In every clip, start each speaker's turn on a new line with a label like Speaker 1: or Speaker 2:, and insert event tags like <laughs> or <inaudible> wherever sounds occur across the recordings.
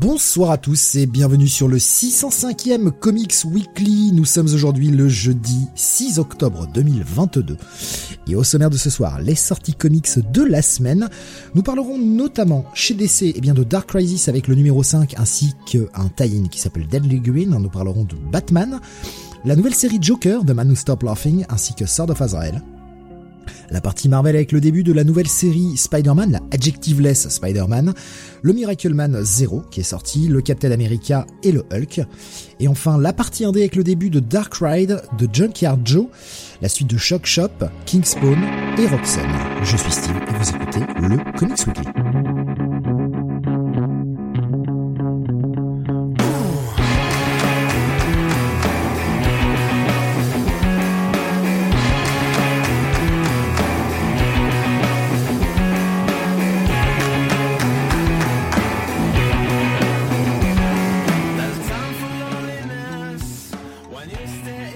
Speaker 1: Bonsoir à tous et bienvenue sur le 605e Comics Weekly. Nous sommes aujourd'hui le jeudi 6 octobre 2022. Et au sommaire de ce soir, les sorties comics de la semaine. Nous parlerons notamment chez DC et eh bien de Dark Crisis avec le numéro 5 ainsi qu'un tie-in qui s'appelle Deadly Green. Nous parlerons de Batman. La nouvelle série Joker de Man Who Stop Laughing ainsi que Sword of Azrael la partie Marvel avec le début de la nouvelle série Spider-Man, la Adjectiveless Spider-Man, le Miracle Man 0 qui est sorti, le Captain America et le Hulk, et enfin la partie indé avec le début de Dark Ride de Junkyard Joe, la suite de Shock Shop, Kingspawn et Roxanne. Je suis Steve et vous écoutez le Comics Weekly.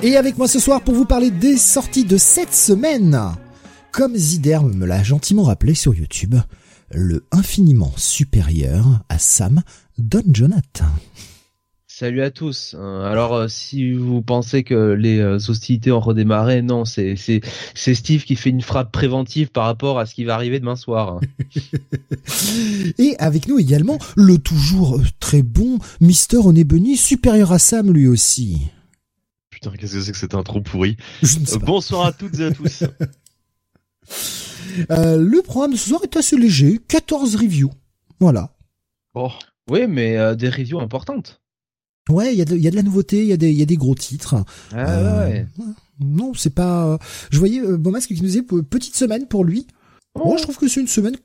Speaker 1: Et avec moi ce soir pour vous parler des sorties de cette semaine. Comme Ziderme me l'a gentiment rappelé sur YouTube, le infiniment supérieur à Sam Don Jonathan.
Speaker 2: Salut à tous. Euh, alors, euh, si vous pensez que les euh, hostilités ont redémarré, non, c'est c'est c'est Steve qui fait une frappe préventive par rapport à ce qui va arriver demain soir. <laughs>
Speaker 1: Et avec nous également le toujours très bon Mister Onebunny, supérieur à Sam lui aussi
Speaker 3: qu'est-ce que c'est que cette intro pourrie euh, Bonsoir à toutes et à tous. <laughs>
Speaker 1: Euh, le programme de ce soir est assez léger, 14 reviews. Voilà.
Speaker 2: Oh, oui, mais euh, des reviews importantes.
Speaker 1: Ouais, il y, a de, y a de la nouveauté, il y, a des, y a des gros titres.
Speaker 2: Ah, ouais.
Speaker 1: Non, c'est pas... Je voyais Bon Masque qui nous disait petite semaine pour lui. Oh. Moi, je trouve que c'est une semaine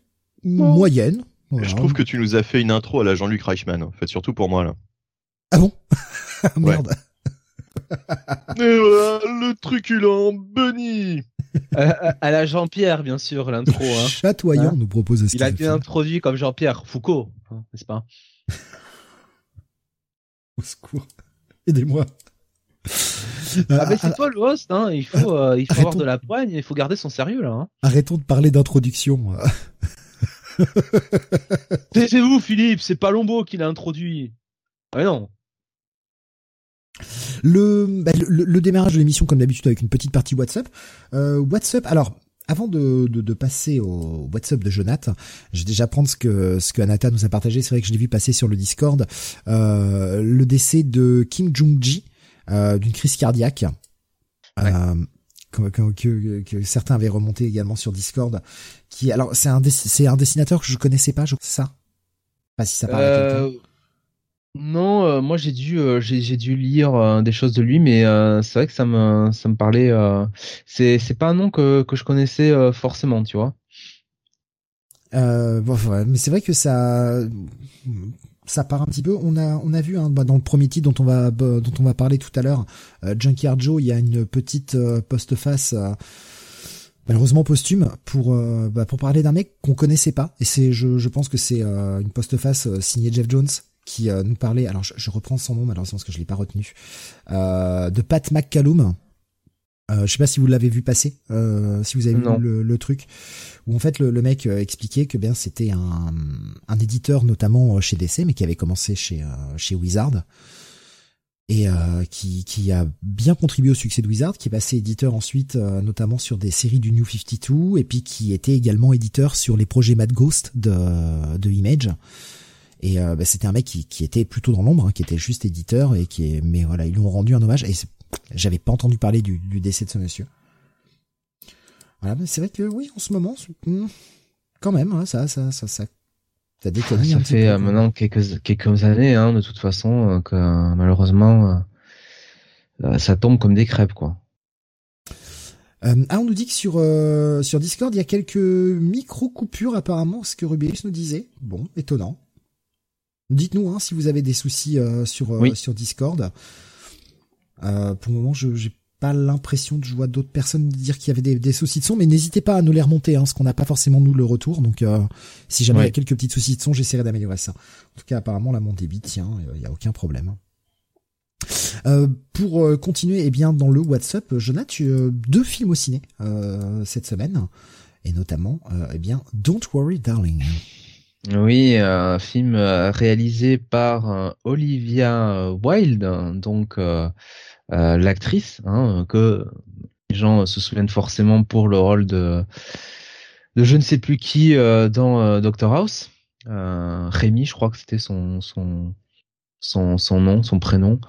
Speaker 1: oh. moyenne.
Speaker 3: Je trouve que tu nous as fait une intro à la Jean-Luc Reichmann, en fait, surtout pour moi, là.
Speaker 1: Ah bon? <laughs> Merde.
Speaker 3: Et voilà, le truculent Bunny
Speaker 2: euh, à la Jean-Pierre, bien sûr, l'intro. Hein.
Speaker 1: Chatoyant hein nous propose
Speaker 2: Il a été introduit comme Jean-Pierre Foucault, hein, n'est-ce pas? <laughs>
Speaker 1: Au secours. Aidez-moi.
Speaker 2: Ah mais c'est toi le host, hein. il faut, euh, il faut avoir de la poigne, il faut garder son sérieux là. Hein.
Speaker 1: Arrêtons de parler d'introduction.
Speaker 2: c'est vous Philippe, c'est pas Lombo qui l'a introduit. Ah non.
Speaker 1: Bah, le, le, démarrage de l'émission comme d'habitude avec une petite partie WhatsApp. Euh, WhatsApp, alors avant de, de, de, passer au WhatsApp de Jonath, je vais déjà prendre ce que ce que Anata nous a partagé. C'est vrai que je l'ai vu passer sur le Discord. Euh, le décès de Kim Jong-ji euh, d'une crise cardiaque. Euh, que, que, certains avaient remonté également sur Discord. Qui alors c'est un c'est un dessinateur que je connaissais pas, je ça. Pas si ça parle
Speaker 2: euh, non, euh, moi j'ai dû euh, j'ai dû lire euh, des choses de lui, mais c'est vrai que ça me ça me parlait. c'est c'est pas un nom que que je connaissais forcément, tu vois.
Speaker 1: bon, mais c'est vrai que ça ça part un petit peu. On a on a vu hein, bah, dans le premier titre dont on va dont on va parler tout à l'heure, Junkyard Joe, il y a une petite postface malheureusement posthume pour bah, pour parler d'un mec qu'on connaissait pas et c'est je, je pense que c'est une postface signée Jeff Jones qui euh, nous parlait, alors je, reprends son nom malheureusement parce que je l'ai pas retenu, euh, de Pat McCallum. Euh, je sais pas si vous l'avez vu passer, euh, si vous avez vu le, truc, où en fait le, mec expliquait que bien c'était un, un éditeur notamment chez DC, mais qui avait commencé chez chez Wizard et qui, qui a bien contribué au succès de Wizard, qui est passé éditeur ensuite notamment sur des séries du New 52 et puis qui était également éditeur sur les projets Mad Ghost de, de Image. Et euh, bah, c'était un mec qui, qui, était plutôt dans l'ombre, hein, qui était juste éditeur et qui est, mais voilà, ils lui ont rendu un hommage. Et j'avais pas entendu parler du, du, décès de ce monsieur. Voilà, mais c'est vrai que oui, en ce moment, hmm, quand même, hein, ça, ça, ça, ça,
Speaker 2: ça déconne. Ça fait euh, maintenant quelques quelques années, hein, de toute façon, euh, que malheureusement, ça tombe comme des crêpes, quoi.
Speaker 1: Euh, ah, on nous dit que sur sur Discord, il y a quelques micro coupures apparemment, ce que Rubius nous disait. Bon, étonnant. Dites-nous hein, si vous avez des soucis sur sur Discord. pour le moment, je j'ai pas l'impression de je vois d'autres personnes dire qu'il y avait des, des, soucis de son, mais n'hésitez pas à nous les remonter, hein, parce qu'on n'a pas forcément nous le retour. Donc, si jamais il y a quelques petits soucis de son, j'essaierai d'améliorer ça. En tout cas, apparemment, là, mon débit tient, il y a aucun problème. Euh, pour euh, continuer, eh bien, dans le WhatsApp, Jonathan, tu euh, deux films au ciné cette semaine, et notamment, eh bien, Don't Worry, Darling.
Speaker 2: Oui, un film réalisé par Olivia Wilde, donc l'actrice, hein, que les gens se souviennent forcément pour le rôle de de je ne sais plus qui dans Doctor House. Rémi, je crois que c'était son son son, son nom, son prénom.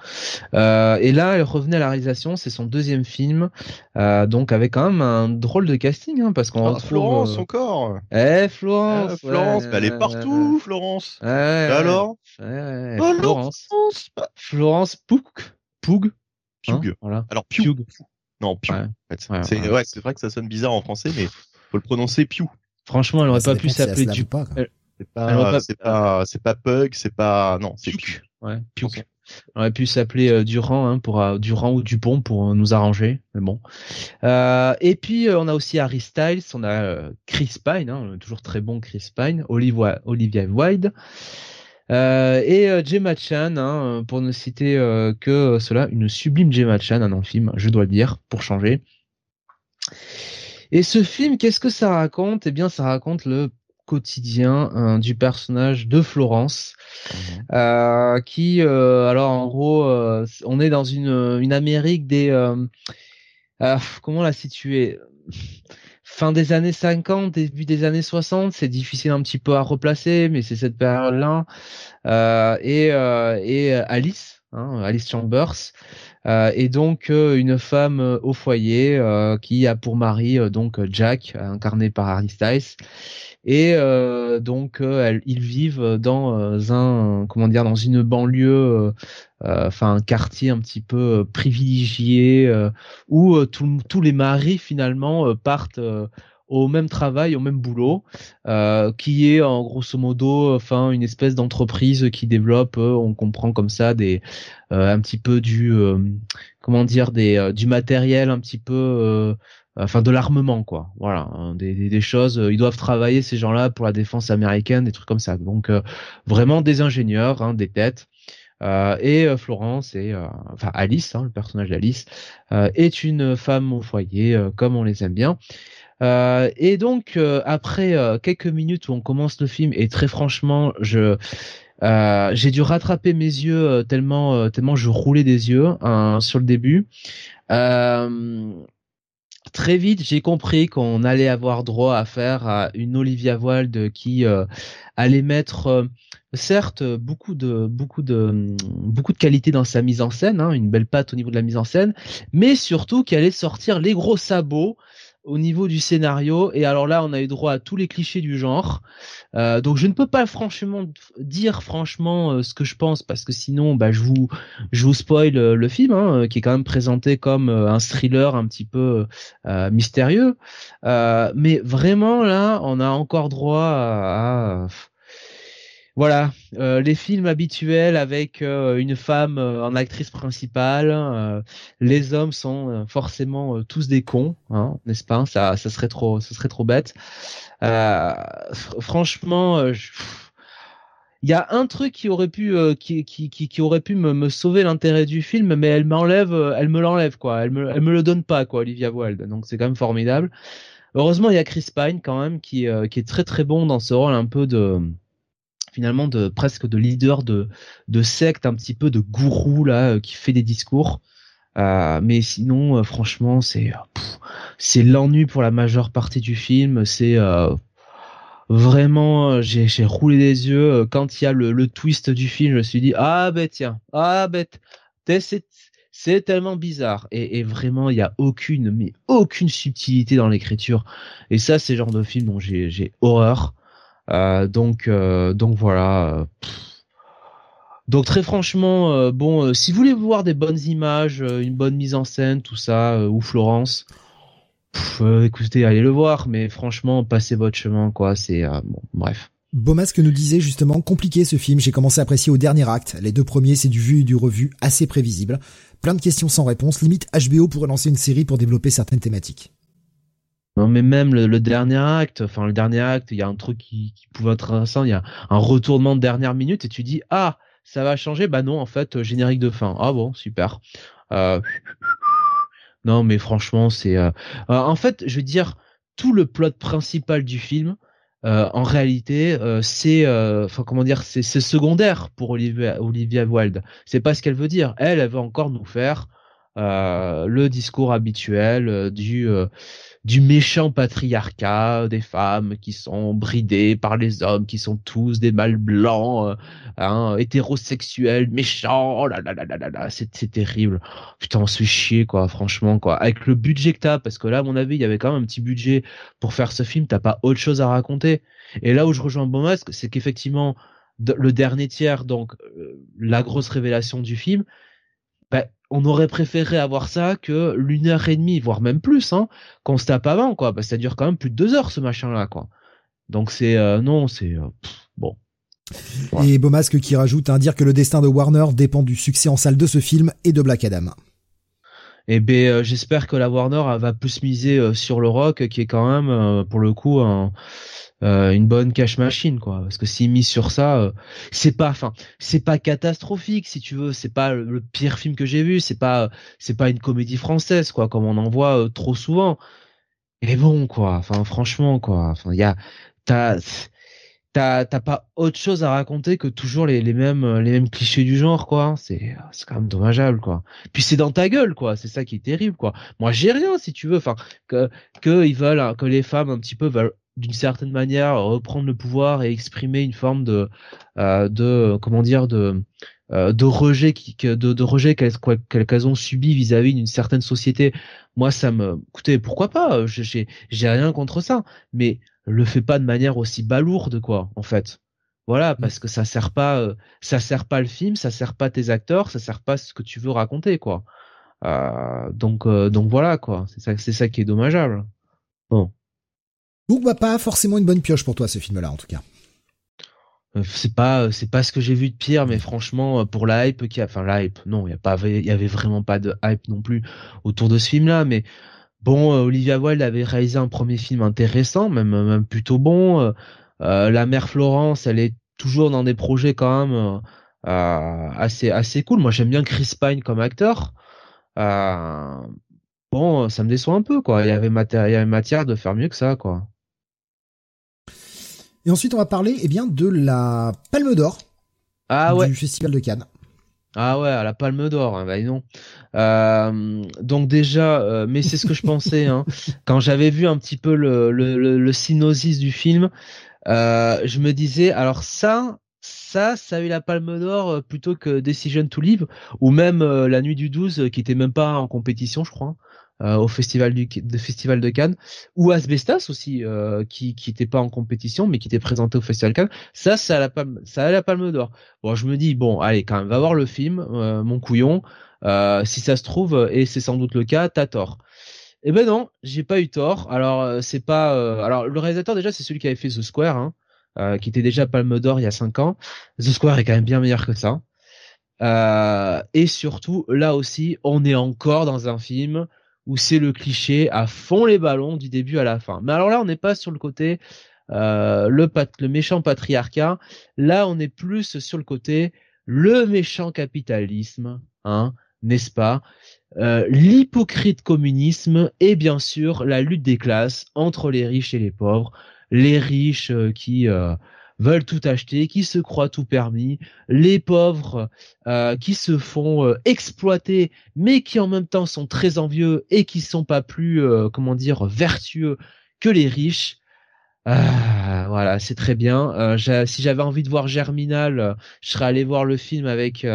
Speaker 2: Euh, et là, elle revenait à la réalisation, c'est son deuxième film, euh, donc avec quand même un drôle de casting, hein, parce qu'on
Speaker 3: ah, Florence
Speaker 2: euh,
Speaker 3: encore.
Speaker 2: Eh Florence,
Speaker 3: Florence, elle est partout, Florence. alors,
Speaker 2: Florence, Florence Poug, Poug,
Speaker 3: Poug. Hein, voilà. Alors Poug. Non, Piu. c'est ouais, c'est vrai que ça sonne bizarre en français, mais faut le prononcer Piu.
Speaker 2: Franchement, elle aurait pas pu s'appeler du.
Speaker 3: C'est pas, c'est pas, c'est pas Pug, c'est pas, non, c'est.
Speaker 2: Ouais, On aurait pu s'appeler euh, Durand hein, pour euh, Durand ou Dupont pour euh, nous arranger, mais bon. et puis on a aussi Harry Styles, on a Chris Pine, hein, toujours très bon Chris Pine, Olivia, Olivia Wilde. et Gemma Chan, hein, pour ne citer que cela, une sublime Gemma Chan, un film, je dois le dire, pour changer. Et ce film, qu'est-ce que ça raconte? Eh bien, ça raconte le quotidien hein, du personnage de Florence, mhm. euh, qui, euh, alors en gros, euh, on est dans une, une Amérique des, comment la situer? Fin des années 50, début des années 60, c'est difficile un petit peu à replacer, mais c'est cette période-là. et, et Alice, hein, Alice Chambers, est donc une femme au foyer qui a pour mari donc Jack, incarné par Harry Styles, et euh, donc euh, ils vivent dans euh, un comment dire dans une banlieue enfin un quartier un petit peu privilégié où tous les maris finalement partent au même travail, au même boulot, euh, qui est en grosso modo, enfin une espèce d'entreprise qui développe, on comprend comme ça des, un petit peu du, comment dire, des, du matériel un petit peu enfin de l'armement quoi. Voilà hein, des, choses euh, ils doivent travailler ces gens-là pour la défense américaine des trucs comme ça. Donc euh, vraiment des ingénieurs hein, des têtes. Euh, et Florence et enfin Alice hein, le personnage d'Alice est une femme au foyer comme on les aime bien. Et donc après quelques minutes où on commence le film et très franchement je j'ai dû rattraper mes yeux tellement tellement je roulais des yeux hein, sur le début très vite, j'ai compris qu'on allait avoir droit à faire à une Olivia Wilde qui euh, allait mettre euh, certes beaucoup de beaucoup qualité dans sa mise en scène, hein, une belle patte au niveau de la mise en scène, mais surtout qui allait sortir les gros sabots au niveau du scénario. Et alors là, on a eu droit à tous les clichés du genre. Euh, donc je ne peux pas franchement dire franchement euh, ce que je pense parce que sinon, bah, je vous je vous spoil euh, le film hein, qui est quand même présenté comme un thriller un petit peu mystérieux. mais vraiment là, on a encore droit à voilà, euh, les films habituels avec euh, une femme euh, en actrice principale, les hommes sont forcément tous des cons, hein, n'est-ce pas? Ça, ça serait trop, ça serait trop bête. franchement, il y a un truc qui aurait pu, qui, qui, qui, aurait pu me, me sauver l'intérêt du film, mais elle m'enlève, elle me l'enlève quoi. Elle me, elle me le donne pas quoi, Olivia Wilde. Donc c'est quand même formidable. Heureusement, il y a Chris Pine quand même qui, qui est très très bon dans ce rôle un peu de finalement presque de leader de secte un petit peu de gourou là euh, qui fait des discours. Euh, mais sinon euh, franchement c'est c'est l'ennui pour la majeure partie du film. C'est vraiment j'ai roulé des yeux quand il y a le, twist du film je me suis dit ah ben tiens ah bête. C'est c'est tellement bizarre. Et, vraiment il y a aucune mais aucune subtilité dans l'écriture. Et ça c'est le genre de film dont j'ai horreur donc, euh, donc voilà. Euh, donc très franchement, bon, si vous voulez voir des bonnes images, une bonne mise en scène, tout ça, ou Florence, écoutez, allez le voir, mais franchement, passez votre chemin, quoi. C'est bon, bref.
Speaker 1: Beaumasque nous disait justement compliqué ce film, j'ai commencé à apprécier au dernier acte. Les deux premiers c'est du vu et du revu assez prévisible. Plein de questions sans réponse, limite HBO pourrait lancer une série pour développer certaines thématiques.
Speaker 2: Non mais même le, dernier acte, enfin le dernier acte, il y a un truc qui, qui pouvait être intéressant, il y a un retournement de dernière minute et tu dis ah ça va changer, bah non en fait euh, générique de fin. Ah bon super. Euh... Non mais franchement c'est, euh... euh en fait je veux dire tout le plot principal du film, euh, en réalité, euh, c'est, enfin comment dire, c'est secondaire pour Olivia, Olivia Wilde. C'est pas ce qu'elle veut dire. Elle, elle veut encore nous faire le discours habituel du du méchant patriarcat, des femmes qui sont bridées par les hommes, qui sont tous des mâles blancs, euh, hein, hétérosexuels, méchants. Oh là là là là là, c'est terrible. Putain, on se fait chier quoi, franchement quoi. Avec le budget que t'as, parce que là, à mon avis, il y avait quand même un petit budget pour faire ce film. T'as pas autre chose à raconter. Et là où je rejoins Beaumasque, c'est qu'effectivement le dernier tiers, donc euh, la grosse révélation du film, bah, on aurait préféré avoir ça que l'une heure et demie, voire même plus, hein, qu'on se tape avant, quoi. Parce que ça dure quand même plus de deux heures, ce machin-là, quoi. Donc c'est euh, non, c'est euh, bon.
Speaker 1: Et Beaumasque qui rajoute à dire que le destin de Warner dépend du succès en salle de ce film et de Black Adam.
Speaker 2: Eh ben, euh, j'espère que la Warner va plus miser sur le rock, qui est quand même, pour le coup, un, euh, une bonne cash machine quoi. Parce que s'il mise sur ça euh, c'est pas enfin c'est pas catastrophique si tu veux. C'est pas le, pire film que j'ai vu. C'est pas c'est pas une comédie française quoi comme on en voit euh, trop souvent. Et bon quoi. Enfin franchement quoi. Enfin il y a t'as t'as t'as pas autre chose à raconter que toujours les, les mêmes les mêmes clichés du genre quoi. C'est c'est quand même dommageable quoi. Puis c'est dans ta gueule quoi. C'est ça qui est terrible quoi. Moi j'ai rien si tu veux. Enfin que que ils veulent que les femmes un petit peu veulent d'une certaine manière reprendre le pouvoir et exprimer une forme de euh, de comment dire de euh, de rejet qui de, de rejet qu'elles qu'elles ont subi vis-à-vis d'une certaine société. Moi ça me écoutez pourquoi pas j'ai j'ai rien contre ça mais le fais pas de manière aussi balourde quoi en fait. Voilà mmh. parce que ça sert pas euh, ça sert pas le film ça sert pas tes acteurs ça sert pas ce que tu veux raconter quoi. Euh, donc donc voilà quoi. C'est ça c'est ça qui est dommageable. Bon
Speaker 1: donc bah pas forcément une bonne pioche pour toi ce film-là en tout cas.
Speaker 2: Euh, c'est pas c'est pas ce que j'ai vu de pire mais franchement euh, pour la hype qui a enfin la hype non il y a pas y avait vraiment pas de hype non plus autour de ce film là mais bon euh, Olivia Wilde avait réalisé un premier film intéressant même même plutôt bon la mère Florence elle est toujours dans des projets quand même assez assez cool. Moi j'aime bien Chris Pine comme acteur. Bon ça me déçoit un peu quoi. Il y avait matière il y avait matière de faire mieux que ça quoi
Speaker 1: et ensuite, on va parler eh bien de la Palme d'Or
Speaker 2: ah,
Speaker 1: du Festival de Cannes.
Speaker 2: Ah ouais, à la Palme d'Or, hein, bah non. Euh, donc déjà, euh, mais c'est ce que je pensais hein. <laughs> quand j'avais vu un petit peu le, le, du film. Euh, je me disais, alors ça, ça, ça a eu la Palme d'Or plutôt que Decision to Live ou même La Nuit du 12 qui était même pas en compétition, je crois. Euh, au festival de festival de Cannes ou Asbestas aussi euh, qui qui pas en compétition mais qui était présenté au festival de Cannes. Ça ça a la palme ça a la palme d'or. Bon je me dis bon allez quand même va voir le film euh, mon couillon. Si ça se trouve et c'est sans doute le cas t'as tort. Eh ben non j'ai pas eu tort. Alors c'est pas alors le réalisateur déjà c'est celui qui avait fait The Square hein, qui était déjà palme d'or il y a cinq ans. The Square est quand même bien meilleur que ça. Et surtout là aussi on est encore dans un film où c'est le cliché à fond les ballons du début à la fin. Mais alors là, on n'est pas sur le côté euh, le, méchant patriarcat. Là, on est plus sur le côté le méchant capitalisme, hein, n'est-ce pas? Euh, L'hypocrite communisme et bien sûr la lutte des classes entre les riches et les pauvres. Les riches euh, qui veulent tout acheter, qui se croient tout permis, les pauvres euh, qui se font euh, exploiter, mais qui en même temps sont très envieux et qui sont pas plus, euh, comment dire, vertueux que les riches. voilà, c'est très bien. si j'avais envie de voir Germinal, je serais allé voir le film avec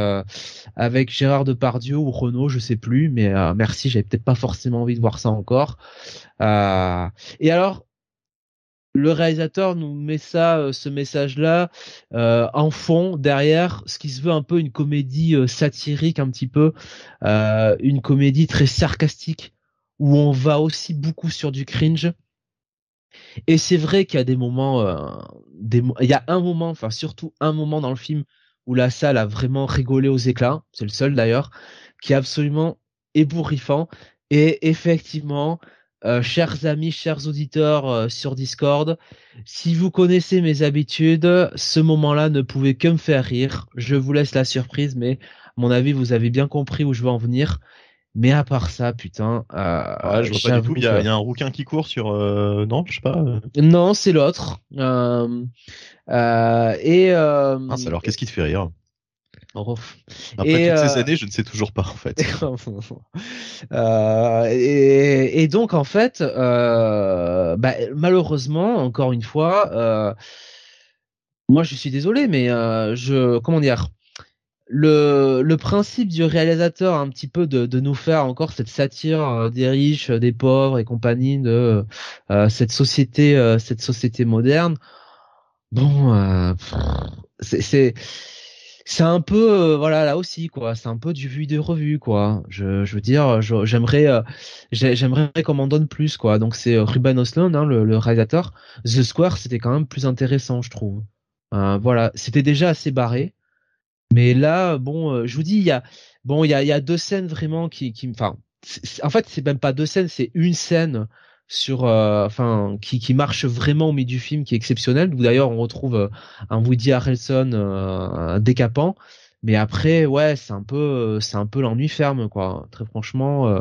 Speaker 2: avec Gérard Depardieu ou Renault, je sais plus, mais merci, j'avais peut-être pas forcément envie de voir ça encore. et alors, le réalisateur nous met ça, euh, ce message-là, euh, en fond derrière, ce qui se veut un peu une comédie euh, satirique, un petit peu, une comédie très sarcastique où on va aussi beaucoup sur du cringe. Et c'est vrai qu'il y a des moments, il y a un moment, enfin surtout un moment dans le film où la salle a vraiment rigolé aux éclats. C'est le seul d'ailleurs, qui est absolument ébouriffant. Et effectivement, euh, chers amis, chers auditeurs euh, sur Discord, si vous connaissez mes habitudes, ce moment-là ne pouvait que me faire rire. Je vous laisse la surprise, mais à mon avis, vous avez bien compris où je veux en venir. Mais à part ça, putain,
Speaker 3: euh, je vois pas du tout. Il y, a, un rouquin qui court sur, non, je sais pas.
Speaker 2: Non, c'est l'autre. et
Speaker 3: alors, qu'est-ce qui te fait rire? Après et, toutes ces euh, années, je ne sais toujours pas en fait. <laughs>
Speaker 2: euh, et, et, donc en fait, euh, bah, malheureusement, encore une fois, euh, moi je suis désolé, mais euh, je comment dire, le, le principe du réalisateur un petit peu de, de nous faire encore cette satire des riches, des pauvres et compagnie de cette société, cette société moderne. Bon, c'est c'est un peu euh, voilà là aussi quoi. C'est un peu du vu de revu quoi. Je, je veux dire j'aimerais euh, j'aimerais qu'on m'en donne plus quoi. Donc c'est euh, Ruben Ostlund hein, le, réalisateur. The Square c'était quand même plus intéressant je trouve. Voilà. C'était déjà assez barré. Mais là bon je vous dis il y a bon il y a, y a deux scènes vraiment qui qui enfin en fait c'est même pas deux scènes c'est une scène sur euh, enfin qui, qui marche vraiment au milieu du film qui est exceptionnel. Où d'ailleurs on retrouve euh, un Woody Harrelson euh, décapant. Mais après ouais c'est un peu c'est un peu l'ennui ferme quoi. Très franchement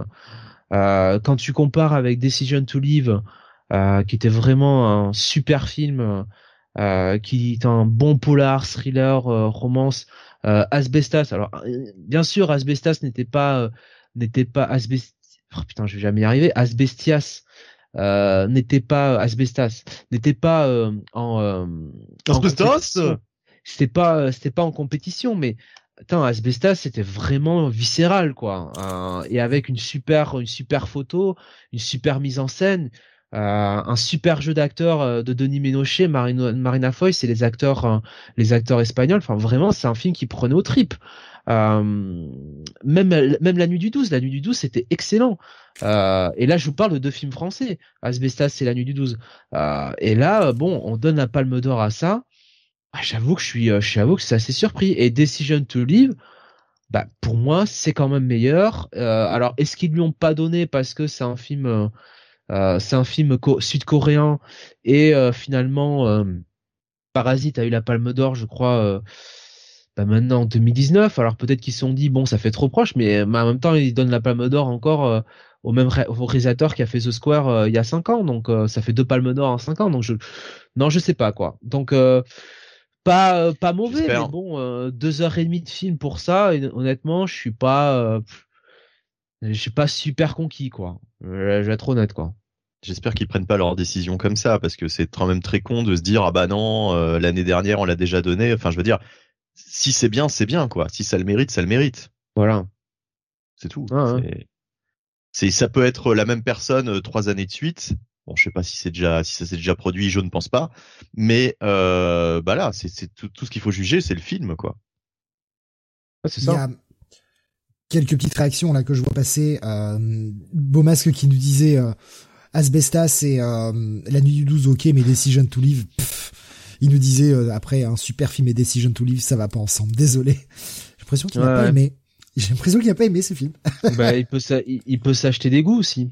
Speaker 2: quand tu compares avec Decision to Live qui était vraiment un super film qui est un bon polar thriller romance Asbestas alors bien sûr Asbestas n'était pas n'était pas Asbest oh, putain je vais jamais y arriver Asbestias euh, n'était pas asbestas, n'était pas euh, en euh,
Speaker 3: asbestas.
Speaker 2: C'était pas c'était pas en compétition, mais Attends, Asbestas, c'était vraiment viscéral, quoi. et avec une super, une super photo, une super mise en scène, euh, un super jeu d'acteurs de Denis Ménochet, Marina, Marina Foy, c'est les acteurs, les acteurs espagnols. Enfin, vraiment, c'est un film qui prenait aux tripes. Même, même la nuit du 12, la nuit du 12, c'était excellent. Euh, et là, je vous parle de deux films français. Asbestas, c'est La Nuit du 12. Euh, et là, bon, on donne la Palme d'Or à ça. Ah, j'avoue que je suis, euh, j'avoue que c'est assez surpris. Et Decision to Live, bah, pour moi, c'est quand même meilleur. Euh, alors, est-ce qu'ils lui ont pas donné parce que c'est un film, euh, c'est un film sud-coréen et finalement, Parasite a eu la Palme d'Or, je crois. Bah maintenant en 2019, alors peut-être qu'ils se sont dit bon ça fait trop proche, mais, mais en même temps ils donnent la Palme d'Or encore au même réalisateur qui a fait The Square euh, il y a cinq ans, donc euh, ça fait deux palmes d'or en cinq ans, donc je non je sais pas quoi. Donc euh, pas pas mauvais, mais bon deux heures et demie de film pour ça, et honnêtement je suis pas je suis pas super conquis quoi. Je vais être honnête quoi.
Speaker 3: J'espère qu'ils prennent pas leur décision comme ça parce que c'est quand même très con de se dire ah bah non l'année dernière on l'a déjà donné. Enfin je veux dire si c'est bien c'est bien quoi. Si ça le mérite ça le mérite.
Speaker 2: Voilà.
Speaker 3: C'est tout. Ah, c'est ça peut être la même personne euh, trois années de suite. Bon, je sais pas si c'est déjà si ça s'est déjà produit, je ne pense pas. Mais euh, bah là, c'est tout, tout, ce qu'il faut juger, c'est le film, quoi.
Speaker 1: Ah, c'est ça. Il y a quelques petites réactions là que je vois passer. Euh, Beaumasque qui nous disait euh, Asbestas et euh, La Nuit du 12, ok, mais Decision to Live. Il nous disait euh, après un super film et Decision to Live, ça va pas ensemble. Désolé. J'ai l'impression qu'il n'a pas aimé. J'ai l'impression qu'il a pas aimé ce film. <laughs>
Speaker 2: bah, il peut il peut s'acheter des goûts aussi.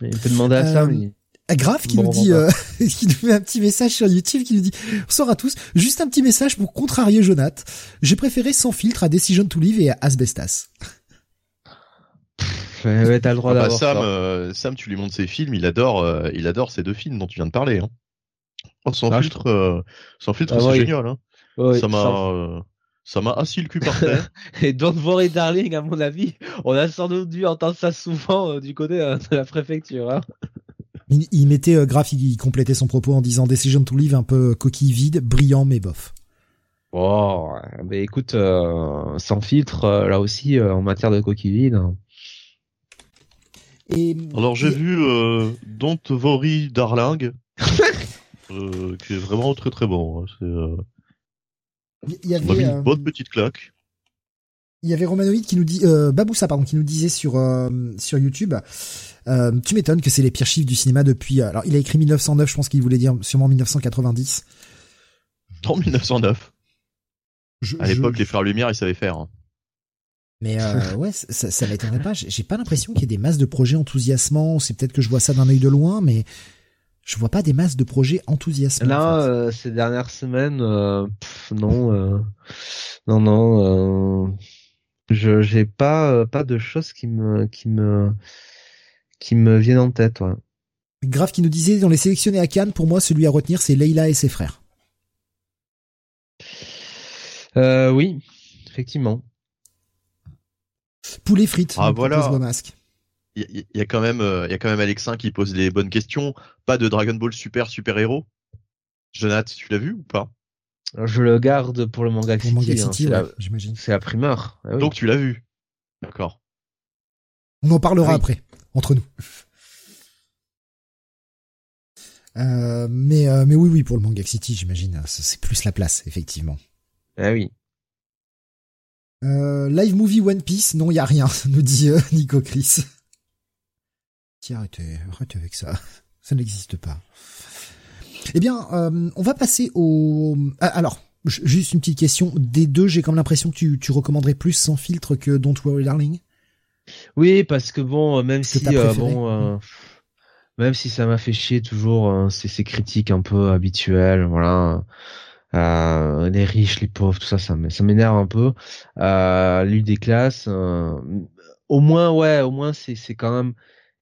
Speaker 2: Il peut demander à ça. Euh, mais...
Speaker 1: Graf <laughs> qui nous dit, euh, qui nous fait un petit message sur YouTube qui nous dit, bonsoir à tous, juste un petit message pour contrarier Jonath. J'ai préféré sans filtre à Decision to Live et à Asbestas.
Speaker 2: Ouais, t'as le droit ah bah,
Speaker 3: Sam, euh, Sam, tu lui montres ses films, il adore, euh, il adore ces deux films dont tu viens de parler. Hein. Oh, sans, ah, filtre, sans filtre, ah c'est génial. Hein. ça m'a, ça m'a assis le cul par <laughs> terre.
Speaker 2: et Don't Worry Darling, à mon avis, on a sans doute dû entendre ça souvent euh, du côté euh, de la préfecture. Hein.
Speaker 1: Il, mettait euh, graphique, il complétait son propos en disant Decision to Live un peu coquille vide, brillant mais bof.
Speaker 2: Oh, mais écoute, sans filtre, là aussi, en matière de coquille vide. Hein.
Speaker 3: Et, Alors j'ai vu Don't Worry Darling, <laughs> qui est vraiment très très bon. Hein. C'est
Speaker 1: il y avait
Speaker 3: une bonne petite claque.
Speaker 1: Il y avait Romanoïde qui nous dit, euh, Baboussa pardon, qui nous disait sur euh, sur YouTube, euh, tu m'étonnes que c'est les pires chiffres du cinéma depuis. Euh, alors il a écrit 1909, je pense qu'il voulait dire sûrement 1990.
Speaker 3: En 1909. à l'époque, les frères Lumière, ils savaient faire. Hein.
Speaker 1: Mais <laughs> euh, ouais, ça, ça m'étonnerait pas. J'ai pas l'impression qu'il y ait des masses de projets enthousiasmants. C'est peut-être que je vois ça d'un œil de loin, mais je vois pas des masses de projets enthousiasmants.
Speaker 2: Là, euh, ces dernières semaines, euh, non, euh, non, non, je j'ai pas pas de choses qui me qui me qui me viennent en tête. Ouais.
Speaker 1: Grave qui nous disait dans les sélectionnés à Cannes, pour moi, celui à retenir, c'est Leila et ses frères.
Speaker 2: oui, effectivement.
Speaker 1: Poulet frites.
Speaker 3: Ah voilà. Il y, a quand même, il y a quand même Alexin qui pose les bonnes questions. Pas de Dragon Ball Super super héros. Jonathan, tu l'as vu ou pas?
Speaker 2: Je le garde pour le manga
Speaker 1: pour Manga City, hein, j'imagine.
Speaker 2: C'est la primeur.
Speaker 3: Ah Donc tu l'as vu. D'accord.
Speaker 1: On en parlera après entre nous. <laughs> Euh, mais euh, mais oui oui pour le Manga City j'imagine c'est plus la place effectivement.
Speaker 2: Ah oui.
Speaker 1: Euh, live movie One Piece, non, il y a rien, <laughs> nous dit euh, Nico Chris. Tiens, arrêtez, arrêtez avec ça. <laughs> Ça n'existe pas. Eh bien, euh, on va passer au... Ah, alors, juste une petite question. Des deux, j'ai comme l'impression que tu, tu recommanderais plus sans filtre que Don't Worry Darling?
Speaker 2: Oui, parce que bon, même si bon, même si ça m'a fait chier toujours ces, ces critiques un peu habituelles, voilà. Euh, les riches, les pauvres, tout ça, ça, m'énerve un peu. Euh, L'une des classes, euh, au moins, ouais, au moins c'est c'est quand même,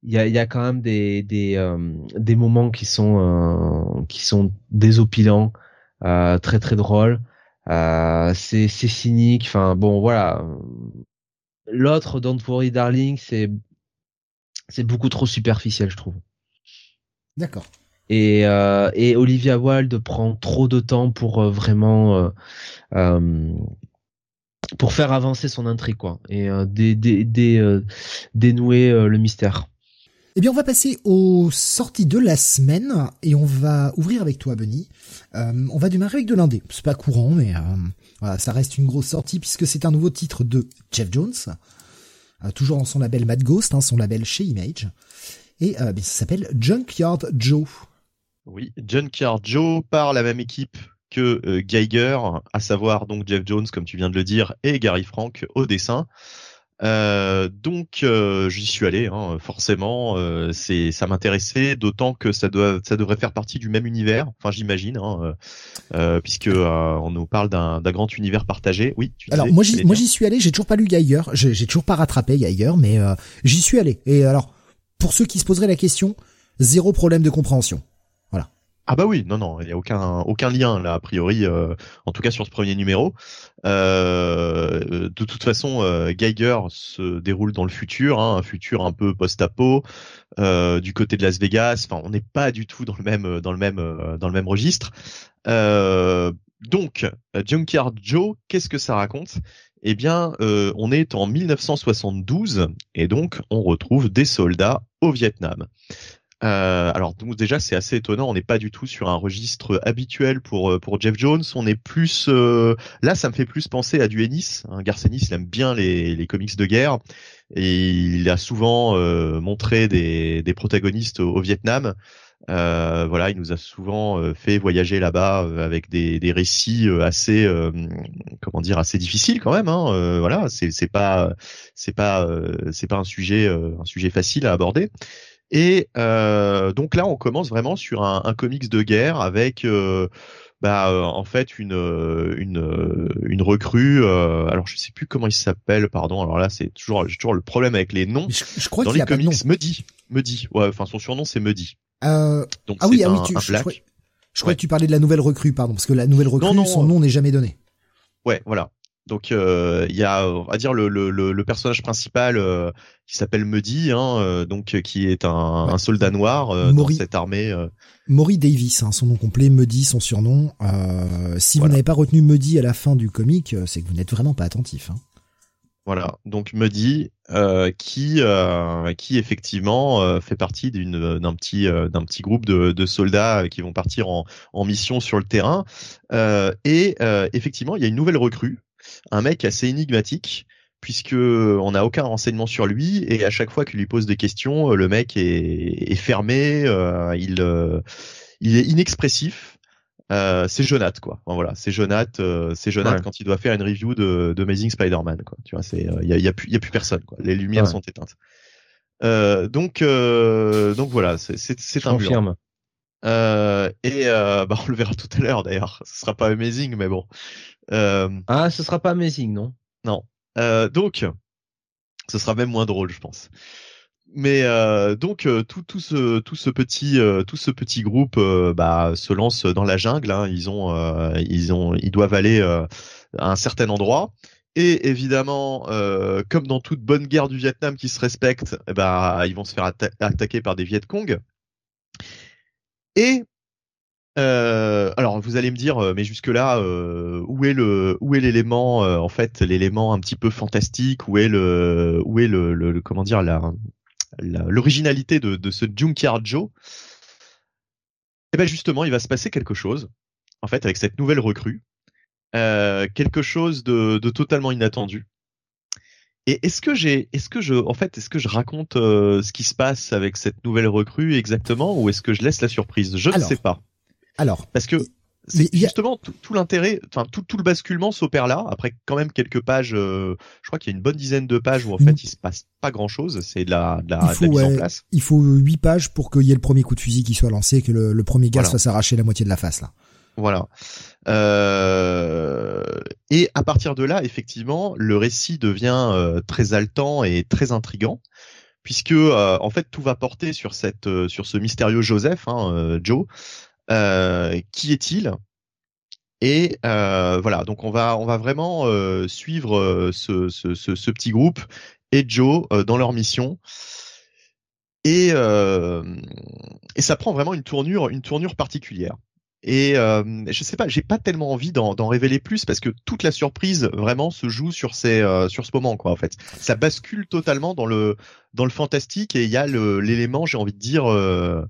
Speaker 2: il y a, y a quand même des des euh, des moments qui sont euh, qui sont désopilants, très très drôles. c'est c'est cynique. Enfin bon, voilà. L'autre, Don't Worry Darling, c'est c'est beaucoup trop superficiel, je trouve.
Speaker 1: D'accord.
Speaker 2: Et, euh, et Olivia Wilde prend trop de temps pour euh, vraiment euh, euh, pour faire avancer son intrigue quoi et dé, dé, dé, dénouer le mystère.
Speaker 1: Eh bien, on va passer aux sorties de la semaine et on va ouvrir avec toi, Benny. on va démarrer avec de l'indé. C'est pas courant, mais voilà, ça reste une grosse sortie puisque c'est un nouveau titre de Jeff Jones, toujours dans son label Mad Ghost, hein, son label chez Image, et ça s'appelle Junkyard Joe.
Speaker 3: Oui, Junkyard Joe par la même équipe que euh, Geiger, à savoir donc Jeff Jones, comme tu viens de le dire, et Gary Frank au dessin. Euh, donc euh, j'y suis allé, hein, forcément. c'est ça m'intéressait, d'autant que ça doit, ça devrait faire partie du même univers. Enfin, j'imagine, hein, puisque on nous parle d'un grand univers partagé. Oui.
Speaker 1: Tu alors moi j'y, moi j'y suis allé. J'ai toujours pas lu Geiger. J'ai, j'ai toujours pas rattrapé Geiger, mais j'y suis allé. Et alors pour ceux qui se poseraient la question, zéro problème de compréhension.
Speaker 3: Ah bah oui, non non, il y a aucun aucun lien là a priori, euh, en tout cas sur ce premier numéro. Euh, de toute façon, euh, Geiger se déroule dans le futur, hein, un futur un peu post-apo, du côté de Las Vegas. Enfin, on n'est pas du tout dans le même dans le même dans le même registre. donc, Junkyard Joe, qu'est-ce que ça raconte? Eh bien, on est en 1972 et donc on retrouve des soldats au Vietnam. Euh, alors donc déjà c'est assez étonnant, on n'est pas du tout sur un registre habituel pour euh, pour Jeff Jones, on est plus euh, là ça me fait plus penser à du Ennis. Hein. Garth Ennis il aime bien les, les comics de guerre et il a souvent montré des, des protagonistes au, Vietnam. voilà, il nous a souvent fait voyager là-bas avec des, des récits assez comment dire assez difficiles quand même. Hein. voilà, c'est pas c'est pas c'est pas un sujet un sujet facile à aborder. Et euh, donc là, on commence vraiment sur un, un comics de guerre avec euh, bah, euh, en fait une une une recrue. alors je sais plus comment il s'appelle, pardon. Alors là, c'est toujours j'ai toujours le problème avec les noms.
Speaker 1: Je, crois
Speaker 3: dans
Speaker 1: les
Speaker 3: comics, Muddy, Muddy. Ouais, enfin son surnom c'est Muddy.
Speaker 1: donc ah oui, ah oui, tu, je, crois, que tu parlais de la nouvelle recrue, pardon, parce que la nouvelle recrue, son nom n'est jamais donné.
Speaker 3: Ouais, voilà. Donc euh, il y a, on va dire le, le, le personnage principal euh, qui s'appelle Muddy, hein, euh, donc qui est un, un soldat noir dans cette armée.
Speaker 1: Maury Davis, hein, son nom complet, Muddy, son surnom. si vous n'avez pas retenu Muddy à la fin du comic, c'est que vous n'êtes vraiment pas attentif. Hein.
Speaker 3: Voilà, donc Muddy, qui qui effectivement fait partie d'une d'un petit d'un petit groupe de, de, soldats qui vont partir en, en mission sur le terrain. et effectivement, il y a une nouvelle recrue un mec assez énigmatique puisque on n'a aucun renseignement sur lui et à chaque fois qu'il lui pose des questions, le mec est, fermé, il il est inexpressif. c'est Jonath quoi. voilà, c'est Jonath, c'est Jonath quand il doit faire une review de, Amazing Spider-Man quoi. Tu vois, c'est il y a, y a, plus y a plus personne quoi. Les lumières sont éteintes. donc donc voilà, c'est un
Speaker 2: confirme.
Speaker 3: Euh, et euh, bah, on le verra tout à l'heure d'ailleurs. Ce sera pas amazing, mais bon.
Speaker 2: Euh, ah, ce sera pas amazing, non?
Speaker 3: Non. Euh, donc, ce sera même moins drôle, je pense. Mais euh, donc tout, tout ce tout ce petit tout ce petit groupe bah, se lance dans la jungle. Hein. Ils ont ils ont ils doivent aller à un certain endroit. Et évidemment, comme dans toute bonne guerre du Vietnam qui se respecte, eh bah, ils vont se faire attaquer par des Viet Cong. Et euh, alors vous allez me dire, euh, mais jusque là, euh, où est le, où est l'élément, en fait, l'élément un petit peu fantastique, où est le, où est le, le, comment dire la, l'originalité de, de ce Junkyard Joe? Eh ben justement, il va se passer quelque chose, en fait, avec cette nouvelle recrue, quelque chose de, de totalement inattendu. Et est-ce que j'ai, est-ce que je, en fait, est-ce que je raconte euh, ce qui se passe avec cette nouvelle recrue exactement, ou est-ce que je laisse la surprise? Je ne sais pas.
Speaker 1: Alors,
Speaker 3: parce que c'est justement tout, l'intérêt, enfin tout, tout, le basculement s'opère là. Après quand même quelques pages, euh, je crois qu'il y a une bonne dizaine de pages où en fait il se passe pas grand chose. C'est de la, de la, mise en place.
Speaker 1: Il faut huit pages pour qu'il y ait le premier coup de fusil qui soit lancé, que le, premier gaz soit s'arracher la moitié de la face là.
Speaker 3: Voilà. Euh, et à partir de là, effectivement, le récit devient euh, très haletant et très intrigant, puisque euh, en fait tout va porter sur cette, sur ce mystérieux Joseph, hein, Joe. Qui est-il? Et voilà, donc on va, on va vraiment suivre ce, ce, petit groupe et Joe dans leur mission. Et, et ça prend vraiment une tournure, une tournure particulière. Et euh, je sais pas, j'ai pas tellement envie d'en révéler plus parce que toute la surprise vraiment se joue sur ces euh, sur ce moment quoi en fait. Ça bascule totalement dans le dans le fantastique et il y a l'élément, j'ai envie de dire euh,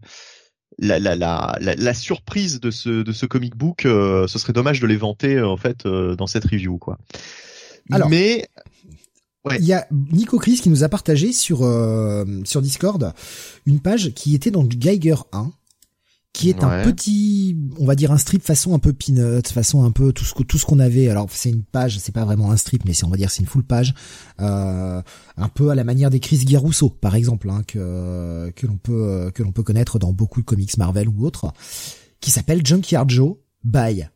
Speaker 3: la, la, la, la, surprise de ce de ce comic book. Euh, ce serait dommage de les vanter en fait dans cette review quoi.
Speaker 1: Alors, mais Il y a Nico Chris qui nous a partagé sur sur Discord une page qui était dans Geiger 1 qui est un petit, on va dire un strip façon un peu peanut, façon un peu tout ce tout ce qu'on avait. Alors c'est une page, c'est pas vraiment un strip, mais c'est on va dire c'est une full page, euh, un peu à la manière des Chris Guerrousso par exemple, hein, que que l'on peut que l'on peut connaître dans beaucoup de comics Marvel ou autres, qui s'appelle Junkyard Joe by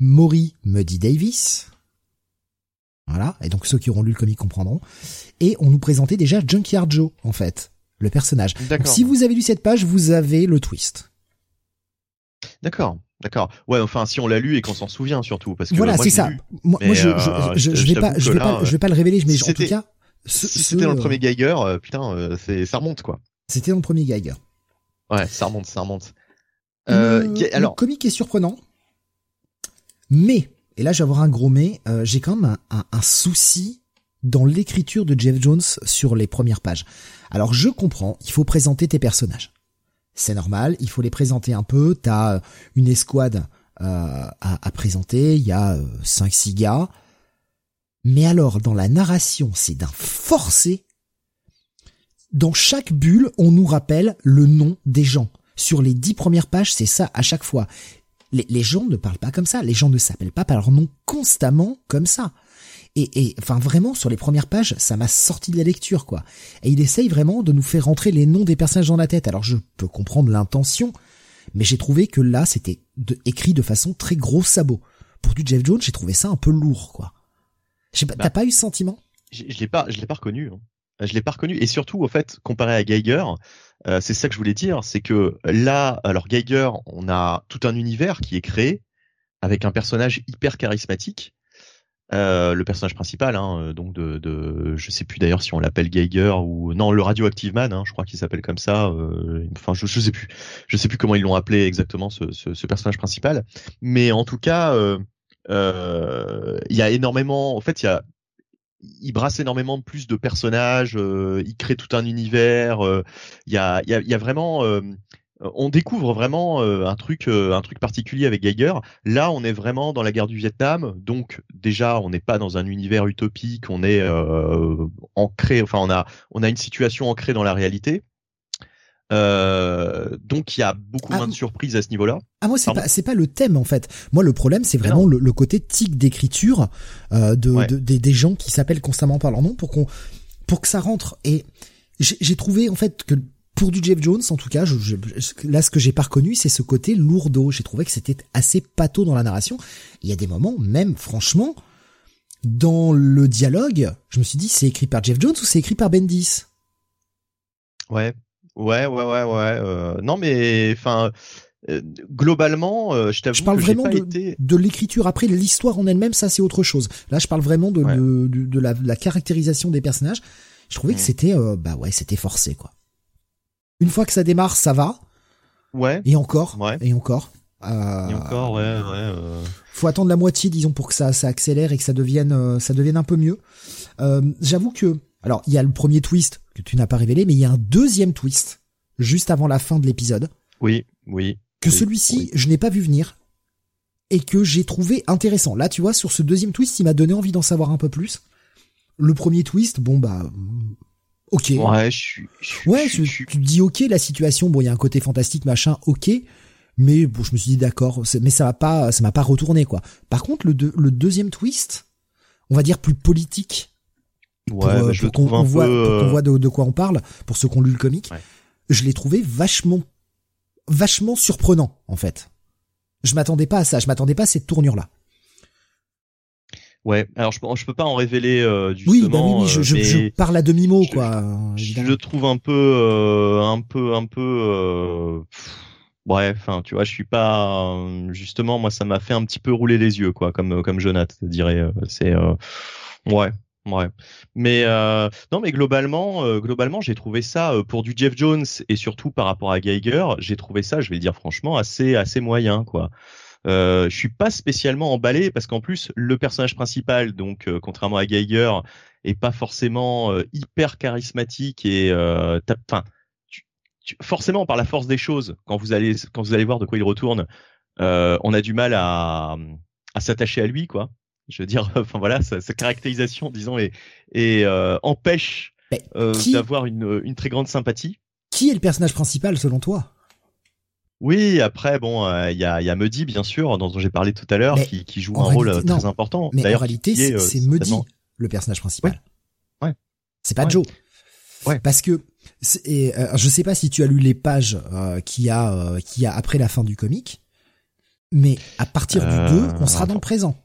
Speaker 1: Maury Muddy Davis. Voilà, et donc ceux qui auront lu le comic comprendront. Et on nous présentait déjà Junkyard Joe en fait, le personnage. Donc, si vous avez lu cette page, vous avez le twist.
Speaker 3: D'accord, d'accord. Ouais, enfin, si on l'a lu et qu'on s'en souvient surtout, parce que
Speaker 1: voilà, c'est ça. moi, je, je, je, vais pas, je vais pas, je vais pas le révéler, mais en tout cas,
Speaker 3: si c'était dans le premier Geiger, euh, putain, euh, c'est, ça remonte quoi.
Speaker 1: C'était dans le premier Geiger.
Speaker 3: Ouais, ça remonte, ça remonte.
Speaker 1: Euh, le, alors, le comique est surprenant, mais et là, je vais avoir un gros mais. Euh, j'ai quand même un, un, un souci dans l'écriture de Jeff Jones sur les premières pages. Alors, je comprends, il faut présenter tes personnages c'est normal, il faut les présenter un peu, t'as euh, une escouade euh, à, présenter, il y a 5-6 euh, gars, mais alors dans la narration c'est d'un forcé, dans chaque bulle on nous rappelle le nom des gens. Sur les dix premières pages c'est ça à chaque fois. Les, les gens ne parlent pas comme ça, les gens ne s'appellent pas par leur nom constamment comme ça. Et, et enfin vraiment sur les premières pages, ça m'a sorti de la lecture quoi. Et il essaye vraiment de nous faire rentrer les noms des personnages dans la tête. Alors je peux comprendre l'intention, mais j'ai trouvé que là c'était écrit de façon très gros sabot. Pour du Jeff Jones, j'ai trouvé ça un peu lourd quoi. Pas, bah, T'as pas eu ce sentiment?
Speaker 3: Je, l'ai pas, je l'ai pas reconnu. Hein. Je l'ai pas reconnu. Et surtout, au fait, comparé à Geiger, euh, c'est ça que je voulais dire, c'est que là, alors Geiger, on a tout un univers qui est créé avec un personnage hyper charismatique euh, le personnage principal, hein, euh, donc de, de, je sais plus d'ailleurs si on l'appelle Geiger ou non, le Radioactive Man, hein, je crois qu'il s'appelle comme ça. Euh, enfin, je, je sais plus, je sais plus comment ils l'ont appelé exactement ce, ce, ce, personnage principal, mais en tout cas, il y a énormément, en fait, il y a il brasse énormément plus de personnages, il crée tout un univers. Il y, a, y, a, y, a, vraiment on découvre vraiment un truc, un truc particulier avec Geiger. Là, on est vraiment dans la guerre du Vietnam, donc déjà, on n'est pas dans un univers utopique, on est ancré, enfin, on a, on a une situation ancrée dans la réalité. Euh, donc il y a beaucoup ah, moins de surprises à ce niveau-là.
Speaker 1: Ah moi c'est pas c'est pas le thème en fait. Moi le problème c'est vraiment le, côté tic d'écriture euh, de, des, gens qui s'appellent constamment par leur nom pour qu'on pour que ça rentre. Et j'ai trouvé en fait que pour du Jeff Jones en tout cas, je, là ce que j'ai pas reconnu c'est ce côté lourdeau. J'ai trouvé que c'était assez pâteau dans la narration. Il y a des moments même franchement dans le dialogue, je me suis dit c'est écrit par Jeff Jones ou c'est écrit par Bendis?
Speaker 3: Ouais, Ouais, ouais, ouais, ouais. Euh, non, mais enfin, euh, globalement, euh, je t'avoue
Speaker 1: je parle
Speaker 3: que
Speaker 1: vraiment de,
Speaker 3: été...
Speaker 1: de l'écriture. Après, l'histoire en elle-même, ça c'est autre chose. Là, je parle vraiment de, de, de, la, la, caractérisation des personnages. Je trouvais que mm. c'était, euh, bah ouais, c'était forcé quoi. Une fois que ça démarre, ça va.
Speaker 3: Ouais.
Speaker 1: Et encore.
Speaker 3: Ouais.
Speaker 1: Et encore.
Speaker 3: Euh, et encore, ouais, ouais.
Speaker 1: Faut attendre la moitié, disons, pour que ça, ça accélère et que ça devienne, ça devienne un peu mieux. J'avoue que alors, il y a le premier twist que tu n'as pas révélé, mais il y a un deuxième twist juste avant la fin de l'épisode.
Speaker 3: Oui, oui.
Speaker 1: Que celui-ci, je n'ai pas vu venir et que j'ai trouvé intéressant. Là, tu vois, sur ce deuxième twist, il m'a donné envie d'en savoir un peu plus. Le premier twist, bon bah, ok.
Speaker 3: Ouais, je suis.
Speaker 1: Ouais, tu te dis ok, la situation, bon, il y a un côté fantastique, machin, ok. Mais bon, je me suis dit d'accord, mais ça va pas, ça m'a pas retourné quoi. Par contre, le, le deuxième twist, on va dire plus politique,
Speaker 3: Ouais, euh, je
Speaker 1: qu'on
Speaker 3: voit,
Speaker 1: voit
Speaker 3: euh,
Speaker 1: de, quoi on parle, pour ceux qui ont lu le comic, je l'ai trouvé vachement, vachement surprenant en fait. Je m'attendais pas à ça, je m'attendais pas à cette tournure là.
Speaker 3: Ouais, alors je, je peux pas en révéler euh,
Speaker 1: Oui, bah oui, oui, je, je, parle à demi mot quoi.
Speaker 3: Je, le trouve un peu, un peu, un peu. bref, enfin, tu vois, je suis pas justement, moi, ça m'a fait un petit peu rouler les yeux, quoi, comme comme Jonathan dirait. C'est ouais, Ouais, mais euh, non, mais globalement, euh, globalement, j'ai trouvé ça euh, pour du Jeff Jones et surtout par rapport à Geiger, j'ai trouvé ça, je vais le dire franchement, assez assez moyen quoi. Euh, je suis pas spécialement emballé parce qu'en plus le personnage principal, donc contrairement à Geiger, est pas forcément hyper charismatique et enfin forcément par la force des choses, quand vous allez quand vous allez voir de quoi il retourne, on a du mal à à s'attacher à lui quoi je veux dire, <laughs> enfin voilà, sa, caractérisation, disons, et, et euh, empêche euh, d'avoir une, une très grande sympathie.
Speaker 1: Qui est le personnage principal selon toi?
Speaker 3: Oui, après bon, euh, il y a y a Mehdi bien sûr dont j'ai parlé tout à l'heure qui, qui joue un rôle très important.
Speaker 1: Mais en réalité, c'est Mehdi le personnage principal.
Speaker 3: Ouais.
Speaker 1: C'est pas Joe.
Speaker 3: Ouais.
Speaker 1: Parce que et, je sais pas si tu as lu les pages qui a qui a après la fin du comic, mais à partir du 2, on sera dans le présent.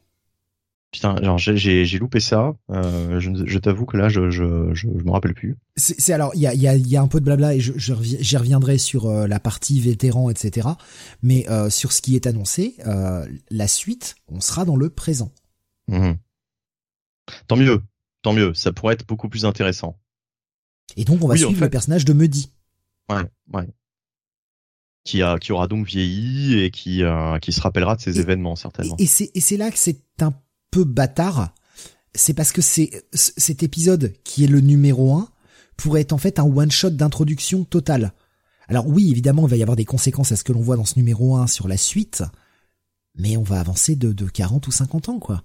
Speaker 3: Putain, genre j'ai loupé ça. Euh, je, je t'avoue que là, je je je, me rappelle plus.
Speaker 1: C'est alors il y a il y a il y a un peu de blabla et je j'y reviendrai sur euh, la partie vétéran etc. Mais euh, sur ce qui est annoncé, la suite, on sera dans le présent.
Speaker 3: Mmh. Tant mieux, tant mieux. Ça pourrait être beaucoup plus intéressant.
Speaker 1: Et donc on va suivre le personnage de Mehdi.
Speaker 3: Ouais, ouais. Qui a qui aura donc vieilli et qui qui se rappellera de ces événements certainement.
Speaker 1: Et, et c'est là que c'est un peu bâtard, c'est parce que c'est cet épisode qui est le numéro 1 pourrait être en fait un one shot d'introduction totale. Alors oui, évidemment, il va y avoir des conséquences à ce que l'on voit dans ce numéro 1 sur la suite, mais on va avancer de, de 40 ou 50 ans, quoi.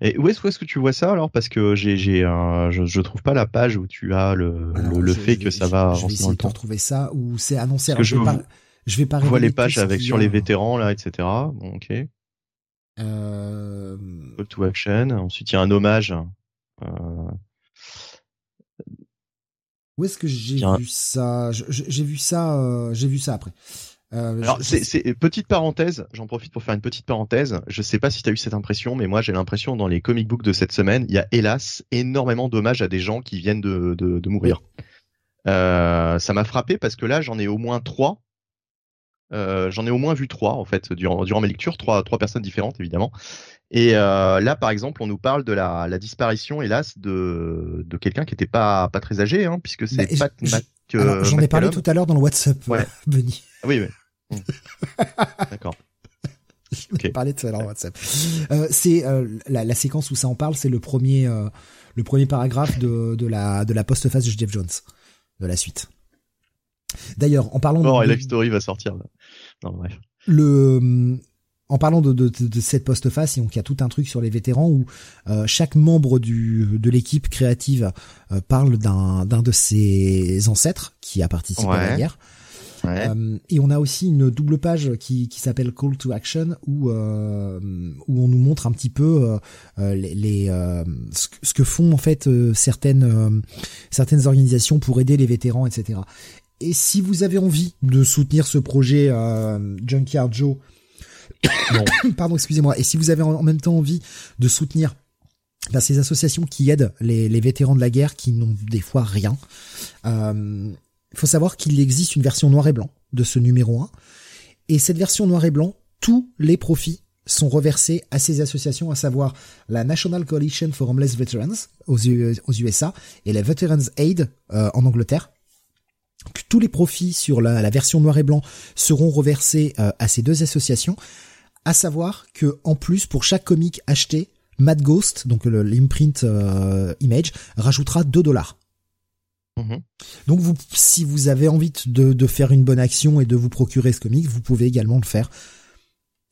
Speaker 3: Et où est-ce que tu vois ça alors? Parce que j'ai, je, je trouve pas la page où tu as le, le, fait que ça va
Speaker 1: avancer dans le temps. retrouver ça où c'est annoncé.
Speaker 3: je,
Speaker 1: vais pas, je vais pas.
Speaker 3: vois les pages avec sur les vétérans là, etc. Bon, ok.
Speaker 1: Euh...
Speaker 3: Call to action. Ensuite, il y a un hommage. Euh...
Speaker 1: Où est-ce que j'ai vu ça? J'ai vu ça. Euh, j'ai vu ça après.
Speaker 3: Euh, Alors, c'est petite parenthèse. J'en profite pour faire une petite parenthèse. Je sais pas si tu as eu cette impression, mais moi j'ai l'impression dans les comic books de cette semaine, il y a hélas énormément d'hommages à des gens qui viennent de, de, de mourir. Euh, ça m'a frappé parce que là j'en ai au moins trois euh, j'en ai au moins vu trois en fait durant, durant mes lectures, trois, trois personnes différentes évidemment. Et euh, là, par exemple, on nous parle de la, la disparition, hélas, de, de quelqu'un qui était pas pas très âgé, hein, puisque c'est
Speaker 1: bah, Pat J'en ai parlé tout à l'heure dans le WhatsApp, ouais. Benny.
Speaker 3: Ah oui, oui. <laughs> D'accord.
Speaker 1: Je parlé de ça dans le WhatsApp. Euh, c'est euh, la, la, séquence où ça en parle, c'est le premier euh, le premier paragraphe de, de la de la postface de Jeff Jones de la suite. D'ailleurs, en parlant
Speaker 3: de... Life Story va sortir. Là. Non, bref.
Speaker 1: Le en parlant de, de, de, cette postface, il y a tout un truc sur les vétérans où euh, chaque membre du, de l'équipe créative euh, parle d'un, d'un de ses ancêtres qui a participé à la guerre. Euh, et on a aussi une double page qui, qui s'appelle Call to Action où euh, où on nous montre un petit peu euh, les, les ce, ce, que font en fait certaines certaines organisations pour aider les vétérans, etc. Et si vous avez envie de soutenir ce projet Junkyard Joe <coughs> Pardon, excusez-moi. Et si vous avez en même temps envie de soutenir ben, ces associations qui aident les, les, vétérans de la guerre qui n'ont des fois rien, euh, il faut savoir qu'il existe une version noir et blanc de ce numéro 1. Et cette version noir et blanc, tous les profits sont reversés à ces associations, à savoir la National Coalition for Homeless Veterans aux, USA et la Veterans Aid euh, en Angleterre. Tous les profits sur la, la, version noir et blanc seront reversés euh, à ces deux associations à savoir que en plus pour chaque comic acheté, Mad Ghost, donc l'imprint euh, image, rajoutera 2 dollars. Mhm. Donc vous, si vous avez envie de, de, faire une bonne action et de vous procurer ce comic, vous pouvez également le faire.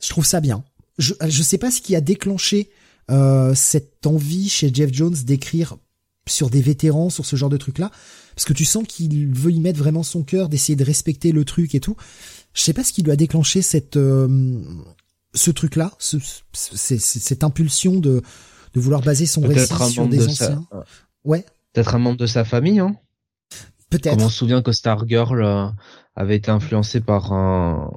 Speaker 1: Je trouve ça bien. Je je sais pas ce qui a déclenché euh, cette envie chez Jeff Jones d'écrire sur des vétérans, sur ce genre de truc là, parce que tu sens qu'il veut y mettre vraiment son cœur, d'essayer de respecter le truc et tout. Je sais pas ce qui lui a déclenché cette euh, ce truc-là, ce, cette impulsion de, de vouloir baser son récit sur des anciens. Ouais.
Speaker 2: Peut-être un membre de sa famille, hein
Speaker 1: Peut-être.
Speaker 2: On se souvient que Stargirl euh, avait été influencé par un,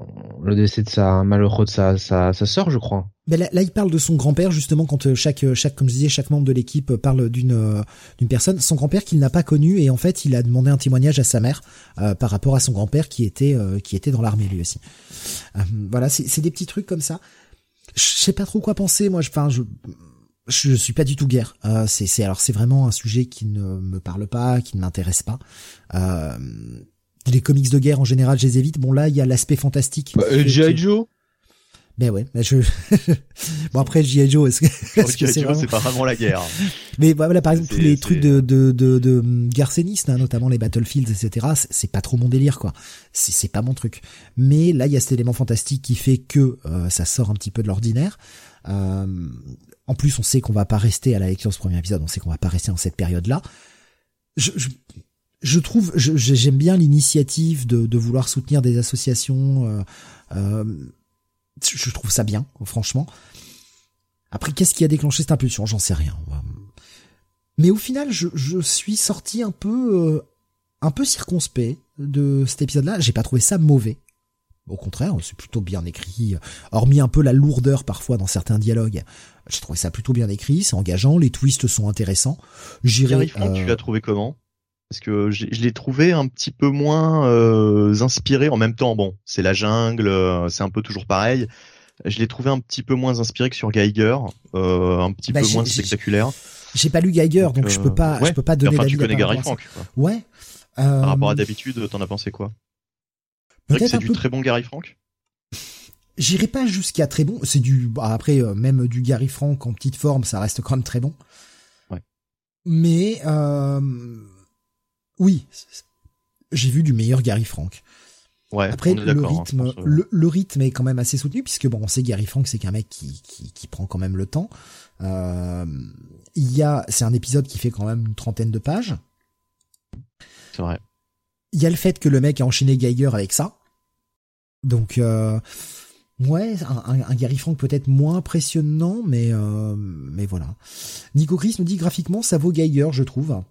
Speaker 2: le décès de sa malheureux de sa sa, sa sœur, je crois.
Speaker 1: Ben là, il parle de son grand-père justement quand euh, chaque chaque comme je disais chaque membre de l'équipe parle d'une euh, d'une personne, son grand-père qu'il n'a pas connu et en fait il a demandé un témoignage à sa mère par rapport à son grand-père qui était qui était dans l'armée lui aussi. voilà, c'est des petits trucs comme ça. Je sais pas trop quoi penser moi. Enfin je je suis pas du tout guerre. c'est c'est alors c'est vraiment un sujet qui ne me parle pas, qui ne m'intéresse pas. Euh, les comics de guerre en général, je les évite. Bon là, il y a l'aspect fantastique.
Speaker 2: Bah, G.I. Joe?
Speaker 1: Ben ouais, ben je. <laughs> bon après G.I. Joe, est-ce que,
Speaker 3: c'est vraiment... pas vraiment la guerre
Speaker 1: Mais voilà, par exemple tous les trucs de de de, de garcenistes, hein, notamment les battlefields, etc. C'est pas trop mon délire quoi. C'est pas mon truc. Mais là, il y a cet élément fantastique qui fait que euh, ça sort un petit peu de l'ordinaire. Euh, en plus, on sait qu'on va pas rester à la lecture de ce premier épisode. On sait qu'on va pas rester dans cette période-là. Je, je, je trouve, j'aime bien l'initiative de, de, vouloir soutenir des associations. Euh, euh, je trouve ça bien, franchement. Après, qu'est-ce qui a déclenché cette impulsion? J'en sais rien. Mais au final, je, je suis sorti un peu, euh, un peu circonspect de cet épisode-là. J'ai pas trouvé ça mauvais. Au contraire, c'est plutôt bien écrit. Hormis un peu la lourdeur parfois dans certains dialogues, j'ai trouvé ça plutôt bien écrit. C'est engageant. Les twists sont intéressants.
Speaker 3: J'irai. Euh... tu l'as trouvé comment? Parce que je, l'ai trouvé un petit peu moins euh, inspiré en même temps. Bon, c'est la jungle, euh, c'est un peu toujours pareil. Je l'ai trouvé un petit peu moins inspiré que sur Geiger, euh, un petit bah, peu moins spectaculaire.
Speaker 1: J'ai pas lu Geiger, donc, je peux pas, je peux pas donner
Speaker 3: enfin, tu connais Gary Frank. Quoi.
Speaker 1: Ouais.
Speaker 3: Par rapport à d'habitude, t'en as pensé quoi? C'est c'est du très bon Gary Frank?
Speaker 1: J'irai pas jusqu'à très bon. C'est du bah, après même du Gary Frank en petite forme, ça reste quand même très bon.
Speaker 3: Ouais.
Speaker 1: Mais euh, oui, j'ai vu du meilleur Gary Frank.
Speaker 3: Ouais,
Speaker 1: Après
Speaker 3: le
Speaker 1: hein, rythme, le, rythme est quand même assez soutenu puisque bon, on sait Gary Frank, c'est qu'un mec qui, qui, qui, prend quand même le temps. Euh, il y a, c'est un épisode qui fait quand même une trentaine de pages.
Speaker 3: C'est vrai.
Speaker 1: Il y a le fait que le mec a enchaîné Geiger avec ça. Donc euh, ouais, un, un, Gary Frank peut-être moins impressionnant, mais euh, mais voilà. Nico Chris nous dit graphiquement ça vaut Geiger, je trouve.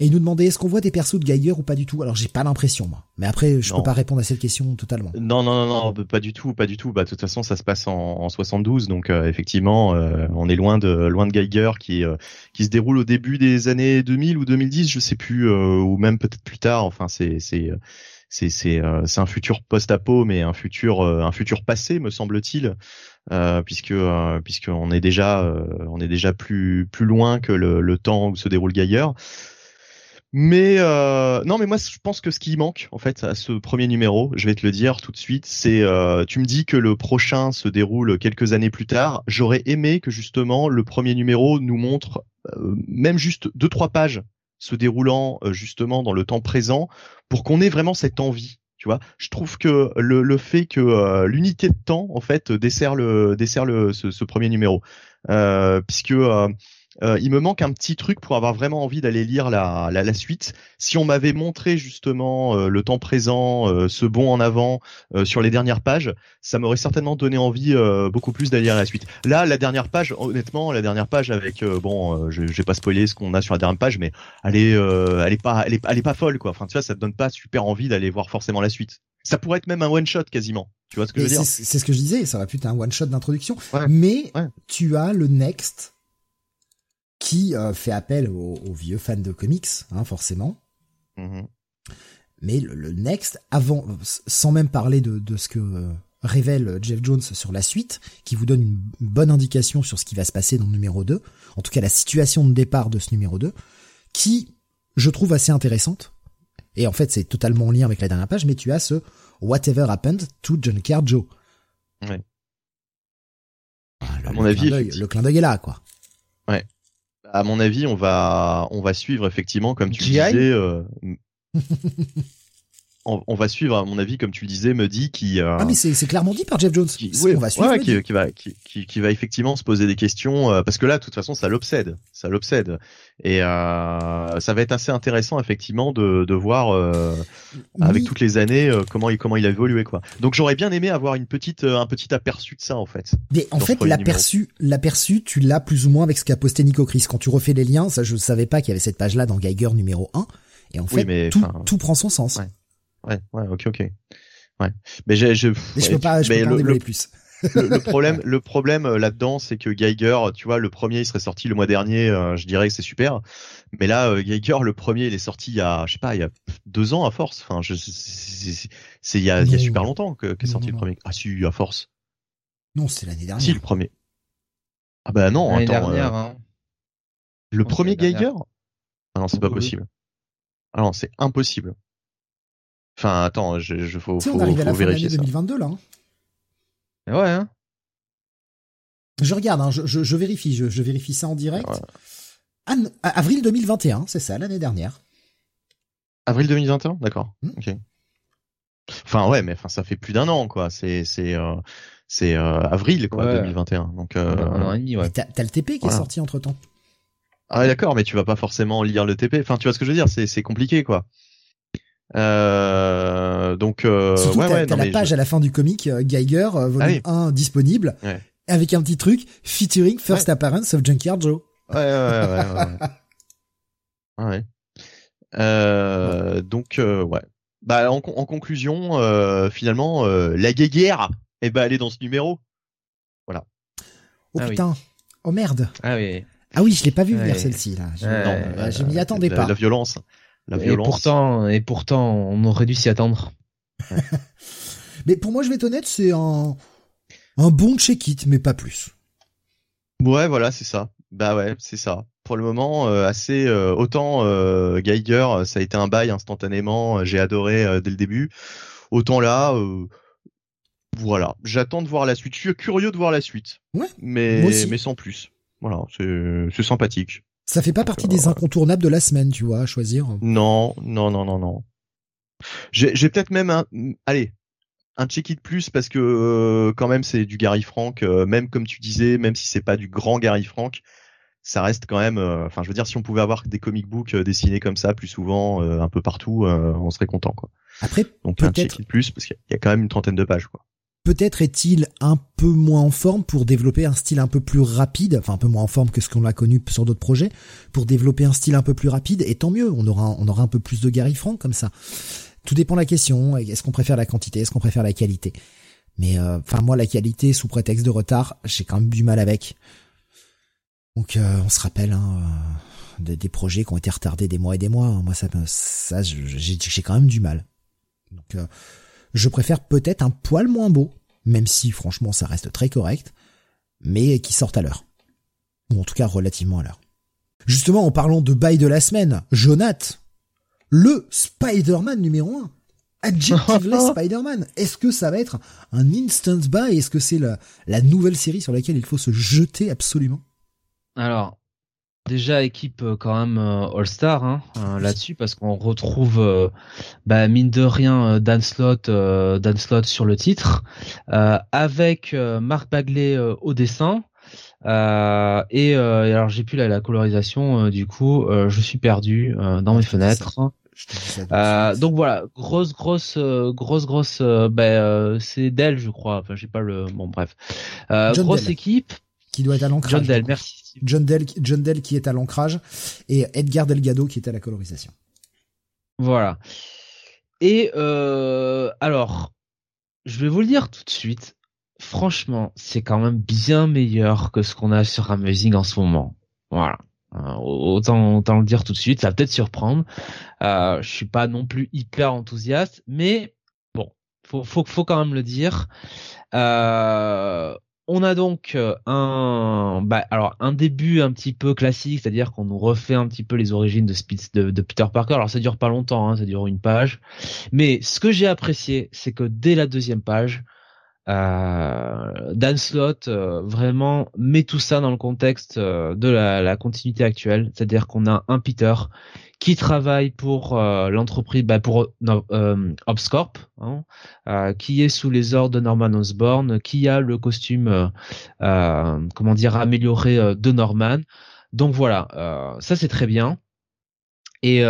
Speaker 1: Et il nous demandait est-ce qu'on voit des persos de Geiger ou pas du tout? Alors j'ai pas l'impression moi. Mais après je peux pas répondre à cette question totalement.
Speaker 3: Non non non non pas du tout pas du tout. Bah de toute façon ça se passe en, en 72 donc euh, effectivement euh, on est loin de loin de Geiger qui euh, qui se déroule au début des années 2000 ou 2010 je sais plus ou même peut-être plus tard. Enfin c'est c'est c'est c'est c'est un futur post-apo mais un futur un futur passé me semble-t-il euh, puisque puisqu'on est déjà on est déjà plus plus loin que le, le temps où se déroule Geiger. Mais euh, non, mais moi je pense que ce qui manque en fait à ce premier numéro, je vais te le dire tout de suite, c'est euh, tu me dis que le prochain se déroule quelques années plus tard. J'aurais aimé que justement le premier numéro nous montre euh, même juste deux trois pages se déroulant justement dans le temps présent pour qu'on ait vraiment cette envie tu vois, je trouve que le, le fait que l'unité de temps en fait dessert le dessert le ce, ce premier numéro, euh, puisque euh, il me manque un petit truc pour avoir vraiment envie d'aller lire la, la, la, suite. Si on m'avait montré justement euh, le temps présent, euh, ce bond en avant sur les dernières pages, ça m'aurait certainement donné envie beaucoup plus d'aller lire la suite. Là, la dernière page, honnêtement, la dernière page avec bon, je, je vais pas spoiler ce qu'on a sur la dernière page, mais elle est, elle est pas, elle est, elle est pas folle quoi. Enfin, tu vois, ça te donne pas super envie d'aller voir forcément la suite. Ça pourrait être même un one shot quasiment. Tu vois ce que je veux dire
Speaker 1: C'est ce que je disais, ça aurait pu être un one shot d'introduction. mais tu as le next qui euh, fait appel aux, vieux fans de comics, hein, forcément. Mm-hmm. Mais le, Next, avant, sans même parler de, ce que euh, révèle Jeff Jones sur la suite, qui vous donne une bonne indication sur ce qui va se passer dans le numéro 2, en tout cas la situation de départ de ce numéro 2, qui, je trouve assez intéressante. Et en fait, c'est totalement en lien avec la dernière page, mais tu as ce Whatever Happened to John Joe.
Speaker 3: Ouais.
Speaker 1: Ah, à mon avis, le clin d'œil est là, quoi.
Speaker 3: Ouais à mon avis, on va, on va suivre effectivement, comme tu disais. <laughs> On, va suivre, à mon avis, comme tu le disais, dit qui.
Speaker 1: Euh, ah mais c'est clairement dit par Jeff Jones.
Speaker 3: Qui, on va suivre. qui, va, qui, qui, va effectivement se poser des questions euh, parce que là, de toute façon, ça l'obsède, ça l'obsède, et euh, ça va être assez intéressant effectivement de, de voir avec toutes les années comment il comment il a évolué quoi. Donc j'aurais bien aimé avoir une petite un petit aperçu de ça en fait.
Speaker 1: Mais en fait, l'aperçu, l'aperçu, tu l'as plus ou moins avec ce qu'a posté Nico Chris. Quand tu refais les liens, ça je savais pas qu'il y avait cette page là dans Geiger numéro 1 et en fait tout, tout prend son sens.
Speaker 3: Ouais ouais, ouais, ok, ok. Ouais. Mais j'ai, je,
Speaker 1: mais je peux pas, je peux pas le, plus.
Speaker 3: le, <laughs> problème, le problème euh, là-dedans, c'est que Geiger, tu vois, le premier, il serait sorti le mois dernier, euh, je dirais que c'est super. Mais là, euh, Geiger, le premier, il est sorti il y a, je sais pas, il y a deux ans à force. Enfin, je, c'est il y a, il y a super longtemps que qu'est sorti le premier. Ah si, à force.
Speaker 1: Non, c'est l'année dernière.
Speaker 3: Si le premier. Ah bah non,
Speaker 2: l'année dernière. Hein.
Speaker 3: Le premier Geiger? Ah non, c'est pas possible. Ah non, c'est impossible. Enfin, attends, je, je faut, faut, on arrive à la fin de l'année
Speaker 1: 2022 là.
Speaker 2: Hein. Ouais. Hein.
Speaker 1: Je regarde, hein, je, je, je, vérifie, je, je, vérifie ça en direct. avril 2021, c'est ça, l'année dernière.
Speaker 3: Avril 2021, d'accord. Hmm. Ok. Enfin ouais, mais enfin ça fait plus d'un an quoi. C'est c'est euh, c'est euh, avril quoi 2021. Donc euh, un
Speaker 1: an et demi. Ouais. T'as le TP qui est sorti entre temps.
Speaker 3: Ah ouais, d'accord, mais tu vas pas forcément lire le TP. Enfin tu vois ce que je veux dire, c'est c'est compliqué quoi. Euh, donc, euh,
Speaker 1: Surtout ouais, t'as, la page à la fin du comic euh, Geiger euh, volume 1 ah disponible avec un petit truc featuring First Appearance of Junkyard Joe.
Speaker 3: Ouais, ouais, ouais. ouais. <laughs> Euh, donc, ouais. Bah, en, en conclusion, finalement, la guéguerre, eh ben, elle est dans ce numéro. Voilà.
Speaker 1: Oh ah putain. Oh merde.
Speaker 2: Ah oui.
Speaker 1: Ah oui, je l'ai pas vu venir celle-ci là. Je, non, je m'y attendais pas.
Speaker 3: La violence.
Speaker 2: Et pourtant, et pourtant, on aurait dû s'y attendre. <laughs>
Speaker 1: mais pour moi, je vais être honnête, c'est un, un bon check-it, mais pas plus.
Speaker 3: Ouais, voilà, c'est ça. Bah ouais, c'est ça. Pour le moment, euh, assez euh, autant euh, Geiger, ça a été un bail instantanément. J'ai adoré dès le début. Autant là, voilà, j'attends de voir la suite. Je suis curieux de voir la suite.
Speaker 1: Ouais.
Speaker 3: Mais mais sans plus. Voilà, c'est sympathique.
Speaker 1: Ça fait pas partie des incontournables de la semaine, tu vois, à choisir.
Speaker 3: Non, non, non, non, non. J'ai peut-être même un, allez, un check-it plus parce que euh, quand même c'est du Gary Frank, euh, même comme tu disais, même si c'est pas du grand Gary Frank, ça reste quand même. Euh, enfin, je veux dire, si on pouvait avoir des comic books dessinés comme ça plus souvent, un peu partout, on serait content, quoi.
Speaker 1: Après,
Speaker 3: donc un check-it plus parce qu'il y a quand même une trentaine de pages, quoi.
Speaker 1: Peut-être est-il un peu moins en forme pour développer un style un peu plus rapide, enfin un peu moins en forme que ce qu'on a connu sur d'autres projets, pour développer un style un peu plus rapide, et tant mieux, on aura, un peu plus de Gary Frank comme ça. Tout dépend de la question, est-ce qu'on préfère la quantité, est-ce qu'on préfère la qualité Mais euh, enfin moi la qualité sous prétexte de retard, j'ai quand même du mal avec. Donc euh, on se rappelle hein, euh, des, projets qui ont été retardés des mois et des mois, moi ça, ça j'ai quand même du mal. Donc je préfère peut-être un poil moins beau, même si franchement ça reste très correct, mais qui sortent à l'heure. Ou en tout cas relativement à l'heure. Justement, en parlant de bail de la semaine, Jonath, le Spider-Man numéro 1. Adjectiveless <laughs> Spider-Man. Est-ce que ça va être un instant buy? Est-ce que c'est la, la nouvelle série sur laquelle il faut se jeter absolument?
Speaker 2: Alors, déjà équipe euh, quand même euh, All-Star hein, euh, là-dessus parce qu'on retrouve bah, mine de rien Dan Slott, Dan Slott sur le titre avec Marc Bagley au dessin et alors j'ai plus la, colorisation du coup je suis perdu dans mes fenêtres. donc voilà, grosse, grosse, grosse, grosse. Bah, c'est Dell, je crois. Enfin, j'ai pas le. Bon, bref. grosse équipe
Speaker 1: qui doit être à l'ancrage.
Speaker 2: John Dell, merci.
Speaker 1: John Dell, qui est à l'ancrage et Edgar Delgado qui est à la colorisation.
Speaker 2: Voilà. Et euh, alors, je vais vous le dire tout de suite. Franchement, c'est quand même bien meilleur que ce qu'on a sur Amazing en ce moment. Voilà. Euh, autant, le dire tout de suite, ça va peut-être surprendre. Euh, je suis pas non plus hyper enthousiaste, mais bon, faut, faut, faut quand même le dire. On a donc euh, un, bah, alors un début un petit peu classique, c'est-à-dire qu'on nous refait un petit peu les origines de, Peter Parker. Alors ça dure pas longtemps, hein, ça dure une page. Mais ce que j'ai apprécié, c'est que dès la deuxième page, euh, Dan Slott euh, vraiment met tout ça dans le contexte de la, la continuité actuelle, c'est-à-dire qu'on a un Peter qui travaille pour euh, l'entreprise, bah pour euh, Obscorp, hein, euh, qui est sous les ordres de Norman Osborn, qui a le costume, euh, comment dire, amélioré de Norman. Donc voilà, ça c'est très bien. Et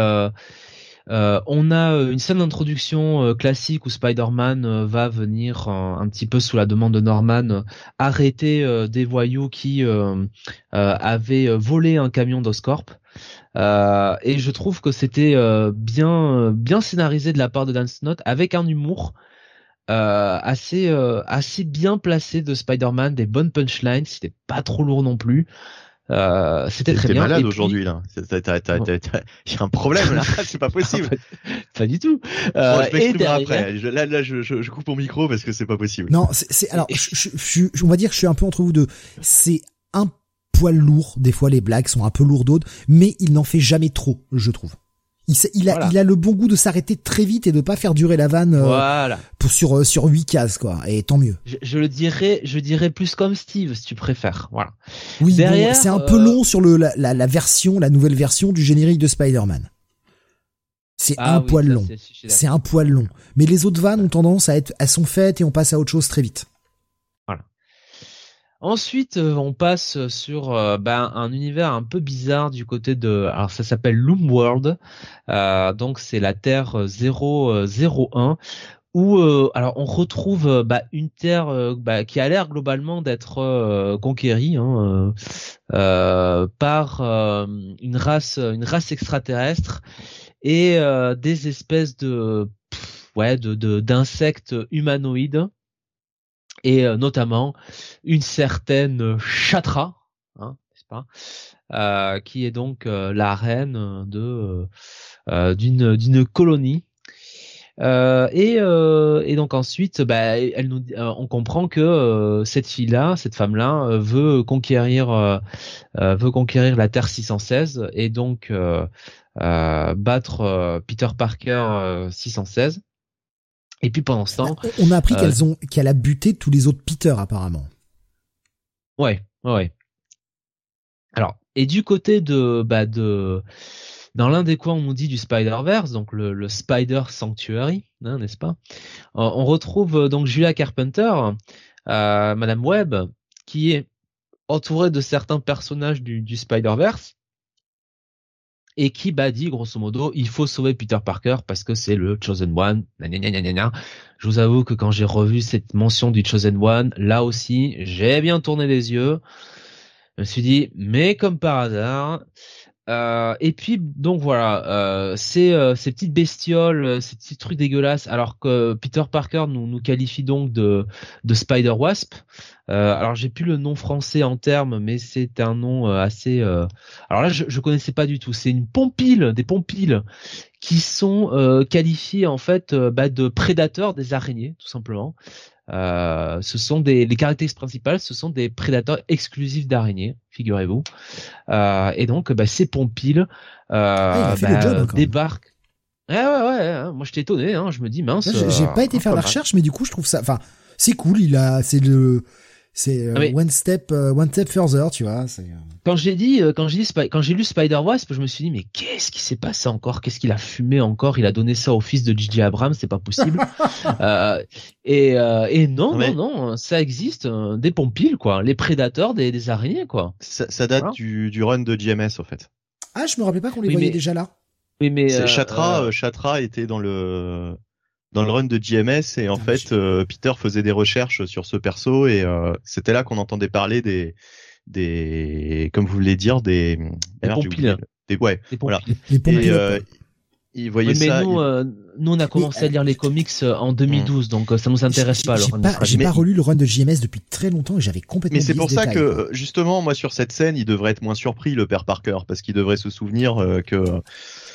Speaker 2: on a une scène d'introduction classique où Spider-Man va venir un petit peu sous la demande de Norman arrêter des voyous qui avaient volé un camion d'Oscorp. Euh, et je trouve que c'était euh, bien bien scénarisé de la part de Dan Snott avec un humour euh, assez assez bien placé de Spider-Man, des bonnes punchlines, c'était pas trop lourd non plus. Euh, c'était très bien.
Speaker 3: T'es malade aujourd'hui là. Il y a un problème là. <laughs> c'est pas possible.
Speaker 2: pas du tout.
Speaker 3: Euh, je et derrière... après. là, là, je, je, je, coupe mon micro parce que c'est pas possible.
Speaker 1: Non, c'est alors, je, je, on va dire que je suis un peu entre vous deux. C'est un poil lourd, des fois les blagues sont un peu lourdes, mais il n'en fait jamais trop, je trouve. Il, il, a, il a le bon goût de s'arrêter très vite et de pas faire durer la vanne euh,
Speaker 2: voilà.
Speaker 1: pour sur euh, sur huit cases quoi et tant mieux.
Speaker 2: Je, le dirais je dirais plus comme Steve si tu préfères voilà.
Speaker 1: Oui c'est un peu euh, long sur le la, la, version la nouvelle version du générique de Spider-Man. C'est ah un poil long. C'est un poil long. Mais les autres vannes ont tendance à être elles sont faites et on passe à autre chose très vite.
Speaker 2: Ensuite, euh, on passe sur euh, ben, un univers un peu bizarre du côté de. Alors, ça s'appelle Loom World. Euh, donc, c'est la Terre 001 où alors on retrouve bah, une terre bah, qui a l'air globalement d'être conquérie hein, par une race une race extraterrestre et des espèces de ouais de d'insectes humanoïdes et euh, notamment une certaine Chatra, hein, n'est-ce pas, euh, qui est donc euh, la reine de d'une d'une colonie. et, et donc ensuite, bah, elle nous, on comprend que cette fille-là, cette femme-là, veut conquérir, veut conquérir la Terre 616 et donc battre Peter Parker 616. Et puis pendant ce temps,
Speaker 1: on a appris qu'elles euh, ont qu'elle a buté tous les autres Peter apparemment.
Speaker 2: Ouais, ouais. Alors, et du côté de bah de dans l'un des coins on nous dit du Spider-Verse, donc le, Spider Sanctuary, hein, n'est-ce pas? On retrouve euh, donc Julia Carpenter, euh, Madame Webb, qui est entourée de certains personnages du, du Spider-Verse et qui bah dit grosso modo il faut sauver Peter Parker parce que c'est le chosen one. Je vous avoue que quand j'ai revu cette mention du chosen one, là aussi j'ai bien tourné les yeux. Je me suis dit mais comme par hasard, euh, et puis donc voilà, euh, ces, euh, ces petites bestioles, euh, ces petits trucs dégueulasses, alors que Peter Parker nous, nous qualifie donc de, de Spider Wasp. Euh, alors j'ai plus le nom français en termes, mais c'est un nom assez. Alors là, je, je connaissais pas du tout. C'est une pompile, des pompiles qui sont qualifiés en fait bah, de prédateurs des araignées, tout simplement. Euh, ce sont des les caractéristiques principales, ce sont des prédateurs exclusifs d'araignées, figurez-vous. Euh, et donc, bah, ces pompiles euh, ah, bah, débarquent. Ouais, ouais, ouais. Hein. Moi, je étonné. Hein. Je me dis mince.
Speaker 1: J'ai pas été faire la recherche, mais du coup, je trouve ça. Enfin, c'est cool. Il a, c'est le, c'est euh, ah, one step euh, one step further, tu vois. C'est... Euh.
Speaker 2: Quand j'ai dit quand j'ai dit quand j'ai lu Spider Wasp, je me suis dit mais qu'est-ce qui s'est passé encore? Qu'est-ce qu'il a fumé encore? Il a donné ça au fils de Gigi Abrams, c'est pas possible. <laughs> et et non non non, ça existe des pompiles quoi, les prédateurs des, des araignées quoi.
Speaker 3: Ça, ça date du, du run de GMS en fait.
Speaker 1: Ah, je me rappelais pas qu'on les voyait déjà là.
Speaker 2: Oui mais
Speaker 3: Chatra Chatra était dans le dans le run de JMS et en fait euh, Peter faisait des recherches sur ce perso et euh, c'était là qu'on entendait parler des des comme vous voulez dire des
Speaker 2: des pompiles.
Speaker 3: Des, ouais,
Speaker 2: des
Speaker 3: voilà.
Speaker 1: et, euh,
Speaker 3: il voyait mais
Speaker 2: ça. Nous, euh, nous, on a commencé à lire les comics en 2012, donc ça nous intéresse pas.
Speaker 1: J'ai pas, j'ai pas relu le run de JMS depuis très longtemps et j'avais complètement.
Speaker 3: Mais c'est pour ça que justement, moi, sur cette scène, il devrait être moins surpris, le père Parker, parce qu'il devrait se souvenir que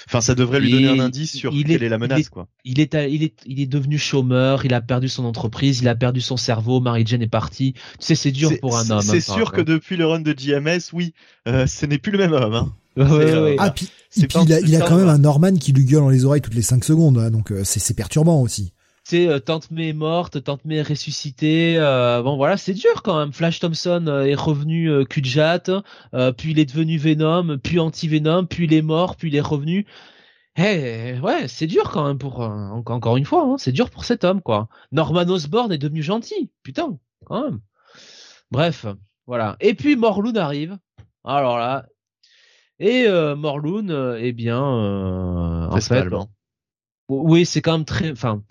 Speaker 3: Enfin, ça devrait lui donner un indice sur quelle est, la menace, quoi.
Speaker 2: Il est, il est, il est devenu chômeur, il a perdu son entreprise, il a perdu son cerveau, Mary Jane est partie. Tu sais, c'est dur pour un homme.
Speaker 3: C'est hein, sûr que depuis le run de JMS, oui, euh, ce n'est plus le même homme. Hein.
Speaker 1: Euh, ah, puis, puis il a, il a quand même un Norman qui lui gueule dans les oreilles toutes les 5 secondes, donc euh, c'est perturbant aussi
Speaker 2: c'est euh, Tante May est morte, Tante May est ressuscitée. Euh, bon voilà, c'est dur quand même. Flash Thompson euh, est revenu euh, puis il est devenu Venom, puis anti-Venom, puis il est mort, puis il est revenu. Eh ouais, c'est dur quand même pour encore une fois, hein, c'est dur pour cet homme quoi. Norman Osborn est devenu gentil, putain, quand même. Bref, voilà. Et puis Morloon arrive. Alors là, et Morloon, eh bien, en fait, oui, c'est quand même très, enfin.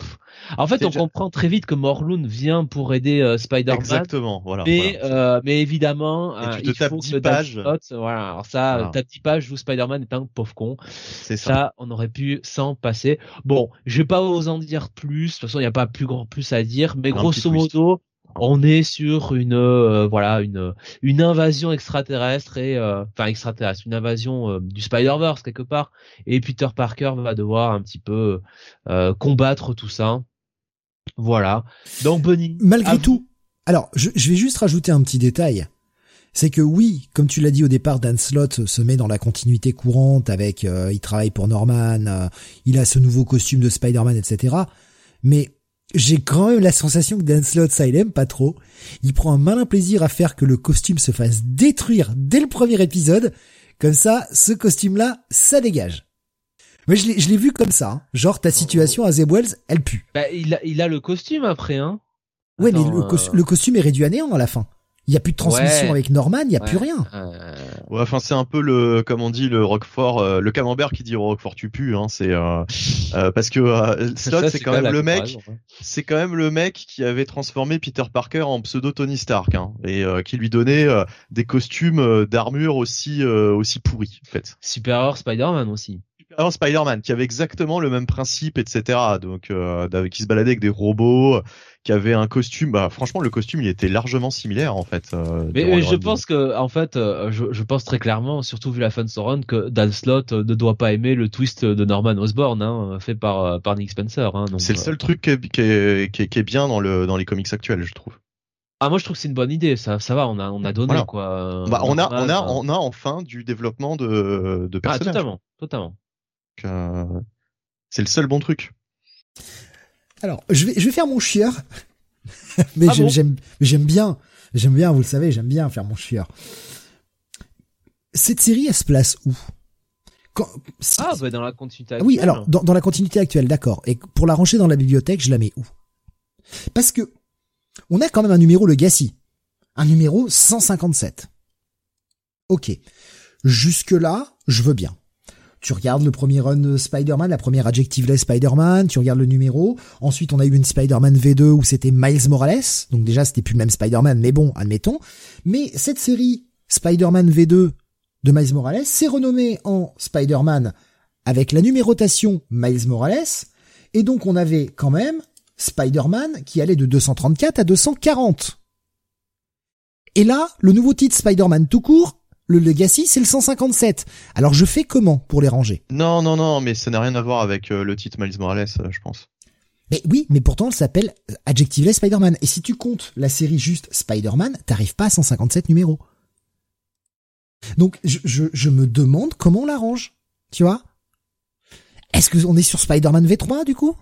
Speaker 2: En fait, on comprend très vite que Morlun vient pour aider euh, Spider-Man.
Speaker 3: Exactement, voilà.
Speaker 2: Mais, Euh, mais évidemment,
Speaker 3: Et tu euh, te tapes 10 pages.
Speaker 2: voilà, alors ça, voilà. tapes 10 pages où Spider-Man est un pauvre con.
Speaker 3: C'est ça.
Speaker 2: ça. on aurait pu s'en passer. Bon, je vais pas vous en dire plus. De toute façon, il n'y a pas plus grand plus à dire. Mais grosso modo, on est sur une euh, voilà une une invasion extraterrestre et euh, enfin extraterrestre une invasion euh, du Spider-Verse quelque part. Et Peter Parker va devoir un petit peu combattre tout ça. Voilà. Donc Bunny
Speaker 1: malgré tout alors je, je, vais juste rajouter un petit détail. C'est que oui comme tu l'as dit au départ Dan Slott se met dans la continuité courante avec il travaille pour Norman il a ce nouveau costume de Spider-Man etc mais j'ai quand même la sensation que Dan Slott, ça il aime pas trop. Il prend un malin plaisir à faire que le costume se fasse détruire dès le premier épisode. Comme ça, ce costume-là, ça dégage. Mais je l'ai vu comme ça. Hein. Genre, ta situation à Zeb elle pue.
Speaker 2: Bah, il a, il a le costume après, hein.
Speaker 1: Ouais, mais le, euh, le, costume est réduit à néant à la fin. Il y a plus de transmission avec Norman, il y a plus rien.
Speaker 3: Euh... Ouais, enfin c'est un peu le, comme on dit, le Roquefort, euh, le camembert qui dit au Roquefort tu pues. Hein, c'est euh, euh parce que euh, Slot c'est quand même le mec, c'est quand même le mec qui avait transformé Peter Parker en pseudo Tony Stark hein, et qui lui donnait des costumes d'armure aussi aussi pourris en fait.
Speaker 2: Superior Spider-Man aussi.
Speaker 3: Alors Spider-Man qui avait exactement le même principe, etc. Donc euh, qui se baladait avec des robots, qui avait un costume. Bah franchement le costume il était largement similaire en fait.
Speaker 2: Euh, mais, je pense que en fait, euh, je, je, pense très clairement, surtout vu la fin de son run, que Dan Slott ne doit pas aimer le twist de Norman Osborn hein, fait par par Nick Spencer. Hein,
Speaker 3: c'est le seul truc qui est, qui, est, qui, est, bien dans le dans les comics actuels, je trouve.
Speaker 2: Ah moi je trouve que c'est une bonne idée, ça ça va, on a on a donné quoi.
Speaker 3: Bah, on a on a on a enfin du développement de de ah, personnages.
Speaker 2: Ah, totalement, totalement.
Speaker 3: Euh, c'est le seul bon truc.
Speaker 1: Alors, je vais, je vais faire mon chieur. <laughs> mais ah j'aime, j'aime bien, j'aime bien, vous le savez, j'aime bien faire mon chieur. Cette série, elle se place où?
Speaker 2: Quand, Ah, bah dans la continuité
Speaker 1: actuelle. Oui, alors, dans, dans la continuité actuelle, d'accord. Et pour la ranger dans la bibliothèque, je la mets où? Parce que, on a quand même un numéro le Legacy. Un numéro 157. Ok. Jusque là, je veux bien. Tu regardes le premier run Spider-Man, la première Adjectiveless Spider-Man, tu regardes le numéro. Ensuite, on a eu une Spider-Man V2 où c'était Miles Morales. Donc déjà, c'était plus le même Spider-Man, mais bon, admettons. Mais cette série Spider-Man V2 de Miles Morales s'est renommée en Spider-Man avec la numérotation Miles Morales. Et donc, on avait quand même Spider-Man qui allait de 234 à 240. Et là, le nouveau titre Spider-Man tout court le Legacy, c'est le 157. Alors je fais comment pour les ranger?
Speaker 3: Non, non, non, mais ça n'a rien à voir avec euh, le titre Miles Morales, euh, je pense.
Speaker 1: Mais oui, mais pourtant, elle s'appelle Adjectiveless Spider-Man. Et si tu comptes la série juste Spider-Man, t'arrives pas à 157 numéros. Donc, je, je, je me demande comment on l'arrange. Tu vois? Est-ce qu'on est sur Spider-Man V3, du coup?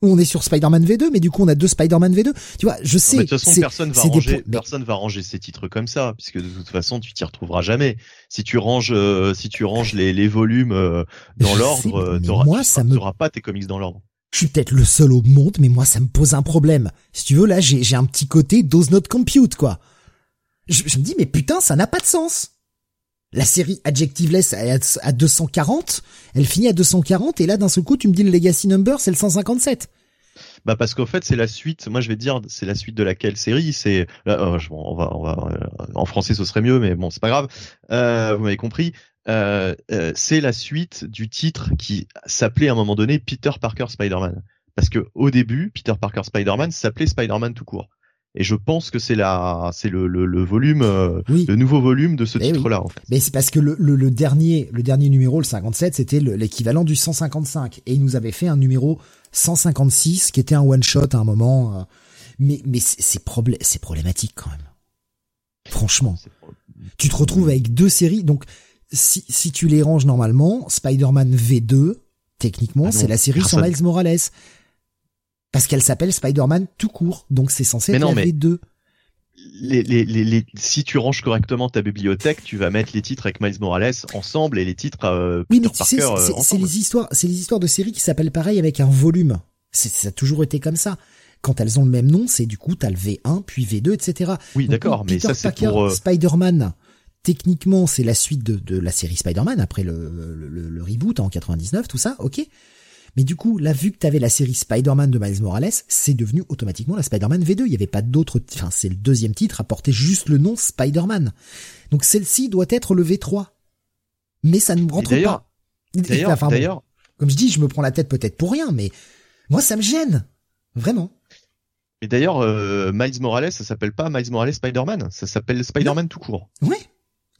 Speaker 1: On est sur Spider-Man V2, mais du coup on a deux Spider-Man V2. Tu vois, je sais.
Speaker 3: de toute façon, personne va ranger, personne va ranger ces titres comme ça, puisque de toute façon tu t'y retrouveras jamais. Si tu ranges, euh, si tu ranges les, les volumes euh, dans l'ordre, moi ça me pas tes comics dans l'ordre.
Speaker 1: Je suis peut-être le seul au monde, mais moi ça me pose un problème. Si tu veux, là j'ai j'ai un petit côté does not compute quoi. Je, je me dis mais putain ça n'a pas de sens. La série Adjectiveless à 240, elle finit à 240 et là d'un seul coup tu me dis le Legacy Number c'est le 157.
Speaker 3: Bah parce qu'au fait c'est la suite. Moi je vais dire c'est la suite de laquelle série. C'est euh, on va va euh, en français ce serait mieux mais bon c'est pas grave. Euh, vous m'avez compris. C'est la suite du titre qui s'appelait à un moment donné Peter Parker Spider-Man. Parce que au début Peter Parker Spider-Man s'appelait Spider-Man tout court. Et je pense que c'est la, c'est le, le, le, volume, euh, le nouveau volume de ce titre-là. En fait.
Speaker 1: Mais c'est parce que le, le, le, dernier, le dernier numéro, le 57, c'était l'équivalent du 155, et il nous avait fait un numéro 156 qui était un one shot à un moment. Euh, mais mais c'est problé c'est problématique quand même. Franchement, tu te retrouves avec deux séries. Donc si si tu les ranges normalement, Spider-Man V2, techniquement, ah c'est la série sur Miles Morales. Parce qu'elle s'appelle Spider-Man tout court, donc c'est censé être les deux.
Speaker 3: Les, les, les, si tu ranges correctement ta bibliothèque, tu vas mettre les titres avec Miles Morales ensemble et les titres euh,
Speaker 1: oui, mais tu sais, c'est les histoires, c'est les histoires de séries qui s'appellent pareil avec un volume. Ça a toujours été comme ça. Quand elles ont le même nom, c'est du coup t'as le V1 puis V2 etc.
Speaker 3: Oui, d'accord, mais ça c'est pour euh,
Speaker 1: Spider-Man. Techniquement, c'est la suite de, de la série Spider-Man après le, le, le, le reboot en 99, tout ça, ok. Mais du coup, là, vu que t'avais la série Spider-Man de Miles Morales, c'est devenu automatiquement la Spider-Man V2. Il n'y avait pas d'autre, enfin, c'est le deuxième titre à porter juste le nom Spider-Man. Donc celle-ci doit être le V3. Mais ça ne me rentre pas.
Speaker 3: D'ailleurs, d'ailleurs.
Speaker 1: comme je dis, je me prends la tête peut-être pour rien, mais moi, ça me gêne. Vraiment.
Speaker 3: Et d'ailleurs, euh, Miles Morales, ça s'appelle pas Miles Morales Spider-Man, ça s'appelle Spider-Man tout court.
Speaker 1: Ouais.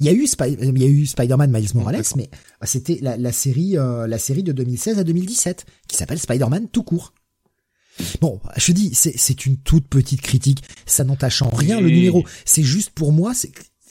Speaker 1: Il y a eu, il y a eu Spider-Man Miles Morales, mais c'était la, la, série, euh, la série de 2016 à 2017 qui s'appelle Spider-Man tout court. Bon, je dis, c'est une toute petite critique, ça n'entache en rien le numéro. C'est juste pour moi,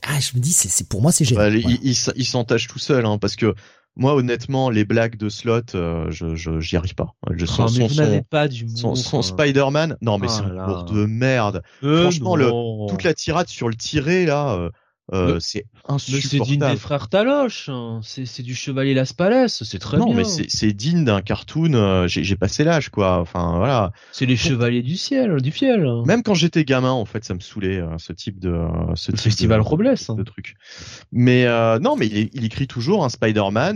Speaker 1: ah, je me dis, c'est pour moi c'est génial.
Speaker 3: Bah, il, il, s'entache tout seul, hein, parce que moi honnêtement les blagues de slot euh, je j'y arrive pas. Je
Speaker 2: oh, sens mais son, pas du
Speaker 3: son, son Spider-Man. Non mais oh c'est un de merde. Euh, franchement le toute la tirade sur le tiré là euh, euh, c'est insupportable.
Speaker 2: C'est digne des frères Taloche, hein. c'est du chevalier Las Palais, c'est très bien. Non,
Speaker 3: mais c'est digne d'un cartoon. Euh, j'ai passé l'âge, quoi. Enfin, voilà.
Speaker 2: C'est les chevaliers du ciel, du fiel.
Speaker 3: Même quand j'étais gamin, en fait, ça me saulait euh, ce type de ce type
Speaker 2: festival
Speaker 3: de,
Speaker 2: Robles,
Speaker 3: hein. de truc. Mais non, mais il, il, écrit toujours un Spider-Man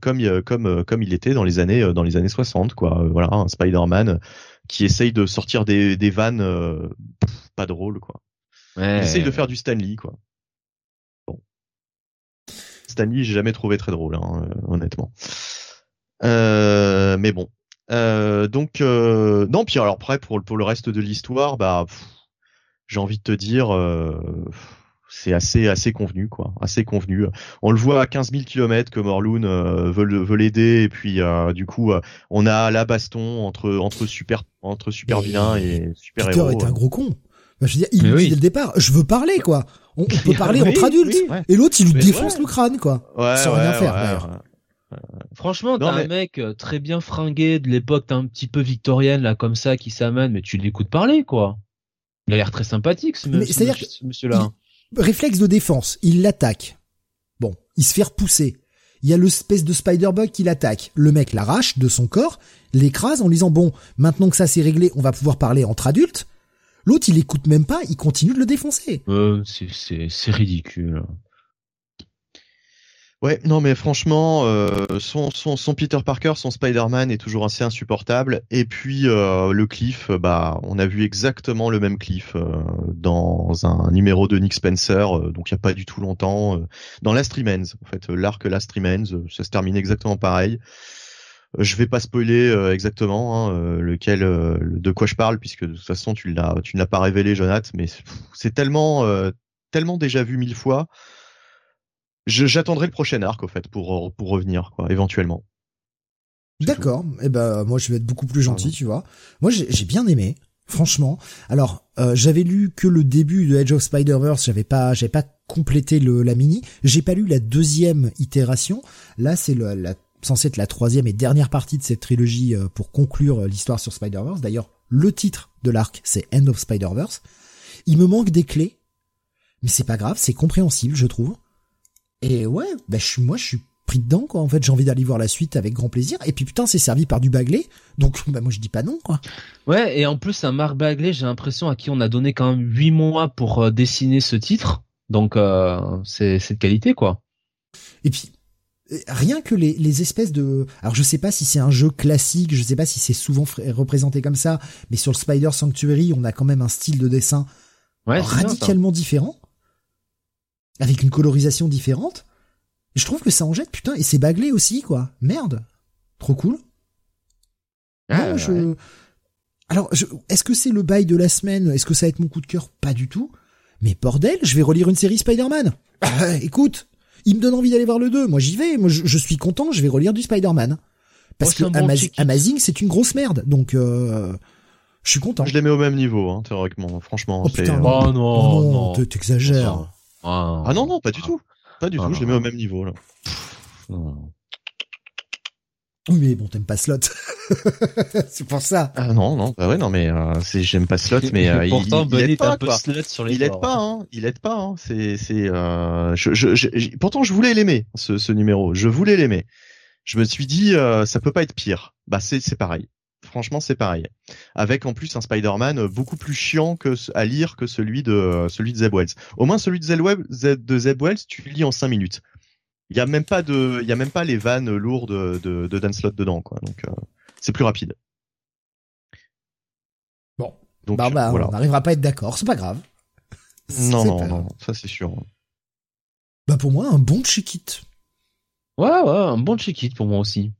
Speaker 3: comme comme comme il était dans les années dans les années 60, quoi. voilà, un Spider-Man qui essaye de sortir des des vannes pas drôles, quoi. Ouais. Il essaye de faire du Stanley, quoi. Stanley, j'ai jamais trouvé très drôle, hein, euh, honnêtement. Euh, mais bon. Euh, donc non, puis alors après pour pour le reste de l'histoire, bah j'ai envie de te dire c'est assez assez convenu quoi, assez convenu. On le voit à 15 000 km que Morloon veut veut l'aider et puis du coup on a la baston entre entre super entre super vilains et super
Speaker 1: Peter
Speaker 3: héros.
Speaker 1: est un gros con. Bah, je veux dire, il dit dès le départ, je veux parler quoi. On, peut <laughs> parler entre adultes. Et l'autre, il lui défonce le crâne, quoi. sans rien faire, d'ailleurs.
Speaker 2: Franchement, t'as un mec euh, très bien fringué de l'époque un petit peu victorienne, là, comme ça, qui s'amène, mais tu l'écoutes parler, quoi. Il a l'air très sympathique, ce, monsieur-là.
Speaker 1: Réflexe de défense, il l'attaque. Bon, il se fait repousser. Il y a l'espèce de Spider-Bug qui l'attaque. Le mec l'arrache de son corps, l'écrase en lui disant, bon, maintenant que ça s'est réglé, on va pouvoir parler entre adultes. L'autre, il écoute même pas, il continue de le défoncer.
Speaker 2: Euh, c'est ridicule.
Speaker 3: Ouais, non mais franchement, euh, son, son, son, Peter Parker, son Spider-Man est toujours assez insupportable. Et puis euh, le Cliff, bah, on a vu exactement le même Cliff euh, dans un numéro de Nick Spencer, euh, donc il y a pas du tout longtemps, euh, dans Last Remains. En fait, l'arc Last Remains, ça se termine exactement pareil. Euh, je vais pas spoiler euh, exactement hein, euh, lequel, de quoi je parle, puisque de toute façon tu l'as, tu ne l'as pas révélé, Jonathan. Mais c'est tellement, tellement déjà vu mille fois. J'attendrai le prochain arc, au fait, pour pour revenir, quoi, éventuellement.
Speaker 1: D'accord. Et eh ben moi je vais être beaucoup plus gentil, tu vois. Moi j'ai bien aimé, franchement. Alors j'avais lu que le début de Edge of Spider Verse, j'avais pas j'avais pas complété le la mini. J'ai pas lu la deuxième itération. Là c'est la censé être la troisième et dernière partie de cette trilogie euh, pour conclure l'histoire sur Spider-Verse. D'ailleurs, le titre de l'arc, c'est End of Spider-Verse. Il me manque des clés, mais c'est pas grave, c'est compréhensible, je trouve. Et ouais, bah, je suis, moi, je suis pris dedans, quoi. En fait, j'ai envie d'aller voir la suite avec grand plaisir. Et puis, putain, c'est servi par du Bagley. Donc, <laughs> bah, moi, je dis pas non, quoi.
Speaker 2: Ouais, et en plus, un Marc Bagley, j'ai l'impression à qui on a donné quand même huit mois pour euh, dessiner ce titre. Donc, euh, c'est, c'est de qualité, quoi.
Speaker 1: Et puis, rien que les, les espèces de alors je sais pas si c'est un jeu classique je sais pas si c'est souvent représenté comme ça mais sur le Spider Sanctuary on a quand même un style de dessin radicalement différent avec une colorisation différente je trouve que ça en jette, putain, et c'est baglé aussi, quoi. Merde. Trop cool. Ah, je... Alors, est-ce que c'est le bail de la semaine? Est-ce que ça va être mon coup de cœur? Pas du tout. Mais bordel, je vais relire une série Spider-Man. Ah, écoute, il me donne envie d'aller voir le 2. Moi, j'y vais. Moi, je, suis content. Je vais relire du Spider-Man. Parce que Amazing, c'est une grosse merde. Donc, euh, je suis content.
Speaker 3: Je les mets au même niveau, hein, théoriquement. Franchement.
Speaker 1: Oh, putain, oh non, oh, non, t'exagères.
Speaker 3: Ah. ah non, non, pas du tout. Pas du tout, je les mets au même niveau là.
Speaker 1: Oui, mais bon, t'aimes pas Slot. <laughs> c'est pour ça.
Speaker 3: Ah non, non, bah ouais, non, mais euh, c'est j'aime pas Slot, mais euh,
Speaker 2: pourtant,
Speaker 3: il, il,
Speaker 2: aide pas, un peu Slot sur les
Speaker 3: Il aide pas, hein. Il aide pas, hein. C'est, c'est. Euh, je, je, je, pourtant, je voulais l'aimer, ce, ce numéro. Je voulais l'aimer. Je me suis dit, euh, ça peut pas être pire. Bah, c'est, c'est pareil. Franchement, c'est pareil. Avec en plus un Spider-Man beaucoup plus chiant que à lire que celui de celui de Zeb Wells. Au moins, celui de Zeb Wells, de Zeb Wells, tu lis en cinq minutes. Il y a même pas de, il y a même pas les vannes lourdes de, de Dan Slott dedans, quoi. Donc euh, c'est plus rapide.
Speaker 1: Bon. Donc, bah, bah on n'arrivera pas à être d'accord, c'est pas grave.
Speaker 3: Non, non, non, ça c'est sûr.
Speaker 1: Bah pour moi, un bon check-it.
Speaker 2: Ouais, ouais, un bon check-it pour moi aussi.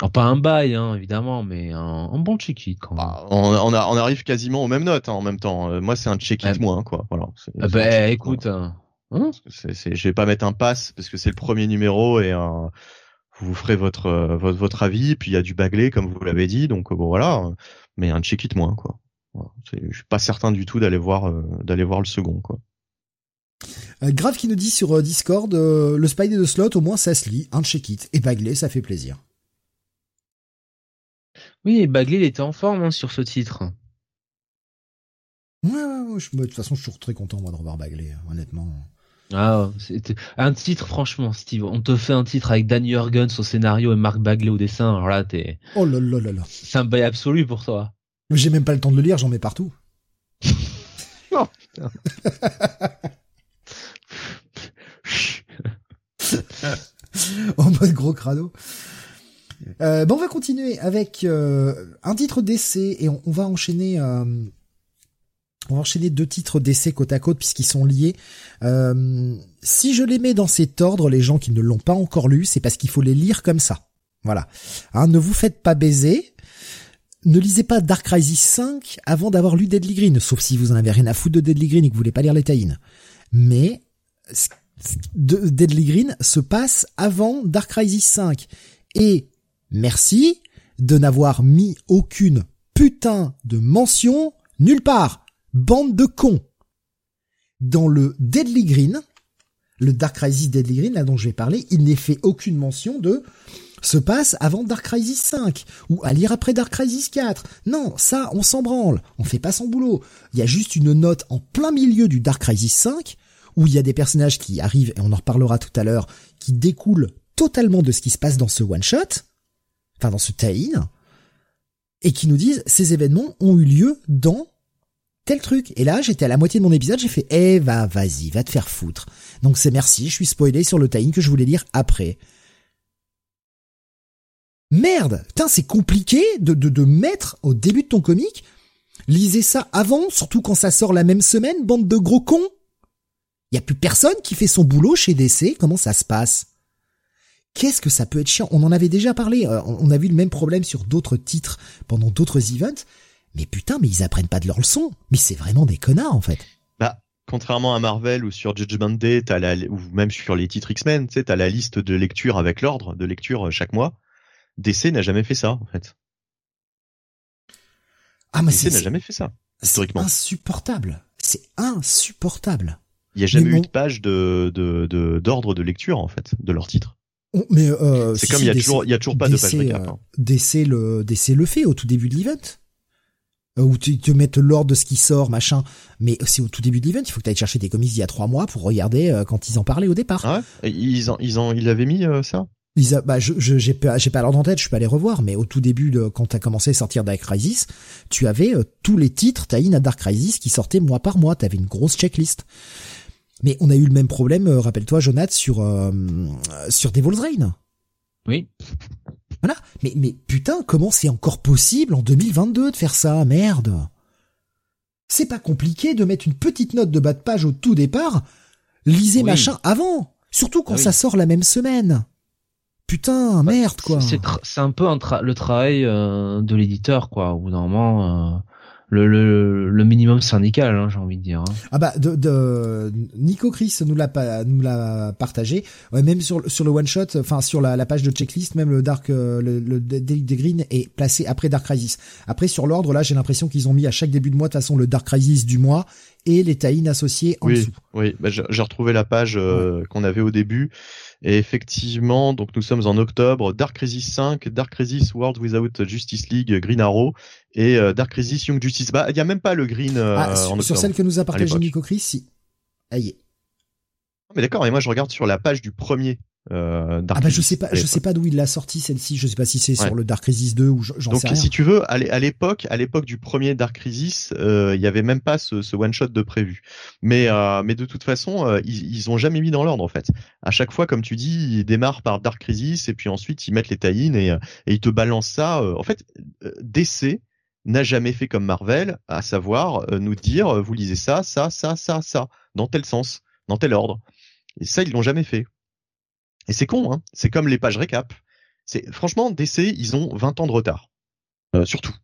Speaker 2: Alors, pas un bail, hein, évidemment, mais un, bon check-it quand même.
Speaker 3: Bah, on, on, on, arrive quasiment aux mêmes notes hein, en même temps. Euh, moi, c'est un check-it moins, quoi. Voilà.
Speaker 2: Ah bah, écoute,
Speaker 3: Hein c'est, je vais pas mettre un pass parce que c'est le premier numéro et euh, vous ferez votre, euh, votre votre avis. Puis il y a du baglé comme vous l'avez dit, donc bon voilà. Mais un check it moins quoi. je suis pas certain du tout d'aller voir euh, d'aller voir le second quoi.
Speaker 1: Grave qui nous dit sur Discord, le Spidey de slot au moins ça se lit, un check it et Bagley ça fait plaisir.
Speaker 2: Oui, et Bagley il était en forme hein, sur ce titre.
Speaker 1: Ouais, ouais, ouais de toute façon je suis toujours très content moi de revoir Bagley, honnêtement.
Speaker 2: Ah, c'était un titre, franchement, Steve. On te fait un titre avec Danny Jurgens au scénario et Marc Bagley au dessin. Alors là, t'es.
Speaker 1: Oh là là là là.
Speaker 2: C'est un bail absolu pour toi.
Speaker 1: J'ai même pas le temps de le lire, j'en mets partout. <laughs>
Speaker 2: oh, <laughs>
Speaker 1: en mode gros crado. Euh, bon, on va continuer avec euh, un titre d'essai et on, va enchaîner euh, va enchaîner deux titres d'essai côte à côte puisqu'ils sont liés. Euh, si je les mets dans cet ordre, les gens qui ne l'ont pas encore lu, c'est parce qu'il faut les lire comme ça. Voilà. Hein, ne vous faites pas baiser. Ne lisez pas Dark Crisis 5 avant d'avoir lu Deadly Green, sauf si vous en avez rien à foutre de Deadly Green et que vous voulez pas lire les taïnes. Mais Deadly Green se passe avant Dark Crisis 5. Et merci de n'avoir mis aucune putain de mention nulle part. Bande de cons. Dans le Deadly Green, le Dark Crisis Deadly Green, là dont je vais parler, il n'est fait aucune mention de se passe avant Dark Crisis 5 ou à lire après Dark Crisis 4. Non, ça, on s'en branle. On fait pas son boulot. Il y a juste une note en plein milieu du Dark Crisis 5 où il y a des personnages qui arrivent, et on en reparlera tout à l'heure, qui découlent totalement de ce qui se passe dans ce one-shot, enfin dans ce tie-in, et qui nous disent ces événements ont eu lieu dans tel truc. Et là, j'étais à la moitié de mon épisode, j'ai fait, eh, va, vas-y, va te faire foutre. Donc c'est merci, je suis spoilé sur le tie que je voulais lire après. Merde, putain, c'est compliqué de, de, de mettre au début de ton comique. Lisez ça avant, surtout quand ça sort la même semaine, bande de gros cons. Y a plus personne qui fait son boulot chez DC, comment ça se passe? Qu'est-ce que ça peut être chiant? On en avait déjà parlé, euh, on a vu le même problème sur d'autres titres pendant d'autres events. Mais putain, mais ils apprennent pas de leur leçon. Mais c'est vraiment des connards en fait.
Speaker 3: Bah, contrairement à Marvel ou sur Judgment Day, t'as la, ou même sur les titres X-Men, tu sais, t'as la liste de lecture avec l'ordre de lecture euh, chaque mois. DC n'a jamais fait ça en fait.
Speaker 1: Ah mais DC
Speaker 3: n'a jamais fait ça historiquement.
Speaker 1: Insupportable. C'est insupportable.
Speaker 3: Il y a jamais eu de page de d'ordre de, lecture en fait de leur titre.
Speaker 1: mais euh,
Speaker 3: c'est comme il y a toujours il y a toujours pas de page récap. Hein.
Speaker 1: DC le DC le fait au tout début de l'event. Euh, où tu te mettent l'ordre de ce qui sort, machin. Mais c'est au tout début de l'event, il faut que tu ailles chercher tes comics il y a trois mois pour regarder euh, quand ils en parlaient au départ.
Speaker 3: Ah ouais ils en, ils en, ils avaient mis euh, ça?
Speaker 1: Ils bah, je, j'ai pas, j'ai pas l'ordre en tête, je suis pas allé revoir, mais au tout début de, quand t'as commencé à sortir Dark Crisis, tu avais tous les titres tie à Dark Crisis qui sortaient mois par mois, t'avais une grosse checklist. Mais on a eu le même problème, rappelle-toi, Jonathan, sur, sur Devil's Reign.
Speaker 2: Oui.
Speaker 1: Voilà. Mais, mais putain, comment c'est encore possible en 2022 de faire ça? Merde. C'est pas compliqué de mettre une petite note de bas de page au tout départ. Lisez machin avant. Surtout quand ah ça sort la même semaine. Putain, bah, merde, quoi.
Speaker 2: C'est un peu le travail euh, de l'éditeur, quoi. Au bout d'un moment, euh, le, le, le minimum syndical, hein, j'ai envie de dire. Hein.
Speaker 1: Ah bah de, de Nico Chris nous l'a nous l'a partagé. Ouais, même sur sur le one shot, enfin sur la, la, page de checklist, même le Dark euh, le, le des Green est placé après Dark Crisis. Après sur l'ordre là, j'ai l'impression qu'ils ont mis à chaque début de mois de toute façon le Dark Crisis du mois et les tie associés en
Speaker 3: oui,
Speaker 1: dessous.
Speaker 3: Oui, bah, j'ai retrouvé la page euh, qu'on avait au début. Et effectivement, donc nous sommes en octobre, Dark Crisis 5, Dark Crisis World Without Justice League, Green Arrow et euh, Dark Crisis Young Justice. Bah, il y a même pas le Green euh,
Speaker 1: ah, sur, sur, celle que nous a partagé Nico Chris, si. Ah.
Speaker 3: Mais d'accord, et moi je regarde sur la page du premier euh,
Speaker 1: ah bah je sais pas, je sais pas d'où il l'a sorti celle-ci. Je sais pas si c'est sur le Dark Crisis 2 ou j'en sais rien.
Speaker 3: Donc si tu veux, à l'époque, à l'époque du premier Dark Crisis, euh, il y avait même pas ce, ce one shot de prévu. Mais euh, mais de toute façon, euh, ils, ils ont jamais mis dans l'ordre en fait. À chaque fois, comme tu dis, ils démarrent par Dark Crisis et puis ensuite ils mettent les tie et, et ils te balancent ça. en fait, DC n'a jamais fait comme Marvel, à savoir nous dire vous lisez ça, ça, ça, ça, ça, dans tel sens, dans tel ordre. Et ça, ils l'ont jamais fait. Et c'est con, hein. C'est comme les pages récap. C'est franchement DC, ils ont 20 ans de retard. Euh, surtout.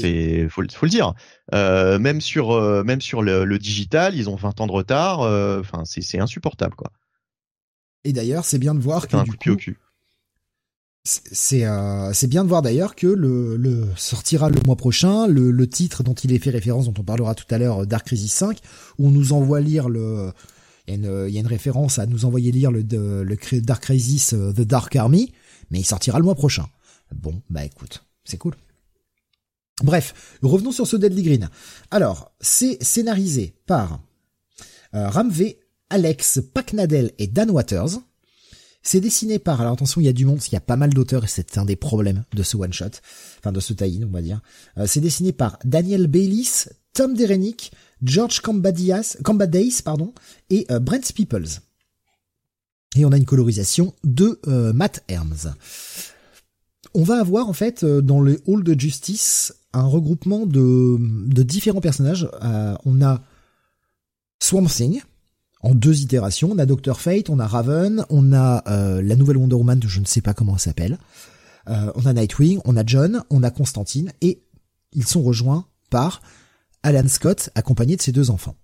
Speaker 3: C'est faut, faut, le dire. Euh, même sur euh, même sur le, digital, ils ont 20 ans de retard. Euh, enfin, c'est insupportable quoi.
Speaker 1: Et d'ailleurs, c'est bien de voir que du coup, c'est c'est bien de voir d'ailleurs que le, le sortira le mois prochain le, le titre dont il est fait référence, dont on parlera tout à l'heure, Dark Crisis 5, où on nous envoie lire le il y, a une, référence à nous envoyer lire le, le Dark Crisis euh, The Dark Army, mais il sortira le mois prochain. Bon, bah écoute, c'est cool. Bref, revenons sur ce Deadly Green. Alors, c'est scénarisé par euh, Ramvé, Alex Pacnadel et Dan Waters. C'est dessiné par, alors attention, il y a du monde, il y a pas mal d'auteurs et c'est un des problèmes de ce one-shot, enfin de ce tie on va dire. Euh, c'est dessiné par Daniel Baylis, Tom Derenick, George Cambadais pardon, et euh, Brent Peoples. Et on a une colorisation de euh, Matt Herms. On va avoir en fait euh, dans le hall de justice un regroupement de, de différents personnages. on a Swamp Thing en deux itérations. On a Doctor Fate, on a Raven, on a la nouvelle Wonder Woman, je ne sais pas comment elle s'appelle. on a Nightwing, on a John, on a Constantine et ils sont rejoints par Alan Scott accompagné de ses deux enfants.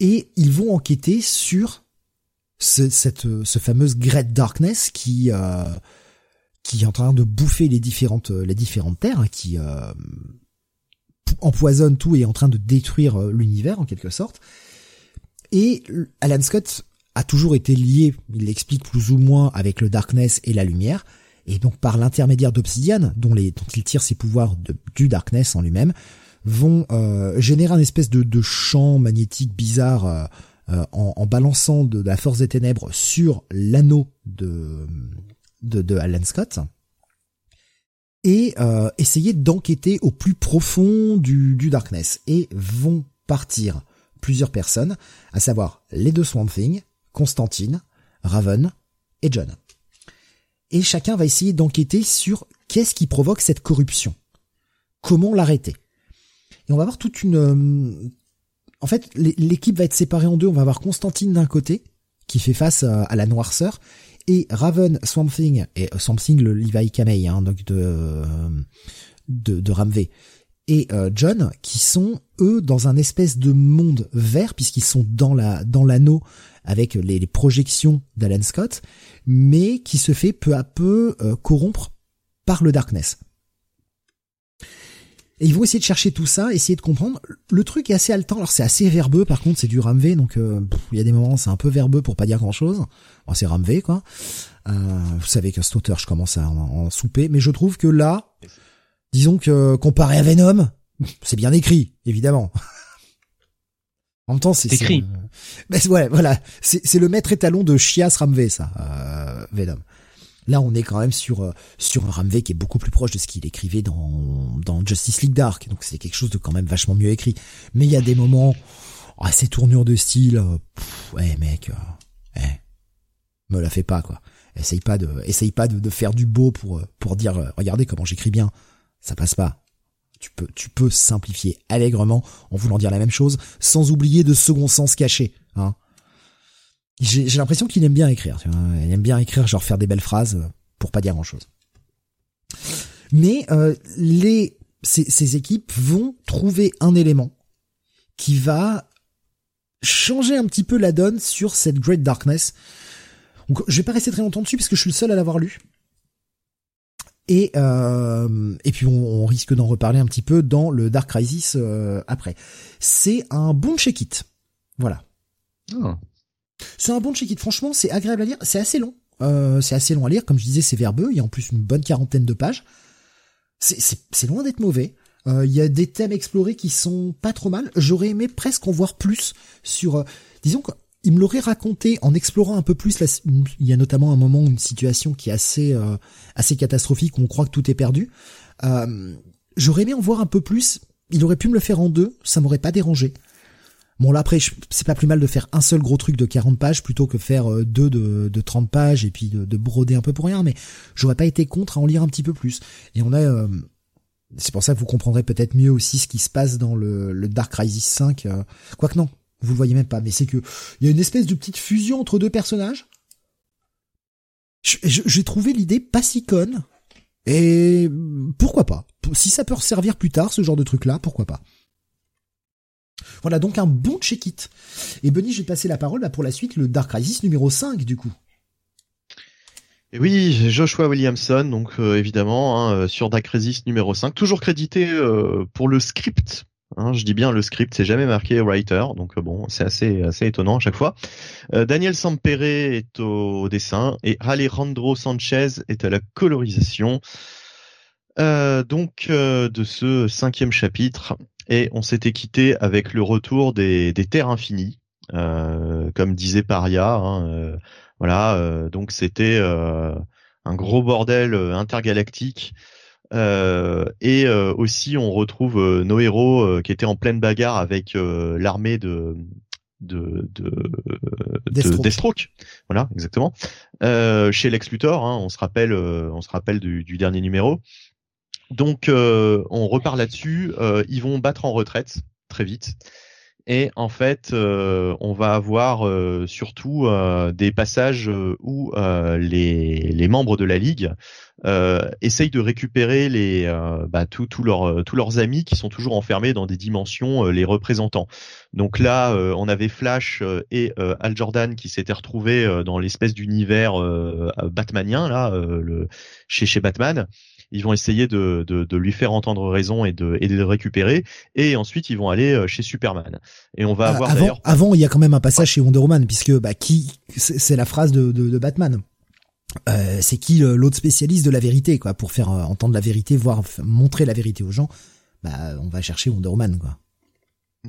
Speaker 1: Et ils vont enquêter sur ce, cette ce fameuse Great Darkness qui euh, qui est en train de bouffer les différentes les différentes terres, hein, qui euh, empoisonne tout et est en train de détruire euh, l'univers en quelque sorte. Et Alan Scott a toujours été lié, il l'explique plus ou moins avec le Darkness et la lumière, et donc par l'intermédiaire d'Obsidian, dont, dont il tire ses pouvoirs du Darkness en lui-même, vont euh, générer un espèce de, champ magnétique bizarre euh, euh, en, balançant de, la force des ténèbres sur l'anneau de, de, Alan Scott et essayer d'enquêter au plus profond du, du Darkness et vont partir plusieurs personnes, à savoir les deux Swamp Thing, Constantine, Raven et John. Et chacun va essayer d'enquêter sur qu'est-ce qui provoque cette corruption. Comment l'arrêter? Et on va avoir toute une... Euh, en fait, l'équipe va être séparée en deux. On va avoir Constantine d'un côté, qui fait face à, la noirceur, et Raven, Swamp Thing, et euh, Swamp Thing, le Levi Kamei, hein, donc de, euh, de, de et John, qui sont, eux, dans un espèce de monde vert, puisqu'ils sont dans la dans l'anneau avec les, les projections d'Alan Scott, mais qui se fait peu à peu corrompre par le Darkness. Et ils vont essayer de chercher tout ça, essayer de comprendre. Le truc est assez haletant. Alors c'est assez verbeux, par contre, c'est du ramvé, donc euh, il y a des moments c'est un peu verbeux pour pas dire grand chose. Bon, c'est ramvé, quoi. Euh, vous savez que cet auteur, je commence à en, souper, mais je trouve que là, disons que comparé à Venom, <laughs> c'est bien écrit, évidemment. <laughs> en même temps, c'est
Speaker 2: écrit. <laughs>
Speaker 1: Mais ouais, voilà, c'est le maître étalon de Chias Ramvé, ça, euh, Venom. Là, on est quand même sur euh, sur un Ramvé qui est beaucoup plus proche de ce qu'il écrivait dans dans Justice League Dark. Donc c'est quelque chose de quand même vachement mieux écrit. Mais il y a des moments, ah, ces tournures de style, euh, ouais mec, euh, eh, me la fais pas quoi. Essaye pas de essaye pas de, de faire du beau pour pour dire regardez comment j'écris bien. Ça passe pas. Tu peux tu peux simplifier allègrement en voulant dire la même chose sans oublier de second sens caché. Hein j'ai l'impression qu'il aime bien écrire. Tu vois. Il aime bien écrire, genre faire des belles phrases euh, pour pas dire grand chose. Mais euh, les ces, ces, équipes vont trouver un élément qui va changer un petit peu la donne sur cette Great Darkness. Donc, je vais pas rester très longtemps dessus parce que je suis le seul à l'avoir lu. Et euh, et puis on, risque d'en reparler un petit peu dans le Dark Crisis euh, après. C'est un bon check-it. Voilà. Oh. C'est un bon check-it. Franchement, c'est agréable à lire. C'est assez long. Euh, c'est assez long à lire. Comme je disais, c'est verbeux. Il y a en plus une bonne quarantaine de pages. C'est loin d'être mauvais. Euh, il y a des thèmes explorés qui sont pas trop mal. J'aurais aimé presque en voir plus sur. Euh, disons qu'il me l'aurait raconté en explorant un peu plus. il y a notamment un moment, une situation qui est assez assez catastrophique où on croit que tout est perdu. J'aurais aimé en voir un peu plus. Il aurait pu me le faire en deux. Ça m'aurait pas dérangé. Bon là après c'est pas plus mal de faire un seul gros truc de 40 pages plutôt que faire euh, deux de, de 30 pages et puis de, broder un peu pour rien mais j'aurais pas été contre à en lire un petit peu plus. Et on a euh, c'est pour ça que vous comprendrez peut-être mieux aussi ce qui se passe dans le, Dark Crisis 5 euh, quoique non, vous le voyez même pas mais c'est que il y a une espèce de petite fusion entre deux personnages. J'ai trouvé l'idée pas si conne et pourquoi pas? Si ça peut servir plus tard ce genre de truc là, pourquoi pas? Voilà donc un bon check-it. Et Benny, je vais passer la parole pour la suite, le Dark Crisis numéro 5 du coup.
Speaker 3: Oui, Joshua Williamson, donc euh, évidemment, hein, euh, sur Dark Crisis numéro 5, toujours crédité euh, pour le script. Hein, je dis bien le script, c'est jamais marqué writer, donc bon, c'est assez assez étonnant à chaque fois. Daniel Sampere est au, dessin et Alejandro Sanchez est à la colorisation. donc de ce cinquième chapitre et on s'était quitté avec le retour des, terres infinies, euh, comme disait Paria. Hein, euh, voilà, euh, donc c'était un gros bordel intergalactique. et aussi, on retrouve nos héros qui étaient en pleine bagarre avec l'armée de de de, Deathstroke. Voilà, exactement. chez Lex Luthor, hein, on se rappelle, on se rappelle du, du dernier numéro. Donc euh, on repart là-dessus. Euh, ils vont battre en retraite très vite. Et en fait, euh, on va avoir surtout des passages où les, membres de la ligue essayent de récupérer les bah, tous leurs amis qui sont toujours enfermés dans des dimensions les représentant. Donc là, on avait Flash et Al Jordan qui s'étaient retrouvés dans l'espèce d'univers batmanien là, chez Batman ils vont essayer de, de, de, lui faire entendre raison et de, et de le récupérer, et ensuite ils vont aller euh, chez Superman. Et on va
Speaker 1: ah,
Speaker 3: avoir
Speaker 1: avant, avant il y a quand même un passage chez Wonder Woman, puisque bah qui c'est la phrase de, de, de Batman. Euh, c'est qui l'autre spécialiste de la vérité, quoi, pour faire euh, entendre la vérité, voir montrer la vérité aux gens. Bah, on va chercher Wonder Woman, quoi.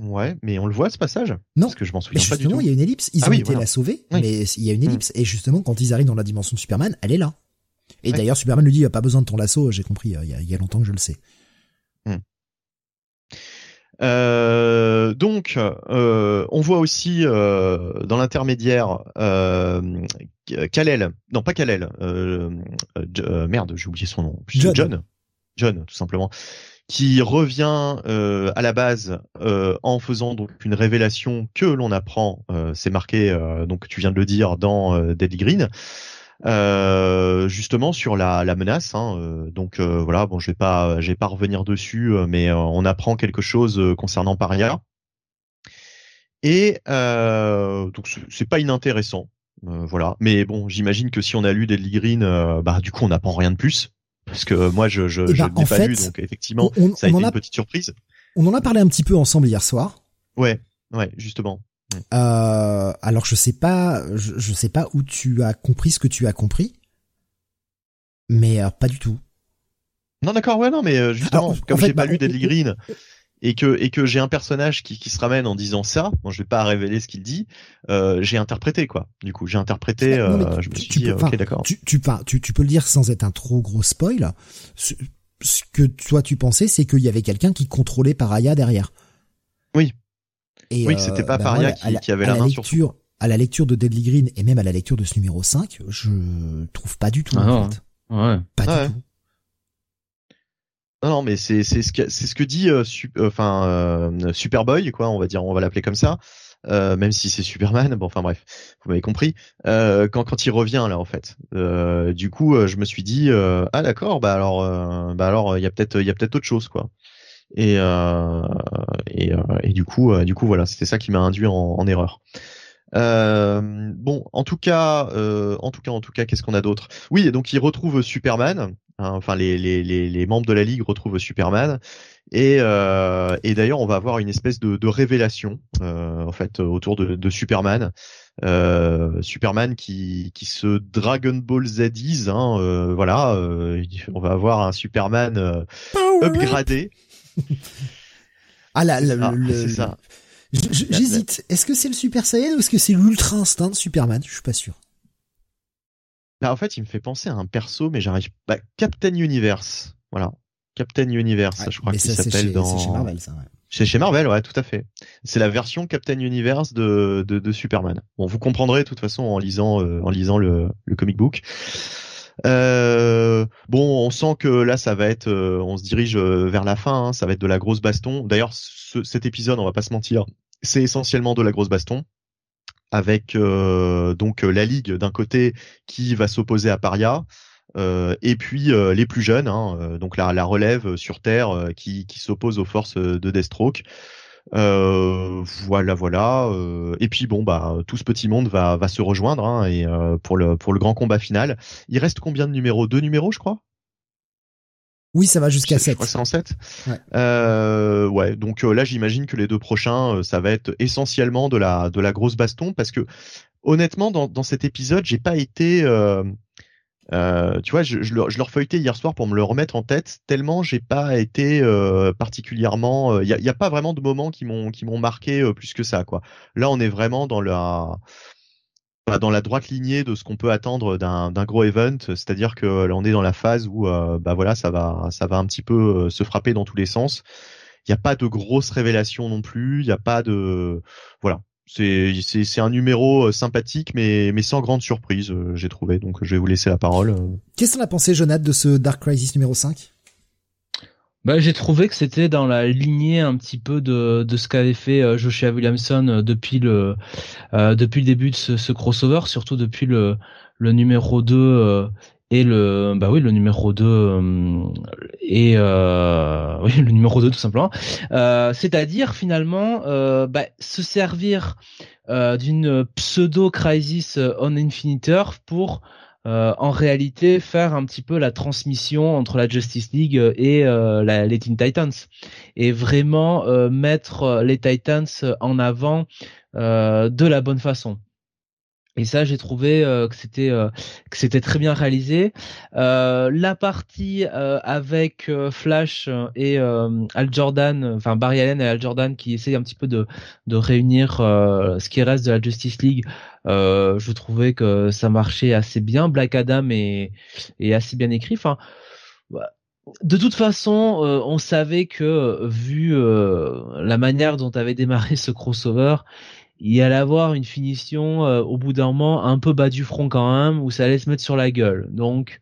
Speaker 3: Ouais, mais on le voit ce passage?
Speaker 1: Non,
Speaker 3: parce que je m'en souviens
Speaker 1: pas
Speaker 3: du tout.
Speaker 1: il y a une ellipse. Ils ah ont été la sauver, mais il y a une ellipse. Et justement, quand ils arrivent dans la dimension de Superman, elle est là. Et d'ailleurs, Superman lui dit, il a pas besoin de ton lasso, j'ai compris, il y, a, longtemps que je le sais. Hmm.
Speaker 3: Euh, donc, euh, on voit aussi euh, dans l'intermédiaire Kalel, non pas Kalel, merde, j'ai oublié son nom, John. John, tout simplement, qui revient à la base en faisant donc une révélation que l'on apprend, c'est marqué, donc tu viens de le dire dans Deadly Green. Euh, justement sur la, la menace. Hein, euh, donc euh, voilà, bon, je vais pas, je vais pas revenir dessus, mais on apprend quelque chose concernant Paria. Et donc c'est pas inintéressant, voilà. Mais bon, j'imagine que si on a lu Deadly Green, bah du coup on n'apprend rien de plus. parce que moi je je, eh je ben, pas lu donc effectivement ça a été une petite surprise.
Speaker 1: On en a parlé un petit peu ensemble hier soir.
Speaker 3: Ouais, ouais, justement.
Speaker 1: Euh, alors je sais pas, je, sais pas où tu as compris ce que tu as compris, mais euh, pas du tout.
Speaker 3: Non d'accord, ouais non, mais euh, justement, comme j'ai pas bah, lu Deadly <laughs> Green et que et que j'ai un personnage qui, qui se ramène en disant ça, bon je vais pas révéler ce qu'il dit, euh, j'ai interprété quoi. Du coup j'ai interprété, euh, je me suis dit ok d'accord.
Speaker 1: Tu, tu, tu, tu peux le dire sans être un trop gros spoil. Ce, ce que toi tu pensais, c'est qu'il y avait quelqu'un qui contrôlait Paraya derrière.
Speaker 3: Oui. Et oui, c'était pas Paria bah, qui, avait la, main lecture, sur
Speaker 1: À la lecture de Deadly Green et même à la lecture de ce numéro 5, je trouve pas du tout
Speaker 2: ah en fait. Ouais.
Speaker 1: Pas du tout.
Speaker 3: Non, non, mais c'est c'est ce que c'est ce que dit euh, euh, enfin euh, Superboy quoi, on va dire, on va l'appeler comme ça. Euh, même si c'est Superman, bon enfin bref, vous m'avez compris. Euh, quand quand il revient là en fait, euh, du coup je me suis dit ah d'accord, bah alors bah alors il y a peut-être il y a peut-être autre chose quoi. Et et, et du coup du coup voilà, c'était ça qui m'a induit en, en erreur. bon, en tout cas, en tout cas, en tout cas, qu'est-ce qu'on a d'autre? Oui, donc il retrouve Superman. Hein, enfin, les, les, les, les, membres de la ligue retrouvent Superman. Et, euh, et d'ailleurs, on va avoir une espèce de, de révélation euh, en fait autour de, de Superman. Euh, Superman qui, qui se Dragon Ball Zise, hein, euh, voilà, euh, on va avoir un Superman euh, upgradé.
Speaker 1: Ah là, c'est ça. J'hésite. Est-ce que c'est le Super Saiyan ou est-ce que c'est l'Ultra Instinct de Superman? Je suis pas sûr.
Speaker 3: Bah, en fait, il me fait penser à un perso, mais j'arrive pas. Captain Universe, voilà. Captain Universe, je crois qu'il s'appelle dans. C'est chez Marvel, ça. Ouais. C'est chez Marvel, ouais, tout à fait. C'est la version Captain Universe de, de, de, Superman. Bon, vous comprendrez de toute façon en lisant euh, en lisant le, le comic book. Euh, bon, on sent que là, ça va être, euh, on se dirige euh, vers la fin. Hein, ça va être de la grosse baston. D'ailleurs, cet épisode, on va pas se mentir, c'est essentiellement de la grosse baston avec donc la ligue d'un côté qui va s'opposer à Paria. Et puis les plus jeunes, hein, donc la, la, relève sur Terre qui, qui s'oppose aux forces de Deathstroke. Voilà, voilà. et puis bon, bah tout ce petit monde va, va se rejoindre hein, et pour le pour le grand combat final. Il reste combien de numéros? Deux numéros, je crois?
Speaker 1: Oui, ça va jusqu'à 7.
Speaker 3: Je crois c'est en 7. Ouais. Euh, ouais, donc euh, là j'imagine que les deux prochains, euh, ça va être essentiellement de la de la grosse baston parce que honnêtement dans, dans cet épisode, j'ai pas été euh, euh, tu vois, je, je, leur, je feuilletais hier soir pour me le remettre en tête, tellement j'ai pas été euh, particulièrement. Il y a, y, a, pas vraiment de moments qui m'ont qui m'ont marqué plus que ça, quoi. Là, on est vraiment dans la dans la droite lignée de ce qu'on peut attendre d'un gros event, c'est-à-dire que là on est dans la phase où euh, bah voilà ça va ça va un petit peu euh, se frapper dans tous les sens. Il n'y a pas de grosses révélations non plus, il n'y a pas de voilà c'est c'est un numéro euh, sympathique mais mais sans grande surprise j'ai trouvé donc je vais vous laisser la parole.
Speaker 1: Qu'est-ce qu'on a pensé Jonathan de ce Dark Crisis numéro 5
Speaker 2: bah, j'ai trouvé que c'était dans la lignée un petit peu de, de ce qu'avait fait euh, Joshua Williamson euh, depuis le euh, depuis le début de ce, ce, crossover, surtout depuis le, le numéro 2 euh, et le bah oui le numéro 2 et <laughs> oui le numéro 2 tout simplement. C'est-à-dire finalement bah, se servir d'une pseudo crisis on Infiniteur pour euh, en réalité faire un petit peu la transmission entre la Justice League et euh, les Teen Titans et vraiment euh, mettre les Titans en avant de la bonne façon. Et ça, j'ai trouvé euh, que c'était euh, que c'était très bien réalisé. Euh, la partie avec Flash et Al Jordan, enfin Barry Allen et Al Jordan qui essayent un petit peu de de réunir ce qui reste de la Justice League. je trouvais que ça marchait assez bien. Black Adam est est assez bien écrit. Enfin, de toute façon, on savait que vu la manière dont avait démarré ce crossover, il allait avoir une finition euh, au bout d'un moment un peu bas du front quand même où ça allait se mettre sur la gueule. Donc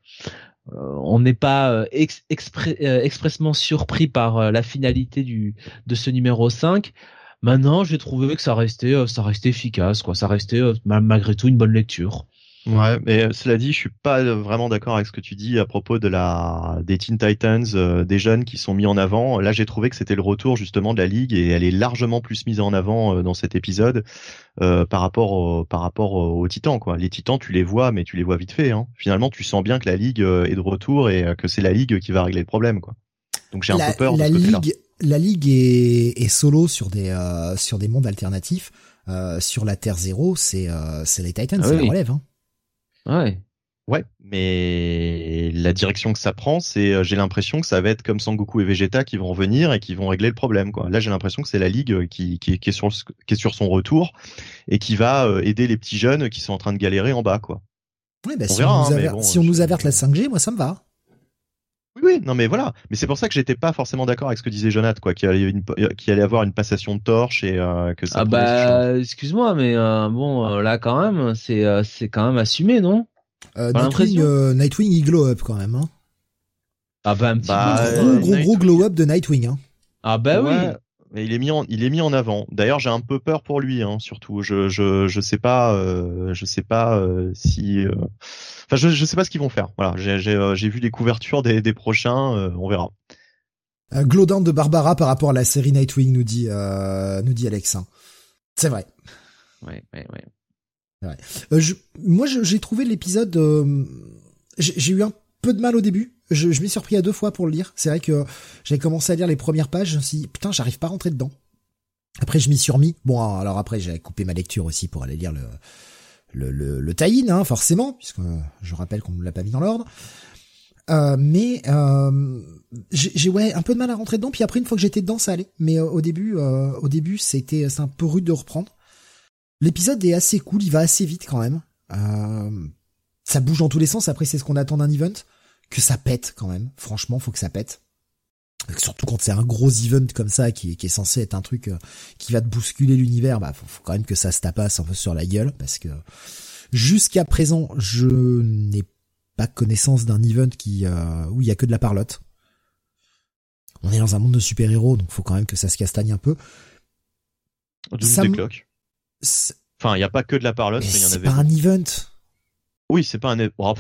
Speaker 2: euh, on n'est pas euh, expressement surpris par la finalité du de ce numéro 5. Maintenant, j'ai trouvé que ça restait ça restait efficace quoi, ça restait malgré tout une bonne lecture.
Speaker 3: Ouais, mais euh, cela dit, je suis pas euh, vraiment d'accord avec ce que tu dis à propos de la des Teen Titans, euh, des jeunes qui sont mis en avant. Là, j'ai trouvé que c'était le retour justement de la ligue et elle est largement plus mise en avant dans cet épisode par rapport au, par rapport aux Titans. Quoi. Les Titans, tu les vois, mais tu les vois vite fait. Hein. Finalement, tu sens bien que la ligue est de retour et que c'est la ligue qui va régler le problème. Quoi. Donc j'ai un peu peur.
Speaker 1: La
Speaker 3: de ce
Speaker 1: ligue, la ligue est, est solo sur des sur des mondes alternatifs. sur la Terre zéro, c'est c'est les Titans, ah c'est la relève. Hein.
Speaker 2: Ouais.
Speaker 3: Ouais, mais la direction que ça prend, c'est euh, j'ai l'impression que ça va être comme Sangoku et Vegeta qui vont revenir et qui vont régler le problème. Quoi. Là, j'ai l'impression que c'est la ligue euh, qui, qui, qui, est sur, qui est sur son retour et qui va euh, aider les petits jeunes qui sont en train de galérer en bas. Quoi.
Speaker 1: Ouais, bah, si, on, nous, hein, si on nous averte la 5G, moi ça me va.
Speaker 3: Oui, non mais voilà. Mais c'est pour ça que j'étais pas forcément d'accord avec ce que disait Jonathan, quoi, qu'il allait, allait avoir une passation de torche et que ça.
Speaker 2: Ah bah, excuse-moi, mais bon, là quand même, c'est c'est quand même assumé, non?
Speaker 1: Euh, Nightwing, euh, Nightwing, il glow up quand même. Hein.
Speaker 2: Ah bah un petit
Speaker 1: bah, gros, gros, gros glow up de Nightwing. Hein.
Speaker 2: Ah bah oui.
Speaker 3: Il est mis en, il est mis en avant. D'ailleurs, j'ai un peu peur pour lui, hein, surtout. Je, je, je sais pas, euh, je sais pas euh, si, euh... enfin, je, je sais pas ce qu'ils vont faire. Voilà, j'ai, j'ai, euh, j'ai vu les couvertures des, des prochains, on verra.
Speaker 1: Un de Barbara par rapport à la série Nightwing, nous dit, nous dit Alex. Hein. C'est vrai.
Speaker 2: Ouais, ouais, ouais.
Speaker 1: Euh, moi, j'ai trouvé l'épisode. Euh, j'ai eu un peu de mal au début. Je, je m'ai surpris à deux fois pour le lire. C'est vrai que j'ai commencé à lire les premières pages. Je me suis dit, putain, j'arrive pas à rentrer dedans. Après, je m'y suis remis. Bon, alors après, j'ai coupé ma lecture aussi pour aller lire le le, le, le tie hein, forcément, puisque je rappelle qu'on ne l'a pas mis dans l'ordre. Euh, mais euh, j'ai ouais un peu de mal à rentrer dedans. Puis après, une fois que j'étais dedans, ça allait. Mais au début, au début, c'était c'est un peu rude de reprendre. L'épisode est assez cool, il va assez vite quand même. Euh, ça bouge dans tous les sens. Après, c'est ce qu'on attend d'un event. Que ça pète quand même. Franchement, faut que ça pète. Surtout quand c'est un gros event comme ça qui, qui, est censé être un truc euh, qui va te bousculer l'univers, bah faut, quand même que ça se tapasse un peu sur la gueule parce que jusqu'à présent je n'ai pas connaissance d'un event qui euh, où il y a que de la parlotte. On est dans un monde de super-héros donc faut quand même que ça se castagne un peu.
Speaker 3: Ça, Enfin, il n'y a pas que de la parlotte, mais il y en avait.
Speaker 1: C'est pas un event.
Speaker 3: Oui, c'est pas un. Oh.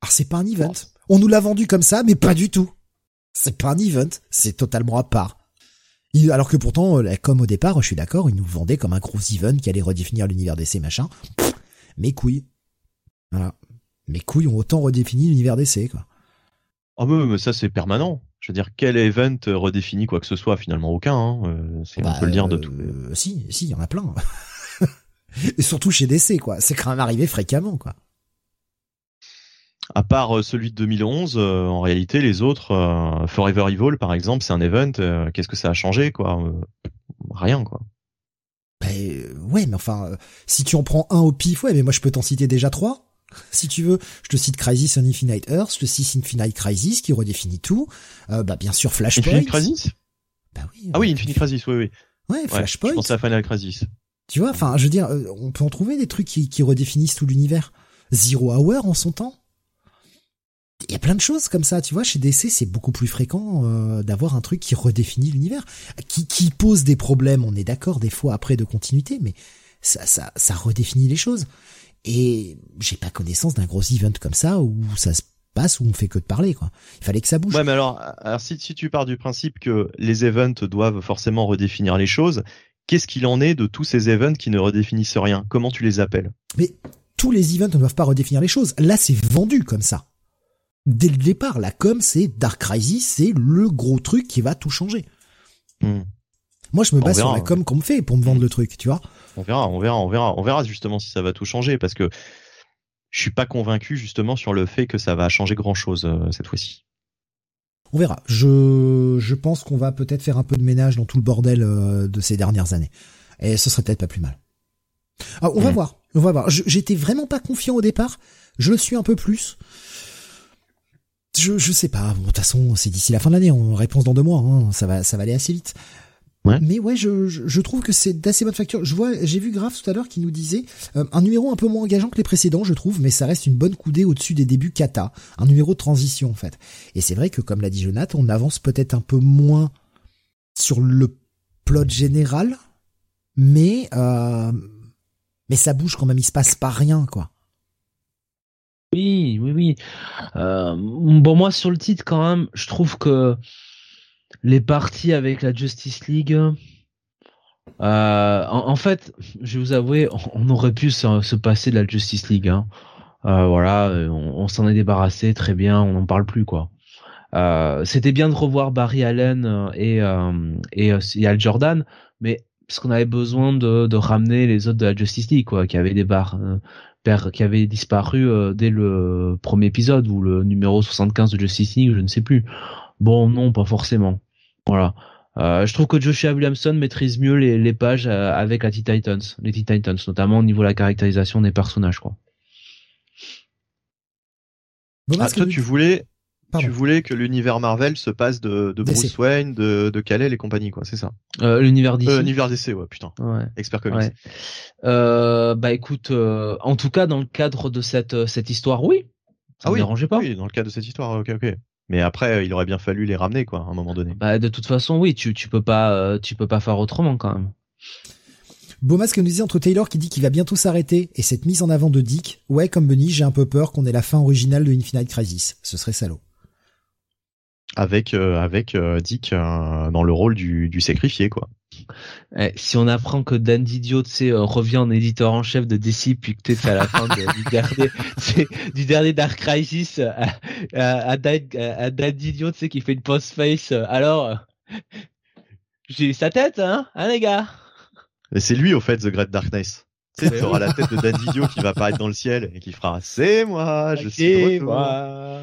Speaker 1: Ah, c'est pas un event. On nous l'a vendu comme ça, mais pas du tout. C'est pas un event, c'est totalement à part. Alors que pourtant, euh, comme au départ, je suis d'accord, ils nous vendaient comme un gros event qui allait redéfinir l'univers DC, machin. mes couilles. Voilà. Mes couilles ont autant redéfini l'univers DC, quoi.
Speaker 3: Ah oh, mais ça c'est permanent. Je veux dire, quel event redéfinit quoi que ce soit Finalement aucun. Hein. Euh, on bah, peut le dire de tout.
Speaker 1: Euh, si, si, il y en a plein. <laughs> Et surtout chez DC, quoi. C'est quand même arrivé fréquemment, quoi.
Speaker 3: À part euh, celui de 2011, euh, en réalité, les autres, euh, Forever Evil, par exemple, c'est un event. Qu'est-ce que ça a changé, quoi Rien, quoi.
Speaker 1: Ben, ouais, mais enfin, si tu en prends un au pif, ouais, mais moi je peux t'en citer déjà trois. <laughs> Si tu veux, je te cite Crisis on Infinite Earth, je te cite Infinite Crisis qui redéfinit tout. bah bien sûr Flashpoint.
Speaker 3: Infinite Crisis?
Speaker 1: Bah oui.
Speaker 3: Ah oui, Infinite Crisis, oui, oui.
Speaker 1: Ouais, Flashpoint. je
Speaker 3: pense à Final Crisis.
Speaker 1: Tu vois, enfin, je veux dire, euh, on peut en trouver des trucs qui, qui redéfinissent tout l'univers. Zero Hour en son temps? Il y a plein de choses comme ça, tu vois. Chez DC, c'est beaucoup plus fréquent euh, d'avoir un truc qui redéfinit l'univers, qui, qui pose des problèmes. On est d'accord des fois après de continuité, mais ça, ça, ça redéfinit les choses. Et j'ai pas connaissance d'un gros event comme ça où ça se passe où on fait que de parler quoi. Il fallait que ça bouge.
Speaker 3: Ouais, mais alors, alors si, si tu pars du principe que les events doivent forcément redéfinir les choses, qu'est-ce qu'il en est de tous ces events qui ne redéfinissent rien? Comment tu les appelles?
Speaker 1: Mais tous les events ne doivent pas redéfinir les choses. Là, c'est vendu comme ça. Dès le départ, la com, c'est Dark Crisis, c'est le gros truc qui va tout changer. Hmm. Moi, je me base sur la com qu'on me fait pour me vendre le truc, tu vois.
Speaker 3: On verra, on verra, on verra, on verra justement si ça va tout changer parce que je suis pas convaincu justement sur le fait que ça va changer grand chose euh, cette fois-ci.
Speaker 1: On verra. Je, je pense qu'on va peut-être faire un peu de ménage dans tout le bordel euh, de ces dernières années. Et ce serait peut-être pas plus mal. Ah, on va voir. On va voir. J'étais vraiment pas confiant au départ. Je le suis un peu plus. Je, je sais pas. Bon, de toute façon, c'est d'ici la fin de l'année. On réponse dans deux mois. Hein. Ça va, ça va aller assez vite. Mais ouais, je, je, trouve que c'est d'assez bonne facture. Je vois, j'ai vu Graf tout à l'heure qui nous disait euh, un numéro un peu moins engageant que les précédents, je trouve, mais ça reste une bonne coudée au-dessus des débuts kata, un numéro de transition en fait. Et c'est vrai que comme l'a dit Jonathan, on avance peut-être un peu moins sur le plot général, mais euh, mais ça bouge quand même, il se passe pas rien quoi.
Speaker 2: Oui. bon, moi sur le titre quand même, je trouve que les parties avec la Justice League. En, fait, je vais vous avouer, on, aurait pu se, passer de la Justice League. Hein. voilà, on, s'en est débarrassé, très bien, on n'en parle plus quoi. C'était bien de revoir Barry Allen et, et, Al Jordan, mais parce qu'on avait besoin de, de, ramener les autres de la Justice League, quoi, qui avaient des barres, euh, qui avaient disparu euh, dès le premier épisode ou le numéro 75 de Justice League, je ne sais plus. Bon, non, pas forcément. Voilà. Euh, je trouve que Joshua Williamson maîtrise mieux les, les pages euh, avec la Titans, les Titans, notamment au niveau de la caractérisation des personnages, quoi.
Speaker 3: Bon, ah, toi, tu voulais tu voulais que l'univers Marvel se passe de, de Bruce Wayne, de, de Kal-El et compagnie, quoi, c'est ça
Speaker 2: euh, L'univers DC.
Speaker 3: Euh, l'univers DC, ouais, putain. Ouais. Expert comics.
Speaker 2: Euh, bah écoute, euh, en tout cas dans le cadre de cette cette histoire, oui. Ça ah oui, dérangeait pas.
Speaker 3: Oui, dans le cadre de cette histoire, ok, ok. Mais après, il aurait bien fallu les ramener, quoi, à un moment donné.
Speaker 2: Bah de toute façon, oui, tu tu peux pas tu peux pas faire autrement quand même.
Speaker 1: Beaumasque nous disait entre Taylor qui dit qu'il va bientôt s'arrêter et cette mise en avant de Dick, ouais, comme Benny, j'ai un peu peur qu'on ait la fin originale de Infinite Crisis. Ce serait salaud
Speaker 3: avec euh, avec euh, Dick euh, dans le rôle du, du sacrifié quoi.
Speaker 2: Eh, si on apprend que Dan Didio tu revient en éditeur en chef de DC puis que t'es à la fin du dernier <laughs> du dernier Dark Crisis à, à, Dan, à Dan Didio tu sais qui fait une post face alors j'ai sa tête hein hein les gars.
Speaker 3: C'est lui au fait The Great Darkness. Tu sais, t'auras la tête de Dan Didio qui va apparaître dans le ciel et qui fera c'est moi je suis moi.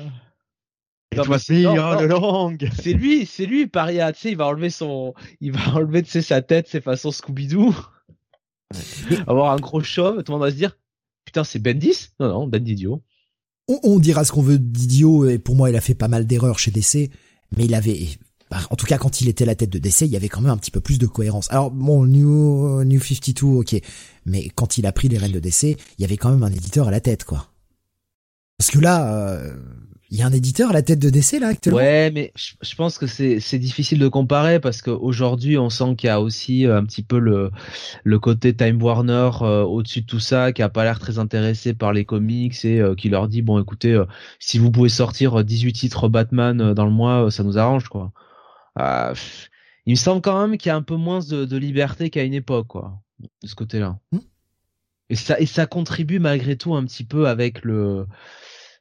Speaker 2: C'est lui, c'est lui, Paria. Tu sais, il va enlever son, il va <laughs> enlever, tu sa tête, ses façons Scooby-Doo. Avoir un gros chauve, tout le monde va se dire, putain, c'est Bendis? Non, non, Ben Didio.
Speaker 1: On, dira ce qu'on veut d'idiot, et pour moi, il a fait pas mal d'erreurs chez DC, mais il avait, bah, en tout cas, quand il était la tête de DC, il y avait quand même un petit peu plus de cohérence. Alors, bon, New, New 52, ok. Mais quand il a pris les rênes de DC, il y avait quand même un éditeur à la tête, quoi. Parce que là, euh, il y a un éditeur à la tête de DC là actuellement?
Speaker 2: Ouais, mais je, pense que c'est difficile de comparer parce qu'aujourd'hui on sent qu'il y a aussi euh, un petit peu le le côté Time Warner euh, au-dessus de tout ça qui a pas l'air très intéressé par les comics et euh, qui leur dit bon écoutez si vous pouvez sortir 18 titres Batman dans le mois ça nous arrange quoi. il me semble quand même qu'il y a un peu moins de, de liberté qu'à une époque quoi de ce côté-là. Hmm. Et ça et ça contribue malgré tout un petit peu avec le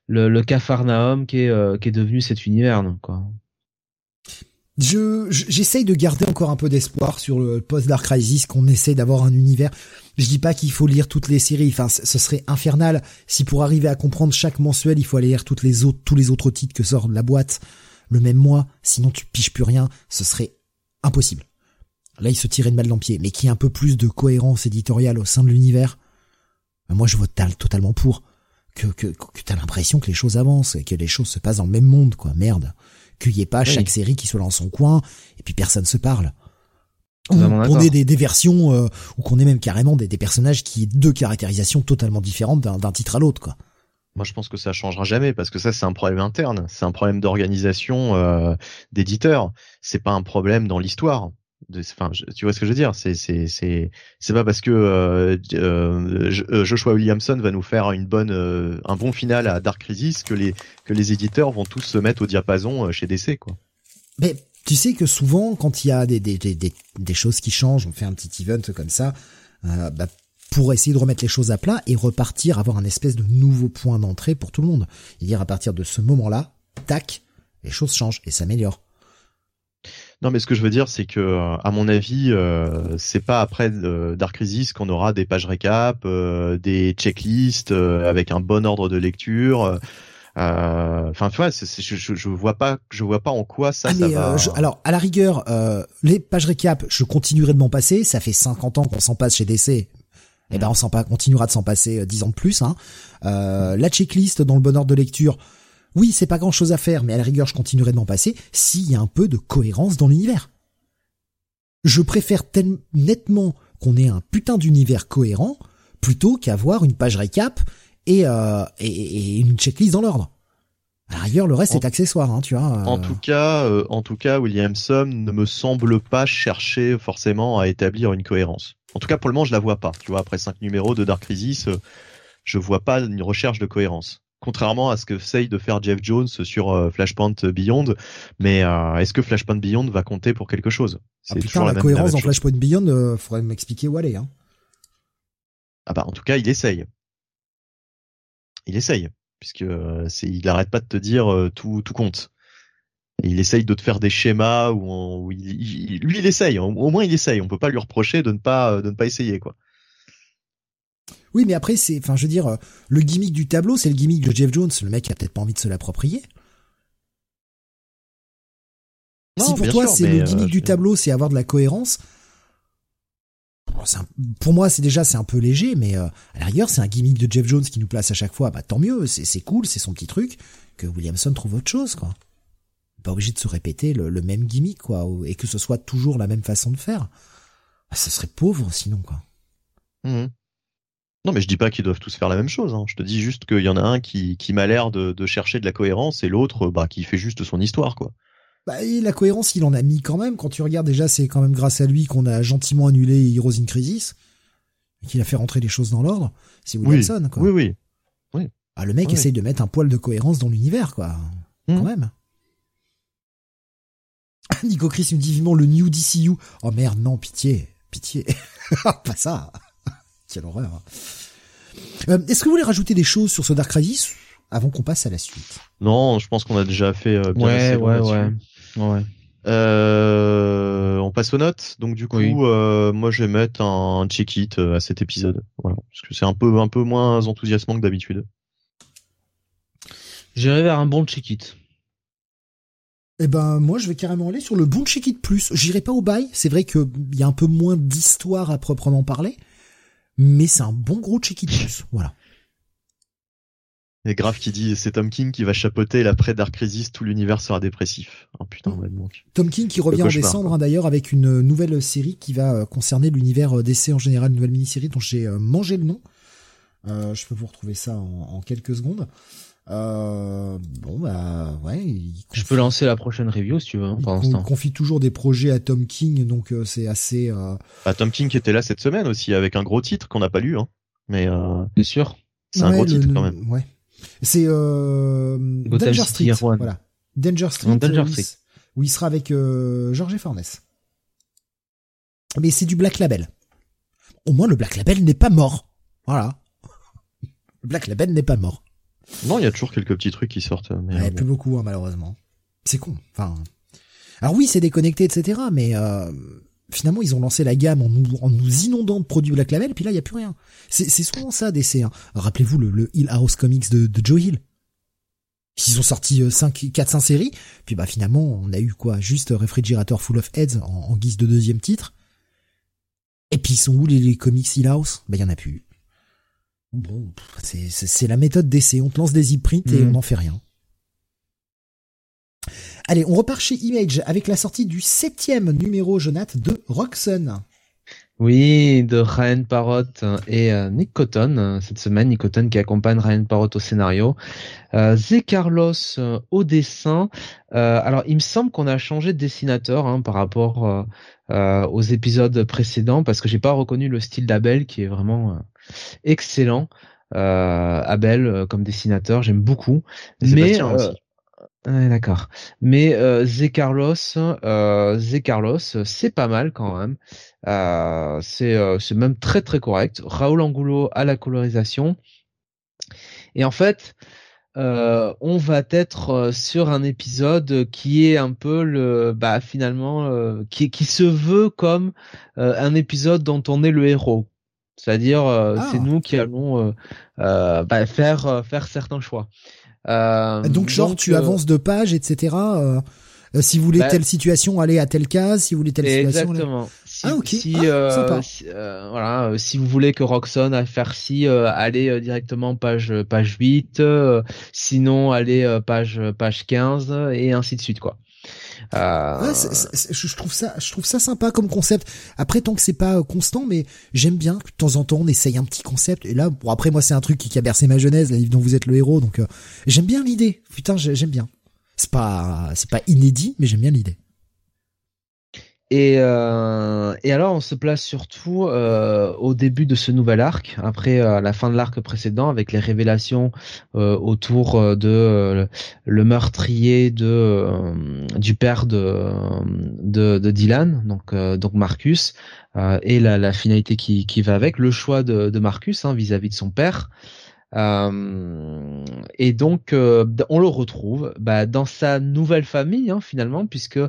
Speaker 2: le, le Capharnaüm qui est, euh, qui est devenu cet univers. Donc, quoi.
Speaker 1: Je j'essaye de garder encore un peu d'espoir sur le post Dark Crisis qu'on essaie d'avoir un univers. Je dis pas qu'il faut lire toutes les séries, enfin ce serait infernal si pour arriver à comprendre chaque mensuel, il faut aller lire toutes les autres tous les autres titres que sort la boîte le même mois, sinon tu piches plus rien, ce serait impossible. Là, il se tirait une balle dans le pied, mais qui y ait un peu plus de cohérence éditoriale au sein de l'univers, moi je vote totalement pour que, que, que t'as l'impression que les choses avancent et que les choses se passent dans le même monde, quoi. Merde. Qu'il y ait pas chaque série qui soit dans son coin et puis personne se parle. Ou qu'on ait des, des versions, euh, ou qu'on ait même carrément des, des personnages qui aient deux caractérisations totalement différentes d'un titre à l'autre, quoi.
Speaker 3: Moi, je pense que ça changera jamais parce que ça, c'est un problème interne, c'est un problème d'organisation euh, d'éditeur. C'est pas un problème dans l'histoire enfin, tu vois ce que je veux dire? C'est pas parce que euh, euh, euh, Joshua Williamson va nous faire bonne un bon final à Dark Crisis que les éditeurs vont tous se mettre au diapason chez DC.
Speaker 1: Mais tu sais que souvent quand il y a des, choses qui changent, on fait un petit event comme ça, bah, pour essayer de remettre les choses à plat et repartir avoir un espèce de nouveau point d'entrée pour tout le monde. Et dire à partir de ce moment-là, tac, les choses changent et s'améliorent.
Speaker 3: Non, mais ce que je veux dire, c'est que, euh, à mon avis, euh, c'est pas après euh, Dark Crisis qu'on aura des pages récap, euh, des checklists avec un bon ordre de lecture. Enfin, tu vois, je, je, vois pas, je vois pas en quoi ça, ça va.
Speaker 1: alors, à la rigueur, les pages récap, je continuerai de m'en passer. Ça fait 50 ans qu'on s'en passe chez DC. et Eh ben, on s'en continuera de s'en passer 10 ans de plus. Hein. la checklist dans le bon ordre de lecture oui, c'est pas grand chose à faire, mais à la rigueur, je continuerai de m'en passer s'il y a un peu de cohérence dans l'univers. Je préfère tellement nettement qu'on ait un putain d'univers cohérent plutôt qu'avoir une page récap et, euh, et, une checklist dans l'ordre. À la rigueur, le reste est accessoire, hein, tu vois.
Speaker 3: Euh. En tout cas, euh, en tout cas, Williamson ne me semble pas chercher forcément à établir une cohérence. En tout cas, pour le moment, je la vois pas. Tu vois, après cinq numéros de Dark Crisis, je vois pas une recherche de cohérence. Contrairement à ce que essaye de faire Jeff Jones sur Flashpoint Beyond. Mais est-ce que Flashpoint Beyond va compter pour quelque chose?
Speaker 1: C'est ah, putain, la, cohérence dans Flashpoint Beyond, faudrait m'expliquer où elle est. Hein.
Speaker 3: Ah bah en tout cas, il essaye. Il essaye, puisque c'est, il arrête pas de te dire tout tout compte il essaye de te faire des schémas où, il, lui il essaye, au moins il essaye. On peut pas lui reprocher de ne pas de ne pas essayer quoi.
Speaker 1: Oui, mais après c'est, enfin je veux dire, le gimmick du tableau, c'est le gimmick de Jeff Jones. Le mec a peut-être pas envie de se l'approprier. si pour toi c'est le gimmick euh, du tableau, c'est avoir de la cohérence. pour moi, c'est déjà c'est un peu léger, mais euh, à la rigueur, c'est un gimmick de Jeff Jones qui nous place à chaque fois. Bah tant mieux, c'est cool, c'est son petit truc. Que Williamson trouve autre chose, quoi pas obligé de se répéter le, même gimmick, quoi, et que ce soit toujours la même façon de faire. Bah, ça serait pauvre sinon, quoi.
Speaker 3: Mmh. Non, mais je dis pas qu'ils doivent tous faire la même chose. Hein. Je te dis juste qu'il y en a un qui, qui m'a l'air de, de, chercher de la cohérence et l'autre, bah, qui fait juste son histoire, quoi.
Speaker 1: Bah, et la cohérence, il en a mis quand même. Quand tu regardes déjà, c'est quand même grâce à lui qu'on a gentiment annulé Heroes in Crisis, et qu'il a fait rentrer les choses dans l'ordre. C'est Williamson, quoi.
Speaker 3: Oui, oui, oui.
Speaker 1: Ah, le mec essaye de mettre un poil de cohérence dans l'univers, quoi. Mmh. Quand même. <laughs> Nico Chris nous dit vivement le New DCU. Oh merde, non, pitié, pitié. <laughs> pas ça. Quelle horreur. Euh, est-ce que vous voulez rajouter des choses sur ce Dark Crisis avant qu'on passe à la suite?
Speaker 3: Non, je pense qu'on a déjà fait euh, bien
Speaker 2: ouais, ouais, ouais, ouais.
Speaker 3: Euh, on passe aux notes. Donc du coup, euh, moi je vais mettre un check-it à cet épisode. Voilà, parce que c'est un peu un peu moins enthousiasmant que d'habitude.
Speaker 2: J'irai vers un bon check-it.
Speaker 1: Eh ben moi je vais carrément aller sur le bon check it plus. J'irai pas au bail, c'est vrai qu'il y a un peu moins d'histoire à proprement parler, mais c'est un bon gros check it plus. Voilà.
Speaker 3: Et grave qui dit c'est Tom King qui va chapeauter l'après Dark Crisis, tout l'univers sera dépressif. Oh putain, ouais, donc.
Speaker 1: Tom King qui revient en décembre hein, d'ailleurs avec une nouvelle série qui va euh, concerner l'univers euh, DC en général, une nouvelle mini-série dont j'ai euh, mangé le nom. je peux vous retrouver ça en quelques secondes. Euh, bon bah ouais.
Speaker 2: Je peux lancer la prochaine review si tu veux. Hein,
Speaker 1: il confie toujours des projets à Tom King, donc euh, c'est assez. Euh...
Speaker 3: Bah, Tom King qui était là cette semaine aussi avec un gros titre qu'on n'a pas lu, hein. Mais euh...
Speaker 2: c'est sûr.
Speaker 3: C'est un gros titre quand même.
Speaker 1: Ouais. C'est euh... Danger Street. Voilà. Danger Street. Danger Street. Où il sera avec euh, George Fornes. Mais c'est du Black Label. Au moins le Black Label n'est pas mort. Voilà. <laughs> Le Black Label n'est pas mort.
Speaker 3: Non, il y a toujours quelques petits trucs qui sortent. Mais
Speaker 1: ouais, plus beaucoup, hein, malheureusement. C'est con. Enfin, alors oui, c'est déconnecté, etc. Mais euh, finalement, ils ont lancé la gamme en nous, en nous inondant de produits Black Label, puis là, il y a plus rien. C'est, souvent ça, DC. Hein. Rappelez-vous le, le Hill House Comics de, de Joe Hill. Ils ont sorti 5, 4, 5 séries, puis bah finalement, on a eu quoi Juste Refrigerator Full of Heads en, guise de deuxième titre. Et puis ils sont où les, les comics Hill House? Bah il y en a plus. Bon, c'est la méthode d'essai. On te lance des e-prints et mm. on n'en fait rien. Allez, on repart chez Image avec la sortie du septième numéro, Jonathan, de Roxanne.
Speaker 2: Oui, de Ryan Parrott et euh, Nick Cotton. Cette semaine, Nick Cotton qui accompagne Ryan Parrott au scénario. Euh, Zé Carlos euh, au dessin. Euh, alors, il me semble qu'on a changé de dessinateur hein, par rapport aux épisodes précédents parce que j'ai pas reconnu le style d'Abel qui est vraiment excellent. Euh, Abel euh, comme dessinateur, j'aime beaucoup. Mais euh, d'accord. Mais euh, Zé Carlos, euh, Carlos, c'est pas mal quand même. Euh, c'est c'est même très très correct. Raoul Angulo à la colorisation. Et en fait, euh, on va être sur un épisode qui est un peu le, bah finalement, qui qui se veut comme un épisode dont on est le héros. C'est-à-dire, euh, c'est ah. nous qui allons euh, euh, bah, faire faire certains choix.
Speaker 1: donc, genre, tu avances de page, etc. si vous voulez bah telle situation, allez à telle case. Si vous voulez telle
Speaker 2: situation, exactement. Si, ah ok. Si, ah, voilà, si vous voulez que Roxanne aille faire ci, allez directement page page 8. sinon, allez page page 15 et ainsi de suite quoi.
Speaker 1: Euh... je trouve ça, je trouve ça sympa comme concept. Après, tant que c'est pas euh, constant, mais j'aime bien que de temps en temps on essaye un petit concept. Et là, bon après moi c'est un truc qui a bercé ma jeunesse, la livre dont vous êtes le héros, donc euh, j'aime bien l'idée. Putain, j'aime bien. C'est pas, c'est pas inédit, mais j'aime bien l'idée.
Speaker 2: Et, euh, et alors on se place surtout euh, au début de ce nouvel arc, après euh, la fin de l'arc précédent, avec les révélations euh, autour de le meurtrier de du père de, de, de Dylan, donc donc Marcus, et la, la, finalité qui, qui va avec, le choix de, de Marcus hein, vis-à-vis de son père. Euh, et donc, euh, on le retrouve bah, dans sa nouvelle famille hein, finalement, puisque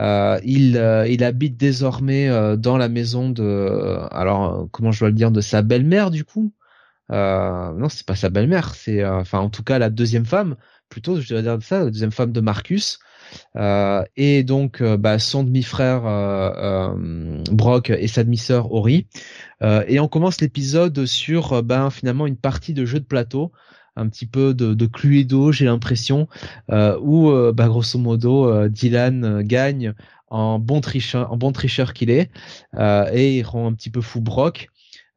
Speaker 2: euh, il, il habite désormais dans la maison de, alors comment je dois le dire, de sa belle-mère du coup. non, c'est pas sa belle-mère, c'est enfin en tout cas la deuxième femme, plutôt je dois dire ça, la deuxième femme de Marcus. Euh, et donc euh, bah, son demi-frère euh, Brock et sa demi-sœur Ori. et on commence l'épisode sur ben finalement une partie de jeu de plateau un petit peu de, de Cluedo, j'ai l'impression, où bah, grosso modo Dylan gagne en bon tricheur, en bon tricheur qu'il est, et il rend un petit peu fou Brock.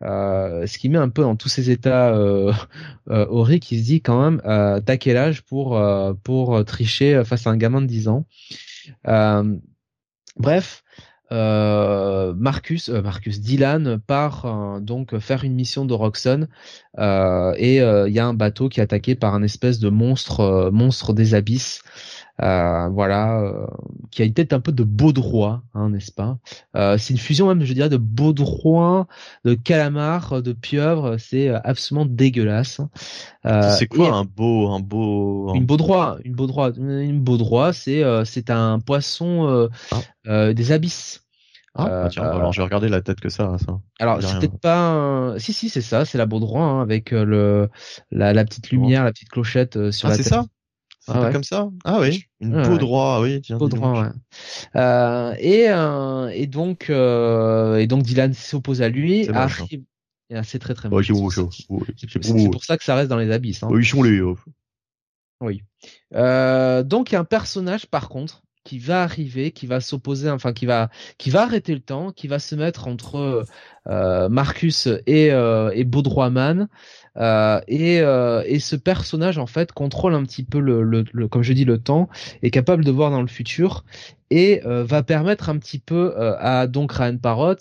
Speaker 2: Euh, ce qui met un peu dans tous ces états euh, <laughs> euh, qui se dit quand même euh, t'as quel âge pour euh, pour tricher face à un gamin de 10 ans? Bref Marcus Marcus Dylan part donc faire une mission de Roxxon et il y a un bateau qui est attaqué par un espèce de monstre monstre des abysses euh, voilà, euh, qui a une tête un peu de baudroie, hein, n'est-ce pas? Euh, C'est une fusion même, je dirais, de baudroie, de calamar, de pieuvre. C'est absolument dégueulasse.
Speaker 3: c'est quoi un beau, un beau,
Speaker 2: une baudroie, une baudroie, une baudroie, c'est c'est un poisson ah. des abysses.
Speaker 3: Ah, bah tiens, alors je vais regarder la tête que ça. ça.
Speaker 2: Alors c'est peut-être pas. Si si, c'est ça, c'est la baudroie hein, avec le la, la petite lumière, la petite clochette sur ah, la tête.
Speaker 3: c'est ça c'est ah comme ça? Ah oui, une peau droit, oui.
Speaker 2: Tiens, peau droit, ouais. Euh, et, euh, et donc euh, et donc Dylan s'oppose à lui. Arrive... C'est très très
Speaker 3: bon.
Speaker 2: c'est pour ça que ça reste dans les abysses. Hein.
Speaker 3: Oui, sont les.
Speaker 2: Oui. Euh, donc il y a un personnage par contre qui va arriver, qui va s'opposer, enfin qui va qui va arrêter le temps, qui va se mettre entre euh, Marcus et euh, et euh, et, euh, et ce personnage en fait contrôle un petit peu le, le, comme je dis le temps, est capable de voir dans le futur et euh, va permettre un petit peu à donc Ryan Parrot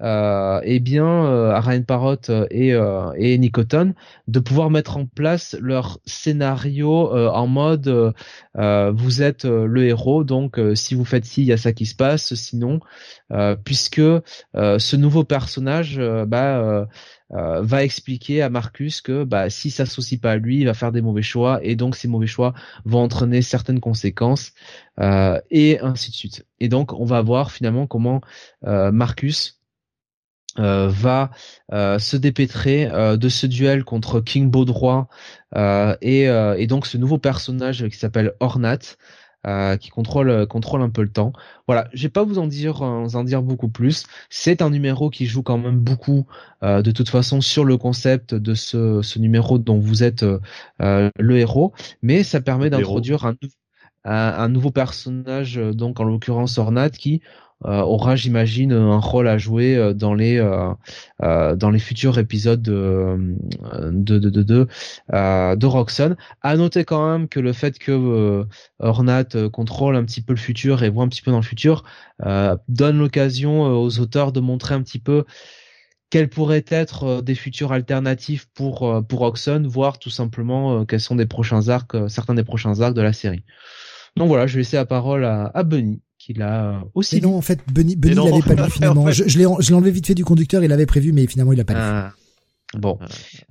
Speaker 2: euh, eh bien à Ryan Parrot et, euh, et Nicoton de pouvoir mettre en place leur scénario en mode vous êtes le héros donc si vous faites ci il y a ça qui se passe sinon puisque ce nouveau personnage bah euh, va expliquer à Marcus que bah, si s'associe pas à lui, il va faire des mauvais choix et donc ces mauvais choix vont entraîner certaines conséquences euh, et ainsi de suite. Et donc on va voir finalement comment euh, Marcus va se dépêtrer de ce duel contre King Baudroy et, et, donc ce nouveau personnage qui s'appelle Ornat euh, qui contrôle euh, contrôle un peu le temps. Voilà, je vais pas vous en dire euh, en dire beaucoup plus. C'est un numéro qui joue quand même beaucoup de toute façon sur le concept de ce, ce numéro dont vous êtes le héros, mais ça permet d'introduire un, un, nouveau personnage, donc en l'occurrence Ornat, qui euh, aura, j'imagine, un rôle à jouer euh, dans les euh, dans les futurs épisodes de de de de, de, de. À noter quand même que le fait que Ornat contrôle un petit peu le futur et voit un petit peu dans le futur donne l'occasion aux auteurs de montrer un petit peu quels pourraient être des futurs alternatifs pour pour voire tout simplement quels sont des prochains arcs, certains des prochains arcs de la série. Donc voilà, je vais laisser la parole à, Bunny qu'il a aussi.
Speaker 1: Mais non, en fait, Benny, Benny l'avait pas lu <laughs> finalement. Je, je l'ai enlevé vite fait du conducteur, il avait prévu, mais finalement il a pas lu.
Speaker 2: Ah. Bon,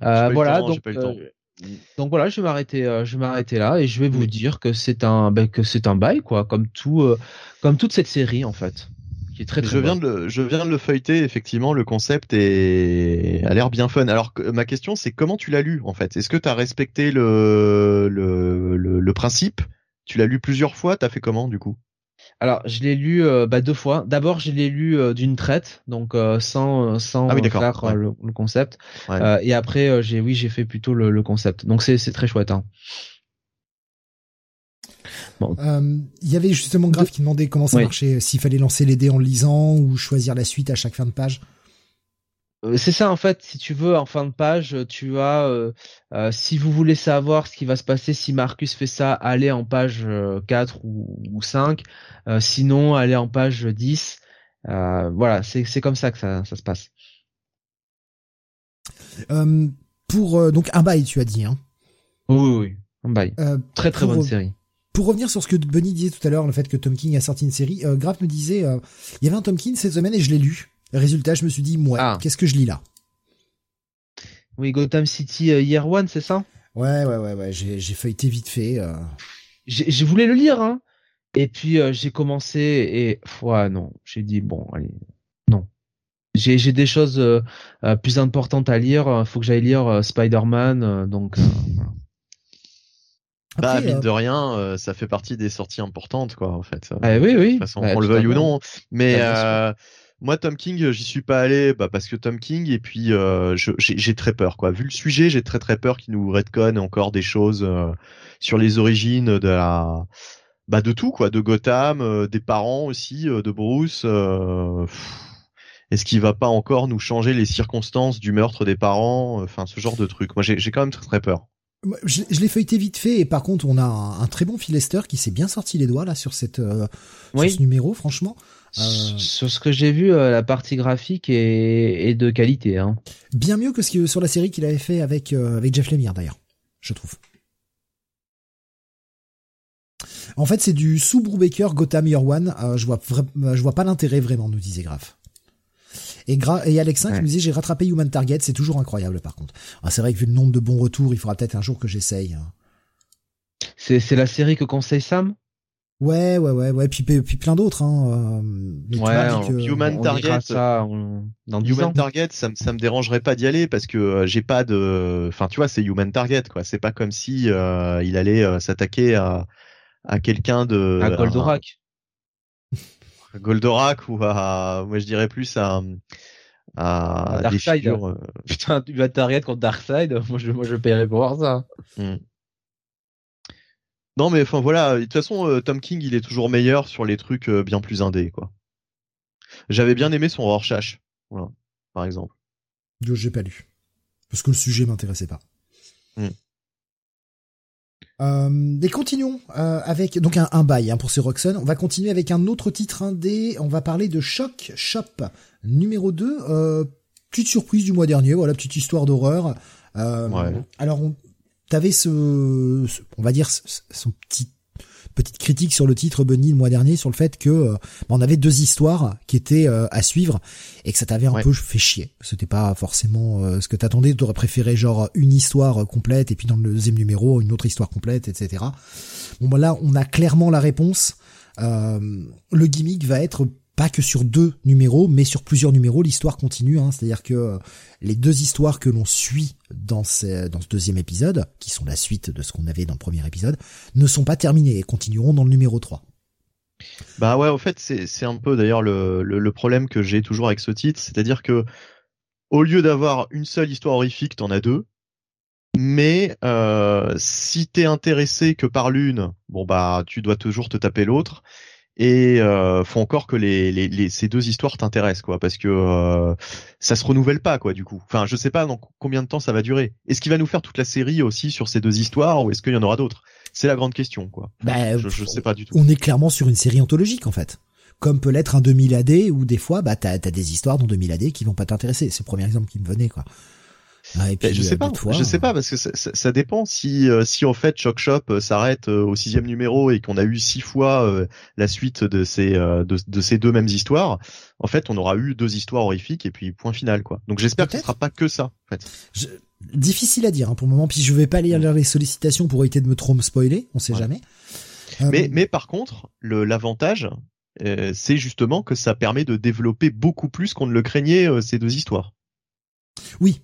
Speaker 2: euh, voilà. donc, euh, donc voilà, je vais m'arrêter, euh, je vais m'arrêter là et je vais vous dire que c'est un, ben, que c'est un bail quoi, comme tout, euh, comme toute cette série en fait. Qui est très, très
Speaker 3: je viens de le, je viens de le feuilleter effectivement le concept est a l'air bien fun alors que ma question c'est comment tu l'as lu en fait? Est-ce que tu as respecté le le, le, le principe? Tu l'as lu plusieurs fois? T'as fait comment du coup?
Speaker 2: Alors, je l'ai lu euh, bah, deux fois. D'abord, je l'ai lu euh, d'une traite, donc euh, sans sans
Speaker 3: ah
Speaker 2: faire le, concept. et après, j'ai oui, j'ai fait plutôt le, concept. Donc c'est c'est très chouette. Hein.
Speaker 1: Il y avait justement Grave qui demandait comment ça marchait, s'il fallait lancer les dés en lisant ou choisir la suite à chaque fin de page.
Speaker 2: Euh, c'est ça en fait. Si tu veux, en fin de page, tu as, euh, euh, si vous voulez savoir ce qui va se passer si Marcus fait ça, allez en page 4 ou, ou 5. sinon, allez en page 10. voilà, c'est comme ça que ça, ça se passe.
Speaker 1: pour donc un bail, tu as dit. Hein.
Speaker 2: Oui, oui, un bail. très très bonne série.
Speaker 1: Pour revenir sur ce que Bunny disait tout à l'heure, le fait que Tom King a sorti une série, euh, Graf me disait, il y avait un Tom King cette semaine et je l'ai lu. Résultat, je me suis dit, moi, ah. qu'est-ce que je lis là?
Speaker 2: Oui, Gotham City euh, Year One, c'est ça?
Speaker 1: Ouais, ouais, ouais, ouais. J'ai, j'ai feuilleté vite fait. Euh...
Speaker 2: Je voulais le lire, hein. Et puis euh, j'ai commencé et ouais, non, j'ai dit bon, allez, non. J'ai, j'ai des choses euh, plus importantes à lire. Faut que j'aille lire Spider-Man, donc.
Speaker 3: bah mine de rien, ça fait partie des sorties importantes, quoi, en fait.
Speaker 2: Ah, oui, oui.
Speaker 3: De toute façon, on le veuille ou non, mais. Moi, Tom King, j'y suis pas allé bah, parce que Tom King et puis euh, j'ai très peur quoi. Vu le sujet, j'ai très très peur qu'il nous redconne encore des choses euh, sur les origines de la bah de tout quoi, de Gotham, euh, des parents aussi, de Bruce. Est-ce qu'il va pas encore nous changer les circonstances du meurtre des parents Enfin, ce genre de truc. Moi, j'ai quand même très très peur.
Speaker 1: Je, l'ai feuilleté vite fait et par contre on a un, très bon Phil qui s'est bien sorti les doigts là sur cette sur ce numéro franchement.
Speaker 2: Euh, sur ce que j'ai vu, euh, la partie graphique est, de qualité. Hein.
Speaker 1: Bien mieux que ce qui, sur la série qu'il avait fait avec, euh, avec Jeff Lemire d'ailleurs, je trouve. En fait, c'est du sous Brubaker Gotham Year One. je vois je vois pas l'intérêt vraiment, nous disait Graf. Et, Gra et Alexin qui nous disait j'ai rattrapé Human Target, c'est toujours incroyable par contre. Ah, c'est vrai que vu le nombre de bons retours, il faudra peut-être un jour que j'essaye. Hein.
Speaker 2: C'est la série que conseille Sam?
Speaker 1: Ouais, ouais, ouais, ouais, puis, puis plein d'autres. Hein.
Speaker 3: Euh, ouais, Human Target, ça dans Human Target, ça, ça me dérangerait pas d'y aller parce que euh, j'ai pas de, enfin, tu vois, c'est Human Target, quoi. C'est pas comme si euh, il allait euh, s'attaquer à à quelqu'un de
Speaker 2: à Goldorak, <laughs>
Speaker 3: à Goldorak ou à, moi je dirais plus à à,
Speaker 2: Darkseid. <laughs> Putain, Human Target contre Darkseid, moi je moi je paierais pour voir ça. Hmm.
Speaker 3: Non, mais enfin voilà, de toute façon, euh, Tom King, il est toujours meilleur sur les trucs euh, bien plus indés, quoi. J'avais bien aimé son Rorschach, voilà, par exemple.
Speaker 1: Je j'ai pas lu parce que le sujet m'intéressait pas. Hmm. Euh, et continuons euh, avec donc un, un bail hein, pour ces Roxon. On va continuer avec un autre titre indé. On va parler de Shock Shop numéro 2. Euh, petite surprise du mois dernier. Voilà, petite histoire d'horreur. Euh, ouais. Alors on, t'avais ce, ce, on va dire son petit petite critique sur le titre Bunny le mois dernier sur le fait que euh, bah, on avait deux histoires qui étaient euh, à suivre et que ça t'avait un peu fait chier. C'était pas forcément euh, ce que t'attendais. T'aurais préféré genre une histoire complète et puis dans le deuxième numéro une autre histoire complète, etc. Bon bah là on a clairement la réponse. le gimmick va être pas que sur deux numéros, mais sur plusieurs numéros, l'histoire continue. Hein. C'est-à-dire que euh, les deux histoires que l'on suit dans ce, deuxième épisode, qui sont la suite de ce qu'on avait dans le premier épisode, ne sont pas terminées et continueront dans le numéro 3.
Speaker 3: Bah ouais, au fait, c'est un peu d'ailleurs le, le, problème que j'ai toujours avec ce titre, c'est-à-dire que au lieu d'avoir une seule histoire horrifique, t'en as deux. Mais euh, si t'es intéressé que par l'une, bon bah tu dois toujours te taper l'autre et euh, faut encore que les, les, les ces deux histoires t'intéressent quoi parce que euh, ça se renouvelle pas quoi du coup. Enfin je sais pas dans combien de temps ça va durer. Est-ce qu'il va nous faire toute la série aussi sur ces deux histoires ou est-ce qu'il y en aura d'autres? C'est la grande question quoi.
Speaker 1: Bah, je, je sais pas du tout. on est clairement sur une série anthologique en fait. Comme peut l'être un 2000 AD où des fois bah t'as as des histoires dans 2000 AD qui vont pas t'intéresser. C'est le premier exemple qui me venait quoi
Speaker 3: ah, je sais pas, je sais pas parce que ça, ça, dépend si euh, si en fait Shock Shop euh, s'arrête euh, au sixième numéro et qu'on a eu six fois la suite de ces de, de, ces deux mêmes histoires. En fait, on aura eu deux histoires horrifiques et puis point final quoi. Donc j'espère que ce sera pas que ça. En fait.
Speaker 1: Difficile à dire hein, pour le moment. Puis je vais pas lire les sollicitations pour éviter de me trop me spoiler. On sait jamais.
Speaker 3: Mais mais par contre, l'avantage c'est justement que ça permet de développer beaucoup plus qu'on ne le craignait ces deux histoires.
Speaker 1: Oui,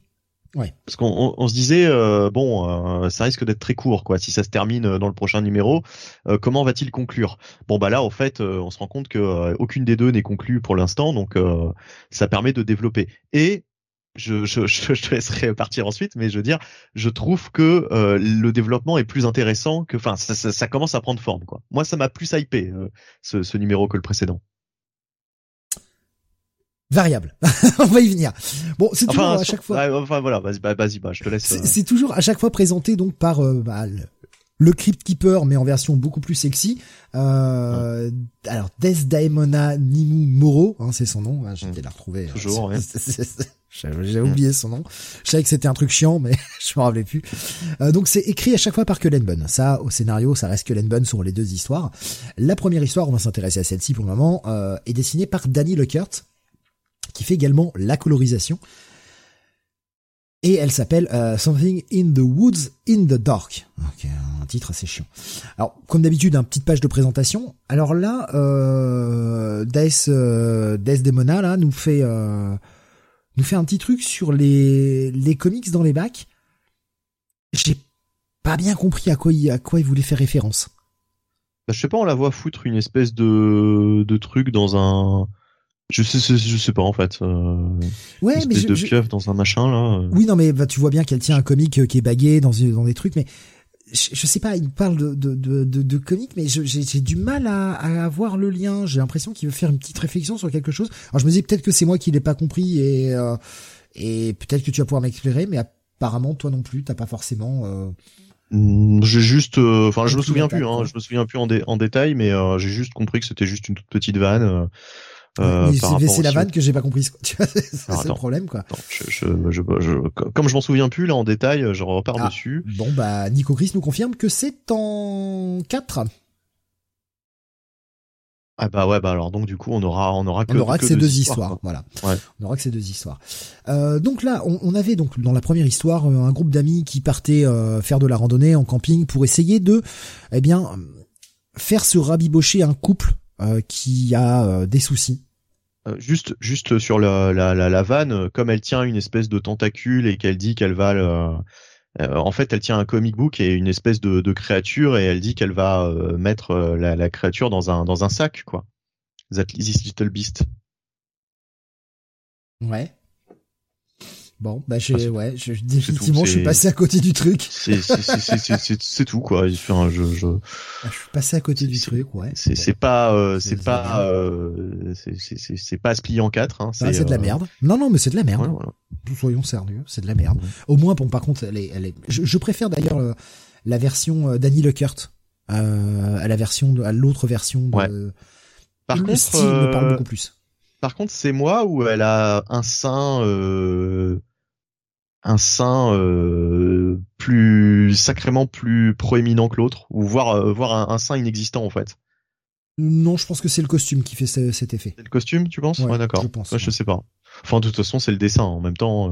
Speaker 3: Ouais. Parce qu'on on, se disait euh, bon, euh, ça risque d'être très court quoi. Si ça se termine euh, dans le prochain numéro, comment va-t-il conclure? Bon bah là en fait, on se rend compte que aucune des deux n'est conclue pour l'instant, donc ça permet de développer. Et je, je, <laughs> je, te laisserai partir ensuite, mais je veux dire, je trouve que le développement est plus intéressant que, enfin, ça, ça, ça, commence à prendre forme quoi. Moi, ça m'a plus hypé ce, ce numéro que le précédent.
Speaker 1: Variable. <laughs> on va y venir. Bon, c'est toujours à chaque fois.
Speaker 3: enfin voilà, vas-y, bah, vas-y, bah, je te laisse.
Speaker 1: C'est euh. toujours à chaque fois présenté donc par euh, bah, le, Crypt Keeper, mais en version beaucoup plus sexy. Euh, Alors Daemona Nimu Moro, hein, c'est son nom. Hein, J'ai été la retrouver.
Speaker 3: Toujours. Ouais.
Speaker 1: J'ai oublié son nom. Je savais que c'était un truc chiant, mais <laughs> je me rappelais plus. Euh, donc c'est écrit à chaque fois par Cullen Bunn. Ça, au scénario, ça reste Cullen Bunn sur les deux histoires. La première histoire, on va s'intéresser à celle-ci pour le moment, euh, est dessinée par Danny Leckert, qui fait également la colorisation. Et elle s'appelle euh, Something in the Woods in the Dark. Ok, un titre assez chiant. Alors, comme d'habitude, une petite page de présentation. Alors là, euh, Death, euh, Demona là nous fait euh, nous fait un petit truc sur les les comics dans les bacs. J'ai pas bien compris à quoi il à quoi il voulait faire référence.
Speaker 3: Bah, je sais pas, on la voit foutre une espèce de de truc dans un je sais, je sais pas en fait. Euh,
Speaker 1: ouais, mais
Speaker 3: je, de pieuvre dans un machin là. Euh.
Speaker 1: Oui, non, mais bah, tu vois bien qu'elle tient un comic euh, qui est bagué dans dans des trucs, mais je, je sais pas. Il parle de de de, de, de comic, mais j'ai du mal à, à avoir le lien. J'ai l'impression qu'il veut faire une petite réflexion sur quelque chose. Alors je me dis peut-être que c'est moi qui l'ai pas compris et euh, et peut-être que tu vas pouvoir m'éclairer, mais apparemment toi non plus, t'as pas forcément. Euh,
Speaker 3: mm, j'ai juste, enfin, je me souviens plus, hein, je me souviens plus en, en détail, mais j'ai juste compris que c'était juste une toute petite vanne.
Speaker 1: Euh, c'est la vanne que j'ai pas comprise. <laughs> c'est le problème quoi.
Speaker 3: je, je, je, comme je m'en souviens plus là en détail, je repars ah, dessus.
Speaker 1: Bon bah Nico Chris nous confirme que c'est en 4
Speaker 3: ah bah ouais bah alors donc du coup on aura on aura que,
Speaker 1: on aura que, ces deux histoires, voilà on aura que ces deux histoires euh, donc là on, on, avait donc dans la première histoire un groupe d'amis qui partaient euh, faire de la randonnée en camping pour essayer de eh bien faire se rabibocher un couple euh, qui a euh, des soucis.
Speaker 3: Euh, juste, juste sur la, la, la, vanne, comme elle tient une espèce de tentacule et qu'elle dit qu'elle va, en fait, elle tient un comic book et une espèce de, de créature et elle dit qu'elle va mettre la, la, créature dans un dans un sac, quoi. That this little beast.
Speaker 1: Ouais. Bon, bah j'ai, ouais, je, définitivement, je suis passé à côté du truc. <laughs>
Speaker 3: C'est tout quoi. Enfin, je, je...
Speaker 1: Ah, je suis passé à côté du truc, ouais.
Speaker 3: C'est pas, euh, c'est pas, euh, c'est pas à se plier en quatre. Hein,
Speaker 1: c'est de la euh, merde. Non, non, mais c'est de la merde. Soyons sérieux, c'est de la merde. Au moins, bon, par contre, elle est, elle est. Je, préfère d'ailleurs euh, la version d'Annie Leckert euh, à la version, de, à l'autre version. De...
Speaker 3: Par le contre, style me parle beaucoup plus. Par contre, c'est moi où elle a un sein, euh, un sein euh, plus sacrément plus proéminent que l'autre, ou voir euh, voir un, sein inexistant en fait?
Speaker 1: Non, je pense que c'est le costume qui fait cet effet.
Speaker 3: C'est le costume, tu penses? Ouais, d'accord. Je pense. je sais pas. Enfin, de toute façon, c'est le dessin. En même temps.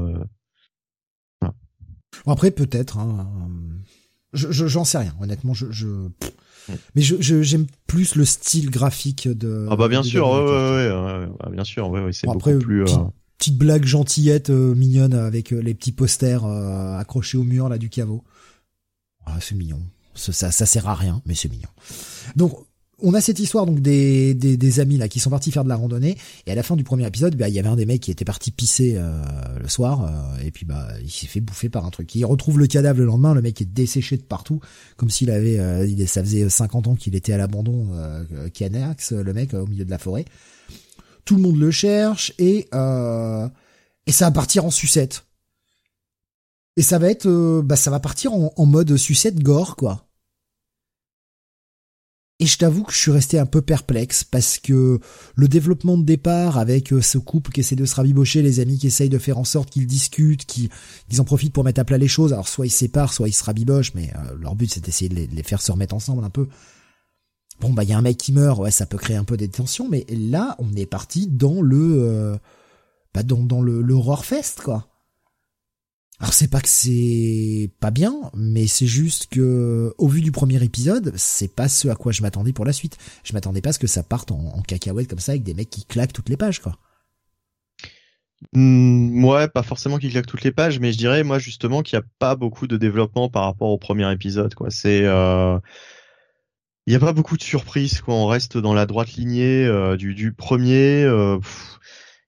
Speaker 1: Après, peut-être. Hein, je j'en sais rien. Honnêtement, je, je... Mais je j'aime plus le style graphique de.
Speaker 3: Ah bah bien sûr, ouais, ouais, ouais, bien sûr, ouais, ouais c'est beaucoup plus.
Speaker 1: Petite, euh... petite blague gentillette euh, mignonne avec euh, les petits posters euh, accrochés au mur là du caveau. Ah, c'est mignon. Ça, ça, ça sert à rien, mais c'est mignon. Donc on a cette histoire donc des, des, amis là qui sont partis faire de la randonnée et à la fin du premier épisode bah il y avait un des mecs qui était parti pisser euh, le soir euh, et puis bah il s'est fait bouffer par un truc. Il retrouve le cadavre le lendemain, le mec est desséché de partout comme s'il avait euh, ça faisait 50 ans qu'il était à l'abandon euh, Canax le mec au milieu de la forêt. Tout le monde le cherche et et ça va partir en sucette. Et ça va être bah ça va partir en, en mode sucette gore quoi. Et je t'avoue que je suis resté un peu perplexe parce que le développement de départ avec euh, ce couple qui essaie de se rabibocher, les amis qui essayent de faire en sorte qu'ils discutent, qu'ils en profitent pour mettre à plat les choses. Alors soit ils séparent, soit ils se rabibochent, mais euh, leur but c'est d'essayer de les, faire se remettre ensemble un peu. Bon bah il y a un mec qui meurt, ouais ça peut créer un peu des tensions, mais là on est parti dans le euh, bah dans, dans le l'horror fest quoi. Alors c'est pas que c'est pas bien, mais c'est juste que au vu du premier épisode, c'est pas ce à quoi je m'attendais pour la suite. Je m'attendais pas à ce que ça parte en, cacahuète comme ça avec des mecs qui claquent toutes les pages quoi.
Speaker 3: Mmh, ouais, pas forcément qui claquent toutes les pages, mais je dirais moi justement qu'il n'y a pas beaucoup de développement par rapport au premier épisode quoi. C'est euh... il n'y a pas beaucoup de surprises quoi. On reste dans la droite lignée euh, du, du premier. Euh,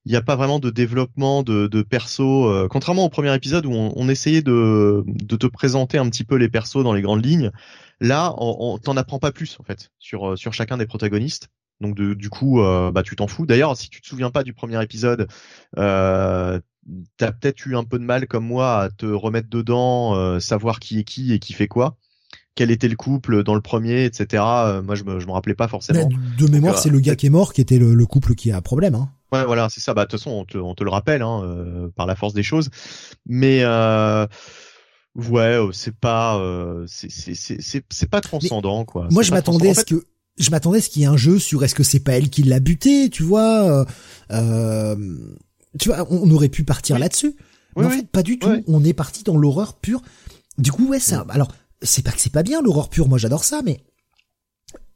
Speaker 3: il n'y a pas vraiment de développement de, de perso, euh, contrairement au premier épisode où on, essayait de, te présenter un petit peu les persos dans les grandes lignes. Là, on, on t'en apprend pas plus en fait sur euh, chacun des protagonistes. Donc du coup, bah tu t'en fous. D'ailleurs, si tu te souviens pas du premier épisode, euh, t'as peut-être eu un peu de mal comme moi à te remettre dedans, savoir qui est qui et qui fait quoi quel était le couple dans le premier, etc. Euh, moi, je me, je me rappelais pas forcément.
Speaker 1: de mémoire, c'est le gars qui est mort qui était le, couple qui a un problème. Hein.
Speaker 3: Ouais, voilà, c'est ça. Bah, de toute façon, on te, on te le rappelle hein, euh, par la force des choses. Mais euh, ouais, euh, c'est pas, c'est c'est c'est pas transcendant quoi.
Speaker 1: Moi, je m'attendais à ce que je m'attendais à ce qu'il y ait un jeu sur est-ce que c'est pas elle qui l'a buté, tu vois. Euh, tu vois, on aurait pu partir là-dessus. Mais en fait, pas du tout. On est parti dans l'horreur pure. Du coup, ouais, ça. Alors, c'est pas que c'est pas bien l'horreur pure, moi j'adore ça, mais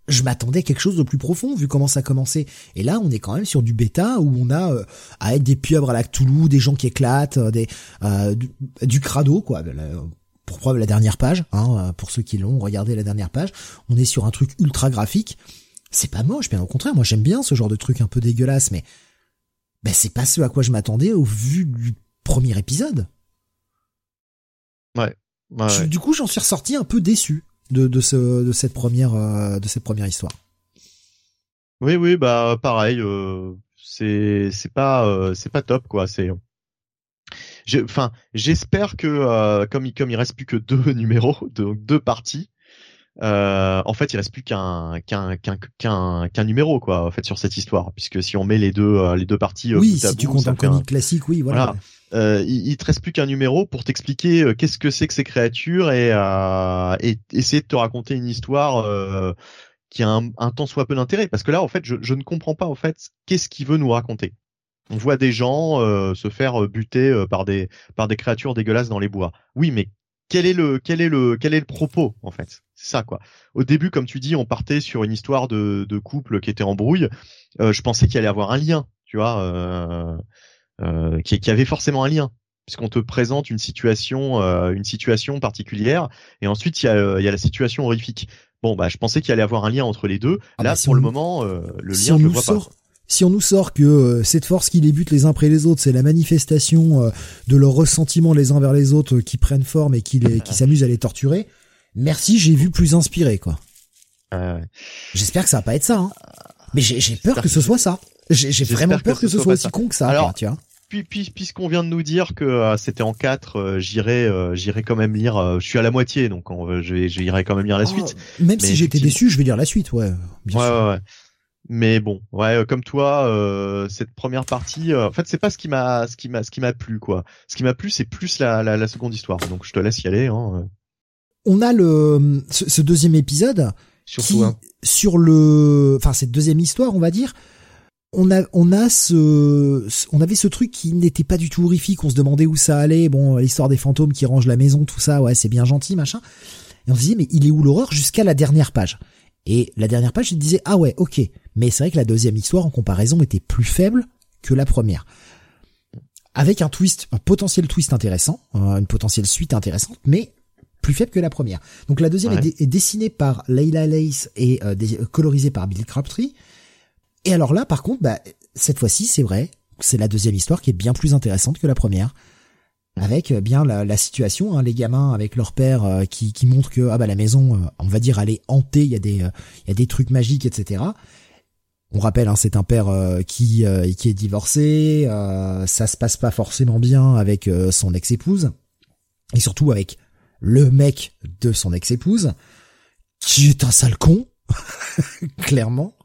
Speaker 1: je m'attendais à quelque chose de plus profond vu comment ça a commencé. Et là, on est quand même sur du bêta où on a euh, à être des pieuvres à la Cthulhu, des gens qui éclatent, euh, des euh, du, crado quoi. Pour preuve la dernière page, hein, pour ceux qui l'ont regardé la dernière page, on est sur un truc ultra graphique. C'est pas moche, bien au contraire. Moi, j'aime bien ce genre de truc un peu dégueulasse, mais ben c'est pas ce à quoi je m'attendais au vu du premier épisode.
Speaker 3: Ouais,
Speaker 1: du coup, j'en suis ressorti un peu déçu de, de, ce, de cette première euh, de cette première histoire.
Speaker 3: Oui, oui, bah pareil. Euh, c'est c'est pas euh, c'est pas top quoi. C'est enfin j'espère que comme il comme il reste plus que deux <laughs> numéros, donc deux parties, euh, en fait, il reste plus qu'un qu'un qu'un qu'un numéro quoi, en fait, sur cette histoire, puisque si on met les deux euh, les deux parties,
Speaker 1: euh, oui, si tu comptes un comic classique, oui, voilà.
Speaker 3: Euh, il, il, te reste plus qu'un numéro pour t'expliquer qu'est-ce que c'est que ces créatures et, et essayer de te raconter une histoire qui a un, un temps soit peu d'intérêt, parce que là, en fait, je, je ne comprends pas en fait qu'est-ce qu'il veut nous raconter. On voit des gens se faire buter par des par des créatures dégueulasses dans les bois. Oui, mais quel est le quel est le quel est le propos en fait? C'est ça quoi. Au début, comme tu dis, on partait sur une histoire de, de couple qui était en brouille. Euh, je pensais qu'il allait avoir un lien, tu vois, euh, euh, qui, qui avait forcément un lien, puisqu'on te présente une situation, euh, une situation particulière, et ensuite il y a, il y a la situation horrifique. Bon, bah, je pensais qu'il allait avoir un lien entre les deux. Ah Là, bah, pour le moment, euh, le lien, je le vois pas
Speaker 1: si on nous sort que euh, cette force qui les bute les uns après les autres, c'est la manifestation de leurs ressentiments les uns vers les autres qui prennent forme et qui, les, qui <laughs> s'amusent à les torturer, merci, j'ai vu plus inspiré, quoi. J'espère que ça va pas être ça, hein. Mais j'ai peur que ce soit ça. J'ai vraiment peur que, ce soit, aussi con que ça. Alors, tu vois.
Speaker 3: Puis, puis, puisqu'on vient de nous dire que euh, c'était en 4, euh, j'irai, euh, j'irai quand même lire. je suis à la moitié, donc j'irai quand même lire la oh, suite.
Speaker 1: même si j'étais déçu, je vais lire la suite, ouais.
Speaker 3: Bien sûr. ouais, ouais. Mais bon, ouais, comme toi, cette première partie, en fait, c'est pas ce qui m'a, ce qui m'a, ce qui m'a plu, quoi. Ce qui m'a plu, c'est plus la, la, la, seconde histoire. Donc, je te laisse y aller. Hein
Speaker 1: on a le ce, deuxième épisode qui, sur le enfin cette deuxième histoire on va dire on a on a ce on avait ce truc qui n'était pas du tout horrifique. On se demandait où ça allait. Bon l'histoire des fantômes qui rangent la maison tout ça ouais c'est bien gentil machin. Et on se disait mais il est où l'horreur jusqu'à la dernière page? Et la dernière page il disait ah ouais ok. Mais c'est vrai que la deuxième histoire en comparaison était plus faible que la première. Avec un twist un potentiel twist intéressant une potentielle suite intéressante mais plus faible que la première. Donc la deuxième est, dessinée par Leila Lace et euh, colorisée par Bill Crabtree. Et alors là, par contre, bah, cette fois-ci, c'est vrai, c'est la deuxième histoire qui est bien plus intéressante que la première. Avec euh, bien la, situation, hein, les gamins avec leur père euh, qui, qui montrent que ah bah la maison, on va dire, elle est hantée, il y a des il y a des trucs magiques, etc. On rappelle, hein, c'est un père qui qui est divorcé, ça se passe pas forcément bien avec son ex-épouse et surtout avec le mec de son ex-épouse, qui est un sale con, <laughs> clairement.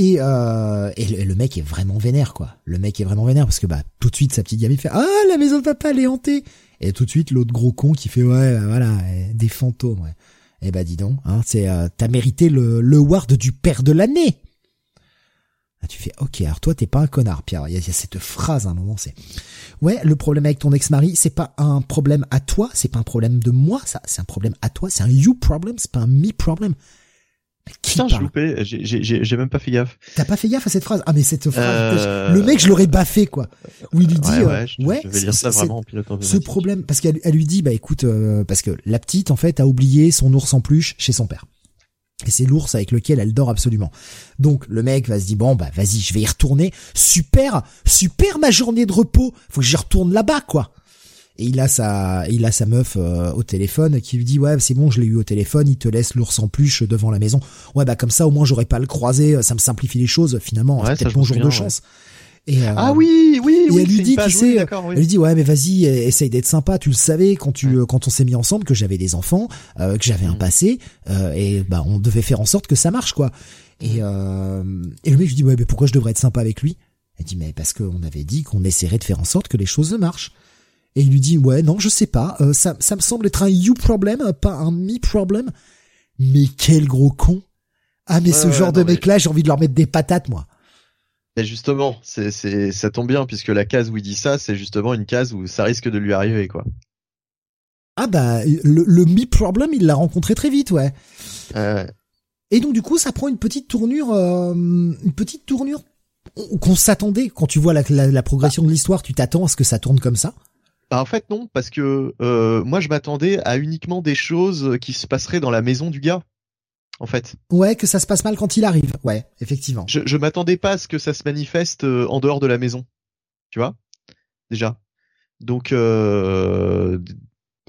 Speaker 1: Et, euh, et le, mec est vraiment vénère, quoi. Le mec est vraiment vénère parce que bah tout de suite sa petite gamine fait ah la maison de papa elle est hantée. Et tout de suite l'autre gros con qui fait ouais bah, voilà des fantômes. Ouais. Eh bah dis donc, hein, c'est euh, t'as mérité le le ward du père de l'année. Ah, tu fais, ok, alors toi, t'es pas un connard, Pierre. Il y, a, cette phrase à un moment, c'est, ouais, le problème avec ton ex-mari, c'est pas un problème à toi, c'est pas un problème de moi, ça, c'est un problème à toi, c'est un you problem, c'est pas un me problem.
Speaker 3: Putain, j'ai loupé, j'ai même pas fait gaffe.
Speaker 1: T'as pas fait gaffe à cette phrase? Ah mais cette phrase, euh, le mec, je l'aurais baffé quoi. Où il lui dit, ouais,
Speaker 3: ouais, je, vais lire ça vraiment
Speaker 1: en Ce problème, parce qu'elle lui dit, bah écoute, euh, parce que la petite en fait a oublié son ours en peluche chez son père. Et c'est l'ours avec lequel elle dort absolument. Donc le mec va se dire bon bah vas-y je vais y retourner. Super, super ma journée de repos. Faut que j'y retourne là-bas quoi. Et il a sa, il a sa meuf euh, au téléphone qui lui dit ouais c'est bon je l'ai eu au téléphone, il te laisse l'ours en peluche devant la maison. Ouais bah comme ça au moins j'aurais pas à le croiser, ça me simplifie les choses finalement. c'est peut-être mon jour de chance.
Speaker 3: Et euh, ah oui, oui,
Speaker 1: et elle lui dit, tu sais, elle lui dit ouais mais vas-y, essaye d'être sympa. Tu le savais quand tu quand on s'est mis ensemble que j'avais des enfants, euh, que j'avais un mm. passé, euh, et bah on devait faire en sorte que ça marche quoi. Et mm. et le mec je dis ouais mais pourquoi je devrais être sympa avec lui? Elle dit mais parce qu'on avait dit qu'on essaierait de faire en sorte que les choses marchent. Et il lui dit ouais non je sais pas, ça ça me semble être un you problem, pas un me problem. Mais quel gros con. Ah mais ce genre de mec là j'ai envie de leur mettre des patates moi.
Speaker 3: Et justement, c'est, c'est, ça tombe bien puisque la case où il dit ça, c'est justement une case où ça risque de lui arriver, quoi.
Speaker 1: Ah bah, le, le me problem, il l'a rencontré très vite, ouais. Et donc du coup, ça prend une petite tournure, euh, une petite tournure qu'on s'attendait quand tu vois la, la, progression de l'histoire, tu t'attends à ce que ça tourne comme ça.
Speaker 3: Bah en fait non, parce que euh, moi je m'attendais à uniquement des choses qui se passeraient dans la maison du gars en fait.
Speaker 1: Ouais, que ça se passe mal quand il arrive. Ouais, effectivement.
Speaker 3: Je, je m'attendais pas à ce que ça se manifeste euh, en dehors de la maison. Tu vois? Déjà. Donc euh,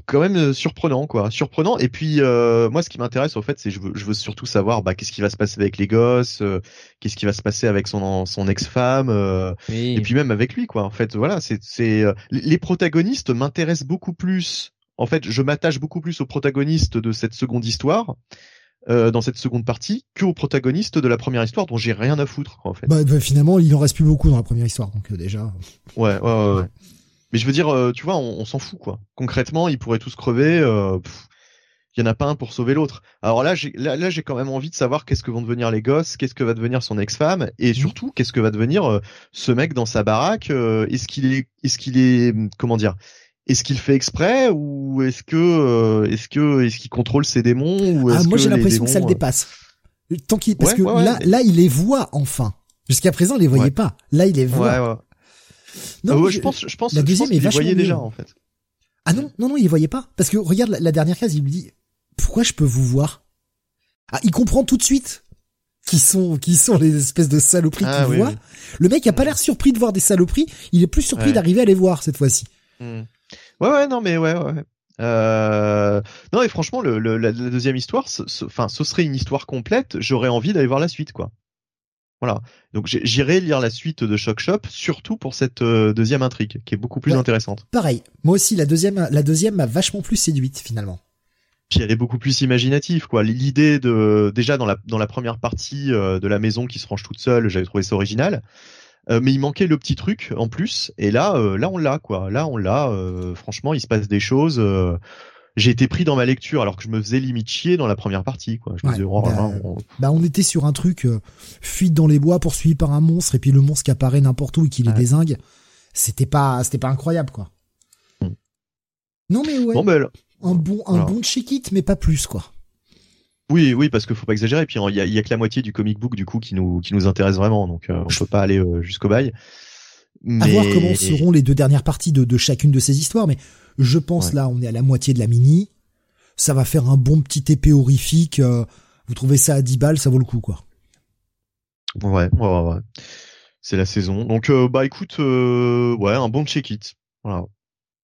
Speaker 3: quand même euh, surprenant quoi, surprenant. Et puis euh, moi, ce qui m'intéresse au fait, c'est je veux, je veux surtout savoir bah, qu'est-ce qui va se passer avec les gosses, qu'est-ce qui va se passer avec son son ex-femme, et puis même avec lui quoi. En fait, voilà, c'est c'est les protagonistes m'intéressent beaucoup plus. En fait, je m'attache beaucoup plus aux protagonistes de cette seconde histoire euh, dans cette seconde partie que au protagoniste de la première histoire dont j'ai rien à foutre en fait.
Speaker 1: Bah, bah, finalement il en reste plus beaucoup dans la première histoire donc euh, déjà.
Speaker 3: Ouais ouais ouais. ouais. Mais je veux dire euh, tu vois on, s'en fout quoi. Concrètement ils pourraient tous crever. il y en a pas un pour sauver l'autre. Alors là j'ai là, là j'ai quand même envie de savoir qu'est-ce que vont devenir les gosses, qu'est-ce que va devenir son ex-femme et mmh. surtout qu'est-ce que va devenir ce mec dans sa baraque. est-ce qu'il est est-ce qu'il est comment dire est-ce qu'il fait exprès ou est-ce que euh, est-ce que est-ce qu'il contrôle ses démons ou
Speaker 1: ah, moi j'ai l'impression que ça le euh, dépasse. Tant qu'il parce que là là il les voit enfin. Jusqu'à présent il les voyait pas. Là il les voit.
Speaker 3: Non, ah je, pense je pense la deuxième est voyait déjà en fait.
Speaker 1: Ah non non non il les voyait pas parce que regarde la, dernière case il lui dit pourquoi je peux vous voir? Ah il comprend tout de suite qui sont qui sont les espèces de saloperies ah qu'il voit. Le mec a pas l'air surpris de voir des saloperies, il est plus surpris d'arriver à les voir cette fois-ci.
Speaker 3: Hmm. Ouais, ouais, non, mais ouais, ouais. Euh... Non, et franchement, le, la, deuxième histoire, enfin, ce, serait une histoire complète. J'aurais envie d'aller voir la suite, quoi. Voilà. Donc j'irai lire la suite de Shock Shop, surtout pour cette euh, deuxième intrigue, qui est beaucoup plus intéressante.
Speaker 1: Pareil. Moi aussi, la deuxième, la deuxième m'a vachement plus séduite finalement.
Speaker 3: Puis elle est beaucoup plus imaginative, quoi. L'idée de déjà dans la dans la première partie euh, de la maison qui se range toute seule, j'avais trouvé ça original. Euh, mais il manquait le petit truc en plus. Et là, là on l'a quoi. Là on l'a. Franchement, il se passe des choses. J'ai été pris dans ma lecture alors que je me faisais limite chier dans la première partie quoi. Je me disais, oh,
Speaker 1: bah, bah, on... était sur un truc fuite dans les bois poursuivi par un monstre et puis le monstre qui apparaît n'importe où et qui les désingue. C'était pas c'était pas incroyable quoi. Hmm. Non mais ouais. Ben, un bon un bon check it mais pas plus quoi.
Speaker 3: Oui, oui, parce qu'il faut pas exagérer. Puis il y a, y a, que la moitié du comic book du coup qui nous qui nous intéresse vraiment, donc euh, on peut pas aller euh, jusqu'au bail.
Speaker 1: Mais... À voir comment seront les deux dernières parties de, de chacune de ces histoires, mais je pense là, on est à la moitié de la mini. Ça va faire un bon petit épée horrifique. Euh, vous trouvez ça à 10 balles, ça vaut le coup, quoi.
Speaker 3: Ouais, ouais, ouais. C'est la saison. Donc, bah écoute, ouais, un bon check-it. Voilà.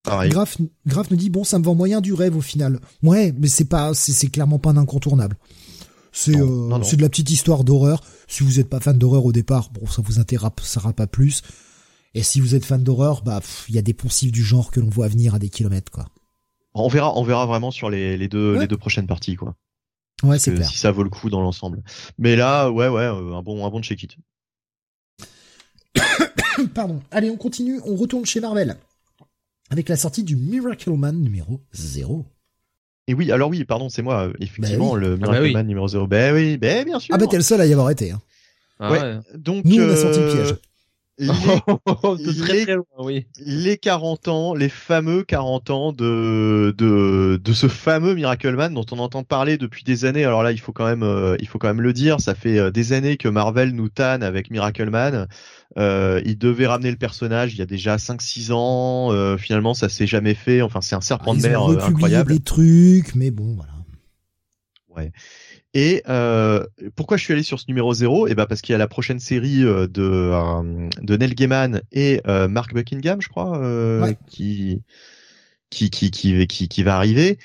Speaker 1: Graf, Graf nous dit bon, ça me vend moyen du rêve au final. Ouais, mais c'est pas, c'est clairement pas un incontournable. C'est euh, de la petite histoire d'horreur. Si vous êtes pas fan d'horreur au départ, bon, ça vous intéressera pas plus. Et si vous êtes fan d'horreur, bah, il y a des poncifs du genre que l'on voit venir à des kilomètres, quoi.
Speaker 3: On verra, on verra vraiment sur les, les deux, les deux prochaines parties, quoi.
Speaker 1: Ouais, c'est clair.
Speaker 3: Si ça vaut le coup dans l'ensemble. Mais là, ouais, ouais, euh, un bon, un bon check-it. <coughs>
Speaker 1: Pardon. Allez, on continue. On retourne chez Marvel avec la sortie du Miracle Man numéro 0.
Speaker 3: Et oui, alors oui, pardon, c'est moi, effectivement, bah le ah bah Miracle Man numéro 0. Ben oui, ben bien sûr.
Speaker 1: Ah bah t'es le seul à y avoir été. Hein.
Speaker 3: Ah ouais. Donc,
Speaker 1: Nous, on a sorti le piège.
Speaker 3: Les, <laughs> très, très loin, oui. les 40 ans, les fameux 40 ans de, de, de ce fameux Miracle Man dont on entend parler depuis des années. Alors là, il faut quand même, euh, il faut quand même le dire. Ça fait euh, des années que Marvel nous tanne avec Miracle Man. Euh, il devait ramener le personnage il y a déjà 5-6 ans. Euh, finalement, ça s'est jamais fait. Enfin, c'est un serpent
Speaker 1: ah,
Speaker 3: de mer incroyable.
Speaker 1: des trucs, mais bon, voilà.
Speaker 3: Ouais. Et euh, pourquoi je suis allé sur ce numéro 0 Eh ben parce qu'il y a la prochaine série de de Neil Gaiman et Mark Buckingham, je crois, qui qui qui qui qui, qui va arriver,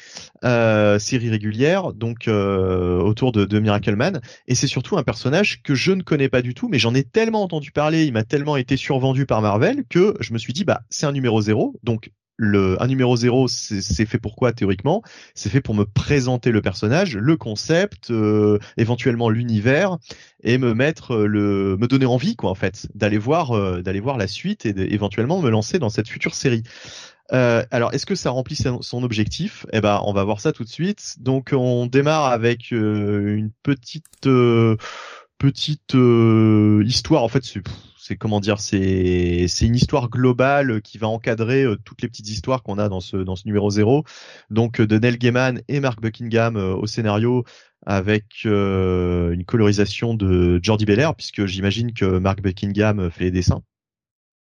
Speaker 3: euh, série régulière donc euh, autour de, de Miracle Man. Et c'est surtout un personnage que je ne connais pas du tout mais j'en ai tellement entendu parler, il m'a tellement été survendu par Marvel que je me suis dit bah c'est un numéro zéro donc le un numéro zéro, c'est fait pourquoi théoriquement? C'est fait pour me présenter le personnage, le concept, euh, éventuellement l'univers, et me mettre euh, le, me donner envie quoi en fait d'aller voir euh, d'aller voir la suite et éventuellement me lancer dans cette future série. Euh, alors, est-ce que ça remplit son objectif? Eh ben, on va voir ça tout de suite. Donc, on démarre avec une petite petite histoire. En fait, c'est c'est comment dire, c'est c'est une histoire globale qui va encadrer euh, toutes les petites histoires qu'on a dans ce dans ce numéro 0. Donc euh, de Neil Gaiman et Mark Buckingham euh, au scénario avec une colorisation de Jordi Belair puisque j'imagine que Mark Buckingham fait les dessins.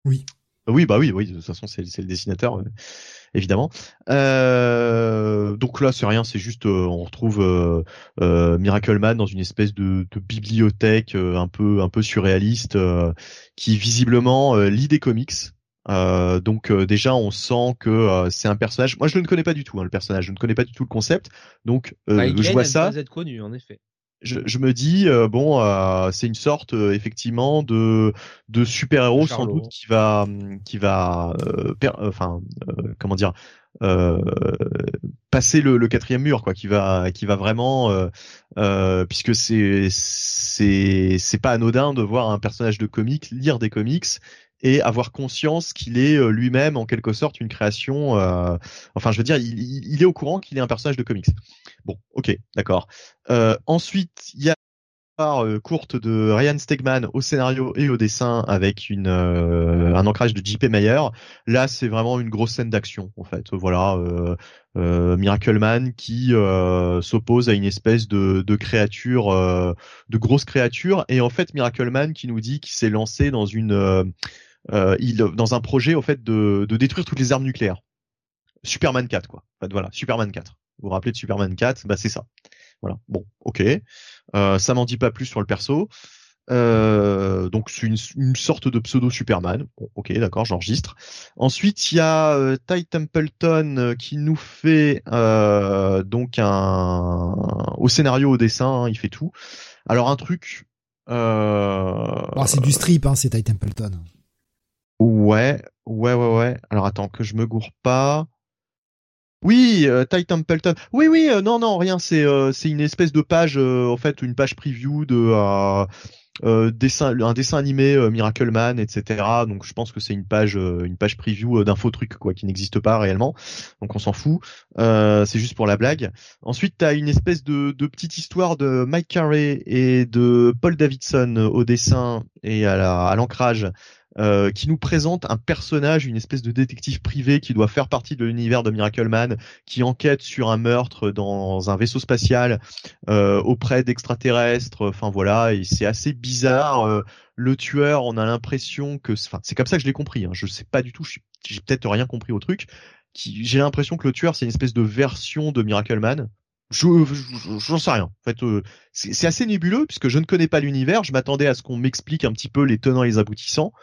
Speaker 1: Oui.
Speaker 3: Oui, bah oui, oui, de toute façon c'est le dessinateur évidemment. Euh, donc là, c'est rien, c'est juste, euh, on retrouve euh, euh, Miracle Man dans une espèce de, de bibliothèque un peu un peu surréaliste, qui visiblement lit des comics. donc déjà, on sent que c'est un personnage. Moi, je ne connais pas du tout hein, le personnage, je ne connais pas du tout le concept. Donc, bah, je vois ça.
Speaker 2: Connu, en effet
Speaker 3: je, je, me dis euh, bon euh, c'est une sorte euh, effectivement de de super héros sans doute qui va qui va enfin comment dire passer le, le, quatrième mur quoi qui va qui va vraiment puisque c'est c'est c'est pas anodin de voir un personnage de comics lire des comics et avoir conscience qu'il est lui-même en quelque sorte une création. enfin, je veux dire, il, il est au courant qu'il est un personnage de comics. Bon, ok, d'accord. Euh, ensuite, il y a euh, courte de Ryan Stegman au scénario et au dessin avec une euh, un ancrage de JP Mayer. Là, c'est vraiment une grosse scène d'action en fait. Voilà, euh, euh Miracle Man qui s'oppose à une espèce de, de créature, de grosse créature, et en fait Miracle Man qui nous dit qu'il s'est lancé dans une il, dans un projet au fait de, de détruire toutes les armes nucléaires. Superman 4 quoi. En fait, voilà, Superman 4. Vous vous rappelez de Superman 4 Bah c'est ça. Voilà. Bon, ok. Euh, ça m'en dit pas plus sur le perso. Euh, donc c'est une, sorte de pseudo Superman. Bon, ok, d'accord, j'enregistre. Ensuite, il y a euh, Ty Templeton euh, qui nous fait euh, donc un au scénario, au dessin, hein, il fait tout. Alors un truc.
Speaker 1: Oh, c'est du strip, hein, c'est Ty Templeton.
Speaker 3: Ouais, ouais, ouais, ouais. Alors attends que je me gourre pas. Oui, euh, Ty Templeton. Oui, oui, euh, non, non, rien. C'est euh, c'est une espèce de page, euh, en fait, une page preview de dessin, un dessin animé Miracle Man, etc. Donc, je pense que c'est une page, une page preview d'info truc quoi, qui n'existe pas réellement. Donc, on s'en fout. c'est juste pour la blague. Ensuite, t'as une espèce de, de petite histoire de Mike Carey et de Paul Davidson au dessin et à l'ancrage. Euh, qui nous présente un personnage, une espèce de détective privé qui doit faire partie de l'univers de Miracle Man, qui enquête sur un meurtre dans un vaisseau spatial euh, auprès d'extraterrestres. Enfin voilà, et c'est assez bizarre. Euh, le tueur, on a l'impression que, enfin, c'est comme ça que je l'ai compris. Hein. Je sais pas du tout, j'ai peut-être rien compris au truc. J'ai l'impression que le tueur, c'est une espèce de version de Miracle Man. Je j'en sais rien. En fait, c'est assez nébuleux puisque je ne connais pas l'univers. Je m'attendais à ce qu'on m'explique un petit peu les tenants et les aboutissants.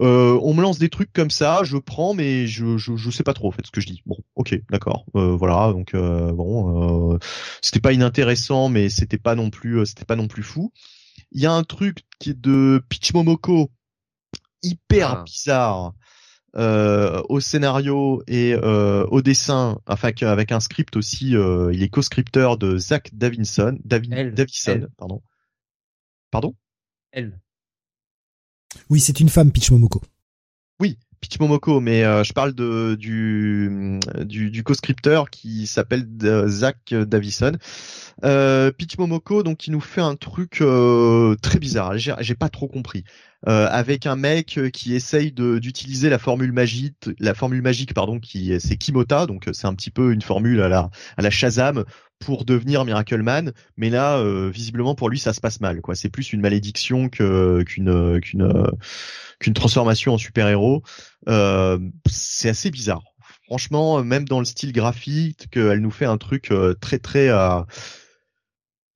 Speaker 3: Euh, on me lance des trucs comme ça, je prends, mais je, je, je sais pas trop en fait ce que je dis. Bon, ok, d'accord, euh, voilà. Donc euh, bon, euh, c'était pas inintéressant, mais c'était pas non plus, euh, c'était pas non plus fou. Il y a un truc qui est de Pitch Momoko, hyper ah. bizarre. Euh, au scénario et euh, au dessin, enfin avec un script aussi, euh, il est co-scripteur de Zach Davinson, Davison, pardon. Pardon?
Speaker 2: Elle.
Speaker 1: Oui, c'est une femme, Pitch Momoko.
Speaker 3: Pitch Momoko, mais je parle de du du, co-scripteur qui s'appelle Zach Davison. Euh, Pitch Momoko, donc, qui nous fait un truc très bizarre. J'ai pas trop compris. Euh, avec un mec euh, qui essaye d'utiliser la formule magique, la formule magique pardon, qui c'est Kimota, donc euh, c'est un petit peu une formule à la à la Shazam pour devenir Miracle Man, mais là visiblement pour lui ça se passe mal quoi. C'est plus une malédiction que qu'une qu'une qu'une transformation en super héros. c'est assez bizarre. Franchement, même dans le style graphique, qu'elle nous fait un truc très très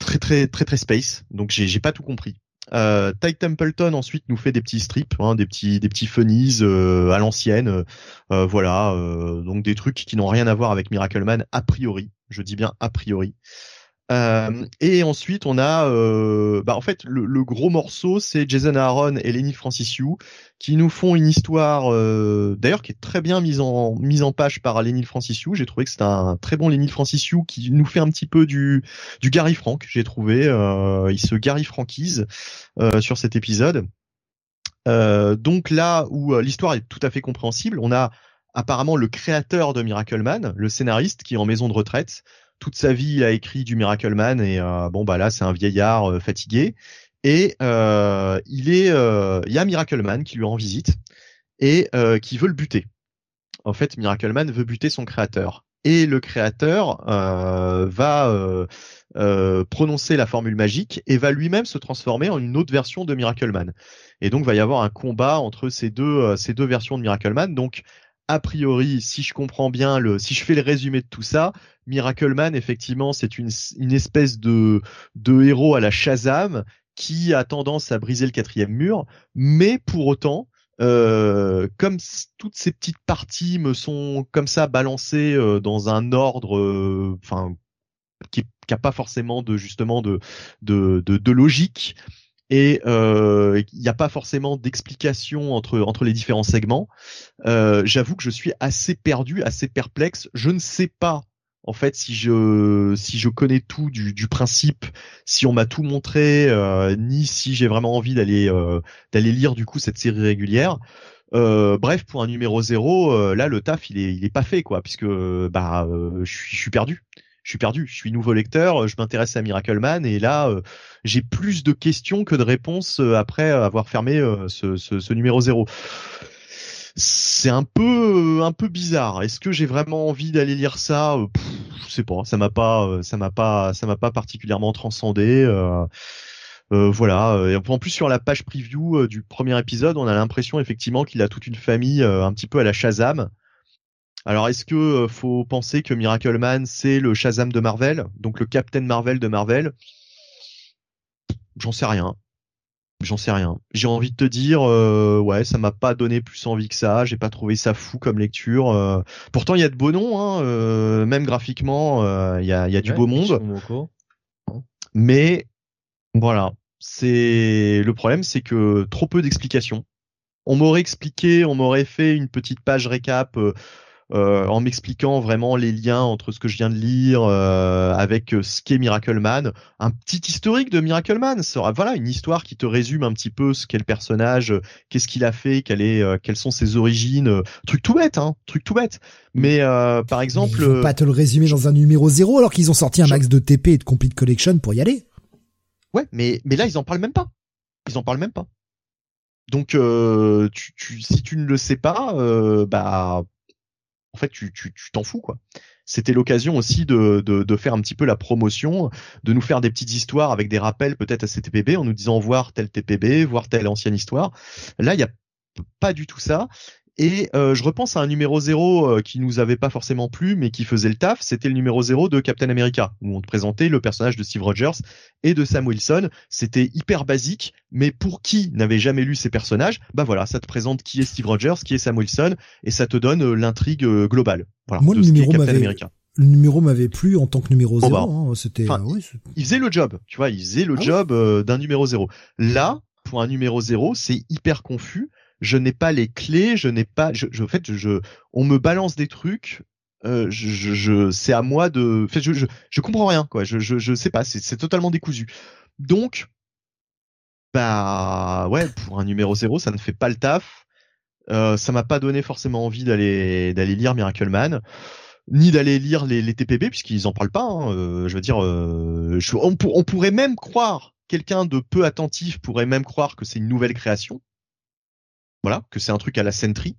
Speaker 3: très très très très space. Donc j'ai j'ai pas tout compris. Euh, Ty Templeton ensuite nous fait des petits strips, hein, des petits des petits funnies euh, à l'ancienne, euh, voilà, euh, donc des trucs qui n'ont rien à voir avec Miracleman a priori. Je dis bien a priori. Euh, et ensuite, on a, euh, bah en fait, le, gros morceau, c'est Jason Aaron et Lenny Francisiou qui nous font une histoire, euh, d'ailleurs, qui est très bien mise en mise en page par Lenny Francisiou. J'ai trouvé que c'est un très bon Lenny Francisiou qui nous fait un petit peu du du Gary Frank. J'ai trouvé, il se Gary Frankise sur cet épisode. donc là où l'histoire est tout à fait compréhensible, on a apparemment le créateur de Miracle Man, le scénariste qui est en maison de retraite, toute sa vie il a écrit du Miracle Man et euh, bon bah là c'est un vieillard euh, fatigué et euh, il est il y a Miracle Man qui lui rend visite et qui veut le buter. En fait, Miracle Man veut buter son créateur et le créateur va prononcer la formule magique et va lui-même se transformer en une autre version de Miracle Man. Et donc va y avoir un combat entre ces deux ces deux versions de Miracle Man. Donc a priori, si je comprends bien si je fais le résumé de tout ça, Miracle Man, effectivement, c'est une, espèce de, héros à la Shazam qui a tendance à briser le quatrième mur, mais pour autant, euh, comme toutes ces petites parties me sont comme ça balancées euh, dans un ordre, euh, qui n'a pas forcément de justement de logique, et euh, il n'y a pas forcément d'explication entre entre les différents segments. Euh, J'avoue que je suis assez perdu, assez perplexe. Je ne sais pas en fait si je si je connais tout du, du principe, si on m'a tout montré, euh, ni si j'ai vraiment envie d'aller euh, d'aller lire du coup cette série régulière. Euh, bref, pour un numéro zéro, euh, là le taf il est il est pas fait quoi, puisque bah suis je suis perdu je suis perdu. Je suis nouveau lecteur, je m'intéresse à Miracle Man et là, euh, j'ai plus de questions que de réponses euh, après avoir fermé euh, ce, numéro zéro. C'est un peu un peu bizarre. Est-ce que j'ai vraiment envie d'aller lire ça? Je sais pas. Ça m'a pas ça m'a pas ça m'a pas particulièrement transcendé. Euh, voilà. Et en plus sur la page preview du premier épisode, on a l'impression effectivement qu'il a toute une famille un petit peu à la Shazam. Alors est-ce que euh, faut penser que Miracle Man c'est le Shazam de Marvel, donc le Captain Marvel de Marvel? J'en sais rien. J'en sais rien. J'ai envie de te dire, euh, ouais, ça m'a pas donné plus envie que ça. J'ai pas trouvé ça fou comme lecture. Euh. pourtant, il y a de beaux noms, hein, même graphiquement, il y a, y a du beau monde. Mais voilà, c'est le problème, c'est que trop peu d'explications. On m'aurait expliqué, on m'aurait fait une petite page récap euh, en m'expliquant vraiment les liens entre ce que je viens de lire euh, avec euh, ce qu'est Miracle Man, un petit historique de Miracle Man, sera voilà une histoire qui te résume un petit peu ce qu'est le personnage, qu'est-ce qu'il a fait, quelle est, quelles sont ses origines, truc tout bête, hein, truc tout bête. Mais par exemple,
Speaker 1: ils vont pas te le résumer dans un numéro zéro alors qu'ils ont sorti un max de TP et de Complete Collection pour y aller.
Speaker 3: Ouais, mais mais là ils en parlent même pas. Ils en parlent même pas. Donc tu, tu, si tu ne le sais pas, bah en fait, tu t'en fous quoi. C'était l'occasion aussi de, de, de, faire un petit peu la promotion, de nous faire des petites histoires avec des rappels peut-être à ces TPB en nous disant voir tel TPB, voir telle ancienne histoire. Là, il n'y a pas du tout ça. Et euh, je repense à un numéro 0 euh, qui nous avait pas forcément plu, mais qui faisait le taf. C'était le numéro 0 de Captain America, où on te présentait le personnage de Steve Rogers et de Sam Wilson. C'était hyper basique, mais pour qui n'avait jamais lu ces personnages, bah voilà, ça te présente qui est Steve Rogers, qui est Sam Wilson, et ça te donne euh, l'intrigue globale. Voilà,
Speaker 1: Moi, le numéro Le numéro m'avait plu en tant que numéro 0. Bah, hein, c'était.
Speaker 3: il faisait le job, tu vois, il faisait le ah job d'un numéro 0. Là, pour un numéro 0, c'est hyper confus je n'ai pas les clés, je n'ai pas, je, je, en fait, je, on me balance des trucs, euh, je, je, c'est à moi de, en je, je, je comprends rien, quoi. Je, je, je sais pas, c'est, totalement décousu. Donc, bah, ouais, pour un numéro 0, ça ne fait pas le taf. Euh, ça m'a pas donné forcément envie d'aller d'aller lire Miracle Man, ni d'aller lire les, les TPB puisqu'ils en parlent pas. Hein. Euh, je veux dire, euh, je, on pourrait même croire quelqu'un de peu attentif pourrait même croire que c'est une nouvelle création voilà, que c'est un truc à la Sentry.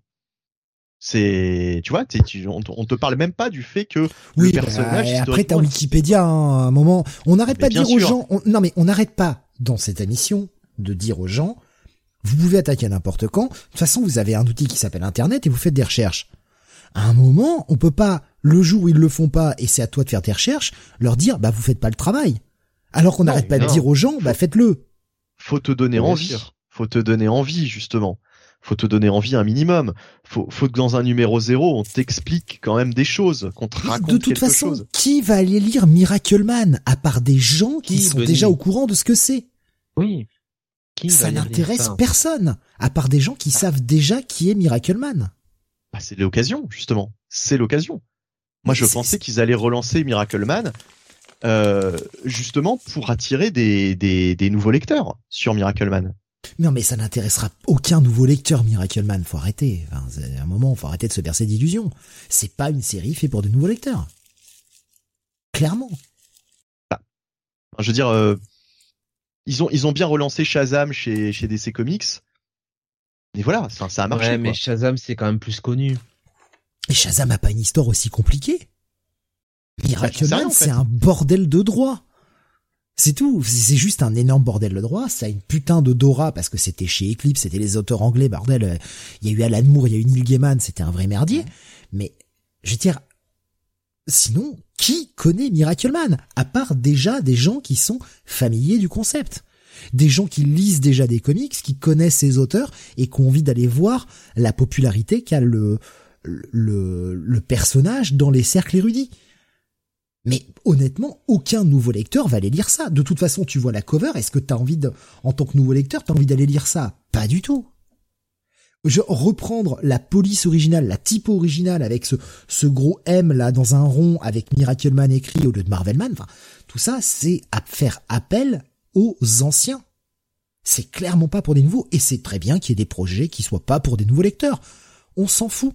Speaker 3: C'est, tu vois, tu, on, te parle même pas du fait que
Speaker 1: oui, le personnage. Bah, après, t'as Wikipédia, hein, à un moment. On n'arrête pas de dire aux gens. non, mais on n'arrête pas dans cette émission de dire aux gens. Vous pouvez attaquer n'importe quand. De toute façon, vous avez un outil qui s'appelle Internet et vous faites des recherches. À un moment, on peut pas, le jour où ils le font pas, et c'est à toi de faire tes recherches, leur dire, bah vous faites pas le travail. Alors qu'on n'arrête pas de dire aux gens, bah faites-le
Speaker 3: faut te donner envie. Faut te donner envie justement. Faut te donner envie un minimum. Faut, faut que dans un numéro zéro, on t'explique quand même des choses, qu'on te raconte
Speaker 1: De toute façon, qui va aller lire Miracle Man à part des gens qui, sont déjà au courant de ce que c'est?
Speaker 2: Oui.
Speaker 1: ça n'intéresse personne, à part des gens qui ah. savent déjà qui est Miracle Man.
Speaker 3: Bah, c'est l'occasion, justement. C'est l'occasion. Moi, je pensais qu'ils allaient relancer Miracle Man, euh, justement pour attirer des, des, des nouveaux lecteurs sur Miracle Man.
Speaker 1: Non, mais ça n'intéressera aucun nouveau lecteur, Miracle Man. Faut arrêter. Enfin, un moment, faut arrêter de se bercer d'illusions. C'est pas une série faite pour de nouveaux lecteurs. Clairement.
Speaker 3: Bah, je veux dire, euh, ils ont ils ont bien relancé Shazam chez chez DC Comics. Mais voilà, ça, ça a marché.
Speaker 2: Ouais, mais Shazam c'est quand même plus connu.
Speaker 1: Et Shazam a pas une histoire aussi compliquée. Miracle Man, c'est un bordel de droit. C'est tout. C'est juste un énorme bordel de droit. Ça a une putain de Dora parce que c'était chez Eclipse, c'était les auteurs anglais, bordel. Il y a eu Alan Moore, il y a eu Neil Gaiman, c'était un vrai merdier. Mais, je veux dire, sinon, qui connaît Miracle Man? À part déjà des gens qui sont familiers du concept. Des gens qui lisent déjà des comics, qui connaissent ces auteurs et qui ont envie d'aller voir la popularité qu'a le, le, le personnage dans les cercles érudits. Mais honnêtement, aucun nouveau lecteur va aller lire ça. De toute façon, tu vois la cover, est-ce que t'as envie de, en tant que nouveau lecteur, t'as envie d'aller lire ça? Pas du tout. Je reprendre la police originale, la typo originale avec ce, gros M là dans un rond avec Miracle Man écrit au lieu de Marvel Man. Enfin, tout ça, c'est à faire appel aux anciens. C'est clairement pas pour des nouveaux et c'est très bien qu'il y ait des projets qui soient pas pour des nouveaux lecteurs. On s'en fout.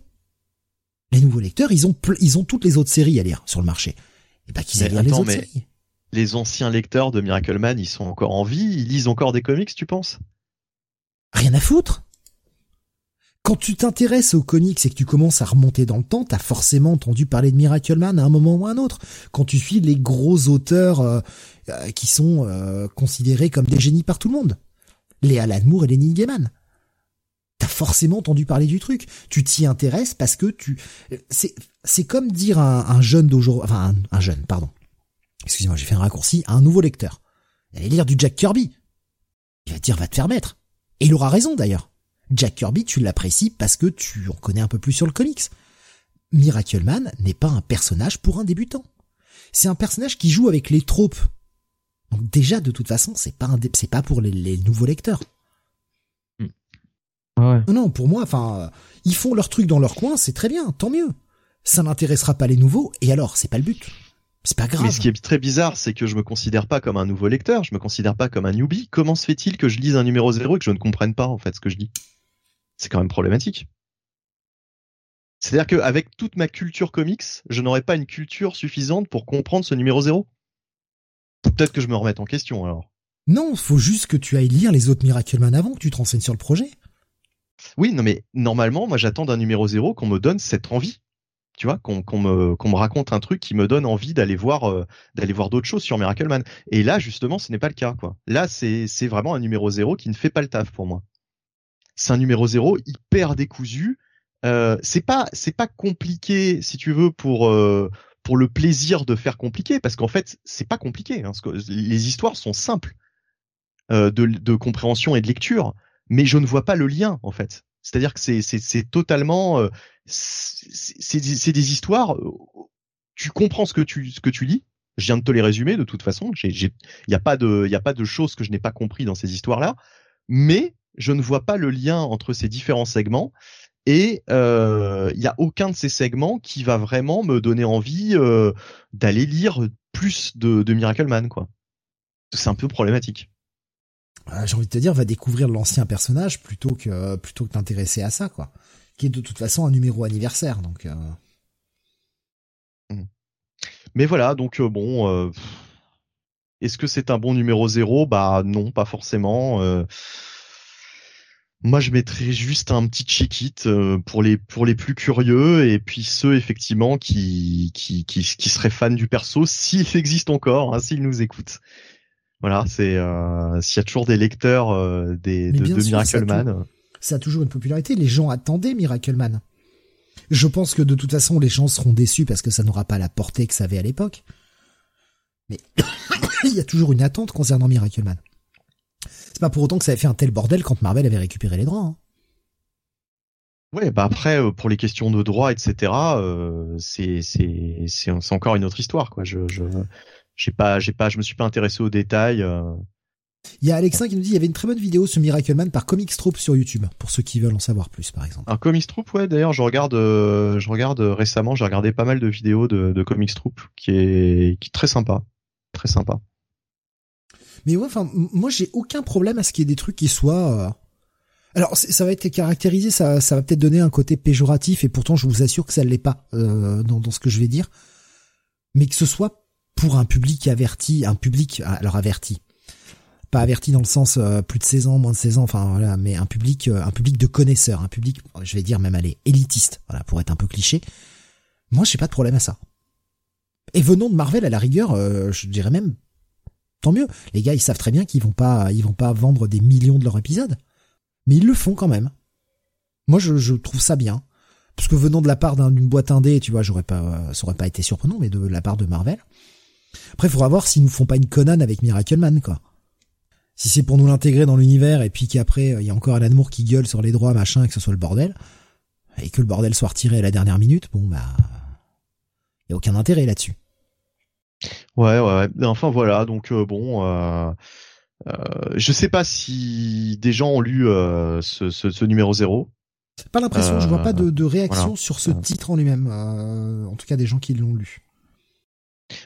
Speaker 1: Les nouveaux lecteurs, ils ont, ils ont toutes les autres séries à lire sur le marché. Et qu'ils les autres séries.
Speaker 3: Les anciens lecteurs de Miracle Man, ils sont encore en vie, ils lisent encore des comics, tu penses?
Speaker 1: Rien à foutre. Quand tu t'intéresses aux comics et que tu commences à remonter dans le temps, t'as forcément entendu parler de Miracle Man à un moment ou à un autre. Quand tu suis les gros auteurs euh, euh, qui sont euh, considérés comme des génies par tout le monde, les Alan Moore et les Neil Gaiman. T'as forcément entendu parler du truc. Tu t'y intéresses parce que tu, c'est, c'est comme dire à un, jeune d'aujourd'hui, enfin un, jeune, pardon. Excusez-moi, j'ai fait un raccourci, à un nouveau lecteur. Allez lire du Jack Kirby. Il va dire, va te faire mettre. Et il aura raison d'ailleurs. Jack Kirby, tu l'apprécies parce que tu en connais un peu plus sur le comics. Miracle Man n'est pas un personnage pour un débutant. C'est un personnage qui joue avec les tropes. Donc déjà, de toute façon, c'est pas c'est pas pour les nouveaux lecteurs.
Speaker 2: Ouais.
Speaker 1: Non, pour moi, enfin, ils font leur truc dans leur coin, c'est très bien, tant mieux. Ça n'intéressera pas les nouveaux, et alors, c'est pas le but. C'est pas grave.
Speaker 3: Mais ce qui est très bizarre, c'est que je me considère pas comme un nouveau lecteur, je me considère pas comme un newbie. Comment se fait-il que je lise un numéro zéro et que je ne comprenne pas, en fait, ce que je dis? C'est quand même problématique. C'est-à-dire qu'avec toute ma culture comics, je n'aurais pas une culture suffisante pour comprendre ce numéro zéro. Peut-être que je me remette en question, alors.
Speaker 1: Non, faut juste que tu ailles lire les autres Miracle Man avant, que tu te renseignes sur le projet.
Speaker 3: Oui, non, mais normalement, moi, j'attends d'un numéro zéro qu'on me donne cette envie. Tu vois, qu'on me raconte un truc qui me donne envie d'aller voir euh, d'aller voir d'autres choses sur Miracle Man. Et là, justement, ce n'est pas le cas, quoi. Là, c'est vraiment un numéro zéro qui ne fait pas le taf pour moi. C'est un numéro zéro hyper décousu. Euh, c'est pas pas compliqué, si tu veux, pour euh, pour le plaisir de faire compliqué, parce qu'en fait, c'est pas compliqué. Hein, les histoires sont simples euh, de compréhension et de lecture mais je ne vois pas le lien en fait. C'est-à-dire que c'est totalement euh, c'est des, histoires. Euh, tu comprends ce que tu ce que tu lis. Je viens de te les résumer de toute façon. Il n'y a pas de il y a pas de choses que je n'ai pas compris dans ces histoires là. Mais je ne vois pas le lien entre ces différents segments et euh, il n'y a aucun de ces segments qui va vraiment me donner envie euh, d'aller lire plus de, de Miracle Man quoi. C'est un peu problématique.
Speaker 1: Euh, j'ai envie de te dire, va découvrir l'ancien personnage plutôt que plutôt que t'intéresser à ça, quoi. Qui est de toute façon un numéro anniversaire, donc. Euh...
Speaker 3: Mmh. Mais voilà, donc euh, bon, est-ce que c'est un bon numéro zéro? Bah non, pas forcément. Moi, je mettrais juste un petit check-it pour les pour les plus curieux et puis ceux effectivement qui qui qui, qui seraient fans du perso s'il <laughs> existe encore, hein, s'ils nous écoutent. Voilà, c'est euh, s'il y a toujours des lecteurs euh, des, de, de Miracle Man. Euh.
Speaker 1: Ça a toujours une popularité. Les gens attendaient Miracle Man. Je pense que de toute façon, les gens seront déçus parce que ça n'aura pas la portée que ça avait à l'époque. Mais <coughs> il y a toujours une attente concernant Miracle Man. C'est pas pour autant que ça avait fait un tel bordel quand Marvel avait récupéré les droits. Hein.
Speaker 3: Ouais, bah après euh, pour les questions de droit, etc. Euh, c'est c'est c'est encore une autre histoire quoi. Je je j'ai pas j'ai pas je me suis pas intéressé aux détails. Euh.
Speaker 1: Il y a Alexin qui nous dit il y avait une très bonne vidéo sur Miracle Man par Comic Troop sur YouTube pour ceux qui veulent en savoir plus par exemple.
Speaker 3: Un Comic Troop ouais d'ailleurs je regarde je regarde récemment j'ai regardé pas mal de vidéos de, de Comic Troop qui est qui est très sympa très sympa.
Speaker 1: Mais ouais enfin moi j'ai aucun problème à ce qu'il y ait des trucs qui soient alors ça va être caractérisé, ça, ça va peut-être donner un côté péjoratif et pourtant je vous assure que ça ne l'est pas euh, dans, dans ce que je vais dire. Mais que ce soit pour un public averti, un public alors averti, pas averti dans le sens euh, plus de 16 ans, moins de 16 ans, enfin voilà, mais un public, euh, un public de connaisseurs, un public, je vais dire même aller élitiste, voilà pour être un peu cliché. Moi j'ai pas de problème à ça. Et venant de Marvel à la rigueur, je dirais même tant mieux. Les gars ils savent très bien qu'ils vont pas, ils vont pas vendre des millions de leurs épisodes mais ils le font quand même. Moi, je, je trouve ça bien. Parce que venant de la part d'une boîte indé, tu vois, j'aurais pas, ça aurait pas été surprenant, mais de la part de Marvel. Après, il faudra voir s'ils nous font pas une Conan avec Miracle Man, quoi. Si c'est pour nous l'intégrer dans l'univers et puis qu'après, il y a encore Alan Moore qui gueule sur les droits, machin, et que ce soit le bordel, et que le bordel soit retiré à la dernière minute, bon, bah, il y a aucun intérêt là-dessus.
Speaker 3: Ouais, ouais, ouais. Enfin, voilà, donc, euh, bon, euh, euh, je sais pas si des gens ont lu euh, ce, ce, ce, numéro zéro.
Speaker 1: Pas l'impression, je vois pas de, de réaction sur ce titre en lui-même. Euh, en tout cas, des gens qui l'ont lu.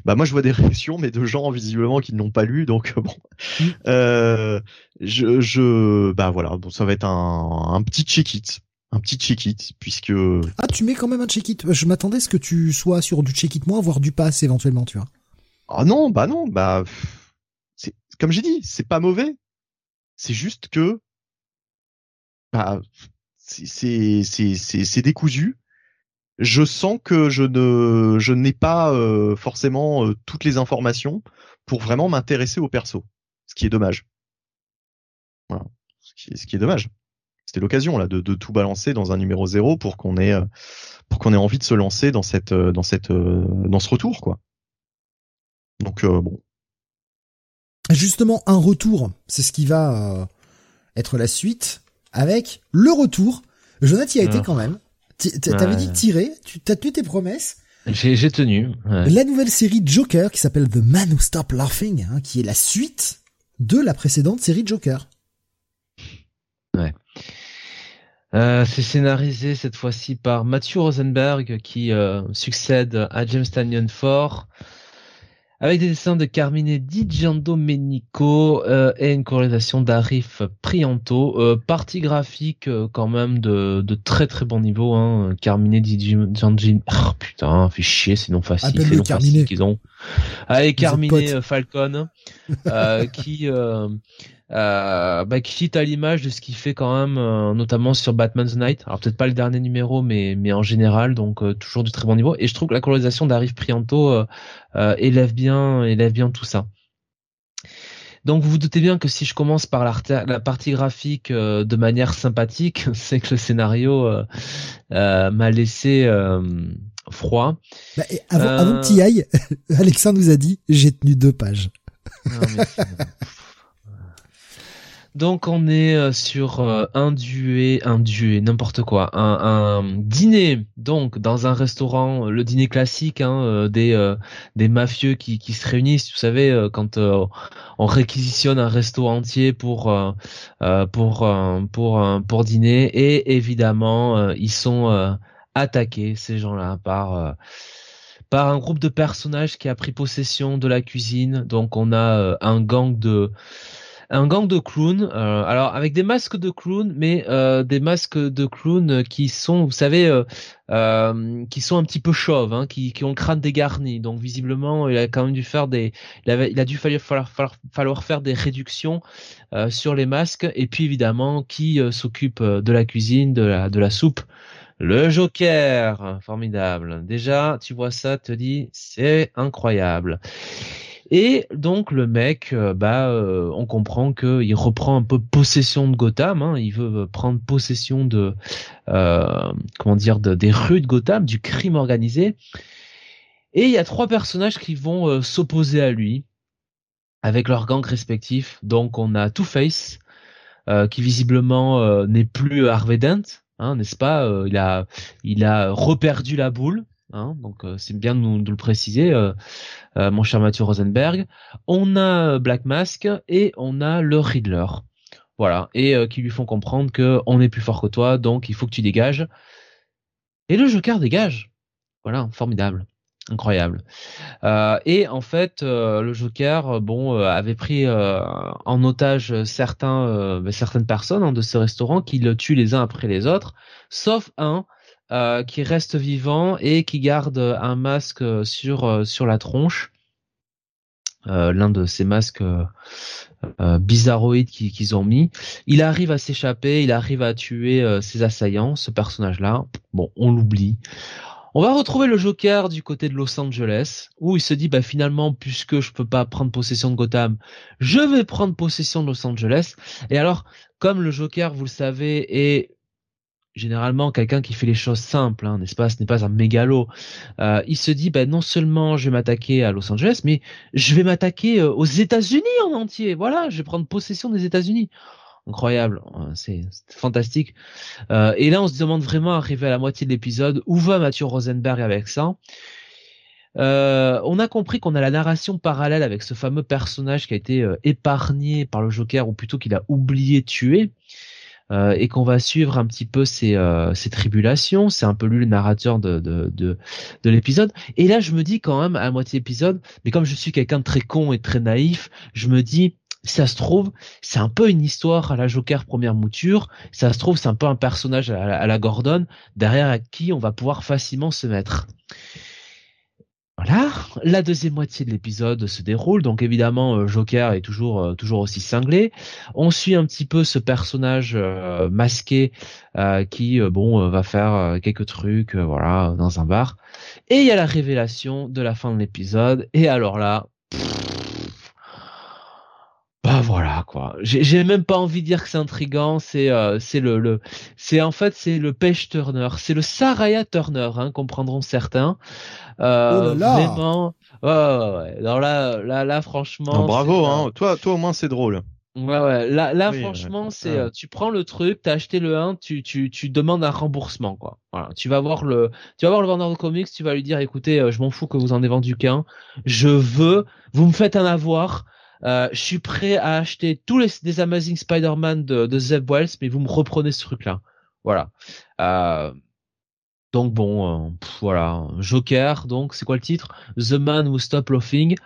Speaker 3: Bah moi je vois des <laughs> réactions, mais de gens visiblement qui ne l'ont pas lu, donc bon. Mm. Euh, je, je, bah voilà, bon ça va être un, un petit check-it, un petit check-it, puisque.
Speaker 1: Ah tu mets quand même un check-it. Je m'attendais à ce que tu sois sur du check-it moins, voire du pass éventuellement, tu vois.
Speaker 3: Ah non, bah non, bah comme j'ai dit, c'est pas mauvais. C'est juste que bah, c'est c'est c'est décousu. Je sens que je ne je n'ai pas euh, forcément euh, toutes les informations pour vraiment m'intéresser au perso, ce qui est dommage. Voilà, ce qui est, ce qui est dommage. C'était l'occasion là de, de tout balancer dans un numéro zéro pour qu'on ait euh, pour qu'on ait envie de se lancer dans cette dans cette dans ce retour quoi. Donc bon,
Speaker 1: justement un retour, c'est ce qui va euh, être la suite avec le retour. Jonathan y a été ah. quand même. T'avais dit tirer, tu t'as tenu tes promesses.
Speaker 2: J'ai tenu.
Speaker 1: La nouvelle série Joker qui s'appelle The Man Who Stopped Laughing, hein, qui est la suite de la précédente série Joker.
Speaker 2: Ouais. Euh, c'est scénarisé cette fois-ci par Matthew Rosenberg qui euh, succède à James Tanyon Ford avec des dessins de Carmine Di Giandomenico euh, et une corrélation d'Arif Prianto. Euh, partie graphique euh, quand même de, de très très bon niveau. Hein. Carmine Di Giandomenico. Oh, putain, fait chier, c'est non facile. C'est non facile qu'ils ont. Avec Carmine euh, Falcon, euh, qui euh, bah, qui fit à l'image de ce qu'il fait quand même, euh, notamment sur Batman's Night. Alors peut-être pas le dernier numéro, mais mais en général, donc euh, toujours du très bon niveau. Et je trouve que la colorisation d'Arrive Prianto euh, élève bien, élève bien tout ça. Donc vous vous doutez bien que si je commence par la, la partie graphique de manière sympathique, <laughs> c'est que le scénario m'a laissé froid.
Speaker 1: Bah, avant, avant que tu y ailles, <laughs> Alexandre nous a dit j'ai tenu deux pages. Non, mais
Speaker 2: donc on est euh, sur euh, un duet, un duet, n'importe quoi, un, dîner. Donc dans un restaurant, le dîner classique hein, euh, des des mafieux qui, qui se réunissent. Vous savez quand on réquisitionne un resto entier pour pour pour pour dîner et évidemment ils sont attaqués ces gens-là par par un groupe de personnages qui a pris possession de la cuisine. Donc on a un gang de un gang de clowns. Euh, alors avec des masques de clowns, mais euh, des masques de clowns qui sont, vous savez, euh, euh qui sont un petit peu chauves, hein, qui, ont le crâne dégarni. Donc visiblement, il a quand même dû faire des, il a dû falloir, falloir, falloir faire des réductions euh, sur les masques. Et puis évidemment, qui s'occupe de la cuisine, de la, de la soupe? Le Joker, formidable. Déjà, tu vois ça, te dis, c'est incroyable. Et donc le mec, euh, bah, euh, on comprend qu'il reprend un peu possession de Gotham. Hein, il veut prendre possession de, euh, comment dire, de, des rues de Gotham, du crime organisé. Et il y a trois personnages qui vont s'opposer à lui avec leurs gangs respectifs. Donc on a Two Face, qui visiblement n'est plus Harvey Dent, hein, n'est-ce pas? Il a il a reperdu la boule. Hein, donc c'est bien de, nous, de le préciser, mon cher Mathieu Rosenberg. On a Black Mask et on a le Riddler. Voilà, et euh, qui lui font comprendre que on est plus fort que toi, donc il faut que tu dégages. Et le Joker dégage. Voilà, formidable, incroyable. Euh, et en fait, euh, le Joker, bon, avait pris en otage certains, certaines personnes hein, de ce restaurant qui le tuent les uns après les autres, sauf un qui reste vivant et qui garde un masque sur sur la tronche. L'un de ces masques euh, bizarroïde qu'ils ont mis. Il arrive à s'échapper, il arrive à tuer euh, ses assaillants, ce personnage-là. Bon, on l'oublie. On va retrouver le Joker du côté de Los Angeles, où il se dit, bah finalement, puisque je peux pas prendre possession de Gotham, je vais prendre possession de Los Angeles. Et alors, comme le Joker, vous le savez, est généralement quelqu'un qui fait les choses simples, hein, n'est-ce pas? Ce n'est pas un mégalo. Euh, il se dit, ben non seulement je vais m'attaquer à Los Angeles, mais je vais m'attaquer euh, aux États-Unis en entier. Voilà, je vais prendre possession des États-Unis. Incroyable, hein, c'est fantastique. Euh, et là, on se demande vraiment, arrivé à la moitié de l'épisode, où va Mathieu Rosenberg avec ça? On a compris qu'on a la narration parallèle avec ce fameux personnage qui a été épargné par le Joker, ou plutôt qu'il a oublié tuer. Euh, et qu'on va suivre un petit peu ses, euh, tribulations. C'est un peu lui le narrateur de, de, de, de l'épisode. Et là, je me dis quand même, à moitié épisode, mais comme je suis quelqu'un de très con et très naïf, je me dis, ça se trouve, c'est un peu une histoire à la Joker première mouture. Ça se trouve, c'est un peu un personnage à la, à la Gordon derrière à qui on va pouvoir facilement se mettre. Voilà, la deuxième moitié de l'épisode se déroule, donc évidemment euh, Joker est toujours euh, toujours aussi cinglé. On suit un petit peu ce personnage euh, masqué qui bon va faire quelques trucs voilà dans un bar. Et il y a la révélation de la fin de l'épisode. Et alors là bah voilà quoi. J'ai même pas envie de dire que c'est intrigant, c'est c'est le, le c'est en fait c'est le Page Turner, c'est le Saraya Turner, hein, comprendront certains.
Speaker 1: Euh, oh là là.
Speaker 2: Vraiment. Ouais, ouais, ouais. Alors là, là, là, franchement.
Speaker 3: bravo, hein. Toi, toi, au moins, c'est drôle.
Speaker 2: Ouais, ouais. Là, là, franchement, c'est, euh, tu prends le truc, t'as acheté le 1, tu, tu, tu demandes un remboursement, quoi. Voilà. Tu vas voir le, tu vas voir le vendeur de comics, tu vas lui dire, écoutez, euh, je m'en fous que vous en ayez vendu qu'un. Je veux, vous me faites un avoir. Euh, je suis prêt à acheter tous les des Amazing Spider-Man de, de Zeb Wells, mais vous me reprenez ce truc-là. Voilà. Euh, donc bon, euh, voilà, Joker. Donc c'est quoi le titre? The Man Who Stopped Laughing.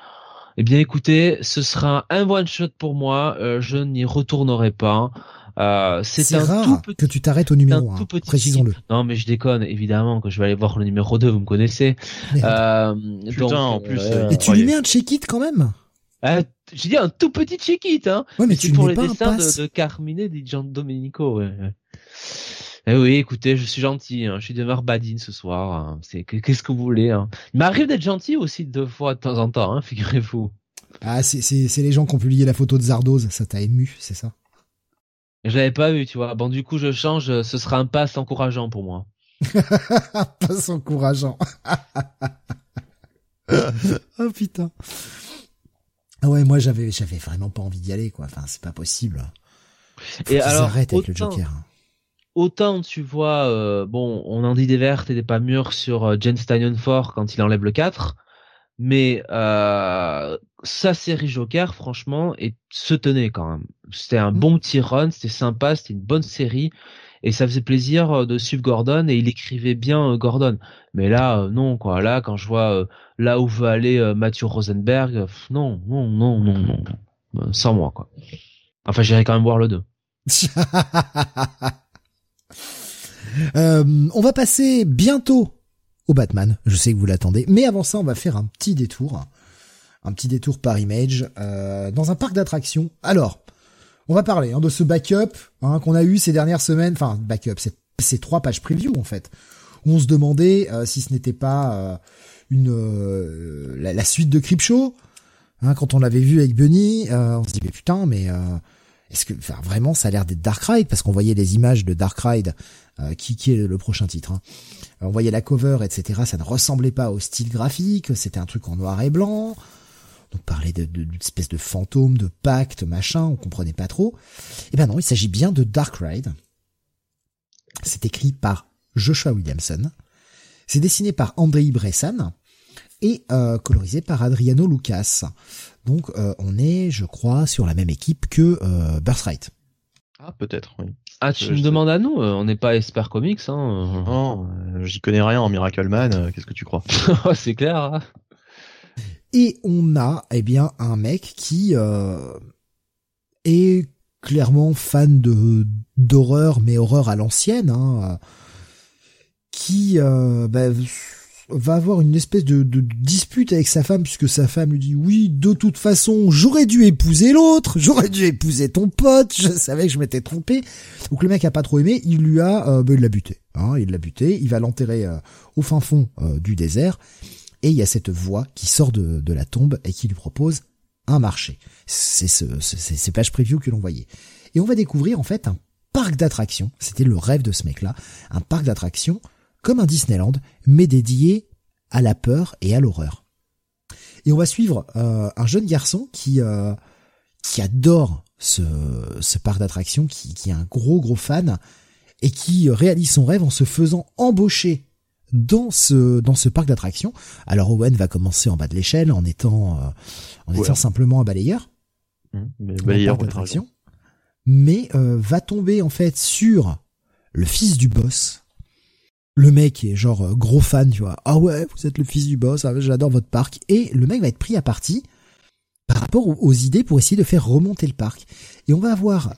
Speaker 2: Eh bien écoutez, ce sera un one shot pour moi. Euh, je n'y retournerai pas.
Speaker 1: Euh, c'est un rare tout petit, que tu t'arrêtes au numéro 1, précisons-le.
Speaker 2: Non, mais je déconne, évidemment, que je vais aller voir le numéro 2, vous me connaissez. Euh,
Speaker 3: Putain, en plus.
Speaker 1: Euh, et tu lui mets un check-it quand même?
Speaker 2: Euh, J'ai dit un tout petit check-it, hein.
Speaker 1: Ouais, mais tu
Speaker 2: pour
Speaker 1: les
Speaker 2: dessins de, de Carmine et de Gian Domenico, ouais. Eh oui, écoutez, je suis gentil, hein. je suis demeure badine ce soir. Hein. C'est qu'est-ce que vous voulez hein. Il m'arrive d'être gentil aussi deux fois de temps en temps, hein, figurez-vous.
Speaker 1: Ah, c'est c'est les gens qui ont publié la photo de Zardoz, ça t'a ému, c'est ça?
Speaker 2: Je l'avais pas vu, tu vois. Bon, du coup, je change. Ce sera un pass encourageant pour moi. <laughs>
Speaker 1: un pass encourageant. <laughs> oh putain. Ah ouais, moi j'avais j'avais vraiment pas envie d'y aller, quoi. Enfin, c'est pas possible.
Speaker 2: Et alors,
Speaker 1: avec le Joker
Speaker 2: autant tu vois, euh, bon, on en dit des vertes et des pas mûres sur euh, Jen Steinenfort quand il enlève le 4, mais euh, sa série Joker, franchement, et se tenait quand même. C'était un mm. bon petit run, c'était sympa, c'était une bonne série, et ça faisait plaisir euh, de suivre Gordon, et il écrivait bien Gordon. Mais là, non, quoi, là, quand je vois là où veut aller Mathieu Rosenberg, non, non, non, non, non, sans moi, quoi. Enfin, j'irai quand même voir le 2. <laughs>
Speaker 1: Euh, on va passer bientôt au Batman. Je sais que vous l'attendez, mais avant ça, on va faire un petit détour, un petit détour par image euh, dans un parc d'attractions. Alors, on va parler hein, de ce backup hein, qu'on a eu ces dernières semaines. Enfin, backup, c'est ces trois pages preview en fait. Où on se demandait euh, si ce n'était pas une la, suite de Creepshow. Hein, quand on l'avait vu avec Bunny, on se dit mais putain, mais est-ce que enfin, vraiment ça a l'air d'être Dark Ride? Parce qu'on voyait les images de Dark Ride euh, qui, qui est le prochain titre. Hein. On voyait la cover, etc. Ça ne ressemblait pas au style graphique, c'était un truc en noir et blanc. On parlait de, d'une espèce de fantôme, de pacte, machin, on comprenait pas trop. Eh ben non, il s'agit bien de Dark Ride. C'est écrit par Joshua Williamson. C'est dessiné par Andrei Bressan et euh, colorisé par Adriano Lucas. Donc euh, on est, je crois, sur la même équipe que euh, Birthright.
Speaker 3: Ah peut-être, oui.
Speaker 2: Ah tu me demandes à nous On n'est pas Esper Comics, hein
Speaker 3: Non, j'y connais rien en Miracle Man. Qu'est-ce que tu crois? <laughs>
Speaker 2: C'est clair. Hein
Speaker 1: et on a, eh bien, un mec qui est clairement fan de d'horreur, mais horreur à l'ancienne, hein, qui bah, va avoir une espèce de, dispute avec sa femme puisque sa femme lui dit oui de toute façon j'aurais dû épouser l'autre <laughs> j'aurais dû épouser ton pote je savais que je m'étais trompé. Donc le mec a pas trop aimé il lui a euh, ben, il l'a buté hein, il l'a buté il va l'enterrer euh, au fin fond euh, du désert et il y a cette voix qui sort de, de la tombe et qui lui propose un marché. C'est ce, ces pages preview que l'on voyait. Et on va découvrir en fait un parc d'attractions. C'était le rêve de ce mec là un parc d'attractions comme un Disneyland, mais dédié à la peur et à l'horreur. Et on va suivre euh, un jeune garçon qui euh, qui adore ce, ce parc d'attractions, qui, qui est un gros gros fan et qui réalise son rêve en se faisant embaucher dans ce dans ce parc d'attractions. Alors Owen va commencer en bas de l'échelle en étant euh, en étant simplement un balayeur,
Speaker 3: mmh, mais balayeur d'attraction,
Speaker 1: mais va tomber en fait sur le fils du boss le mec est genre euh, gros fan, tu vois. Ah ouais, vous êtes le fils du boss, ah, j'adore votre parc. Et le mec va être pris à partie par rapport aux idées pour essayer de faire remonter le parc. Et on va avoir,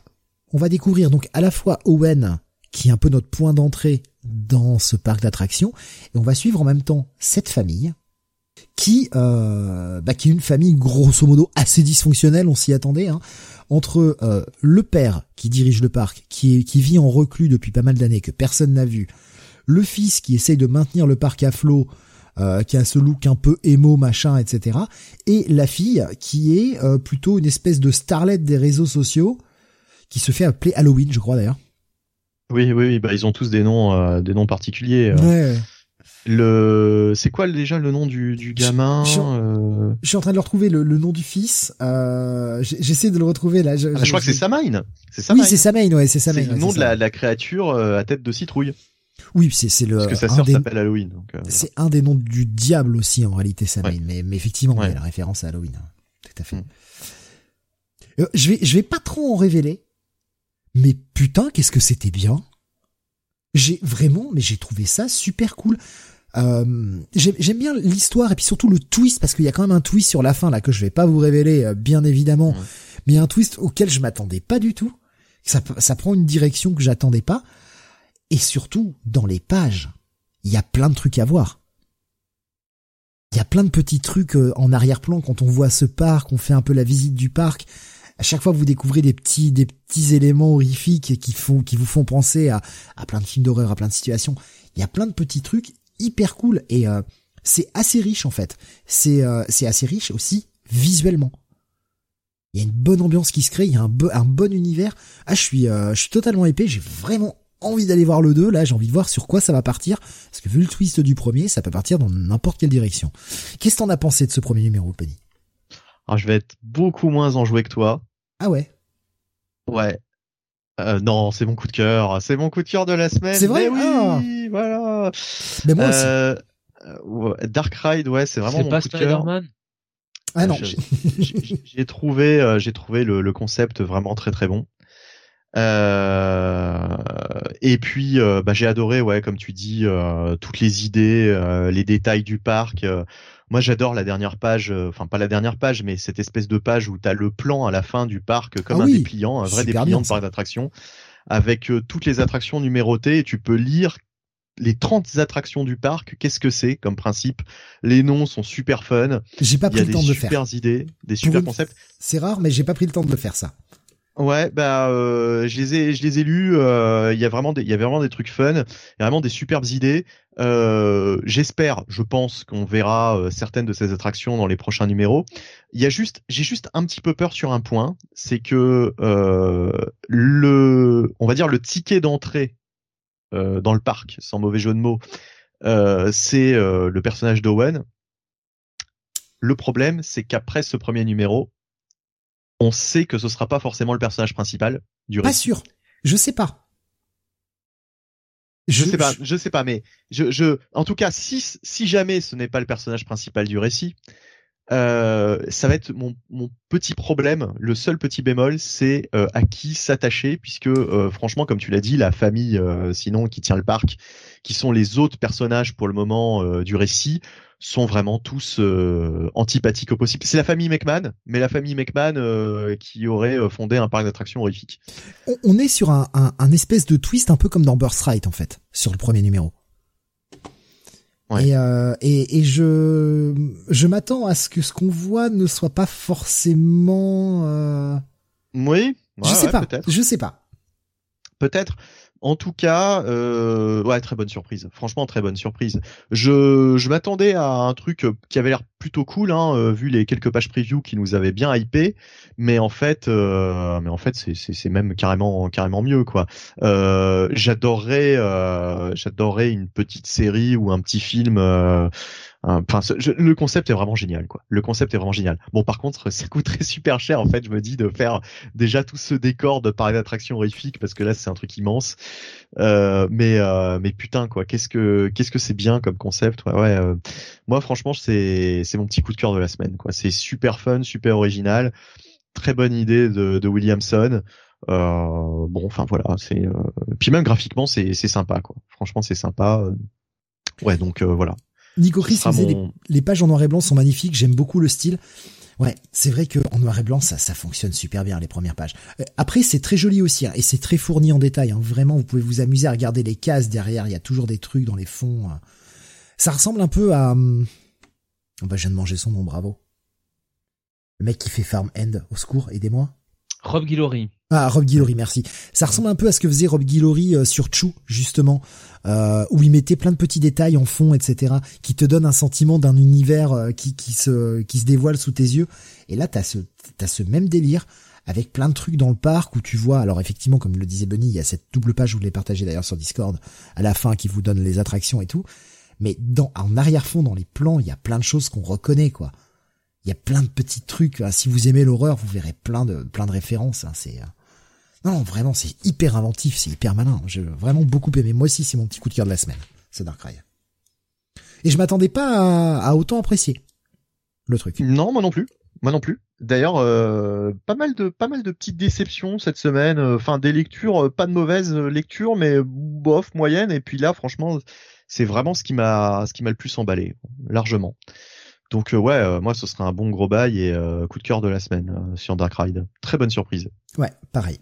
Speaker 1: on va découvrir donc à la fois Owen, qui est un peu notre point d'entrée dans ce parc d'attractions, et on va suivre en même temps cette famille, qui, euh, bah, qui est une famille grosso modo assez dysfonctionnelle, on s'y attendait, hein, entre euh, le père qui dirige le parc, qui, est, qui vit en reclus depuis pas mal d'années, que personne n'a vu, le fils qui essaye de maintenir le parc à flot, euh, qui a ce look un peu émo, machin, etc. Et la fille qui est euh, plutôt une espèce de starlet des réseaux sociaux, qui se fait appeler Halloween, je crois d'ailleurs.
Speaker 3: Oui, oui, bah ils ont tous des noms, euh, des noms particuliers.
Speaker 1: Ouais.
Speaker 3: Le, c'est quoi déjà le nom du, du gamin
Speaker 1: je, suis en train de le retrouver le, nom du fils. J'essaie de le retrouver là.
Speaker 3: Je, ah, je crois que c'est Samhain.
Speaker 1: C'est. Oui, c'est Samhain. Ouais, c'est Samhain.
Speaker 3: C'est le nom de la, la, créature à tête de citrouille.
Speaker 1: Oui, c'est c'est le.
Speaker 3: Parce que sa sœur s'appelle Halloween.
Speaker 1: Euh, c'est un des noms du diable aussi en réalité, ça mais, mais effectivement, il y a la référence à Halloween. Hein. Tout à fait. Mm. Euh, je vais je vais pas trop en révéler, mais putain, qu'est-ce que c'était bien. J'ai vraiment, mais j'ai trouvé ça super cool. Euh, J'aime bien l'histoire et puis surtout le twist parce qu'il y a quand même un twist sur la fin là que je vais pas vous révéler euh, bien évidemment, mm. mais un twist auquel je m'attendais pas du tout. Ça, ça prend une direction que j'attendais pas. Et surtout, dans les pages, il y a plein de trucs à voir. Il y a plein de petits trucs euh, en arrière-plan quand on voit ce parc, on fait un peu la visite du parc. À chaque fois, vous découvrez des petits, des petits éléments horrifiques qui font, qui vous font penser à, plein de films d'horreur, à plein de situations. Il y a plein de petits trucs hyper cool et euh, c'est assez riche en fait. C'est, euh, c'est assez riche aussi visuellement. Il y a une bonne ambiance qui se crée, il y a un, un bon univers. Ah, je suis, je suis totalement épais. J'ai vraiment envie d'aller voir le 2, là j'ai envie de voir sur quoi ça va partir, parce que vu le twist du premier, ça peut partir dans n'importe quelle direction. Qu'est-ce que t'en as pensé de ce premier numéro, Penny?
Speaker 3: Alors je vais être beaucoup moins enjoué que toi.
Speaker 1: Ah ouais
Speaker 3: Ouais. Euh, non, c'est mon coup de cœur, c'est mon coup de cœur de la semaine.
Speaker 1: C'est vrai,
Speaker 3: oui,
Speaker 1: ah.
Speaker 3: voilà.
Speaker 1: Mais moi aussi.
Speaker 3: Euh, Dark Ride, ouais, c'est vraiment mon
Speaker 2: pas
Speaker 3: coup de cœur.
Speaker 1: Ah non,
Speaker 3: j'ai trouvé, euh, j'ai trouvé le, le, concept vraiment très très bon. Euh, et puis, euh, bah, j'ai adoré, ouais, comme tu dis, euh, toutes les idées, les détails du parc. Moi, j'adore la dernière page, enfin pas la dernière page, mais cette espèce de page où tu as le plan à la fin du parc comme
Speaker 1: ah
Speaker 3: un dépliant, un vrai dépliant de parc d'attractions, avec toutes les attractions numérotées. Et tu peux lire les 30 attractions du parc, qu'est-ce que c'est comme principe Les noms sont super fun.
Speaker 1: J'ai pas pris le temps de le faire.
Speaker 3: Des super idées, des super concepts.
Speaker 1: C'est rare, mais j'ai pas pris le temps de le faire ça.
Speaker 3: Ouais, bah euh, je les ai, je les ai lus. Euh, il y a vraiment, il y avait vraiment des trucs fun, y a vraiment des superbes idées. Euh, J'espère, je pense qu'on verra euh, certaines de ces attractions dans les prochains numéros. Il y a juste, j'ai juste un petit peu peur sur un point, c'est que euh, le, on va dire le ticket d'entrée dans le parc, sans mauvais jeu de mots, c'est le personnage d'Owen. Le problème, c'est qu'après ce premier numéro, on sait que ce sera pas forcément le personnage principal du récit.
Speaker 1: Pas sûr. Je sais pas.
Speaker 3: Je, sais pas, je... sais pas, mais je, je, en tout cas, si, si jamais ce n'est pas le personnage principal du récit, euh, ça va être mon, mon, petit problème. Le seul petit bémol, c'est euh, à qui s'attacher, puisque euh, franchement, comme tu l'as dit, la famille, sinon qui tient le parc, qui sont les autres personnages pour le moment du récit, sont vraiment tous antipathiques au possible. C'est la famille McMahon, mais la famille McMahon qui aurait fondé un parc d'attractions horrifique.
Speaker 1: On, est sur un, un, un, espèce de twist un peu comme dans Birthright en fait, sur le premier numéro. Et, euh, et, et, je, je m'attends à ce que ce qu'on voit ne soit pas forcément. Euh...
Speaker 3: Oui.
Speaker 1: je sais pas. Je sais pas.
Speaker 3: Peut-être. En tout cas, euh, ouais, très bonne surprise. Franchement, très bonne surprise. Je, je m'attendais à un truc qui avait l'air plutôt cool, hein, euh, vu les quelques pages preview qui nous avaient bien hypé, mais en fait, euh, mais en fait, c'est, même carrément, carrément mieux, quoi. Euh, j'adorerais, euh, j'adorerais une petite série ou un petit film Enfin, le concept est vraiment génial, quoi. Le concept est vraiment génial. Bon, par contre, <laughs> ça coûterait super cher, en fait. Je me dis de faire déjà tout ce décor de parc d'attraction horrifique parce que là, c'est un truc immense. Euh, mais euh, mais putain, quoi. Qu'est-ce que qu'est-ce que c'est bien comme concept. Ouais. ouais euh, moi, franchement, c'est c'est mon petit coup de cœur de la semaine, quoi. C'est super fun, super original, très bonne idée de, de Williamson. Euh, bon, enfin voilà, c'est puis même graphiquement, c'est sympa, quoi. Franchement, c'est sympa. Ouais, donc voilà.
Speaker 1: Nico Chris les, pages en noir et blanc sont magnifiques, j'aime beaucoup le style. Ouais, c'est vrai que en noir et blanc, ça, ça fonctionne super bien les premières pages. Euh, après, c'est très joli aussi hein, et c'est très fourni en détail. Hein. Vraiment, vous pouvez vous amuser à regarder les cases derrière. Il y a toujours des trucs dans les fonds. Hein. Ça ressemble un peu à. Hum, oh bah, je viens de manger son nom, bravo. Le mec qui fait Farm End, au secours, aidez-moi.
Speaker 2: Rob Guillory.
Speaker 1: Ah, Rob Guillory, merci. Ça ressemble un peu à ce que faisait Rob Guillory euh, sur Chou, justement, euh, où il mettait plein de petits détails en fond, etc., qui te donnent un sentiment d'un univers euh, qui, qui, se, qui se dévoile sous tes yeux. Et là, t'as ce, t'as ce même délire avec plein de trucs dans le parc où tu vois, alors effectivement, comme le disait Bunny, il y a cette double page, je vous l'ai partagé d'ailleurs sur Discord, à la fin, qui vous donne les attractions et tout. Mais dans, en arrière-fond, dans les plans, il y a plein de choses qu'on reconnaît, quoi il y a plein de petits trucs. Hein. Si vous aimez l'horreur, vous verrez plein de plein de références. Hein. C'est euh, non vraiment c'est hyper inventif, c'est hyper malin. J'ai vraiment beaucoup aimé. Moi aussi c'est mon petit coup de cœur de la semaine, c'est Darkrai. Et je m'attendais pas à, autant apprécier le truc.
Speaker 3: Non, moi non plus. Moi non plus. D'ailleurs, euh, pas mal de pas mal de petites déceptions cette semaine. Enfin, des lectures, pas de mauvaises lectures, mais bof, moyenne. Et puis là, franchement, c'est vraiment ce qui m'a ce qui m'a le plus emballé, largement. Donc euh, ouais, euh, moi ce serait un bon gros bail et euh, coup de cœur de la semaine sur Dark Ride. Très bonne surprise.
Speaker 1: Ouais, pareil.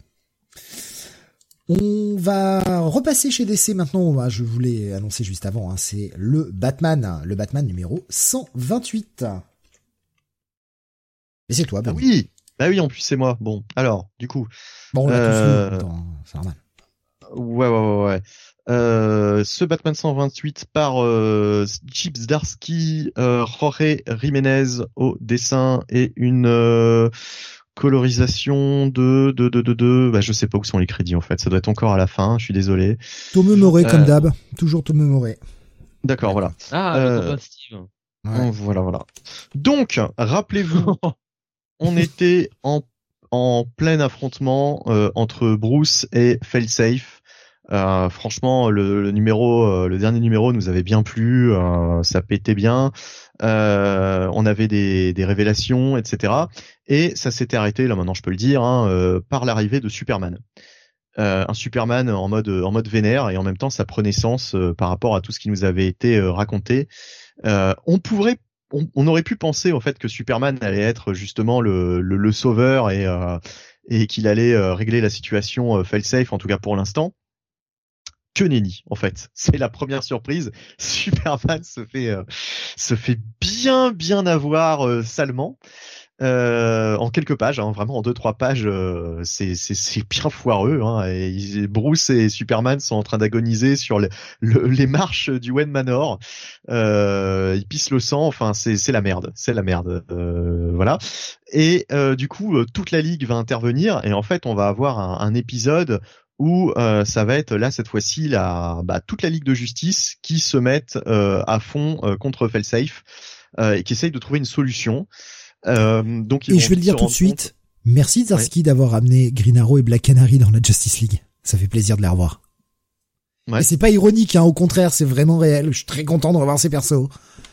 Speaker 1: On va repasser chez DC maintenant. Je voulais annoncer juste avant. Hein, c'est le Batman, le Batman numéro 128. Et c'est toi,
Speaker 3: Ben oui, bah oui, en plus c'est moi. Bon, alors, du coup.
Speaker 1: Bon, on l'a tous c'est normal.
Speaker 3: Ouais, ouais, ouais, ouais. Euh, ce Batman 128 par euh, Chips Darsky, euh, Jorge Jiménez au dessin et une euh, colorisation de de de de, de bah, je sais pas où sont les crédits en fait, ça doit être encore à la fin, je suis désolé.
Speaker 1: Tom Moré comme d'hab, toujours Tom Moré.
Speaker 3: D'accord, voilà.
Speaker 2: Ah, Steve.
Speaker 3: Voilà, voilà. Donc, rappelez-vous, <laughs> on était en en plein affrontement entre Bruce et Failsafe euh, franchement, le, numéro, euh, le dernier numéro nous avait bien plu, euh, ça pétait bien. on avait des, des, révélations, etc. Et ça s'était arrêté, là maintenant je peux le dire, hein, par l'arrivée de Superman. un Superman en mode en mode vénère et en même temps ça prenait sens par rapport à tout ce qui nous avait été raconté. on pourrait on, aurait pu penser en fait que Superman allait être justement le, le, le sauveur et, et qu'il allait régler la situation fail safe en tout cas pour l'instant que nenni en fait. C'est la première surprise. <laughs> Superman se fait euh, se fait bien bien avoir euh, salement. Euh, en quelques pages, hein, vraiment en deux trois pages, c'est c'est bien foireux. Hein, et Bruce et Superman sont en train d'agoniser sur les marches du Wayne Manor. ils pissent le sang. Enfin, c'est c'est la merde, c'est la merde. voilà. Et du coup, toute la ligue va intervenir et en fait, on va avoir un épisode où euh, ça va être là cette fois-ci la bah, toute la Ligue de Justice qui se mettent euh, à fond euh, contre Felsafe. et qui essaye de trouver une solution. donc
Speaker 1: et je vais le dire tout de suite. Merci Zarski d'avoir amené Green Arrow et Black Canary dans la Justice League. Ça fait plaisir de les revoir. Ouais. Et c'est pas ironique, hein, au contraire, c'est vraiment réel. Je suis très content de revoir ces persos.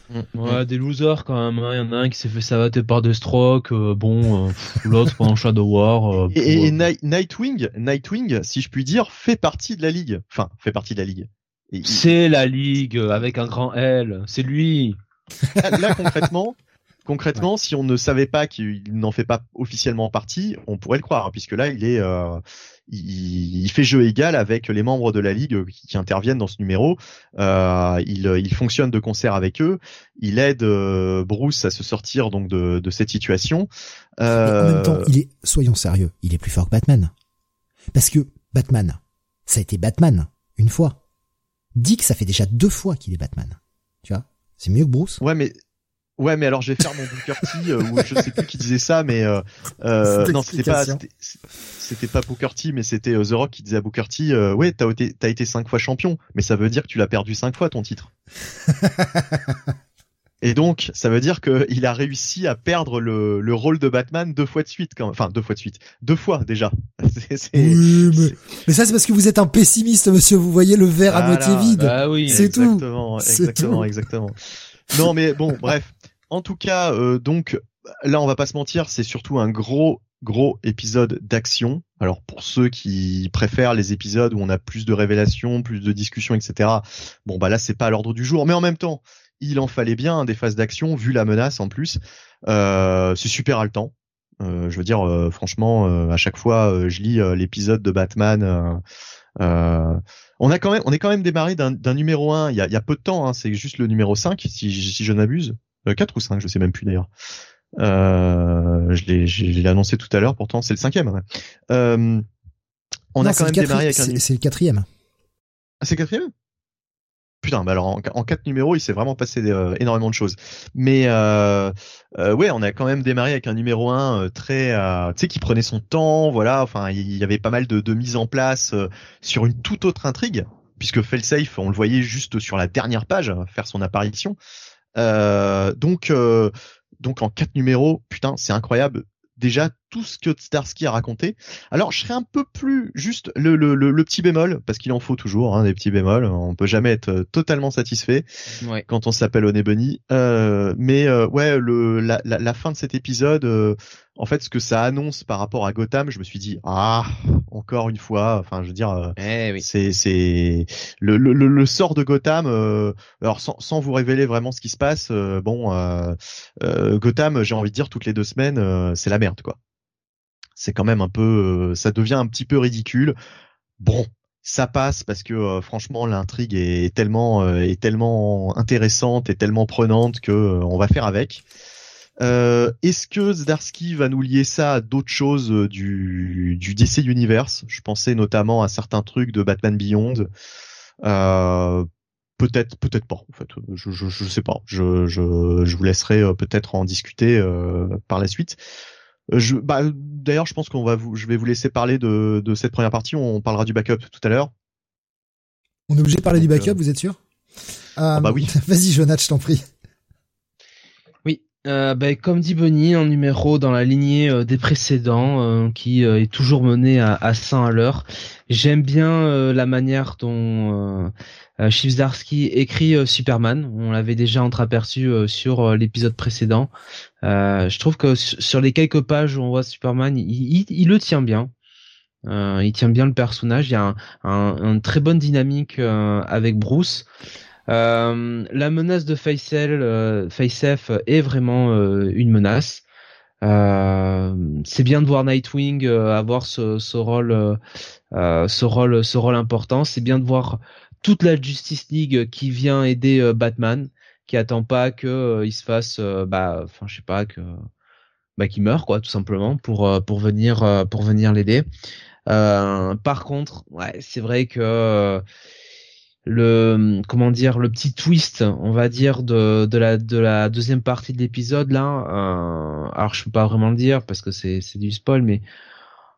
Speaker 2: Mm. Ouais, des losers quand même. Il hein. y en a un qui s'est fait savater par des strokes. Euh, bon, euh, <laughs> l'autre pendant Shadow War.
Speaker 3: Euh, et, et Nightwing, Nightwing, si je puis dire, fait partie de la ligue. Enfin, fait partie de la ligue.
Speaker 2: C'est la ligue avec un grand L. C'est lui.
Speaker 3: Là concrètement, <laughs> Concrètement, si on ne savait pas qu'il n'en fait pas officiellement partie, on pourrait le croire, puisque là, il est, euh, il, fait jeu égal avec les membres de la ligue qui, interviennent dans ce numéro. Euh, il, il, fonctionne de concert avec eux. Il aide euh, Bruce à se sortir donc de, de cette situation.
Speaker 1: Euh... En même temps, il est, soyons sérieux, il est plus fort que Batman, parce que Batman, ça a été Batman une fois. Dick, ça fait déjà deux fois qu'il est Batman. Tu vois, c'est mieux que Bruce.
Speaker 3: Ouais, mais Ouais, mais alors je vais faire mon Booker T, euh, ou je sais plus qui disait ça, mais euh, euh non, c'était pas, c'était pas Booker T, mais c'était euh, The Rock qui disait à Booker T, euh, ouais, t'as été, t'as été cinq fois champion, mais ça veut dire que tu l'as perdu cinq fois ton titre. <laughs> Et donc, ça veut dire qu'il a réussi à perdre le, le, rôle de Batman deux fois de suite, quand enfin deux fois de suite, deux fois déjà. <laughs>
Speaker 1: oui, mais, ça c'est parce que vous êtes un pessimiste, monsieur. Vous voyez le verre à moitié vide.
Speaker 2: Bah oui,
Speaker 1: c'est tout.
Speaker 3: Exactement, exactement, exactement. Non, mais bon, bref. En tout cas, euh, donc là, on va pas se mentir, c'est surtout un gros gros épisode d'action. Alors pour ceux qui préfèrent les épisodes où on a plus de révélations, plus de discussions, etc. Bon bah là c'est pas à l'ordre du jour, mais en même temps il en fallait bien hein, des phases d'action vu la menace en plus. Euh, c'est super haletant. Euh, je veux dire euh, franchement à chaque fois je lis l'épisode de Batman. on a quand même on est quand même démarré d'un numéro 1 il y a, y peu de temps. Hein, c'est juste le numéro 5 si, si je n'abuse. 4 euh, ou 5, je sais même plus d'ailleurs. Euh, je l'ai annoncé tout à l'heure, pourtant c'est le cinquième. Ouais. Euh,
Speaker 1: on a quand même démarré avec un. C'est le quatrième.
Speaker 3: Ah, c'est le quatrième? Putain, bah alors en, en, quatre numéros, il s'est vraiment passé euh, énormément de choses. Mais euh, euh, ouais, on a quand même démarré avec un numéro 1 très, tu sais, qui prenait son temps, voilà. Enfin, il y avait pas mal de, de mise en place sur une toute autre intrigue, puisque Felsafe, on le voyait juste sur la dernière page faire son apparition. Euh, donc, euh, donc en quatre numéros, putain, c'est incroyable. Déjà tout ce que Starsky a raconté. Alors, je serais un peu plus juste le, le, le, petit bémol, parce qu'il en faut toujours hein, des petits bémols. On peut jamais être euh, totalement satisfait quand on s'appelle Onebunny. Euh, mais ouais, le, la, la, la, fin de cet épisode, en fait, ce que ça annonce par rapport à Gotham, je me suis dit ah encore une fois. Enfin, je veux dire, euh,
Speaker 2: eh
Speaker 3: c'est c'est le, le, le, sort de Gotham. Euh, alors sans, sans vous révéler vraiment ce qui se passe, euh, bon, Gotham, j'ai envie de dire toutes les deux semaines, c'est la merde quoi. C'est quand même un peu, ça devient un petit peu ridicule. Bon, ça passe parce que franchement l'intrigue est tellement est tellement intéressante et tellement prenante que on va faire avec. Euh, Est-ce que Zdarsky va nous lier ça à d'autres choses euh, du, du DC Universe? Je pensais notamment à certains trucs de Batman Beyond. Euh, peut-être, peut-être pas. En fait, je, je, sais pas. Je, je, je vous laisserai euh, peut-être en discuter euh, par la suite. Je, bah, d'ailleurs, je pense qu'on va vous, je vais vous laisser parler de, de cette première partie. On parlera du backup tout à l'heure.
Speaker 1: On est obligé de parler du backup, vous êtes sûr?
Speaker 3: Ah Bah oui. <laughs>
Speaker 1: Vas-y, Jonathan, je t'en prie.
Speaker 2: Euh, ben, comme dit Bonnie, un numéro dans la lignée euh, des précédents euh, qui euh, est toujours mené à, à 100 à l'heure. J'aime bien la manière dont Chivzarsky écrit Superman. On l'avait déjà entreaperçu sur l'épisode précédent. je trouve que sur les quelques pages où on voit Superman, il, le tient bien. il tient bien le personnage. Il y a un, un, une très bonne dynamique avec Bruce. Euh, la menace de Faisal, euh, Facef est vraiment euh, une menace. c'est bien de voir Nightwing avoir ce rôle, ce rôle important. C'est bien de voir toute la Justice League qui vient aider Batman, qui attend pas que il se fasse, bah, enfin, je sais pas que, bah, qui meurt quoi, tout simplement pour pour venir pour venir l'aider. par contre, ouais, c'est vrai que le comment dire le petit twist on va dire de, de la de la deuxième partie de l'épisode là euh, alors je peux pas vraiment le dire parce que c'est c'est du spoil mais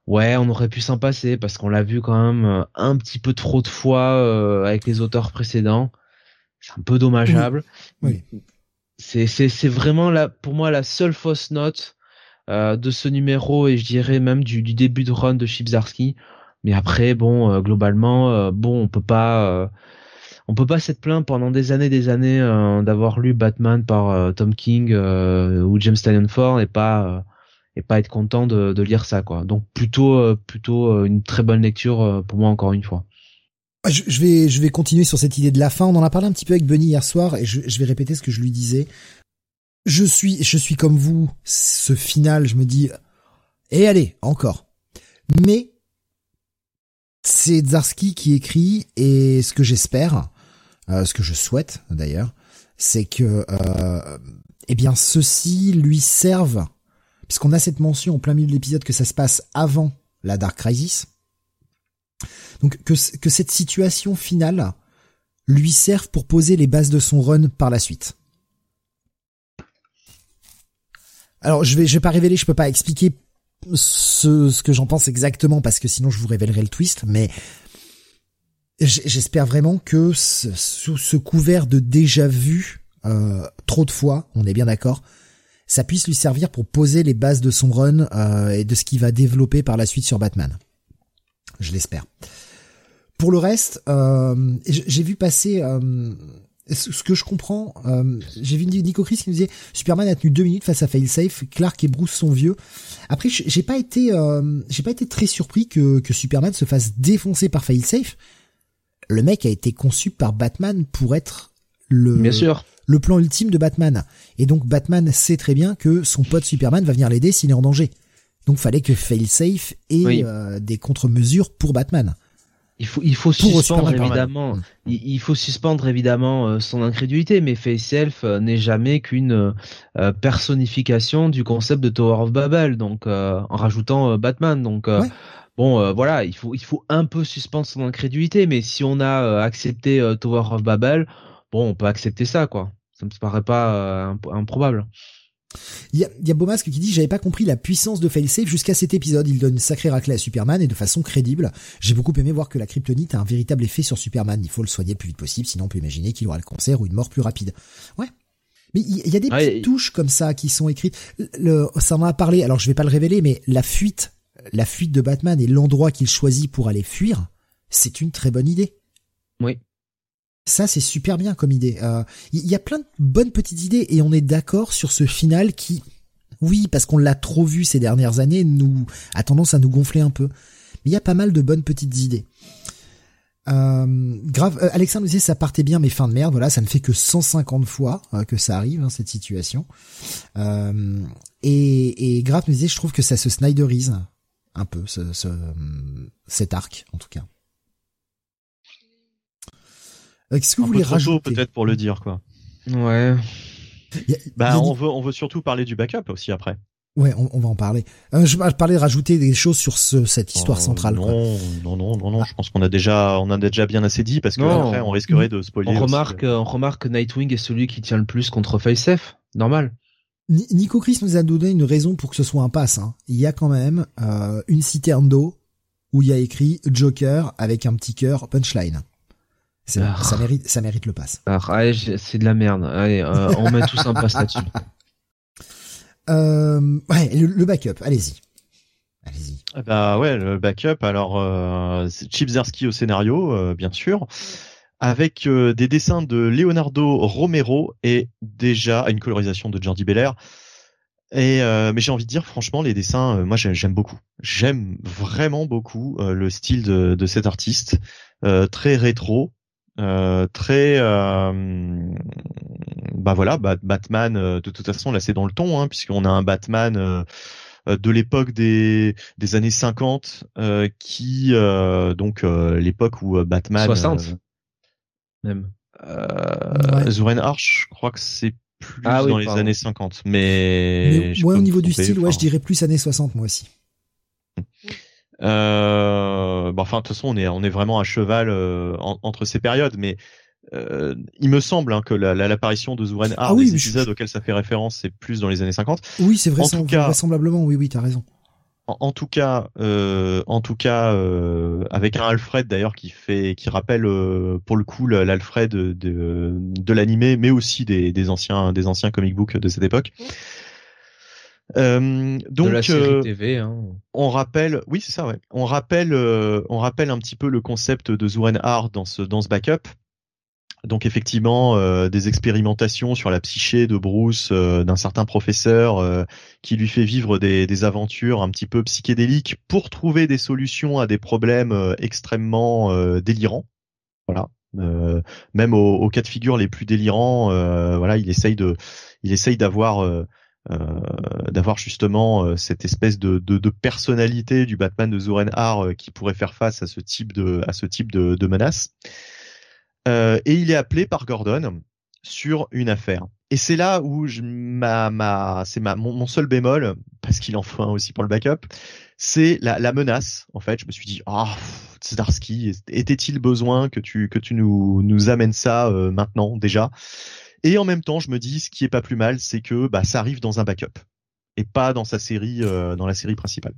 Speaker 2: ouais on aurait pu s'en passer parce qu'on l'a vu quand même euh, un petit peu trop de fois euh, avec les auteurs précédents c'est un peu dommageable
Speaker 1: oui.
Speaker 2: C'est c'est c'est vraiment là pour moi la seule fausse note euh, de ce numéro et je dirais même du, du début de run de Chipzarski. Mais après bon euh, globalement euh, bon on peut pas on peut pas s'être plaint pendant des années des années d'avoir lu Batman par Tom King ou James Tynion Ford et pas et pas être content de, de lire ça quoi. Donc plutôt plutôt une très bonne lecture pour moi encore une fois.
Speaker 1: Je, vais, je vais continuer sur cette idée de la fin. On en a parlé un petit peu avec Bunny hier soir et je, je vais répéter ce que je lui disais. Je suis, je suis comme vous. Ce final, je me dis, et eh, allez, encore. Mais c'est Zarski qui écrit et ce que j'espère, euh, ce que je souhaite d'ailleurs, c'est que, euh, eh bien, ceci lui serve, puisqu'on a cette mention au plein milieu de l'épisode que ça se passe avant la Dark Crisis donc que, cette situation finale lui serve pour poser les bases de son run par la suite. Alors je vais je vais pas révéler, je peux pas expliquer ce, ce que j'en pense exactement parce que sinon je vous révélerai le twist, mais j'espère vraiment que sous ce, couvert de déjà vu euh, trop de fois, on est bien d'accord, ça puisse lui servir pour poser les bases de son run euh, et de ce qu'il va développer par la suite sur Batman. Je l'espère. Pour le reste, euh, j'ai vu passer euh, ce que je comprends. Euh, j'ai vu Nico Chris qui nous disait Superman a tenu deux minutes face à Failsafe. Clark et Bruce sont vieux. Après, j'ai pas été, j'ai pas été très surpris que, que Superman se fasse défoncer par Failsafe. Le mec a été conçu par Batman pour être le,
Speaker 2: Bien sûr.
Speaker 1: Le plan ultime de Batman. Et donc Batman sait très bien que son pote Superman va venir l'aider s'il est en danger. Donc fallait que Failsafe ait des contre-mesures pour Batman.
Speaker 2: Il faut, il faut suspendre évidemment, il, faut suspendre évidemment euh, son incrédulité, mais Face euh, n'est jamais qu'une euh, personnification du concept de Tower of Babel, donc en rajoutant Batman. Donc bon, voilà, il faut, il faut un peu suspendre son incrédulité, mais si on a accepté Tower of Babel, bon, on peut accepter ça, quoi. Ça me paraît pas improbable.
Speaker 1: Il y a, y a Beaumasque qui dit j'avais pas compris la puissance de Failsafe jusqu'à cet épisode. Il donne une sacrée raclée à Superman et de façon crédible. J'ai beaucoup aimé voir que la kryptonite a un véritable effet sur Superman. Il faut le soigner le plus vite possible, sinon on peut imaginer qu'il aura le cancer ou une mort plus rapide. Ouais. Mais il y, a des petites touches comme ça qui sont écrites. Le, ça en a parlé. Alors je vais pas le révéler, mais la fuite, la fuite de Batman et l'endroit qu'il choisit pour aller fuir, c'est une très bonne idée.
Speaker 2: Oui.
Speaker 1: Ça, c'est super bien comme idée. Il euh, y a plein de bonnes petites idées et on est d'accord sur ce final qui, oui, parce qu'on l'a trop vu ces dernières années, nous a tendance à nous gonfler un peu. Mais il y a pas mal de bonnes petites idées. Euh, grave, euh, Alexandre nous disait ça partait bien mais fin de merde. Voilà, ça ne fait que 150 fois que ça arrive hein, cette situation. et, et Grave nous disait je trouve que ça se snyderise un peu ce, cet arc en tout cas. Qu'est-ce que vous voulez rajouter
Speaker 3: peut-être pour le dire quoi.
Speaker 2: Ouais.
Speaker 3: bah on veut on veut surtout parler du backup aussi après.
Speaker 1: Ouais, on, va en parler. Euh, je parlais de rajouter des choses sur ce, cette histoire oh, centrale.
Speaker 3: Non, non, non, non, non. Je pense qu'on a déjà, on a déjà bien assez dit parce que après, on risquerait de spoiler.
Speaker 2: On remarque, euh, on remarque que Nightwing est celui qui tient le plus contre FaceF. Normal.
Speaker 1: Nico Chris nous a donné une raison pour que ce soit un pass. Hein. Il y a quand même euh, une citerne d'eau où il y a écrit Joker avec un petit cœur punchline. Ah. Ça mérite, ça mérite le pass.
Speaker 2: Ah, c'est de la merde. Allez, euh, on met tous un pass là-dessus. <laughs>
Speaker 1: Euh, ouais, le, backup, allez-y. Allez-y.
Speaker 3: Bah ouais, le backup. Alors, euh, au scénario, euh, bien sûr, avec euh, des dessins de Leonardo Romero et déjà une colorisation de Jordi Belair. Et mais j'ai envie de dire, franchement, les dessins, moi j'aime beaucoup. J'aime vraiment beaucoup le style de, de cet artiste, très rétro, euh, très euh, bah voilà Batman euh, de toute façon là c'est dans le ton hein, puisqu'on a un Batman euh, de l'époque des des années 50 qui donc l'époque où Batman
Speaker 2: 60 même.
Speaker 3: Ouais. Zuren Arch je crois que c'est plus ah dans les années 50 mais,
Speaker 1: mais au niveau du style ouais je dirais plus années 60 moi aussi
Speaker 3: euh, bah, enfin, de toute façon, on est on est vraiment à cheval euh, entre ces périodes, mais euh, il me semble hein, que l'apparition de Zuren Hard, ah oui, les épisodes auxquels ça fait référence, c'est plus dans les années 50.
Speaker 1: Oui, c'est vrai, vraisemblablement, oui, oui, t'as raison.
Speaker 3: en, tout cas, euh, en tout cas, euh, avec un Alfred d'ailleurs qui fait, qui rappelle euh, pour le coup l'Alfred de, de, l'animé, mais aussi des, des, anciens, des anciens comic books de cette époque.
Speaker 2: Euh, donc, de la série TV, hein.
Speaker 3: on rappelle, oui c'est ça, ouais. On rappelle, on rappelle un petit peu le concept de Zuren Har dans ce dans ce backup. Donc effectivement, euh, des expérimentations sur la psyché de Bruce, euh, d'un certain professeur euh, qui lui fait vivre des, des, aventures un petit peu psychédéliques pour trouver des solutions à des problèmes extrêmement délirants. Voilà. même aux, cas de figure les plus délirants, voilà, il essaye de, il essaye d'avoir d'avoir justement cette espèce de, de, de, personnalité du Batman de Zoren Har qui pourrait faire face à ce type de à ce type de, de menace. Euh, et il est appelé par Gordon sur une affaire. Et c'est là où je, ma, ma, c'est ma, mon, seul bémol, parce qu'il en faut un aussi pour le backup, c'est la, la, menace. En fait, je me suis dit, ah, oh, était-il besoin que tu que tu nous nous amènes ça euh, maintenant déjà? Et en même temps, je me dis, ce qui est pas plus mal, c'est que bah ça arrive dans un backup et pas dans sa série, euh, dans la série principale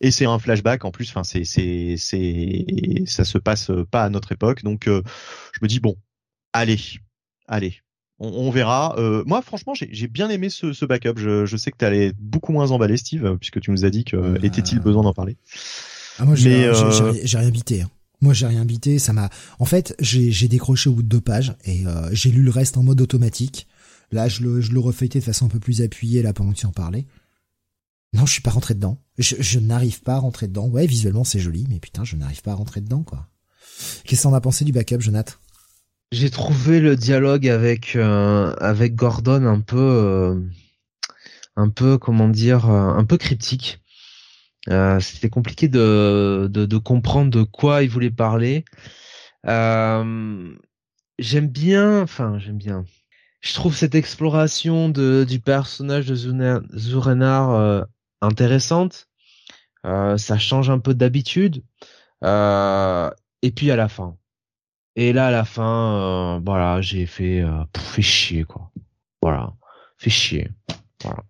Speaker 3: et c'est un flashback en plus. Enfin, c'est c'est c'est ça se passe pas à notre époque, donc euh, je me dis bon, allez, allez, on, verra. Euh, moi, franchement, j'ai bien aimé ce, ce backup. Je, je sais que tu allais beaucoup moins emballé, Steve, puisque tu nous as dit que euh, était-il besoin d'en parler.
Speaker 1: Ah, moi, j'ai rien bité. Hein. Moi, j'ai rien bité. Ça m'a. En fait, j'ai décroché au bout de deux pages et j'ai lu le reste en mode automatique. Là, je le, je le refeuilletais de façon un peu plus appuyée là pendant que tu en parlais. Non, je suis pas rentré dedans. Je, je n'arrive pas à rentrer dedans. Ouais, visuellement c'est joli, mais putain, je n'arrive pas à rentrer dedans, quoi. Qu'est-ce qu'on a pensé du backup, Jonathan?
Speaker 2: J'ai trouvé le dialogue avec euh, avec Gordon un peu euh, un peu comment dire euh, un peu cryptique. C'était compliqué de, de, de comprendre de quoi il voulait parler. j'aime bien, enfin j'aime bien. Je trouve cette exploration de du personnage de Zurenar intéressante. Euh, ça change un peu d'habitude. Euh, et puis à la fin. Et là à la fin, euh, voilà, j'ai fait, euh, fait chier quoi. Voilà, fait chier. Voilà.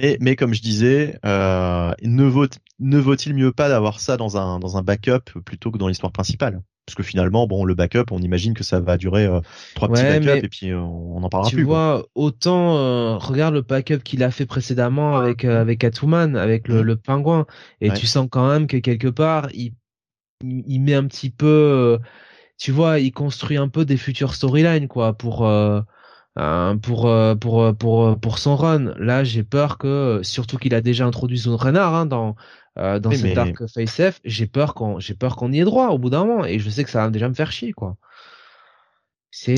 Speaker 3: Mais, mais comme je disais, ne vaut ne vaut-il mieux pas d'avoir ça dans un dans un backup plutôt que dans l'histoire principale? Parce que finalement, bon, le backup, on imagine que ça va durer euh, trois petits backups et puis euh, on en parlera plus.
Speaker 2: Tu vois, autant euh, regarde le backup qu'il a fait précédemment avec avec Atuman, avec le, mmh. le pingouin, et tu sens quand même que quelque part, il il met un petit peu, tu vois, il construit un peu des futures storylines quoi pour pour pour pour pour son run. Là, j'ai peur que, surtout qu'il a déjà introduit son renard hein, dans euh, dans cet arc face F, j'ai peur qu'on j'ai peur qu'on y ait droit au bout d'un moment et je sais que ça va déjà me faire chier quoi.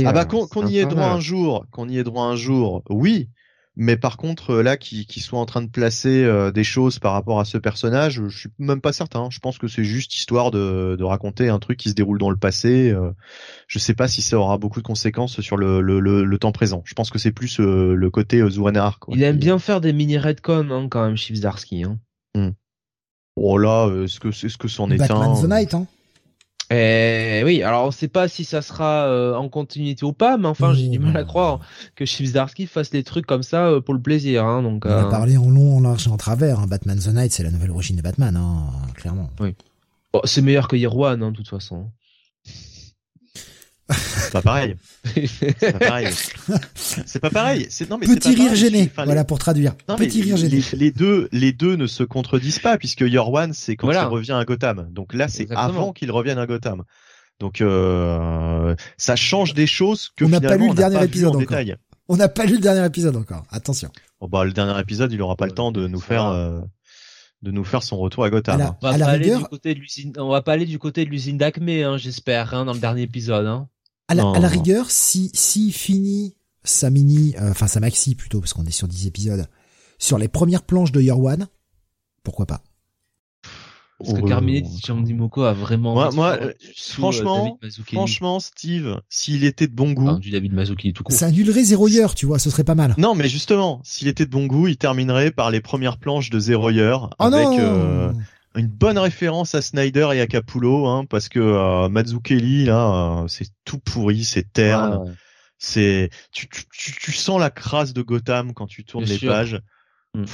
Speaker 3: ah bah euh, qu'on y ait droit un jour, qu'on y ait droit un jour, oui. Mais par contre euh, là qui qui soit en train de placer des choses par rapport à ce personnage, je suis même pas certain. Je pense que c'est juste histoire de, de raconter un truc qui se déroule dans le passé. je sais pas si ça aura beaucoup de conséquences sur le le, le, temps présent. Je pense que c'est plus le côté euh,
Speaker 2: Il aime bien faire des mini redcon hein, quand même Chief Hein.
Speaker 3: Hmm. Oh là, euh, est-ce que c'est ce que c'en est
Speaker 1: Batman un the Night, hein.
Speaker 2: Eh oui, alors on sait pas si ça sera euh, en continuité ou pas, mais enfin j'ai du mal à croire que Chibzarski fasse des trucs comme ça euh, pour le plaisir. Hein, donc,
Speaker 1: on a parlé en long, en large et en travers. Hein. Batman the Night, c'est la nouvelle origine de Batman, hein, clairement.
Speaker 2: Oui. c'est meilleur que Year One, hein, de toute façon.
Speaker 3: C'est pas pareil. C'est pas pareil. C'est pas pareil. C'est non mais
Speaker 1: petit rire gêné. voilà pour traduire. Petit rire gêné.
Speaker 3: Les, deux, les deux ne se contredisent pas puisque Your One c'est quand il revient à Gotham. Donc là c'est avant qu'il revienne à Gotham. Donc euh, ça change des choses que
Speaker 1: on
Speaker 3: n'a
Speaker 1: pas lu le dernier épisode encore. On n'a pas lu le dernier épisode encore. Attention.
Speaker 3: Bon bah le dernier épisode, il aura pas le temps de nous faire euh, de nous faire son retour à Gotham.
Speaker 2: Hein. on, va pas aller du côté de l'usine. On va pas aller du côté de l'usine d'Acme, hein, j'espère, hein, dans le dernier épisode. Hein.
Speaker 1: À la, rigueur, si si finit sa mini, euh, enfin sa maxi plutôt, parce qu'on est sur 10 épisodes, sur les premières planches de Year One, pourquoi pas?
Speaker 2: Parce que Carmine Chandimoko a vraiment.
Speaker 3: Moi, moi euh, franchement, franchement, Steve, s'il était de bon goût,
Speaker 2: du David Mazzucchelli tout court.
Speaker 1: Ça annulerait Zero Year, tu vois, ce serait pas mal.
Speaker 3: Non, mais justement, s'il était de bon goût, il terminerait par les premières planches de Zero Year oh avec. Euh, une bonne référence à Snyder et à Capullo, hein, parce que euh, Mazzucchelli là, euh, c'est tout pourri, c'est terne, c'est tu, tu, tu, sens la crasse de Gotham quand tu tournes les pages. Mm.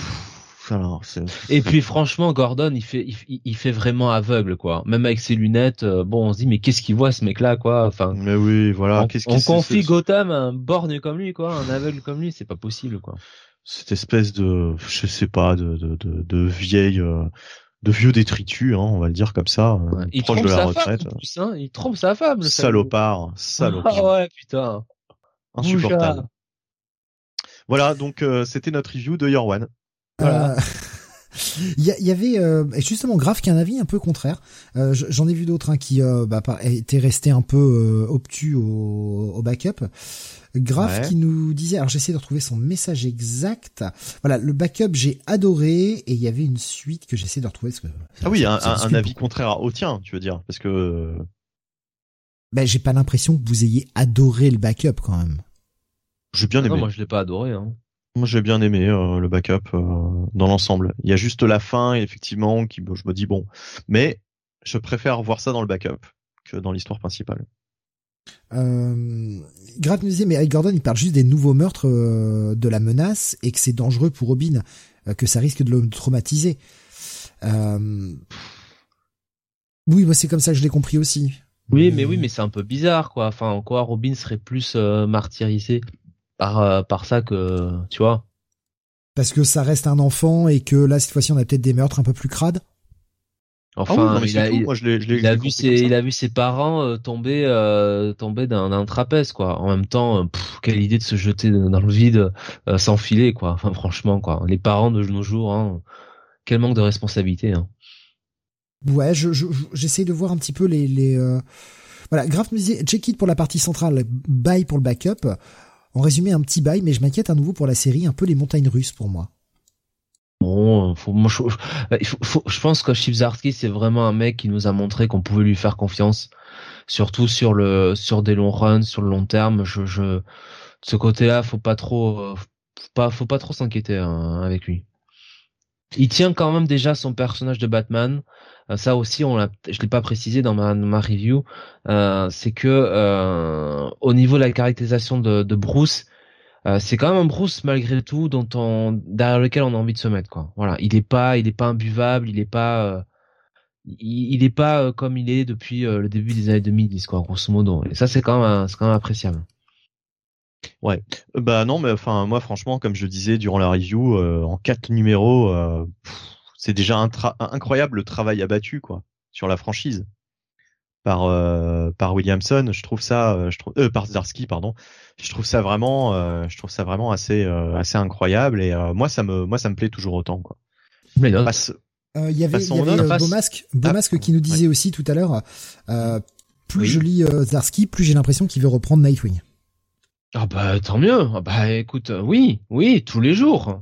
Speaker 2: Et puis franchement, Gordon, il fait, il, fait vraiment aveugle, quoi. Même avec ses lunettes, euh, bon, on se dit, mais qu'est-ce qu'il voit ce mec-là, quoi? Enfin.
Speaker 3: Mais oui, voilà.
Speaker 2: On, on confie Gotham un borgne comme lui, quoi, un aveugle comme lui, c'est pas possible, quoi.
Speaker 3: Cette espèce de, je sais pas, de de de, de vieille. Euh, de vieux détritus, hein, on va le dire comme ça, euh,
Speaker 2: il proche de la retraite. Femme, hein, il trompe sa femme. Le
Speaker 3: salopard, salopard.
Speaker 2: Ah ouais, putain.
Speaker 3: Insupportable. Voilà, donc c'était notre review de Your One.
Speaker 1: Voilà. <laughs> Il y, avait euh, justement Graf qui a un avis un peu contraire. Euh, J'en ai vu d'autres hein, qui euh, bah, étaient restés un peu euh, obtus au, au, backup. Graf qui nous disait, alors j'essaie de retrouver son message exact. Voilà, le backup j'ai adoré et il y avait une suite que j'essaie de retrouver. Parce que,
Speaker 3: ah oui, un, un avis contraire au tien, tu veux dire, parce que.
Speaker 1: Ben j'ai pas l'impression que vous ayez adoré le backup quand même.
Speaker 3: J'ai bien aimé. Non,
Speaker 2: moi je l'ai pas adoré. Hein.
Speaker 3: Moi, j'ai bien aimé euh, le backup euh, dans l'ensemble. Il y a juste la fin, effectivement, qui je me dis bon, mais je préfère voir ça dans le backup que dans l'histoire principale.
Speaker 1: Euh, Grant nous disait, mais Eric Gordon, il parle juste des nouveaux meurtres euh, de la menace et que c'est dangereux pour Robin, que ça risque de le traumatiser. Oui, moi c'est comme ça que je l'ai compris aussi.
Speaker 2: Oui, mais oui, mais c'est un peu bizarre, quoi. Enfin, en quoi Robin serait plus martyrisé par euh, par ça que tu vois?
Speaker 1: Parce que ça reste un enfant et que là cette fois-ci on a peut-être des meurtres un peu plus crades.
Speaker 2: Enfin, il, a, vu ses, il a vu ses parents euh, tomber, euh, tomber d'un trapèze, quoi. En même temps, quelle idée de se jeter dans le vide sans filer, quoi. Enfin, franchement, quoi. Les parents de nos jours, hein, quel manque de responsabilité. Hein.
Speaker 1: Ouais, je, j'essaie de voir un petit peu les, les voilà. Me disait check it pour la partie centrale, bye pour le backup. En résumé, un petit bail, mais je m'inquiète à nouveau pour la série, un peu les montagnes russes pour moi.
Speaker 2: Bon, faut, moi, je, pense que Chipzarski, c'est vraiment un mec qui nous a montré qu'on pouvait lui faire confiance, surtout sur le sur des longs runs, sur le long terme. Je, je ce côté-là, faut pas trop, faut pas, faut pas trop s'inquiéter hein, avec lui. Il tient quand même déjà son personnage de Batman. Euh, ça aussi, on l'a, je l'ai pas précisé dans ma, ma review, euh, c'est que euh, au niveau de la caractérisation de, de Bruce, c'est quand même un Bruce malgré tout dont on derrière lequel on a envie de se mettre quoi. Voilà, il est pas, il pas imbuvable, il est pas, il, il pas comme il est depuis le début des années 2010 quoi, grosso modo. Et ça c'est quand même, c'est quand même appréciable.
Speaker 3: Ouais, bah non, mais enfin moi franchement, comme je disais durant la review, en quatre numéros, c'est déjà incroyable le travail abattu quoi sur la franchise par euh, par Williamson. Je trouve ça, euh, je trouve euh, par Zarsky pardon. Je trouve ça vraiment, euh, je trouve ça vraiment assez assez incroyable et moi ça me moi ça me plaît toujours autant quoi.
Speaker 1: Mais il y avait, y avait Beaumasque, Beaumasque ah, qui nous disait aussi tout à l'heure, plus je lis Zarsky, plus j'ai l'impression qu'il veut reprendre Nightwing.
Speaker 2: Ah bah tant mieux. Ah bah écoute, oui, oui, tous les jours.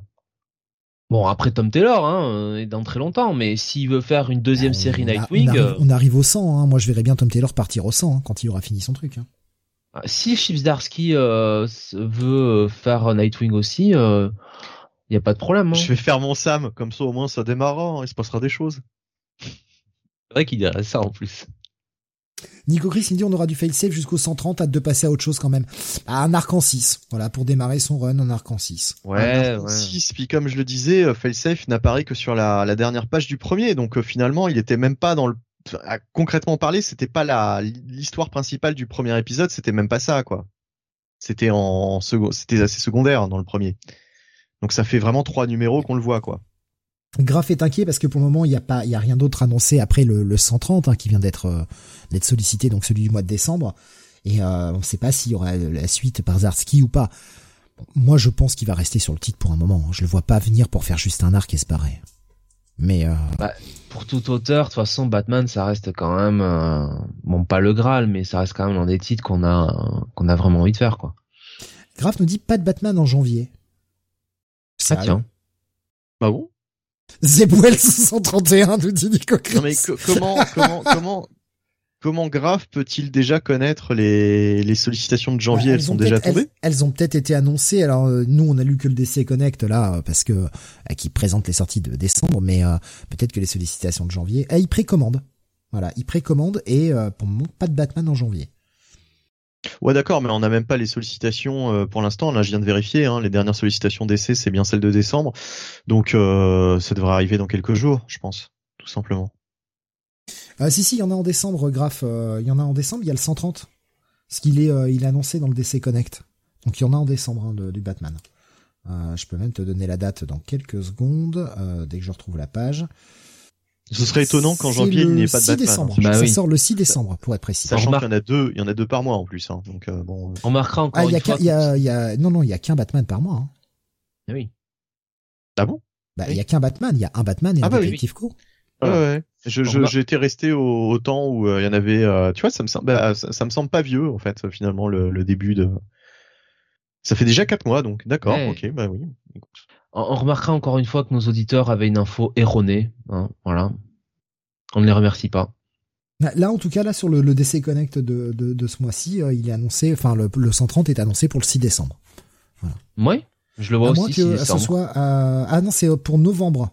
Speaker 2: Bon, après Tom Taylor, hein, est dans très longtemps, mais s'il veut faire une deuxième bah, série Nightwing...
Speaker 1: On arrive, au 100, hein. moi je verrais bien Tom Taylor partir au 100 hein, quand il aura fini son truc. Hein.
Speaker 2: Ah, si Chips Darsky euh, veut faire Nightwing aussi, il euh, y a pas de problème. Hein.
Speaker 3: Je vais faire mon Sam, comme ça au moins ça démarrera, il se passera des choses.
Speaker 2: C'est vrai qu'il dirait ça en plus.
Speaker 1: Nico Chris, il dit on aura du fail-safe jusqu'au 130, hâte de passer à autre chose quand même. À un arc en 6. Voilà, pour démarrer son run, un arc en 6.
Speaker 3: Ouais, ouais. 6, puis comme je le disais, euh, fail-safe n'apparaît que sur la, la, dernière page du premier, donc euh, finalement, il était même pas dans le... concrètement parlé, c'était pas la l'histoire principale du premier épisode, c'était même pas ça, quoi. C'était en second, c'était assez secondaire dans le premier. Donc ça fait vraiment trois numéros qu'on le voit, quoi.
Speaker 1: Graf est inquiet parce que pour le moment il n'y a pas, il y a rien d'autre annoncé après le, le 130 hein, qui vient d'être euh, d'être sollicité, donc celui du mois de décembre. Et euh, on ne sait pas s'il y aura la suite par Zarski ou pas. moi je pense qu'il va rester sur le titre pour un moment. Je le vois pas venir pour faire juste un arc et se barrer. Mais euh...
Speaker 2: bah, pour tout auteur, de toute façon, Batman, ça reste quand même euh, bon pas le Graal, mais ça reste quand même l'un des titres qu'on a qu'on a vraiment envie de faire quoi.
Speaker 1: Graf nous dit pas de Batman en janvier.
Speaker 2: Ah tiens.
Speaker 3: Bah bon
Speaker 1: Zebouel 131 nous dit Nico
Speaker 3: Non mais comment comment comment comment Graf peut-il déjà connaître les, les sollicitations de janvier bah, elles, sont déjà tombées?
Speaker 1: elles, ont peut-être été annoncées. Alors euh, nous on a lu que le DC Connect là parce que euh, qui présente les sorties de décembre, mais euh, peut-être que les sollicitations de janvier, eh, ils précommandent. Voilà, ils précommandent et pour le moment pas de Batman en janvier.
Speaker 3: Ouais, d'accord, mais on n'a même pas les sollicitations euh, pour l'instant. Là, je viens de vérifier. Hein, les dernières sollicitations d'essai, c'est bien celle de décembre. Donc, euh, ça devrait arriver dans quelques jours, je pense, tout simplement.
Speaker 1: Ah, si, si, il y en a en décembre. Euh, il y en a en décembre, il y a le 130. Ce qu'il est, il est annoncé dans le DC Connect. Donc, il y en a en décembre hein, du Batman. je peux même te donner la date dans quelques secondes, dès que je retrouve la page.
Speaker 3: Ce serait étonnant qu'en janvier il n'y ait pas de Batman.
Speaker 1: Décembre. Bah ça sort le 6 décembre pour être précis.
Speaker 3: Sachant qu'il y en a deux, il y en a deux par mois en plus. Hein, donc euh, bon.
Speaker 2: On marquera encore. Ah,
Speaker 1: il y, a, y, a, y a non non il y a qu'un Batman par mois. Hein.
Speaker 2: Ah oui.
Speaker 3: Ah bon?
Speaker 1: Bah il y a qu'un Batman, il y a un Batman et ah un bah, Detective
Speaker 3: oui. Co. Ouais, ouais. Je, j'étais resté au, au, temps où euh, il y en avait. Euh, tu vois, ça me semble, bah, ça, me semble pas vieux en fait finalement le, le, début de. Ça fait déjà quatre mois donc d'accord. Ok bah oui.
Speaker 2: On, remarquera encore une fois que nos auditeurs avaient une info erronée. Hein, voilà. On ne les remercie pas.
Speaker 1: Là, en tout cas, là sur le, DC Connect de, de, ce mois-ci, euh, il est annoncé, enfin le, le, 130 est annoncé pour le 6 décembre.
Speaker 2: Voilà. Oui, je le vois aussi.
Speaker 1: que ce soit, ah non, c'est pour novembre.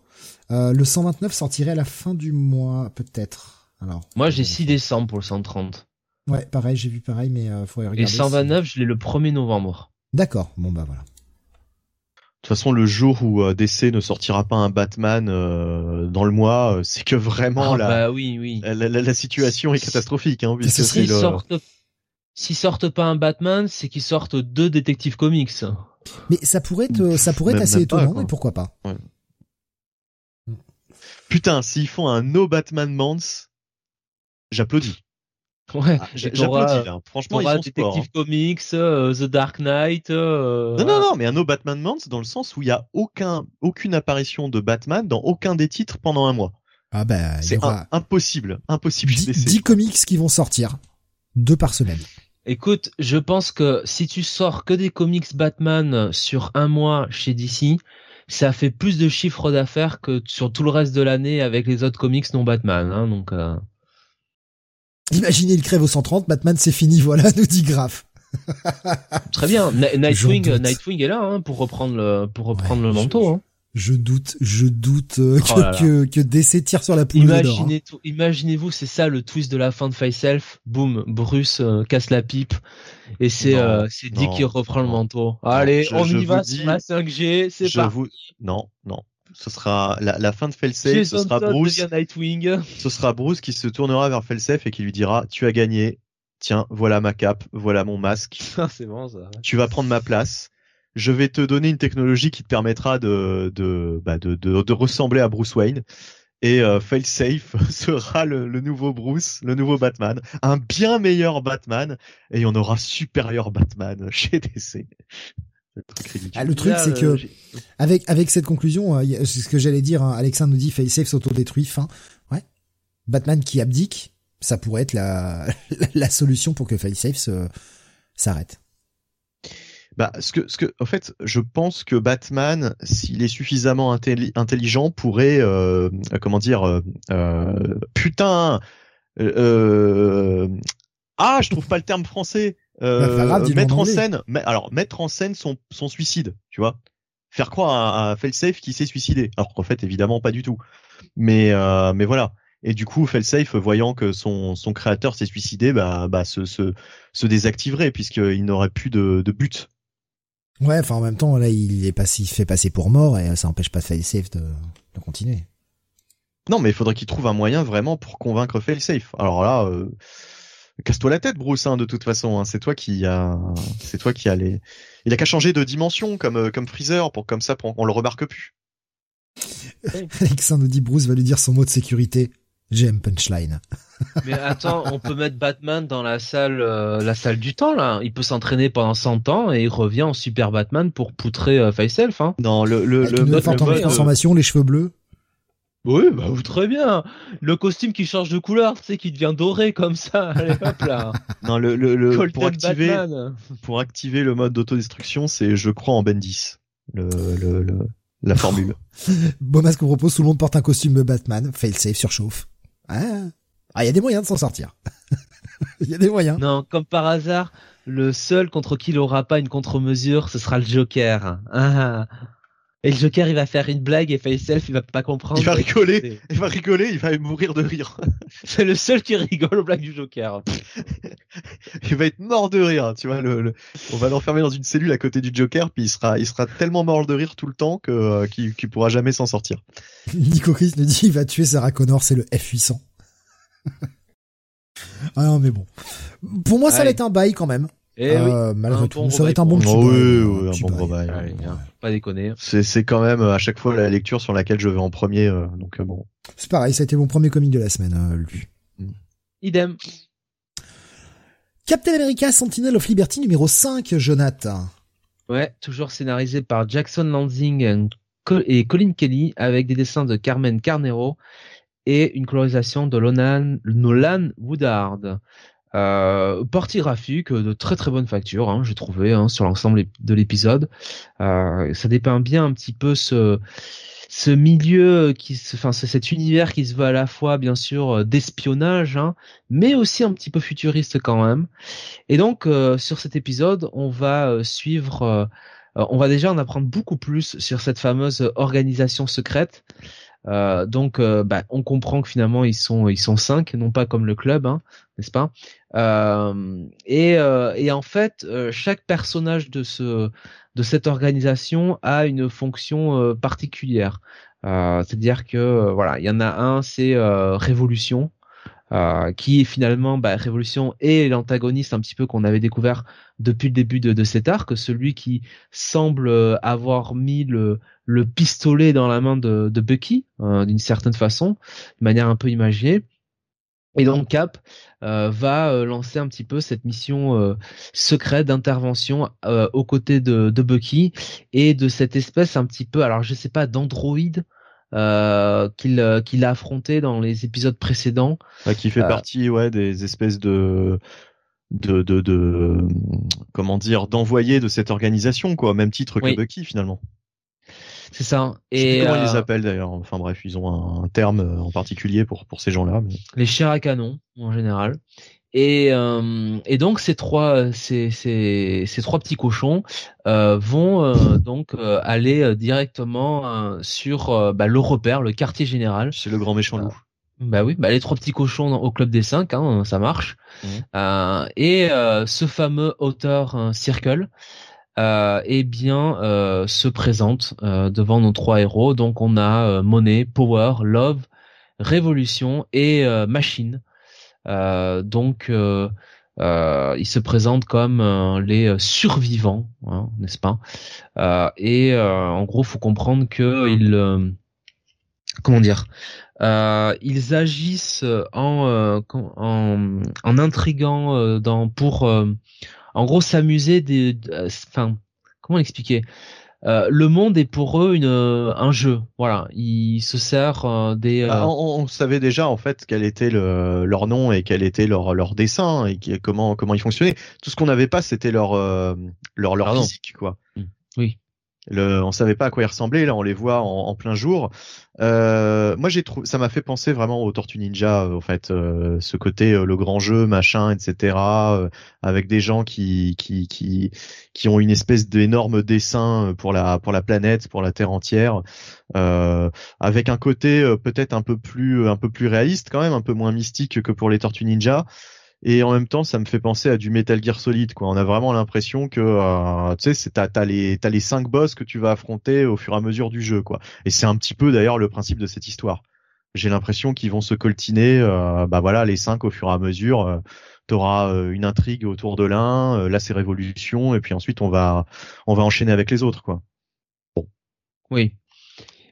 Speaker 1: Euh, le 129 sortirait à la fin du mois, peut-être. Alors.
Speaker 2: Moi, j'ai 6 décembre pour le 130.
Speaker 1: Ouais, pareil, j'ai vu pareil, mais euh, faudrait regarder.
Speaker 2: Et 129, je l'ai le 1er novembre.
Speaker 1: D'accord. Bon bah voilà.
Speaker 3: De toute façon, le jour où euh, DC ne sortira pas un Batman euh, dans le mois, euh, c'est que vraiment
Speaker 2: ah, la, bah oui, oui.
Speaker 3: La, situation est catastrophique. Hein,
Speaker 2: S'ils le... sortent, sortent pas un Batman, c'est qu'ils sortent deux détectives comics.
Speaker 1: Mais ça pourrait être, ça pourrait être assez étonnant, et pourquoi pas.
Speaker 3: Putain, s'ils font un No Batman Month, j'applaudis.
Speaker 2: Ouais, ah, j'applaudis là. Franchement, ils sont Detective sport, hein. Comics, euh, The Dark Knight. Euh,
Speaker 3: non, non, non, mais un no Batman Month dans le sens où il y a aucun, aucune apparition de Batman dans aucun des titres pendant un mois.
Speaker 1: Ah ben,
Speaker 3: c'est impossible, impossible.
Speaker 1: 10, comics qui vont sortir, deux par semaine.
Speaker 2: Écoute, je pense que si tu sors que des comics Batman sur un mois chez DC, ça fait plus de chiffres d'affaires que sur tout le reste de l'année avec les autres comics non Batman. Hein, donc. Euh...
Speaker 1: Imaginez, il crève au 130, Batman c'est fini, voilà, <laughs> nous dit Graf.
Speaker 2: Très bien, Nightwing, Nightwing est là hein, pour reprendre le, pour reprendre le manteau. Hein.
Speaker 1: Je doute, je doute euh, oh que, que, DC tire sur la poule
Speaker 2: Imaginez, hein. imaginez-vous, c'est ça le twist de la fin de Face Self. Boum, Bruce euh, casse la pipe et c'est euh, c'est Dick qui reprend le manteau. Allez, on y va sur la 5G, c'est parti. Vous...
Speaker 3: Non, non, ce sera la, la fin de Felsafe, ce sera Bruce. Ce sera Bruce qui se tournera vers Felsafe et qui lui dira "Tu as gagné. Tiens, voilà ma cape, voilà mon masque. <laughs>
Speaker 2: c'est bon ça.
Speaker 3: Tu vas prendre ma place. Je vais te donner une technologie qui te permettra de de bah de, de, de ressembler à Bruce Wayne." Et euh, Failsafe <laughs> sera le, le, nouveau Bruce, le nouveau Batman, un bien meilleur Batman, et on aura supérieur Batman <laughs> chez DC.
Speaker 1: Ah, le truc, c'est que euh, avec avec cette conclusion, euh, c'est ce que j'allais dire. Hein, Alexandre nous dit Facesafe s'autodétruit. Fin. Ouais. Batman qui abdique, ça pourrait être la <laughs> la solution pour que Facesafe s'arrête.
Speaker 3: Bah, ce que, ce que, en fait, je pense que Batman, s'il est suffisamment intelligent, pourrait, euh, comment dire, euh, euh putain, ah, je trouve pas le terme français. Euh, mettre en, scène, alors mettre en scène son, son suicide, tu vois, faire croire à, à Felsafe qui s'est suicidé, alors qu'en fait évidemment pas du tout. Mais euh, mais voilà. Et du coup, Felsafe, voyant que son, son créateur s'est suicidé, bah, bah se, se, se désactiverait puisqu'il n'aurait plus de, de but.
Speaker 1: Ouais, enfin en même temps, là, il est pas, il fait passer pour mort et ça empêche pas Felsafe de, de continuer.
Speaker 3: Non, mais il faudrait qu'il trouve un moyen vraiment pour convaincre Felsafe. Alors là, euh, casse-toi la tête, Bruce. Hein, de toute façon, hein. c'est toi qui a, c'est toi qui a les. Il a qu'à changer de dimension comme euh, comme Freezer pour comme ça on le remarque plus. <laughs>
Speaker 1: Alexandre nous dit Bruce va lui dire son mot de sécurité. J'aime punchline. <laughs>
Speaker 2: Mais attends, on peut mettre Batman dans la salle, euh, la salle du temps là. Il peut s'entraîner pendant 100 ans et il revient en super Batman pour poutrer euh. Hein.
Speaker 3: Non, le le
Speaker 1: le, le, le transformation, les cheveux bleus.
Speaker 2: Oui, bah très bien. Le costume qui change de couleur, tu sais, qui devient doré comme ça. <laughs> Allez, hop là.
Speaker 3: non, le, le, le pour activer, pour activer le mode d'autodestruction, c'est je crois en Bendis. Le, le, le la formule. <laughs>
Speaker 1: Bomas qu'on propose, tout le monde porte un costume de Batman. Failsafe surchauffe. Ah, ah, il y a des moyens de s'en sortir. <laughs> Il y a des moyens.
Speaker 2: Non, comme par hasard, le seul contre qui il aura pas une contre-mesure, ce sera le Joker. Ah. Et le Joker, il va faire une blague et Facelf, il va pas comprendre.
Speaker 3: Il va rigoler, il va rigoler, il va mourir de rire. <laughs>
Speaker 2: c'est le seul qui rigole aux blagues du Joker. <laughs>
Speaker 3: il va être mort de rire. Tu vois, le, on va l'enfermer dans une cellule à côté du Joker, puis il sera, il sera tellement mort de rire tout le temps que euh, qu'il pourra jamais s'en sortir. <laughs>
Speaker 1: Nico Chris nous dit il va tuer Sarah Connor, c'est le F800. ah non mais bon, pour moi ça va être un bail quand même.
Speaker 2: Et eh euh,
Speaker 1: malgré tout, ça va être un bon petit oh,
Speaker 3: Oui, un, bon bail.
Speaker 2: pas déconner.
Speaker 3: C'est c'est quand même à chaque fois la lecture sur laquelle je vais en premier, euh, donc bon.
Speaker 1: C'est pareil, ça a été mon premier comic de la semaine, lui.
Speaker 2: Idem.
Speaker 1: Captain America Sentinel of Liberty numéro 5, Jonathan.
Speaker 2: Ouais, toujours scénarisé par Jackson Lansing et Colin Kelly avec des dessins de Carmen Carnero et une colorisation de Nolan, Nolan Woodard. Euh, partie graphique de très très bonne facture, hein, j'ai trouvé hein, sur l'ensemble de l'épisode. Euh, ça dépeint bien un petit peu ce ce milieu qui se, enfin cet univers qui se veut à la fois bien sûr euh, d'espionnage, hein, mais aussi un petit peu futuriste quand même. Et donc euh, sur cet épisode, on va euh, suivre, on va déjà en apprendre beaucoup plus sur cette fameuse organisation secrète. Donc, bah, on comprend que finalement ils sont ils sont cinq, non pas comme le club, hein, n'est-ce pas? Et, et en fait, chaque personnage de ce de cette organisation a une fonction euh, particulière. Euh, c'est-à-dire que euh, voilà, il y en a un, c'est Révolution, qui est finalement bah, Révolution et l'antagoniste un petit peu qu'on avait découvert depuis le début de, de, cet arc, celui qui semble avoir mis le, le pistolet dans la main de, de Bucky d'une certaine façon, de manière un peu imaginée. Et donc Cap euh, va euh, lancer un petit peu cette mission euh, secrète d'intervention aux côtés de, de, Bucky et de cette espèce un petit peu, alors je sais pas, d'androïde qu'il qu'il a affronté dans les épisodes précédents.
Speaker 3: qui fait partie ouais des espèces de de, de, de comment dire d'envoyer de cette organisation quoi, au même titre que Bucky finalement.
Speaker 2: C'est ça.
Speaker 3: Et comment ils les euh, appellent d'ailleurs. Enfin bref, ils ont un, terme euh, en particulier pour pour ces gens-là.
Speaker 2: Les chairs à canon en général. Et, euh, et donc ces trois ces, ces, ces trois petits cochons euh, vont euh, donc aller directement sur bah, le repère, le quartier général.
Speaker 3: C'est le grand méchant loup.
Speaker 2: Bah oui, bah les trois petits cochons au club des cinq, hein, ça marche. Mmh. et ce fameux auteur Circle euh, eh bien euh, se présente euh, devant nos trois héros. Donc on a euh, Money, Power, Love, Révolution et Machine. Donc ils se présentent comme les survivants, hein, n'est-ce pas? Et en gros, faut comprendre que ils comment dire? Ils agissent en en, en intriguant dans pour en gros s'amuser des enfin comment l'expliquer? Euh, le monde est pour eux une un jeu. Voilà. Ils se servent euh, des
Speaker 3: bah, euh, on, savait déjà en fait quel était le, leur nom et quel était leur leur dessin et comment comment ils fonctionnaient. Tout ce qu'on n'avait pas c'était leur leur leur physique quoi.
Speaker 2: Mmh.
Speaker 3: Le, on savait pas à quoi ils ressemblaient, là on les voit en, plein jour. Euh, moi j'ai trouvé, ça m'a fait penser vraiment aux Tortues Ninja, euh, en fait, euh, ce côté le grand jeu, machin, etc. avec des gens qui qui qui qui ont une espèce d'énorme dessin pour la pour la planète, pour la Terre entière, avec un côté peut-être un peu plus un peu plus réaliste quand même, un peu moins mystique que pour les Tortues Ninja et en même temps ça me fait penser à du Metal Gear Solid quoi. On a vraiment l'impression que euh, tu sais t'as t'as les t'as les cinq boss que tu vas affronter au fur et à mesure du jeu quoi. Et c'est un petit peu d'ailleurs le principe de cette histoire. J'ai l'impression qu'ils vont se coltiner euh, bah voilà les cinq au fur et à mesure euh, t'auras euh, une intrigue autour de l'un euh, là c'est révolution et puis ensuite on va on va enchaîner avec les autres quoi.
Speaker 2: Oui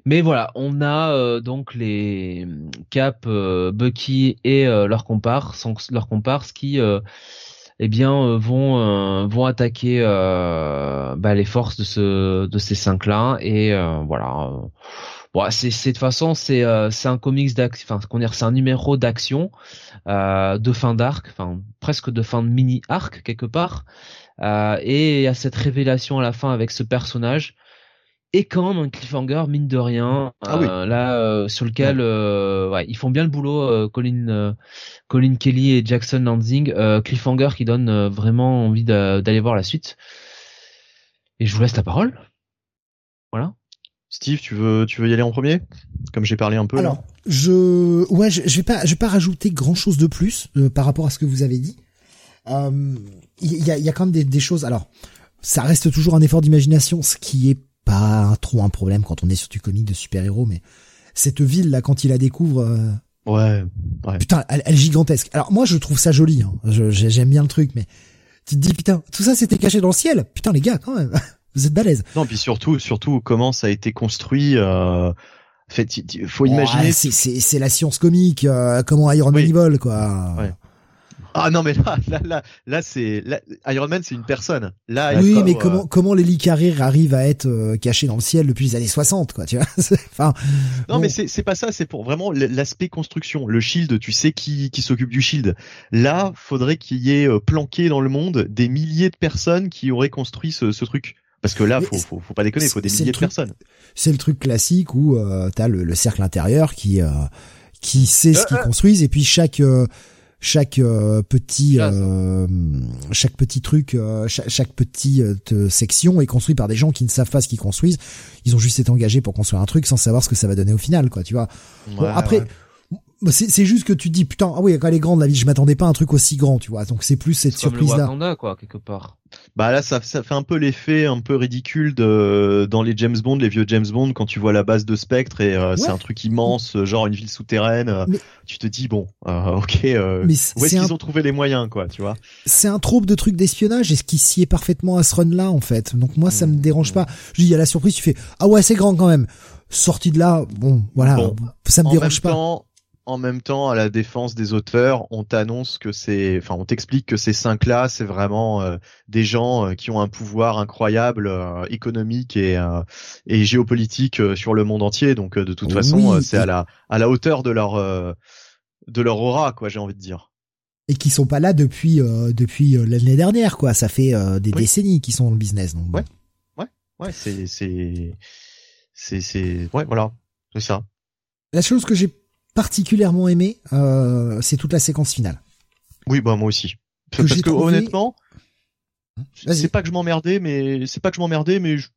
Speaker 2: mais voilà, on a euh, donc les Cap, euh, Bucky et euh, leurs comparses, leurs comparses qui, eh bien, vont vont attaquer bah, les forces de ce de ces cinq là et voilà. Bon, c'est de toute façon c'est c'est un comics d'action, enfin qu'on c'est un numéro d'action de fin d'arc, enfin presque de fin de mini arc quelque part. et a cette révélation à la fin avec ce personnage et quand même un cliffhanger mine de rien ah euh, là euh, sur lequel euh, ouais, ils font bien le boulot Colin Colin Kelly et Jackson Lansing cliffhanger qui donne vraiment envie d'aller voir la suite. Et je vous laisse la parole. Voilà.
Speaker 3: Steve tu veux tu veux y aller en premier? Comme j'ai parlé un peu
Speaker 1: alors je ouais je, je, vais pas je vais pas rajouter grand chose de plus par rapport à ce que vous avez dit. Euh, il y, a, y a quand même des, des choses. Alors, ça reste toujours un effort d'imagination, ce qui est pas trop un problème quand on est sur du comique de super-héros, mais cette ville là, quand il la découvre, euh,
Speaker 3: ouais, ouais,
Speaker 1: putain, elle, elle, est gigantesque. Alors moi, je trouve ça joli, hein. j'aime bien le truc, mais tu te dis putain, tout ça c'était caché dans le ciel. Putain les gars, quand même, <laughs> vous êtes balèzes.
Speaker 3: Non, puis surtout, surtout comment ça a été construit. Euh... Fait, faut imaginer. Ouais,
Speaker 1: c'est la science comique, euh, comment Iron Man oui. vole, quoi.
Speaker 3: Ouais. Ah non mais là là là là c'est Iron Man c'est une personne. Là
Speaker 1: oui mais comment comment les Carrier arrive à être euh, caché dans le ciel depuis les années 60 quoi tu vois? <laughs> enfin
Speaker 3: Non bon. mais c'est c'est pas ça c'est pour vraiment l'aspect construction. Le shield tu sais qui qui s'occupe du shield. Là faudrait qu'il y ait euh, planqué dans le monde des milliers de personnes qui auraient construit ce, ce truc. Parce que là, faut, faut, faut pas déconner, faut des milliers de personnes.
Speaker 1: C'est le truc classique où euh, t'as le, le cercle intérieur qui euh, qui sait ce qu'ils construisent et puis chaque euh, chaque euh, petit euh, chaque petit truc euh, chaque, chaque petite section est construit par des gens qui ne savent pas ce qu'ils construisent. Ils ont juste été engagés pour construire un truc sans savoir ce que ça va donner au final quoi tu vois.
Speaker 3: Ouais,
Speaker 1: bon, après
Speaker 3: ouais.
Speaker 1: C'est juste que tu te dis putain ah oui quand elle est grande la vie je m'attendais pas à un truc aussi grand tu vois. Donc c'est plus cette surprise là
Speaker 2: Wakanda, quoi quelque part.
Speaker 3: Bah là ça, ça fait un peu l'effet un peu ridicule de dans les James Bond les vieux James Bond quand tu vois la base de Spectre et euh, ouais. c'est un truc immense genre une ville souterraine mais, tu te dis bon euh, ok euh, mais où est-ce qu'ils ont trouvé les moyens quoi tu vois?
Speaker 1: C'est un troupe de trucs d'espionnage et ce qui sied parfaitement à ce run là en fait. Donc moi ça me mmh, dérange pas. Je dis il y a la surprise tu fais ah ouais c'est grand quand même. Sorti de là bon voilà. Bon, ça me dérange pas.
Speaker 3: temps, en même temps, à la défense des auteurs, on t'annonce que c'est, enfin, on t'explique que ces cinq-là, c'est vraiment euh, des gens euh, qui ont un pouvoir incroyable, euh, économique et, et géopolitique sur le monde entier. Donc, de toute façon, c'est à la à la hauteur de leur de leur aura, quoi. J'ai envie de dire.
Speaker 1: Et qui sont pas là depuis depuis l'année dernière, quoi. Ça fait des oui. décennies qu'ils sont dans le business. Donc,
Speaker 3: ouais, ouais, ouais. C'est c'est c'est c'est ouais, voilà, c'est ça.
Speaker 1: La chose que j'ai particulièrement aimé, euh, c'est toute la séquence finale.
Speaker 3: Oui, bah moi aussi. Que Parce que trouvé... honnêtement, c'est pas que je m'emmerdais, mais c'est pas que je m'emmerdais, mais je,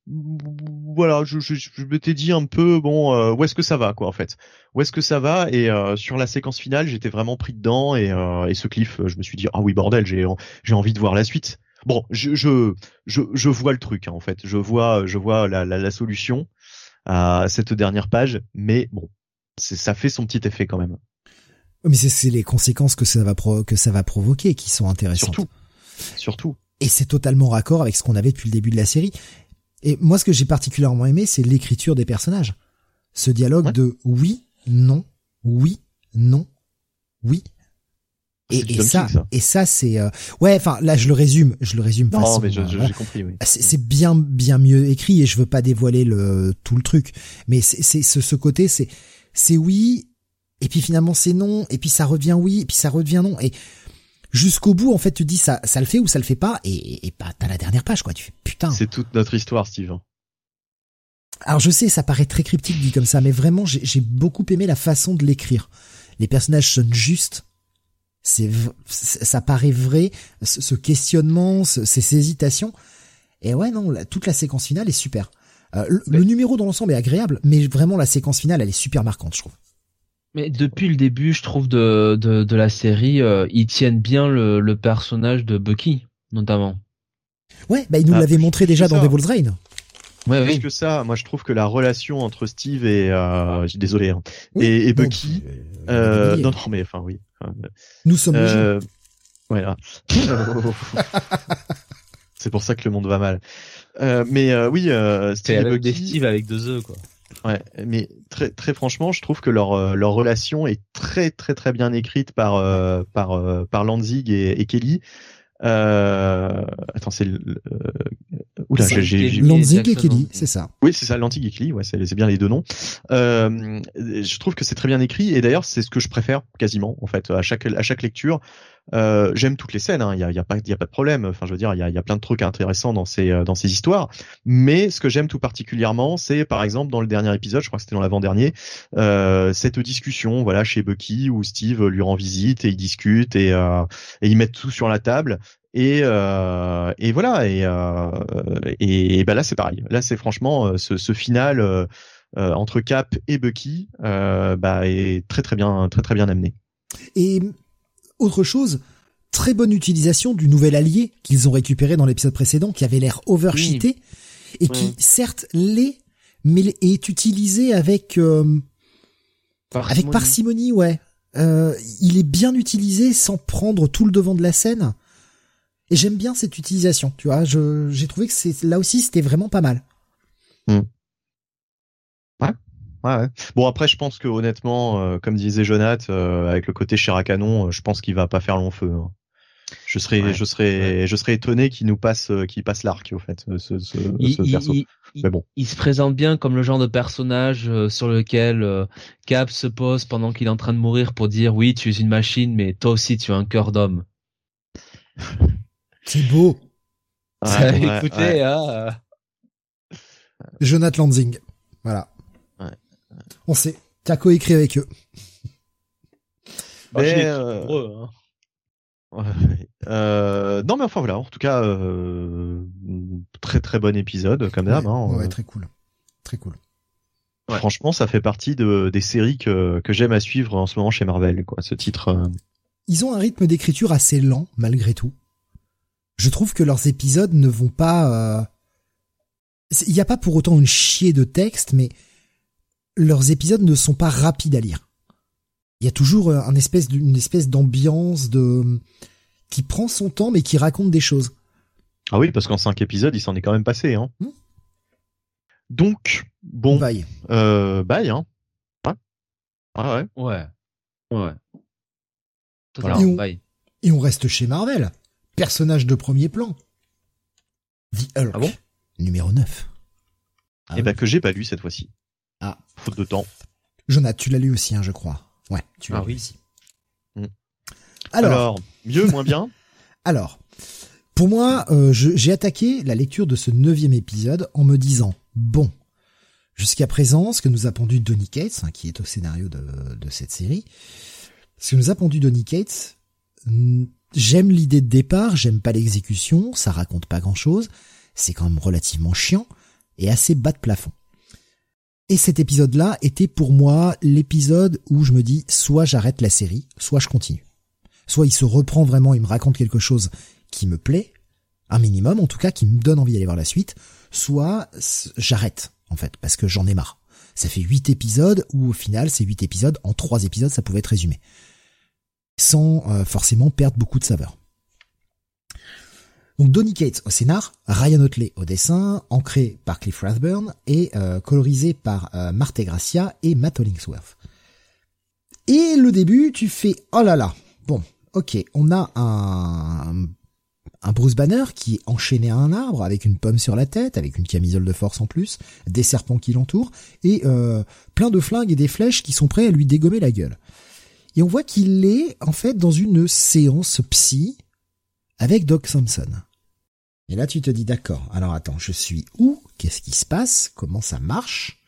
Speaker 3: voilà, je, je, je m'étais dit un peu bon, euh, où est-ce que ça va quoi en fait, où est-ce que ça va? Et euh, sur la séquence finale, j'étais vraiment pris dedans et, euh, et ce cliff, je me suis dit ah oui bordel, j'ai j'ai envie de voir la suite. Bon, je je je, je vois le truc hein, en fait, je vois je vois la, la, la solution à cette dernière page, mais bon, ça fait son petit effet quand même.
Speaker 1: Mais c'est les conséquences que ça va que ça va provoquer qui sont intéressantes.
Speaker 3: Surtout. Surtout.
Speaker 1: Et c'est totalement raccord avec ce qu'on avait depuis le début de la série. Et moi, ce que j'ai particulièrement aimé, c'est l'écriture des personnages. Ce dialogue ouais. de oui, non, oui, non, oui. Et, et ça, ça, et ça, c'est euh... ouais. Enfin, là, je le résume, je le résume.
Speaker 3: Non,
Speaker 1: façon,
Speaker 3: mais j'ai euh, compris. Oui.
Speaker 1: C'est bien, bien mieux écrit, et je veux pas dévoiler le tout le truc. Mais c'est ce, ce côté, c'est c'est oui, et puis finalement c'est non, et puis ça revient oui, et puis ça revient non, et jusqu'au bout en fait tu te dis ça, ça le fait ou ça le fait pas, et, et bah t'as la dernière page quoi, tu fais putain.
Speaker 3: C'est toute notre histoire, Steve.
Speaker 1: Alors je sais, ça paraît très cryptique dit comme ça, mais vraiment j'ai beaucoup aimé la façon de l'écrire. Les personnages sonnent justes. C'est ça paraît vrai, ce, ce questionnement, ce, ces hésitations. Et ouais non, la, toute la séquence finale est super. Euh, le, numéro dans l'ensemble est agréable, mais vraiment la séquence finale, elle est super marquante, je trouve.
Speaker 2: Mais depuis le début, je trouve de, de, de la série, euh, ils tiennent bien le, le, personnage de Bucky, notamment.
Speaker 1: Ouais, bah ils nous ah, l'avaient montré déjà dans Devil's Reign.
Speaker 3: Ouais, Plus oui. que ça, moi je trouve que la relation entre Steve et euh, désolé hein, oui, et, et donc, Bucky, euh, non non mais enfin oui.
Speaker 1: Nous sommes euh,
Speaker 3: voilà. <laughs> <laughs> C'est pour ça que le monde va mal. Euh, mais euh, oui, euh,
Speaker 2: Steve et Bucky, Steve avec deux œufs quoi.
Speaker 3: Ouais, mais très très franchement, je trouve que leur euh, leur relation est très très très bien écrite par euh, par euh, par Lanzig et, et Kelly. attends, c'est
Speaker 1: Oula, j'ai Lanzig et Kelly, c'est ça.
Speaker 3: Oui, c'est ça, Lanzig et Kelly, ouais, c'est bien les deux noms. je trouve que c'est très bien écrit et d'ailleurs c'est ce que je préfère quasiment en fait à chaque à chaque lecture. Euh, J'aime toutes les scènes, il hein, y, a, y, a pas, a pas de problème. Enfin, je veux dire, il y a, y a plein de trucs intéressants dans ces euh, dans ces histoires. Mais ce que j'aime tout particulièrement, c'est par exemple dans le dernier épisode, je crois que c'était dans l'avant-dernier, euh, cette discussion, voilà, chez Bucky où Steve lui rend visite et ils discutent et, euh, et ils mettent tout sur la table. Et, euh, et voilà. Et, euh, et, et ben là, c'est pareil. Là, c'est franchement euh, ce, ce final euh, entre Cap et Bucky bah, est très très bien, très très bien amené.
Speaker 1: Et autre chose, très bonne utilisation du nouvel allié qu'ils ont récupéré dans l'épisode précédent, qui avait l'air overcheaté et qui certes l'est, mais est utilisé avec euh, avec parcimonie, ouais. Euh, il est bien utilisé sans prendre tout le devant de la scène. Et j'aime bien cette utilisation, tu vois. Je, j'ai trouvé que c'est, là aussi, c'était vraiment pas mal.
Speaker 3: Hmm. Ouais. Ouais, ouais. Bon après, je pense que honnêtement, euh, comme disait Jonath, euh, avec le côté cher à canon, je pense qu'il va pas faire long feu. Hein. Je serais, je serais, je serais étonné qu'il nous passe, qu'il passe l'arc au fait, ce, ce,
Speaker 2: il, perso. Mais bon. Il se présente bien comme le genre de personnage sur lequel Cap se pose pendant qu'il est en train de mourir pour dire oui, tu es une machine, mais toi aussi tu as un cœur d'homme.
Speaker 1: C'est beau. <laughs>
Speaker 2: Ouais, écoutez, hein. Euh.
Speaker 1: Jonathan Lansing. Voilà. On sait. T'as coécrit avec eux.
Speaker 3: Mais, euh... Hein. Euh, non mais enfin voilà, en tout cas euh, très très bon épisode comme d'hab.
Speaker 1: Hein, ouais, très cool, très cool.
Speaker 3: Franchement, ça fait partie de des séries que que j'aime à suivre en ce moment chez Marvel, quoi. Ce titre.
Speaker 1: Ils ont un rythme d'écriture assez lent malgré tout je trouve que leurs épisodes ne vont pas. Euh, il n'y a pas pour autant une chier de texte, mais leurs épisodes ne sont pas rapides à lire. Il y a toujours euh, un espèce d'ambiance de qui prend son temps mais qui raconte des choses.
Speaker 3: Ah oui, parce qu'en cinq épisodes, il s'en est quand même passé. Hein. Hmm. Donc bon,
Speaker 1: bye,
Speaker 3: euh, bye, hein.
Speaker 2: Ouais. Ah ouais. Ouais. Ouais.
Speaker 1: et, on, bye. et on reste chez Marvel personnage de premier plan. The Hulk. Ah bon? numéro 9.
Speaker 3: Ah eh ben que j'ai pas lu cette fois-ci. Faute de temps.
Speaker 1: Jonathan, tu l'as lu aussi, hein, je crois. Ouais, tu l'as
Speaker 3: ah,
Speaker 1: lu oui. aussi.
Speaker 3: Hmm. Alors, mieux, moins bien <laughs>
Speaker 1: Alors, pour moi, euh, j'ai attaqué la lecture de ce neuvième épisode en me disant, bon, jusqu'à présent, ce que nous a pondu Donny Cates, hein, qui est au scénario de, de cette série, ce que nous a pondu Donny Cates J'aime l'idée de départ, j'aime pas l'exécution, ça raconte pas grand chose, c'est quand même relativement chiant et assez bas de plafond. Et cet épisode-là était pour moi l'épisode où je me dis soit j'arrête la série, soit je continue. Soit il se reprend vraiment, il me raconte quelque chose qui me plaît, un minimum en tout cas, qui me donne envie d'aller voir la suite, soit j'arrête en fait, parce que j'en ai marre. Ça fait huit épisodes où au final ces huit épisodes, en trois épisodes ça pouvait être résumé sans euh, forcément perdre beaucoup de saveur. Donc Donny Cates au scénar, Ryan Otley au dessin, ancré par Cliff Rathburn et euh, colorisé par euh, Marte Gracia et Matt Hollingsworth. Et le début, tu fais oh là là. Bon, ok, on a un Bruce Banner qui est enchaîné à un arbre avec une pomme sur la tête, avec une camisole de force en plus, des serpents qui l'entourent et plein de flingues et des flèches qui sont prêts à lui dégommer la gueule. Et on voit qu'il est en fait dans une séance psy avec Doc Thompson. Et là tu te dis d'accord, alors attends, je suis où? Qu'est-ce qui se passe? Comment ça marche?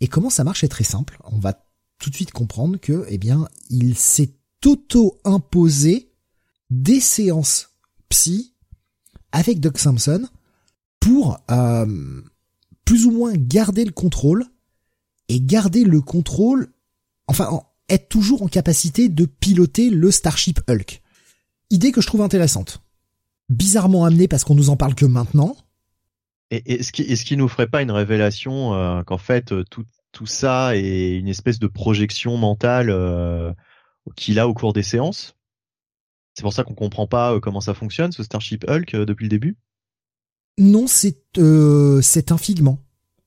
Speaker 1: Et comment ça marche est très simple. On va tout de suite comprendre que, eh bien, il s'est auto-imposé des séances psy avec Doc Thompson pour euh, plus ou moins garder le contrôle et garder le contrôle, enfin, être toujours en capacité de piloter le Starship Hulk. Idée que je trouve intéressante. Bizarrement amenée parce qu'on nous en parle que maintenant.
Speaker 3: Et est-ce qui, est-ce qui nous ferait pas une révélation euh, qu'en fait euh, tout, tout ça est une espèce de projection mentale euh, qu'il a au cours des séances. C'est pour ça qu'on comprend pas comment ça fonctionne ce Starship Hulk depuis le début.
Speaker 1: Non, c'est c'est un figment.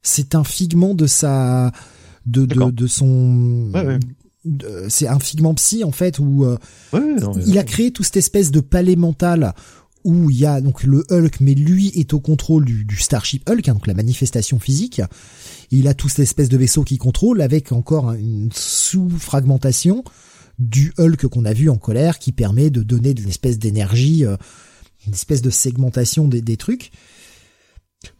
Speaker 1: C'est un figment de sa de de, de son c'est un figment psy en fait où il a créé toute cette espèce de palais mental où il y a donc le Hulk, mais lui est au contrôle du, Starship Hulk, hein, donc la manifestation physique. Il a toute cette espèce de vaisseau qui contrôle, avec encore une sous-fragmentation du Hulk qu'on a vu en colère, qui permet de donner une espèce d'énergie, euh, une espèce de segmentation des, des trucs.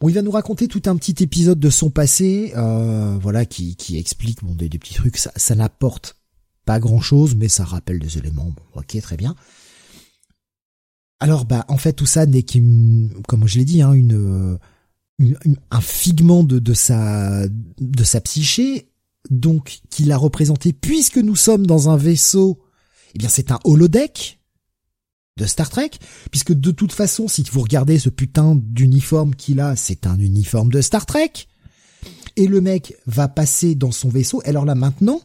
Speaker 1: Bon, il va nous raconter tout un petit épisode de son passé, euh, voilà, qui, qui explique bon, des, petits trucs. Ça, ça n'apporte pas grand-chose, mais ça rappelle des éléments. Bon, ok, très bien. Alors, bah, en fait, tout ça n'est qu'une, comme je l'ai dit, hein, un figment de, de sa, de sa psyché, donc qu'il a représenté, puisque nous sommes dans un vaisseau. Eh bien, c'est un holodeck. de Star Trek, puisque de toute façon, si vous regardez ce putain d'uniforme qu'il a, c'est un uniforme de Star Trek. Et le mec va passer dans son vaisseau. Alors là, maintenant,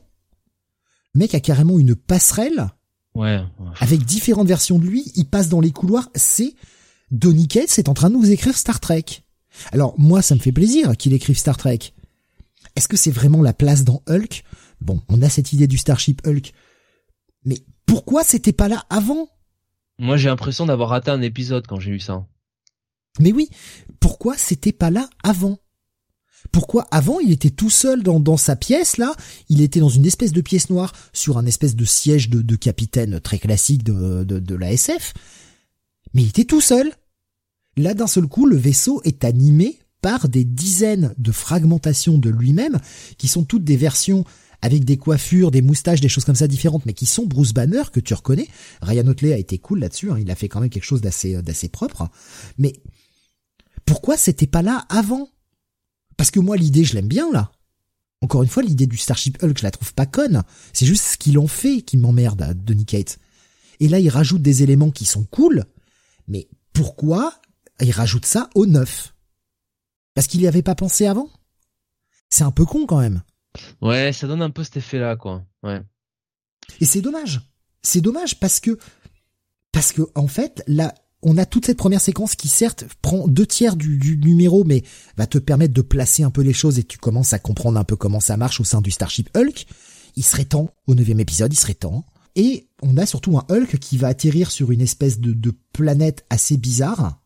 Speaker 1: le mec a carrément une passerelle.
Speaker 2: Ouais.
Speaker 1: Avec différentes versions de lui. Il passe dans les couloirs. C'est Donny Cates est en train de nous écrire Star Trek. Alors moi, ça me fait plaisir qu'il écrive Star Trek. Est-ce que c'est vraiment la place dans Hulk? Bon, on a cette idée du Starship Hulk. Mais pourquoi c'était pas là avant?
Speaker 2: Moi, j'ai l'impression d'avoir raté un épisode quand j'ai eu ça.
Speaker 1: Mais oui, pourquoi c'était pas là avant? Pourquoi avant il était tout seul dans, sa pièce là, il était dans une espèce de pièce noire sur un espèce de siège de, capitaine très classique de, de, de la SF, mais il était tout seul. Là d'un seul coup le vaisseau est animé par des dizaines de fragmentations de lui-même qui sont toutes des versions avec des coiffures, des moustaches, des choses comme ça différentes, mais qui sont Bruce Banner que tu reconnais. Ryan Otley a été cool là-dessus, hein, il a fait quand même quelque chose d'assez d'assez propre. Mais pourquoi c'était pas là avant? Parce que moi, l'idée, je l'aime bien, là. Encore une fois, l'idée du Starship Hulk, je la trouve pas conne. C'est juste ce qu'il en fait qui m'emmerde, Denis Kate. Et là, il rajoute des éléments qui sont cool, mais pourquoi il rajoute ça au neuf? Parce qu'il y avait pas pensé avant? C'est un peu con quand même.
Speaker 2: Ouais, ça donne un peu cet effet-là, quoi. Ouais.
Speaker 1: Et c'est dommage. C'est dommage parce que parce que en fait, là, on a toute cette première séquence qui certes prend deux tiers du, numéro, mais va te permettre de placer un peu les choses et tu commences à comprendre un peu comment ça marche au sein du Starship Hulk. Il serait temps, au neuvième épisode, il serait temps. Et on a surtout un Hulk qui va atterrir sur une espèce de, de planète assez bizarre,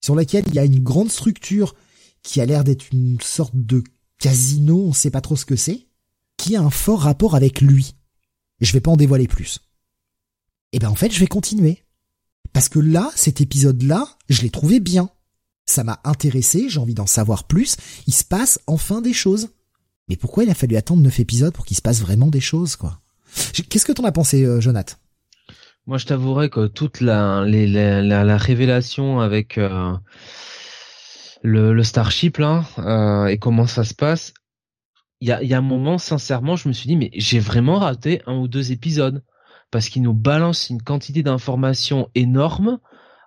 Speaker 1: sur laquelle il y a une grande structure qui a l'air d'être une sorte de casino, on sait pas trop ce que c'est, qui a un fort rapport avec lui. Je vais pas en dévoiler plus. Et ben en fait, je vais continuer. Parce que là, cet épisode-là, je l'ai trouvé bien. Ça m'a intéressé, j'ai envie d'en savoir plus. Il se passe enfin des choses. Mais pourquoi il a fallu attendre neuf épisodes pour qu'il se passe vraiment des choses, quoi? Qu'est-ce que t'en as pensé, euh, Jonathan?
Speaker 2: Moi, je t'avouerai que toute la, la, révélation avec euh, le, Starship là euh, et comment ça se passe, il y a un moment, sincèrement, je me suis dit mais j'ai vraiment raté un ou deux épisodes parce qu'il nous balance une quantité d'informations énorme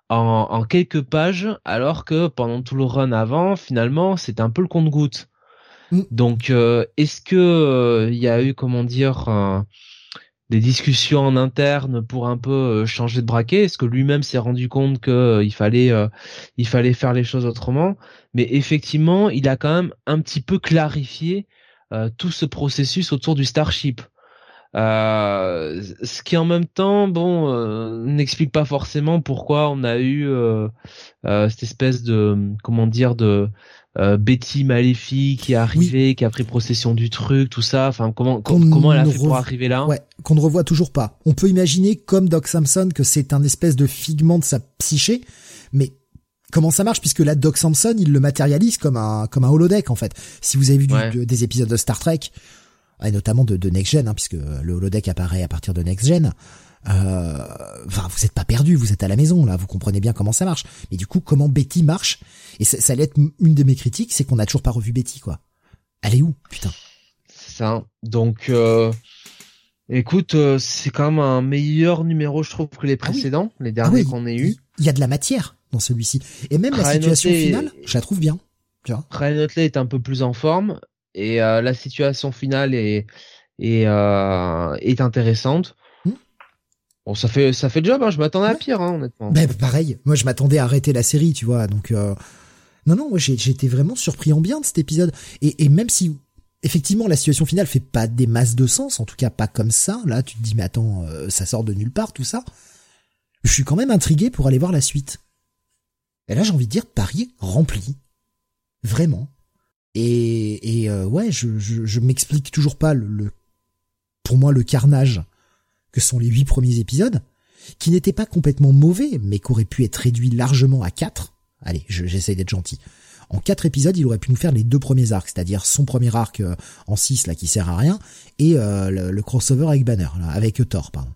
Speaker 2: en, quelques pages, alors que pendant tout le run avant, finalement, c'est un peu le compte-goutte. Mm. Donc, euh, est-ce que euh, il y a eu, comment dire, euh, des discussions en interne pour un peu changer de braquet? Est-ce que lui-même s'est rendu compte que il fallait, il fallait faire les choses autrement? Mais effectivement, il a quand même un petit peu clarifié tout ce processus autour du Starship. Euh, ce qui en même temps, bon, euh, n'explique pas forcément pourquoi on a eu euh, cette espèce de, comment dire, de Betty maléfique qui est arrivée, qui a pris possession du truc, tout ça. Enfin, comment comment elle a fait pour arriver là?
Speaker 1: Ouais, qu'on ne revoit toujours pas. On peut imaginer, comme Doc Samson, que c'est un espèce de figment de sa psyché, mais comment ça marche? Puisque là Doc Samson il le matérialise comme un comme un holodeck en fait. Si vous avez vu des épisodes de Star Trek, et notamment de, de Next Gen, hein, puisque le holodeck apparaît à partir de Next Gen. Euh, enfin, vous n'êtes pas perdu, vous êtes à la maison là, vous comprenez bien comment ça marche. Mais du coup, comment Betty marche Et ça, ça allait être une de mes critiques, c'est qu'on n'a toujours pas revu Betty, quoi. Elle est où, putain?
Speaker 2: C'est ça. Donc, euh, écoute, euh, c'est quand même un meilleur numéro, je trouve, que les ah précédents, les derniers ah qu'on ait eu.
Speaker 1: Il y a de la matière dans celui-ci, et même la situation finale, je la trouve bien. Tu vois
Speaker 2: Ryan est un peu plus en forme et euh, la situation finale est est, euh, est intéressante. Hmm. Bon, ça fait ça fait le job. Hein. Je m'attendais à pire, hein, honnêtement.
Speaker 1: Ben, pareil. Moi, je m'attendais à arrêter la série, tu vois. Donc euh... non, non. Été vraiment surpris en bien de cet épisode. Et, et même si effectivement la situation finale fait pas des masses de sens, en tout cas pas comme ça. Là, tu te dis mais attends, euh, ça sort de nulle part, tout ça. Je suis quand même intrigué pour aller voir la suite. Et là, j'ai envie de dire pari rempli. Vraiment. Et, et euh, ouais, je, je, je m'explique toujours pas le, pour moi le carnage que sont les huit premiers épisodes, qui n'étaient pas complètement mauvais, mais qu'auraient pu être réduits largement à quatre. Allez, j'essaye d'être gentil. En quatre épisodes, il aurait pu nous faire les deux premiers arcs, c'est-à-dire son premier arc euh, en six là qui sert à rien et euh, le, crossover avec Banner, là, avec Thor, pardon.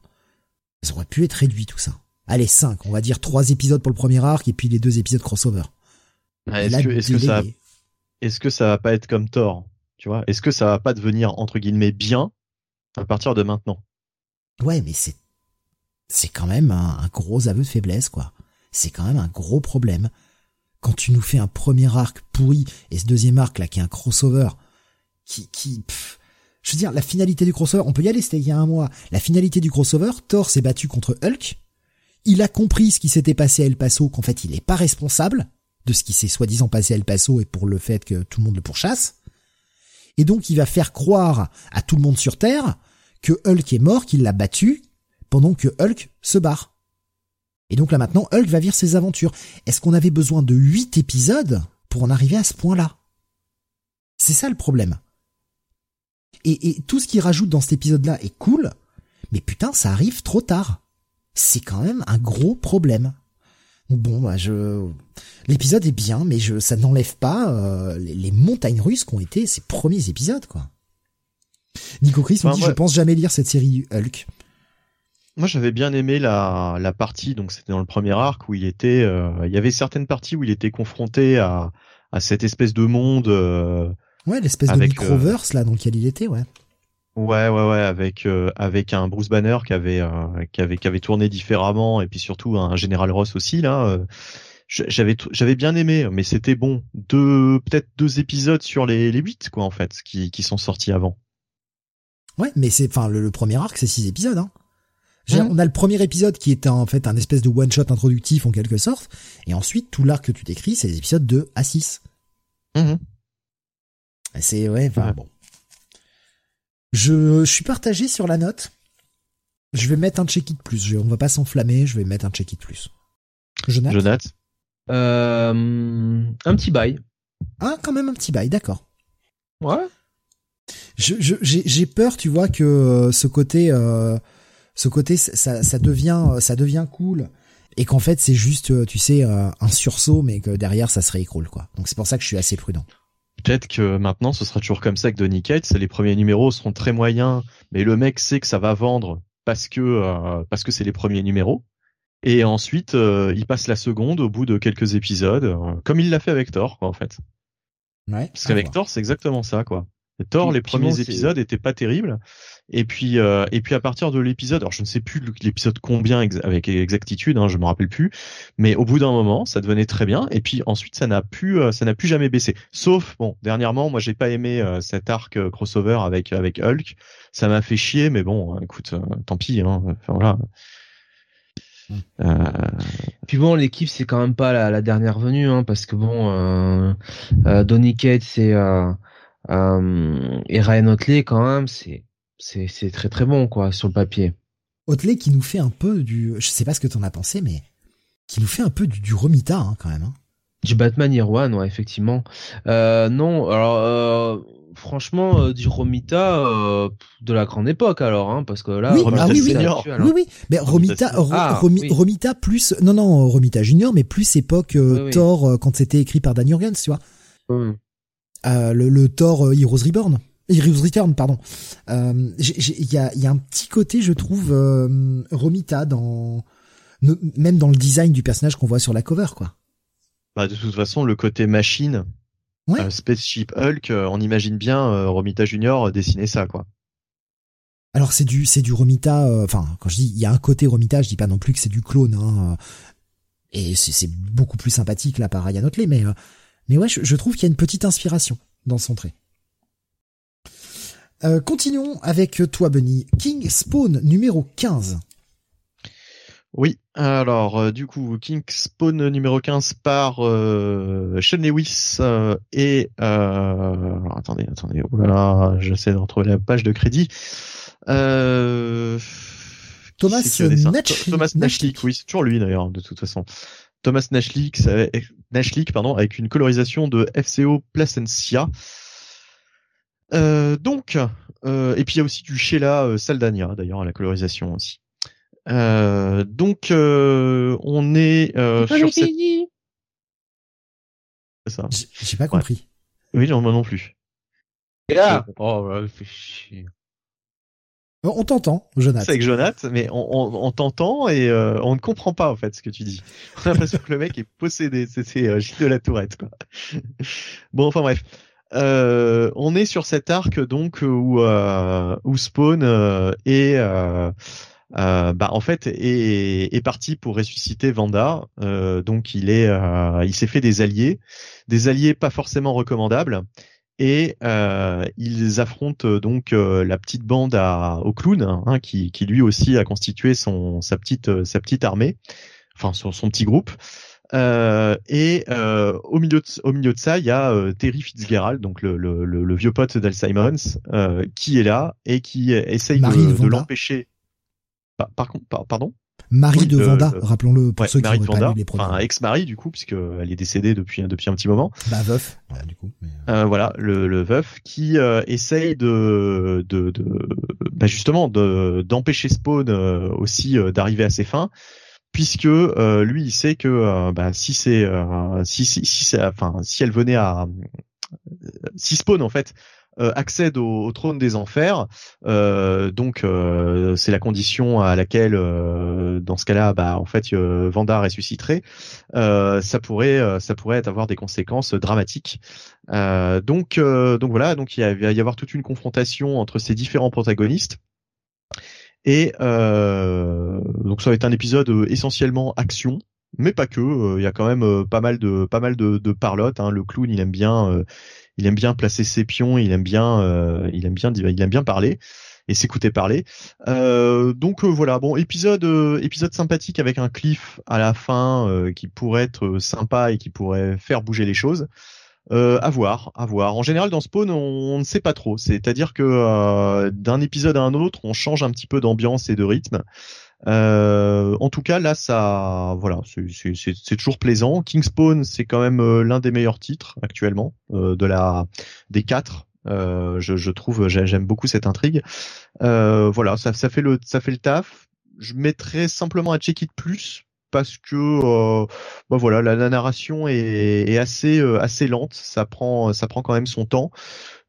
Speaker 1: Ça aurait pu être réduit tout ça. Allez, cinq, on va dire trois épisodes pour le premier arc et puis les deux épisodes crossover.
Speaker 3: est-ce que, est que, ça, est-ce que ça va pas être comme Thor Tu vois? Est-ce que ça va pas devenir entre guillemets bien à partir de maintenant?
Speaker 1: Ouais, mais c'est C'est quand même un, gros aveu de faiblesse, quoi. C'est quand même un gros problème. Quand tu nous fais un premier arc pourri et ce deuxième arc là qui est un crossover, qui, qui, je veux dire, la finalité du crossover, on peut y aller, c'était il y a un mois. La finalité du crossover, Thor s'est battu contre Hulk. Il a compris ce qui s'était passé à El Paso, qu'en fait il n'est pas responsable de ce qui s'est soi-disant passé à El Paso et pour le fait que tout le monde le pourchasse. Et donc il va faire croire à tout le monde sur Terre que Hulk est mort, qu'il l'a battu, pendant que Hulk se barre. Et donc là maintenant, Hulk va vivre ses aventures. Est-ce qu'on avait besoin de huit épisodes pour en arriver à ce point-là? C'est ça le problème. Et, et, tout ce qu'il rajoute dans cet épisode-là est cool, mais putain, ça arrive trop tard. C'est quand même un gros problème. Bon, bah je, l'épisode est bien, mais je, ça n'enlève pas euh, les, montagnes russes qu'ont été ces premiers épisodes, quoi. Nico Chris me dit, je pense jamais lire cette série Hulk.
Speaker 3: Moi, j'avais bien aimé la, la partie, donc c'était dans le premier arc où il était, euh, il y avait certaines parties où il était confronté à, à cette espèce de monde. Euh,
Speaker 1: ouais, l'espèce de microverse là dans lequel il était, ouais.
Speaker 3: Ouais, ouais, ouais, avec euh, avec un Bruce Banner qui avait euh, qui avait qui avait tourné différemment et puis surtout un Général Ross aussi là. Euh, j'avais j'avais bien aimé, mais c'était bon. Deux peut-être deux épisodes sur les les huit quoi en fait qui qui sont sortis avant.
Speaker 1: Ouais, mais c'est enfin le, premier arc c'est six épisodes. Hein. On a le premier épisode qui est en fait un espèce de one shot introductif en quelque sorte, et ensuite tout l'arc que tu décris c'est les épisodes 2 à 6. Mmh. C'est ouais, enfin bon. Je, suis partagé sur la note. Je vais mettre un check-it plus. on va pas s'enflammer, je vais mettre un check-it plus.
Speaker 3: Jonathan
Speaker 2: euh, Un petit bail.
Speaker 1: Ah, quand même un petit bail, d'accord.
Speaker 2: Ouais.
Speaker 1: j'ai peur, tu vois, que euh, ce côté, euh, ce côté, ça, ça devient, ça devient cool, et qu'en fait c'est juste, tu sais, un sursaut, mais que derrière ça se réécroule, quoi. Donc c'est pour ça que je suis assez prudent.
Speaker 3: Peut-être que maintenant ce sera toujours comme ça avec Donny Cates, les premiers numéros seront très moyens, mais le mec sait que ça va vendre parce que euh, parce que c'est les premiers numéros. Et ensuite, euh, il passe la seconde au bout de quelques épisodes, euh, comme il l'a fait avec Thor, quoi, en fait.
Speaker 1: Ouais.
Speaker 3: Parce qu'avec Thor, c'est exactement ça, quoi. Thor, les premiers épisodes étaient pas terribles. Et puis, euh, et puis à partir de l'épisode, alors je ne sais plus l'épisode combien avec exactitude, hein, je me rappelle plus, mais au bout d'un moment, ça devenait très bien. Et puis ensuite, ça n'a plus, euh, ça n'a plus jamais baissé. Sauf, bon, dernièrement, moi, j'ai pas aimé euh, cet arc crossover avec avec Hulk. Ça m'a fait chier, mais bon, écoute, tant pis. Hein, enfin voilà.
Speaker 2: Euh... Puis bon, l'équipe c'est quand même pas la, la dernière venue, hein, parce que bon, euh, euh, Donny Cates c'est euh, et Ryan Otley, quand même, c'est c'est c'est très très bon quoi sur le papier.
Speaker 1: Otley qui nous fait un peu du, je sais pas ce que t'en as pensé, mais qui nous fait un peu du, du Romita hein, quand même. Hein.
Speaker 2: Du Batman Year One, ouais, effectivement. Euh, non, alors euh, franchement, euh, du Romita euh, de la grande époque alors, hein, parce que là,
Speaker 1: oui,
Speaker 2: Romita
Speaker 1: ah oui, oui, oui, oui, mais Romita, ah, Romita plus, non non, Romita Junior, mais plus époque Thor quand c'était écrit par Dan Jurgens, tu vois. Euh, le, le, Thor euh, Heroes Reborn. Heroes Return, pardon. Euh, il y a, y a un petit côté, je trouve, Romita dans même dans le design du personnage qu'on voit sur la cover, quoi.
Speaker 3: Bah, de toute façon, le côté machine, ouais. Spaceship Hulk, on imagine bien Romita Junior dessiner ça, quoi.
Speaker 1: Alors c'est du c'est du Romita, enfin quand je dis il y a un côté Romita, je dis pas non plus que c'est du clone, hein, et c'est beaucoup plus sympathique là par Ryan Otley, mais mais ouais, je, trouve qu'il y a une petite inspiration dans son trait. Euh, continuons avec toi, Bunny. King Spawn numéro 15.
Speaker 3: Oui, alors euh, du coup, King Spawn numéro 15 par euh, Sean Lewis euh, et alors, attendez, attendez, oh là là, j'essaie de retrouver la page de crédit.
Speaker 1: Thomas Nashlik.
Speaker 3: Thomas Nashlik, oui, c'est toujours lui d'ailleurs, de toute façon. Thomas Nashlik, pardon, avec une colorisation de FCO Placencia. Euh, donc, euh, et puis il y a aussi du Sheila euh, Saldania d'ailleurs à la colorisation aussi. donc on est sur cette.
Speaker 1: C'est ça. J'ai pas compris.
Speaker 3: Oui, non, moi non plus.
Speaker 2: Oh, bah, fait chier.
Speaker 1: On t'entend, Jonathan.
Speaker 3: C'est avec Jonathan, mais on, on, t'entend et euh, on ne comprend pas en fait ce que tu dis. On a l'impression que le mec est possédé, c'est euh, Gilles de la Tourette. Quoi. bon, enfin bref. Euh, on est sur cet arc donc où, où Spawn est bah en fait est, est parti pour ressusciter Vanda. donc il est, il s'est fait des alliés, des alliés pas forcément recommandables et euh, ils affrontent donc la petite bande à, au clown hein, qui, qui lui aussi a constitué son sa petite sa petite armée enfin son, son petit groupe euh, et euh, au milieu de, au milieu de ça, il y a euh, Terry Fitzgerald, donc le, le, le, vieux pote d'Al Simons, euh, qui est là et qui essaye de, de l'empêcher. Par, par contre, pardon?
Speaker 1: Marie de Vanda, rappelons-le pour ceux qui
Speaker 3: Marie de Vanda, enfin ex-mari du coup, puisque elle est décédée depuis depuis un petit moment.
Speaker 1: Bah veuf, du coup.
Speaker 3: Euh... voilà, le, le veuf qui essaye de de, de bah justement de d'empêcher Spawn aussi d'arriver à ses fins puisque euh, lui il sait que euh, bah, si c'est euh, si si si enfin si elle venait à si Spawn en fait accède au, trône des enfers, donc c'est la condition à laquelle dans ce cas-là, bah en fait Vanda ressusciterait. ça pourrait ça pourrait avoir des conséquences dramatiques. donc donc voilà, donc il va y avoir toute une confrontation entre ces différents protagonistes. Et euh, donc ça va être un épisode euh, essentiellement action, mais pas que. Euh, il y a quand même pas mal de pas mal de, de parlotte. Hein. Le clown, il aime bien, il aime bien placer ses pions, il aime bien, il aime bien, il aime bien parler et s'écouter parler. donc voilà, bon épisode épisode sympathique avec un cliff à la fin qui pourrait être sympa et qui pourrait faire bouger les choses. Euh, à voir, à voir. En général, dans Spawn, on, ne sait pas trop. C'est-à-dire que euh, d'un épisode à un autre, on change un petit peu d'ambiance et de rythme. Euh, en tout cas, là, ça, voilà, c'est toujours plaisant. King Spawn, c'est quand même euh, l'un des meilleurs titres actuellement euh, de la des quatre. Je, je, trouve, j'aime beaucoup cette intrigue. voilà, ça, ça fait le, ça fait le taf. Je mettrais simplement un check it plus parce que euh, bah voilà la, narration est, assez euh, assez lente ça prend ça prend quand même son temps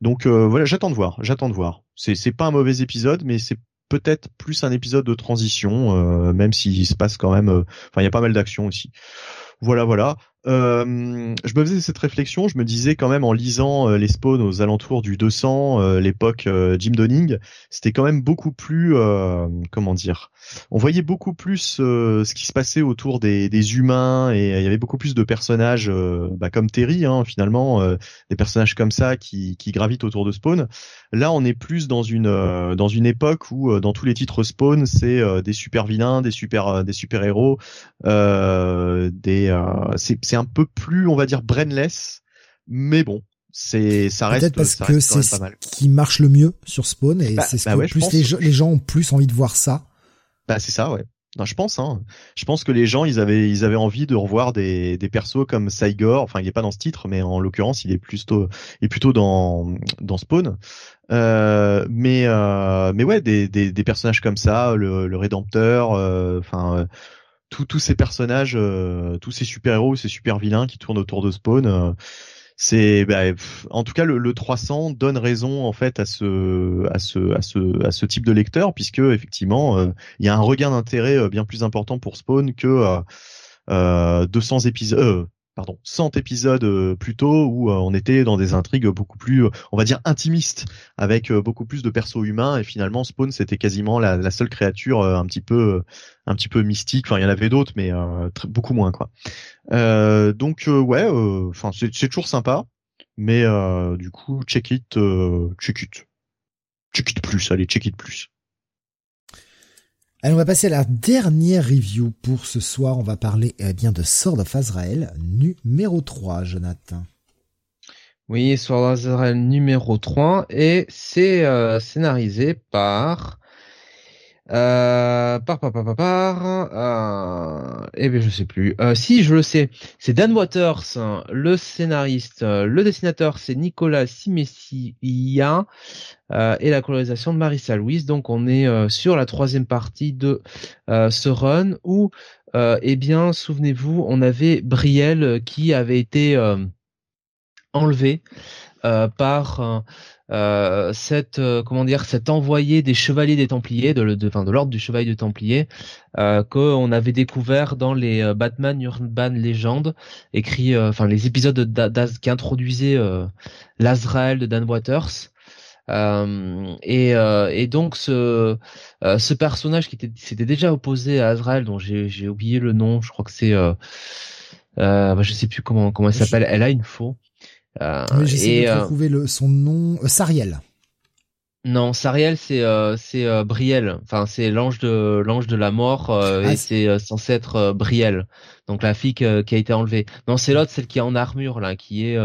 Speaker 3: donc euh, voilà j'attends de voir j'attends de voir c'est pas un mauvais épisode mais c'est peut-être plus un épisode de transition même s'il se passe quand même enfin il y a pas mal d'actions aussi. Voilà voilà euh, je me faisais cette réflexion, je me disais quand même en lisant euh, les spawns aux alentours du 200, euh, l'époque Jim Donning, c'était quand même beaucoup plus, comment dire, on voyait beaucoup plus ce qui se passait autour des, humains et il y avait beaucoup plus de personnages, bah, comme Terry hein, finalement, des personnages comme ça qui, qui gravitent autour de Spawn. Là, on est plus dans une dans une époque où dans tous les titres Spawn, c'est des super vilains, des super des super héros, des c'est c'est un peu plus, on va dire, brainless, mais bon, c'est ça reste
Speaker 1: peut-être parce que c'est ce qui marche le mieux sur Spawn et bah, c'est ce bah que plus les, gens ont plus envie de voir ça.
Speaker 3: Bah c'est ça, ouais. Non, je pense. Hein. Je pense que les gens, ils avaient, ils avaient envie de revoir des, des persos comme Saigor. Enfin, il est pas dans ce titre, mais en l'occurrence, il est plutôt, il est plutôt dans dans Spawn. Euh, mais euh, mais ouais, des, des, des personnages comme ça, le, le Rédempteur. Euh, enfin tous ces personnages, euh, tous ces super héros, ces super vilains qui tournent autour de Spawn. Euh, c'est, bah, en tout cas, le, le, 300 donne raison en fait à ce, à ce, à ce, à ce type de lecteur, puisque effectivement, euh, il y a un regain d'intérêt bien plus important pour Spawn que 200 épisodes, pardon, 100 épisodes euh, plus tôt où euh, on était dans des intrigues beaucoup plus, euh, on va dire, intimistes, avec beaucoup plus de persos humains. Et finalement, Spawn, c'était quasiment la, seule créature un petit peu, un petit peu mystique. Enfin, il y en avait d'autres, mais beaucoup moins, quoi. donc, ouais, enfin, c'est toujours sympa, mais du coup, check it, check it, check it plus. Allez, check it plus.
Speaker 1: Allez, on va passer à la dernière review pour ce soir. On va parler eh bien de Sword of Azrael numéro 3, Jonathan.
Speaker 2: Oui, Sword of Azrael numéro 3 et c'est euh, scénarisé par euh, par, par, par, par, par euh, eh bien, je sais plus. Euh, si, je le sais. C'est Dan Waters, le scénariste. Le dessinateur, c'est Nicolas Simessia. Et la colorisation de Marissa Louise. Donc, on est sur la troisième partie de ce run où, eh bien, souvenez-vous, on avait Brielle qui avait été enlevé par euh, cette euh, comment dire cet envoyé des chevaliers des Templiers de, de, de l'ordre du chevalier des Templiers euh, qu'on avait découvert dans les euh, Batman Urban Legend écrit enfin les épisodes qui introduisaient l'Azrael de Dan Waters Euh, et, euh, et, donc ce euh, ce personnage qui était s'était déjà opposé à Azrael, dont j'ai oublié le nom, je crois que c'est euh, bah, je sais plus comment comment elle s'appelle. Elle a une faux.
Speaker 1: Euh, oui, J'essaie de trouver le, son nom. Sariel.
Speaker 2: Non, Sariel c'est c'est Brielle. Enfin c'est l'ange de l'ange de la mort ah, et c'est censé être Brielle. Donc la fille qui a été enlevée. Non, c'est l'autre, celle qui est en armure là, qui est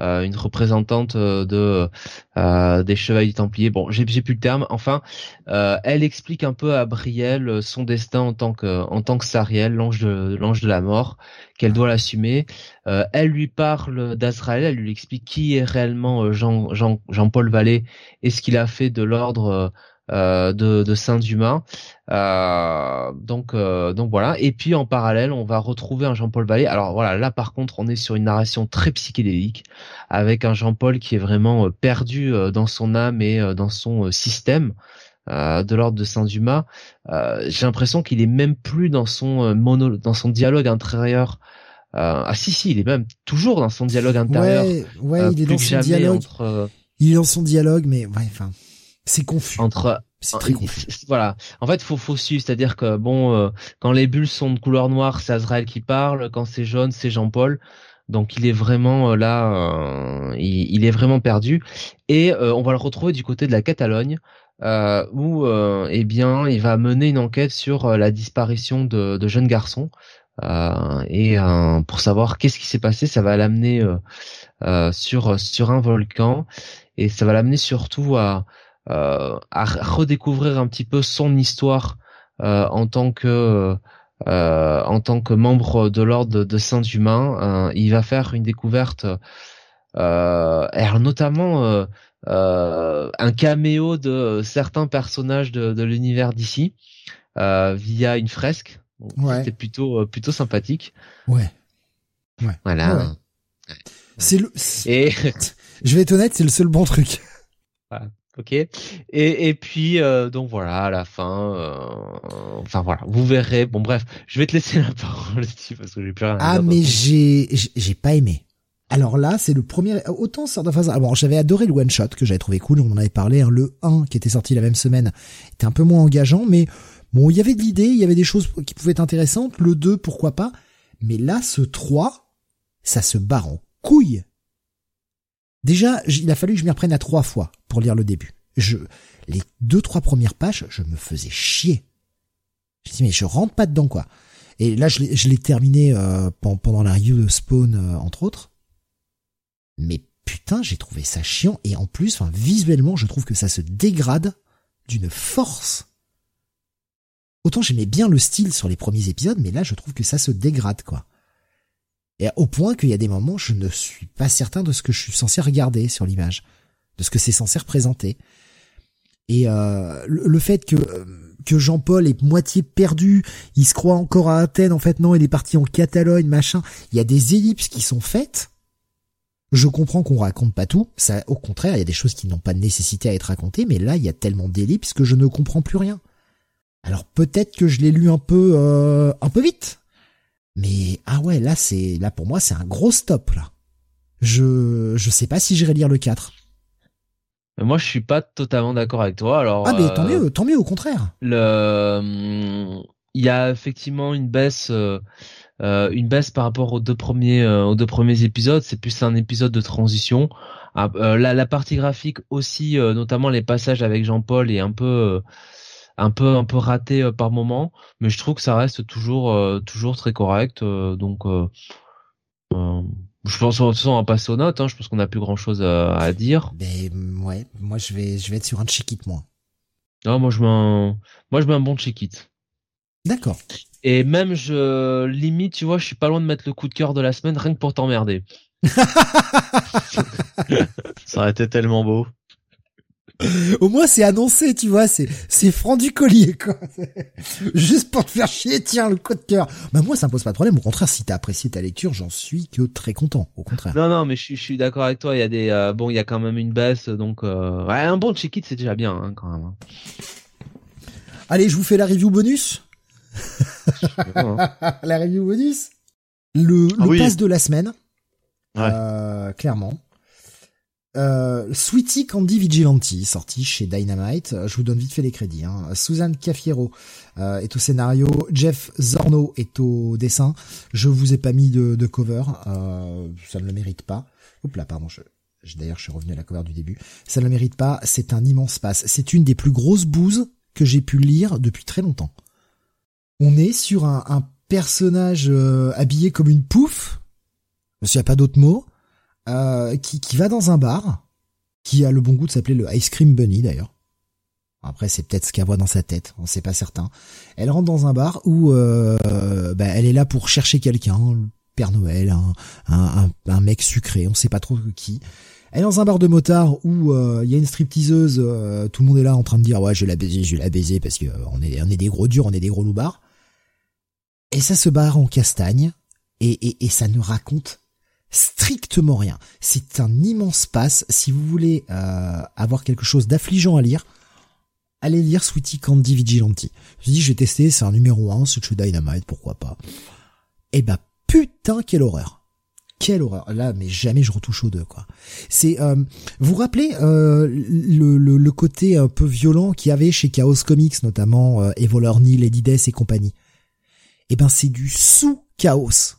Speaker 2: euh, une représentante euh, de euh, des chevaliers du Templier. Bon, j'ai plus le terme. Enfin, elle explique un peu à Brielle son destin en tant que en tant que Sariel, l'ange de l'ange de la mort, qu'elle doit l'assumer. elle lui parle d'Azraël, elle lui explique qui est réellement Jean Jean Jean-Paul Vallée et ce qu'il a fait de l'ordre euh, de, de Saint-Dumas. Euh, donc, euh, donc voilà. Et puis en parallèle, on va retrouver un Jean-Paul Vallée. Alors voilà, là par contre, on est sur une narration très psychédélique, avec un Jean-Paul qui est vraiment perdu dans son âme et dans son système. de l'ordre de Saint-Dumas, j'ai l'impression qu'il est même plus dans son mono, dans son dialogue intérieur ah si si, il est même toujours dans son dialogue intérieur.
Speaker 1: Ouais, ouais il est dans son dialogue. Il est dans son dialogue, mais ouais, enfin. C'est confus.
Speaker 2: Entre c'est très confus. Voilà. En fait, faut faut suivre, c'est-à-dire que bon, euh, quand les bulles sont de couleur noire, c'est Azrael qui parle. Quand c'est jaune, c'est Jean-Paul. Donc il est vraiment euh, là, euh, il, est vraiment perdu. Et on va le retrouver du côté de la Catalogne, où eh bien il va mener une enquête sur la disparition de, de jeunes garçons. et pour savoir qu'est-ce qui s'est passé, ça va l'amener sur sur un volcan et ça va l'amener surtout à euh, à redécouvrir un petit peu son histoire euh, en tant que euh, en tant que membre de l'ordre de Saint-Humain. il va faire une découverte, notamment un caméo de certains personnages de, l'univers d'ici via une fresque. C'était plutôt plutôt sympathique.
Speaker 1: Ouais.
Speaker 2: Ouais. Voilà.
Speaker 1: C'est le. Et <laughs> je vais être honnête, c'est le seul bon truc.
Speaker 2: Ok. Et, et puis euh, donc voilà à la fin euh, enfin voilà vous verrez. Bon bref je vais te laisser <laughs> la parole Steve parce que j'ai plus rien
Speaker 1: ah mais j'ai j'ai pas aimé. Alors là c'est le premier autant de phase alors j'avais adoré le one shot que j'avais trouvé cool on en avait parlé hein, le 1 qui était sorti la même semaine était un peu moins engageant mais bon il y avait de l'idée il y avait des choses qui pouvaient être intéressantes le 2 pourquoi pas mais là ce 3 ça se barre en couille Déjà, il a fallu que je m'y reprenne à trois fois pour lire le début. Je, les deux, trois premières pages, je me faisais chier. Je dis, mais je rentre pas dedans, quoi. Et là, je l'ai terminé euh, pendant la review de Spawn, euh, entre autres. Mais putain, j'ai trouvé ça chiant. Et en plus, enfin, visuellement, je trouve que ça se dégrade d'une force. Autant j'aimais bien le style sur les premiers épisodes, mais là, je trouve que ça se dégrade, quoi. Et au point qu'il y a des moments, je ne suis pas certain de ce que je suis censé regarder sur l'image, de ce que c'est censé représenter. Et euh, le, fait que que Jean-Paul est moitié perdu, il se croit encore à Athènes, en fait non, il est parti en Catalogne, machin. Il y a des ellipses qui sont faites. Je comprends qu'on raconte pas tout. Ça, au contraire, il y a des choses qui n'ont pas nécessité à être racontées, mais là, il y a tellement d'ellipses que je ne comprends plus rien. Alors peut-être que je l'ai lu un peu euh, un peu vite. Mais ah ouais, là c'est là pour moi c'est un gros stop là. Je je sais pas si j'irai lire le 4.
Speaker 2: Moi, je suis pas totalement d'accord avec toi. Alors,
Speaker 1: ah, mais tant euh, mieux, tant mieux, au contraire.
Speaker 2: Le, il y a effectivement une baisse, euh, euh, une baisse par rapport aux deux premiers, aux deux premiers épisodes. C'est plus un épisode de transition. Ah, la, la partie graphique aussi, notamment les passages avec Jean-Paul, est un peu un peu un peu raté euh, par moment, mais je trouve que ça reste toujours euh, toujours très correct. Euh, donc je pense toute façon on va passer aux notes. Hein, je pense qu'on n'a plus grand chose à, dire.
Speaker 1: Mais ouais, moi je vais je vais être sur un check it moi.
Speaker 2: Non, moi je mets un moi je mets un bon check it.
Speaker 1: D'accord.
Speaker 2: Et même je limite, tu vois, je suis pas loin de mettre le coup de cœur de la semaine rien que pour t'emmerder. <laughs>
Speaker 3: ça aurait été tellement beau. <laughs>
Speaker 1: Au moins c'est annoncé, tu vois, c'est c'est franc du collier quoi. <laughs> Juste pour te faire chier, tiens le coup de cœur. Bah moi ça me pose pas de problème. Au contraire, si t'as apprécié ta lecture, j'en suis que très content. Au contraire.
Speaker 2: Non non, mais je, suis d'accord avec toi. Il y a des euh, bon, il y a quand même une baisse, donc euh, ouais, un bon check-it c'est déjà bien hein, quand même. Hein.
Speaker 1: Allez, je vous fais la review bonus. <laughs> la review bonus. Le, ah le pass de la semaine. Ouais. Euh, clairement. Euh, Sweetie Candy Vigilante, sorti chez Dynamite. Je vous donne vite fait les crédits. Hein. Suzanne Cafiero euh, est au scénario, Jeff Zorno est au dessin. Je vous ai pas mis de, de cover, euh, ça ne le mérite pas. Oups là, pardon, je, d'ailleurs je suis revenu à la cover du début. Ça ne le mérite pas, c'est un immense passe. C'est une des plus grosses bouses que j'ai pu lire depuis très longtemps. On est sur un, un personnage euh, habillé comme une pouffe, qu'il n'y a pas d'autre mot, euh, qui, qui va dans un bar, qui a le bon goût de s'appeler le Ice Cream Bunny d'ailleurs. Après, c'est peut-être ce qu'elle voit dans sa tête, on sait pas certain. Elle rentre dans un bar où euh, bah, elle est là pour chercher quelqu'un, le Père Noël, un, un, un, mec sucré, on sait pas trop qui. Elle est dans un bar de motard où il y a une stripteaseuse, tout le monde est là en train de dire ouais je vais la baiser, je vais la baiser parce que on est on est des gros durs, on est des gros loupards. Et ça se barre en castagne et, et, et ça ne raconte strictement rien. C'est un immense passe. Si vous voulez euh, avoir quelque chose d'affligeant à lire, allez lire Sweetie Candy Vigilante. Je me dis, je vais tester, c'est un numéro 1, c'est chez Dynamite, pourquoi pas. Eh bah putain, quelle horreur. Quelle horreur. Là, mais jamais je retouche aux deux, quoi. C'est, euh, vous rappelez euh, le, le, le, côté un peu violent qu'il y avait chez Chaos Comics, notamment euh, Evoleur Neil, Lady Death et compagnie. Eh ben, c'est du sous-chaos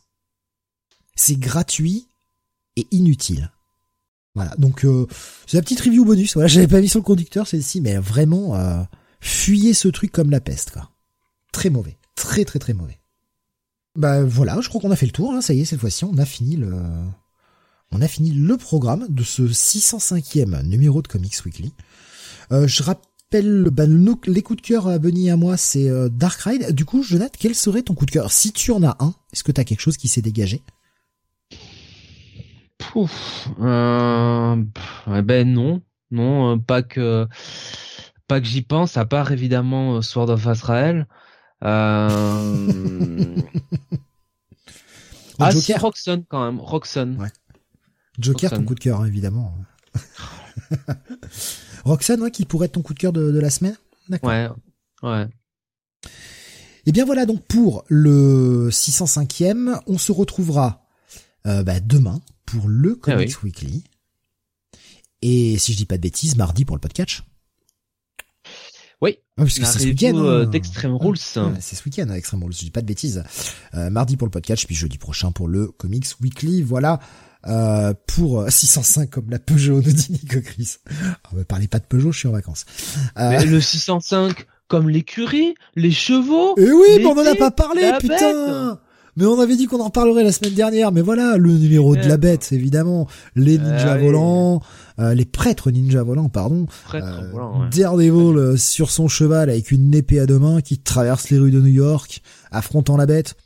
Speaker 1: c'est gratuit et inutile. Voilà, donc euh, c'est la petite review bonus. Voilà, <laughs> j'avais pas mis sur le conducteur celle-ci, mais vraiment euh, fuyez ce truc comme la peste, quoi. Très mauvais, très très très mauvais. Bah voilà, je crois qu'on a fait le tour. Hein, ça y est, cette fois-ci, on a fini le, on a fini le programme de ce 605e numéro de Comics Weekly. Euh, je rappelle bah, les coups de cœur à Bunny et à moi, c'est euh, Dark Ride. Du coup, Jonathan, quel serait ton coup de cœur? Si tu en as un, est-ce que tu as quelque chose qui s'est dégagé?
Speaker 2: Pouf, euh, ben non, non, euh, pas que pas que j'y pense, à part évidemment euh, Sword of Israel. Euh... <laughs> ah, c'est Roxanne quand même, Roxanne.
Speaker 1: Ouais. Joker, ton coup de cœur, évidemment. <laughs> Roxanne, ouais, qui pourrait être ton coup de cœur de, de la semaine
Speaker 2: D'accord. Ouais, ouais.
Speaker 1: Et eh bien voilà donc pour le 605e, on se retrouvera euh, bah, demain pour le ah Comics Weekly. Et si je dis pas de bêtises, mardi pour le podcast.
Speaker 2: Oui.
Speaker 1: Ah, parce que c'est ce week-end. Euh,
Speaker 2: hein. d'Extreme Rules.
Speaker 1: c'est ce week-end, Extreme Rules. Je dis pas de bêtises. Euh, mardi pour le podcast, puis jeudi prochain pour le Comics Weekly. Voilà. Euh, pour 605 comme la Peugeot, nous dit Nico Chris. On me parlez pas de Peugeot, je suis en vacances.
Speaker 2: Mais le 605 comme l'écurie, les chevaux.
Speaker 1: Et oui, mais on en a pas parlé, putain. Mais on avait dit qu'on en parlerait la semaine dernière. Mais voilà, le numéro de la bête, évidemment. Les ah ninjas volants, euh, les prêtres ninjas volants, pardon.
Speaker 2: Prêtres euh, volants,
Speaker 1: Daredevil euh, sur son cheval avec une épée à deux mains qui traverse les rues de New York, affrontant la bête.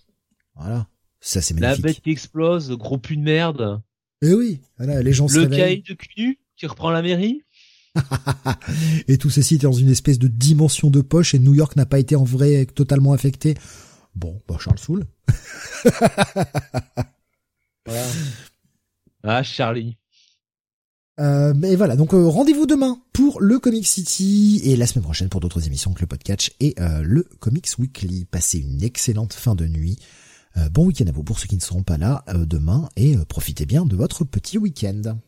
Speaker 1: Voilà, ça c'est magnifique.
Speaker 2: La bête qui explose, gros pu de merde.
Speaker 1: Et eh oui, voilà, les gens
Speaker 2: le
Speaker 1: se Le cahier
Speaker 2: de cul qui reprend la mairie. <laughs>
Speaker 1: et tout ceci était dans une espèce de dimension de poche et New York n'a pas été en vrai totalement affecté. Bon, bah Charles Soule. <laughs>
Speaker 2: voilà. Ah, Charlie.
Speaker 1: Euh, mais voilà, donc euh, rendez-vous demain pour le Comic City et la semaine prochaine pour d'autres émissions que le podcast et euh, le Comics Weekly. Passez une excellente fin de nuit. Euh, bon week-end à vous pour ceux qui ne seront pas là demain et profitez bien de votre petit week-end.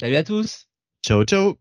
Speaker 2: Salut à tous.
Speaker 3: Ciao ciao.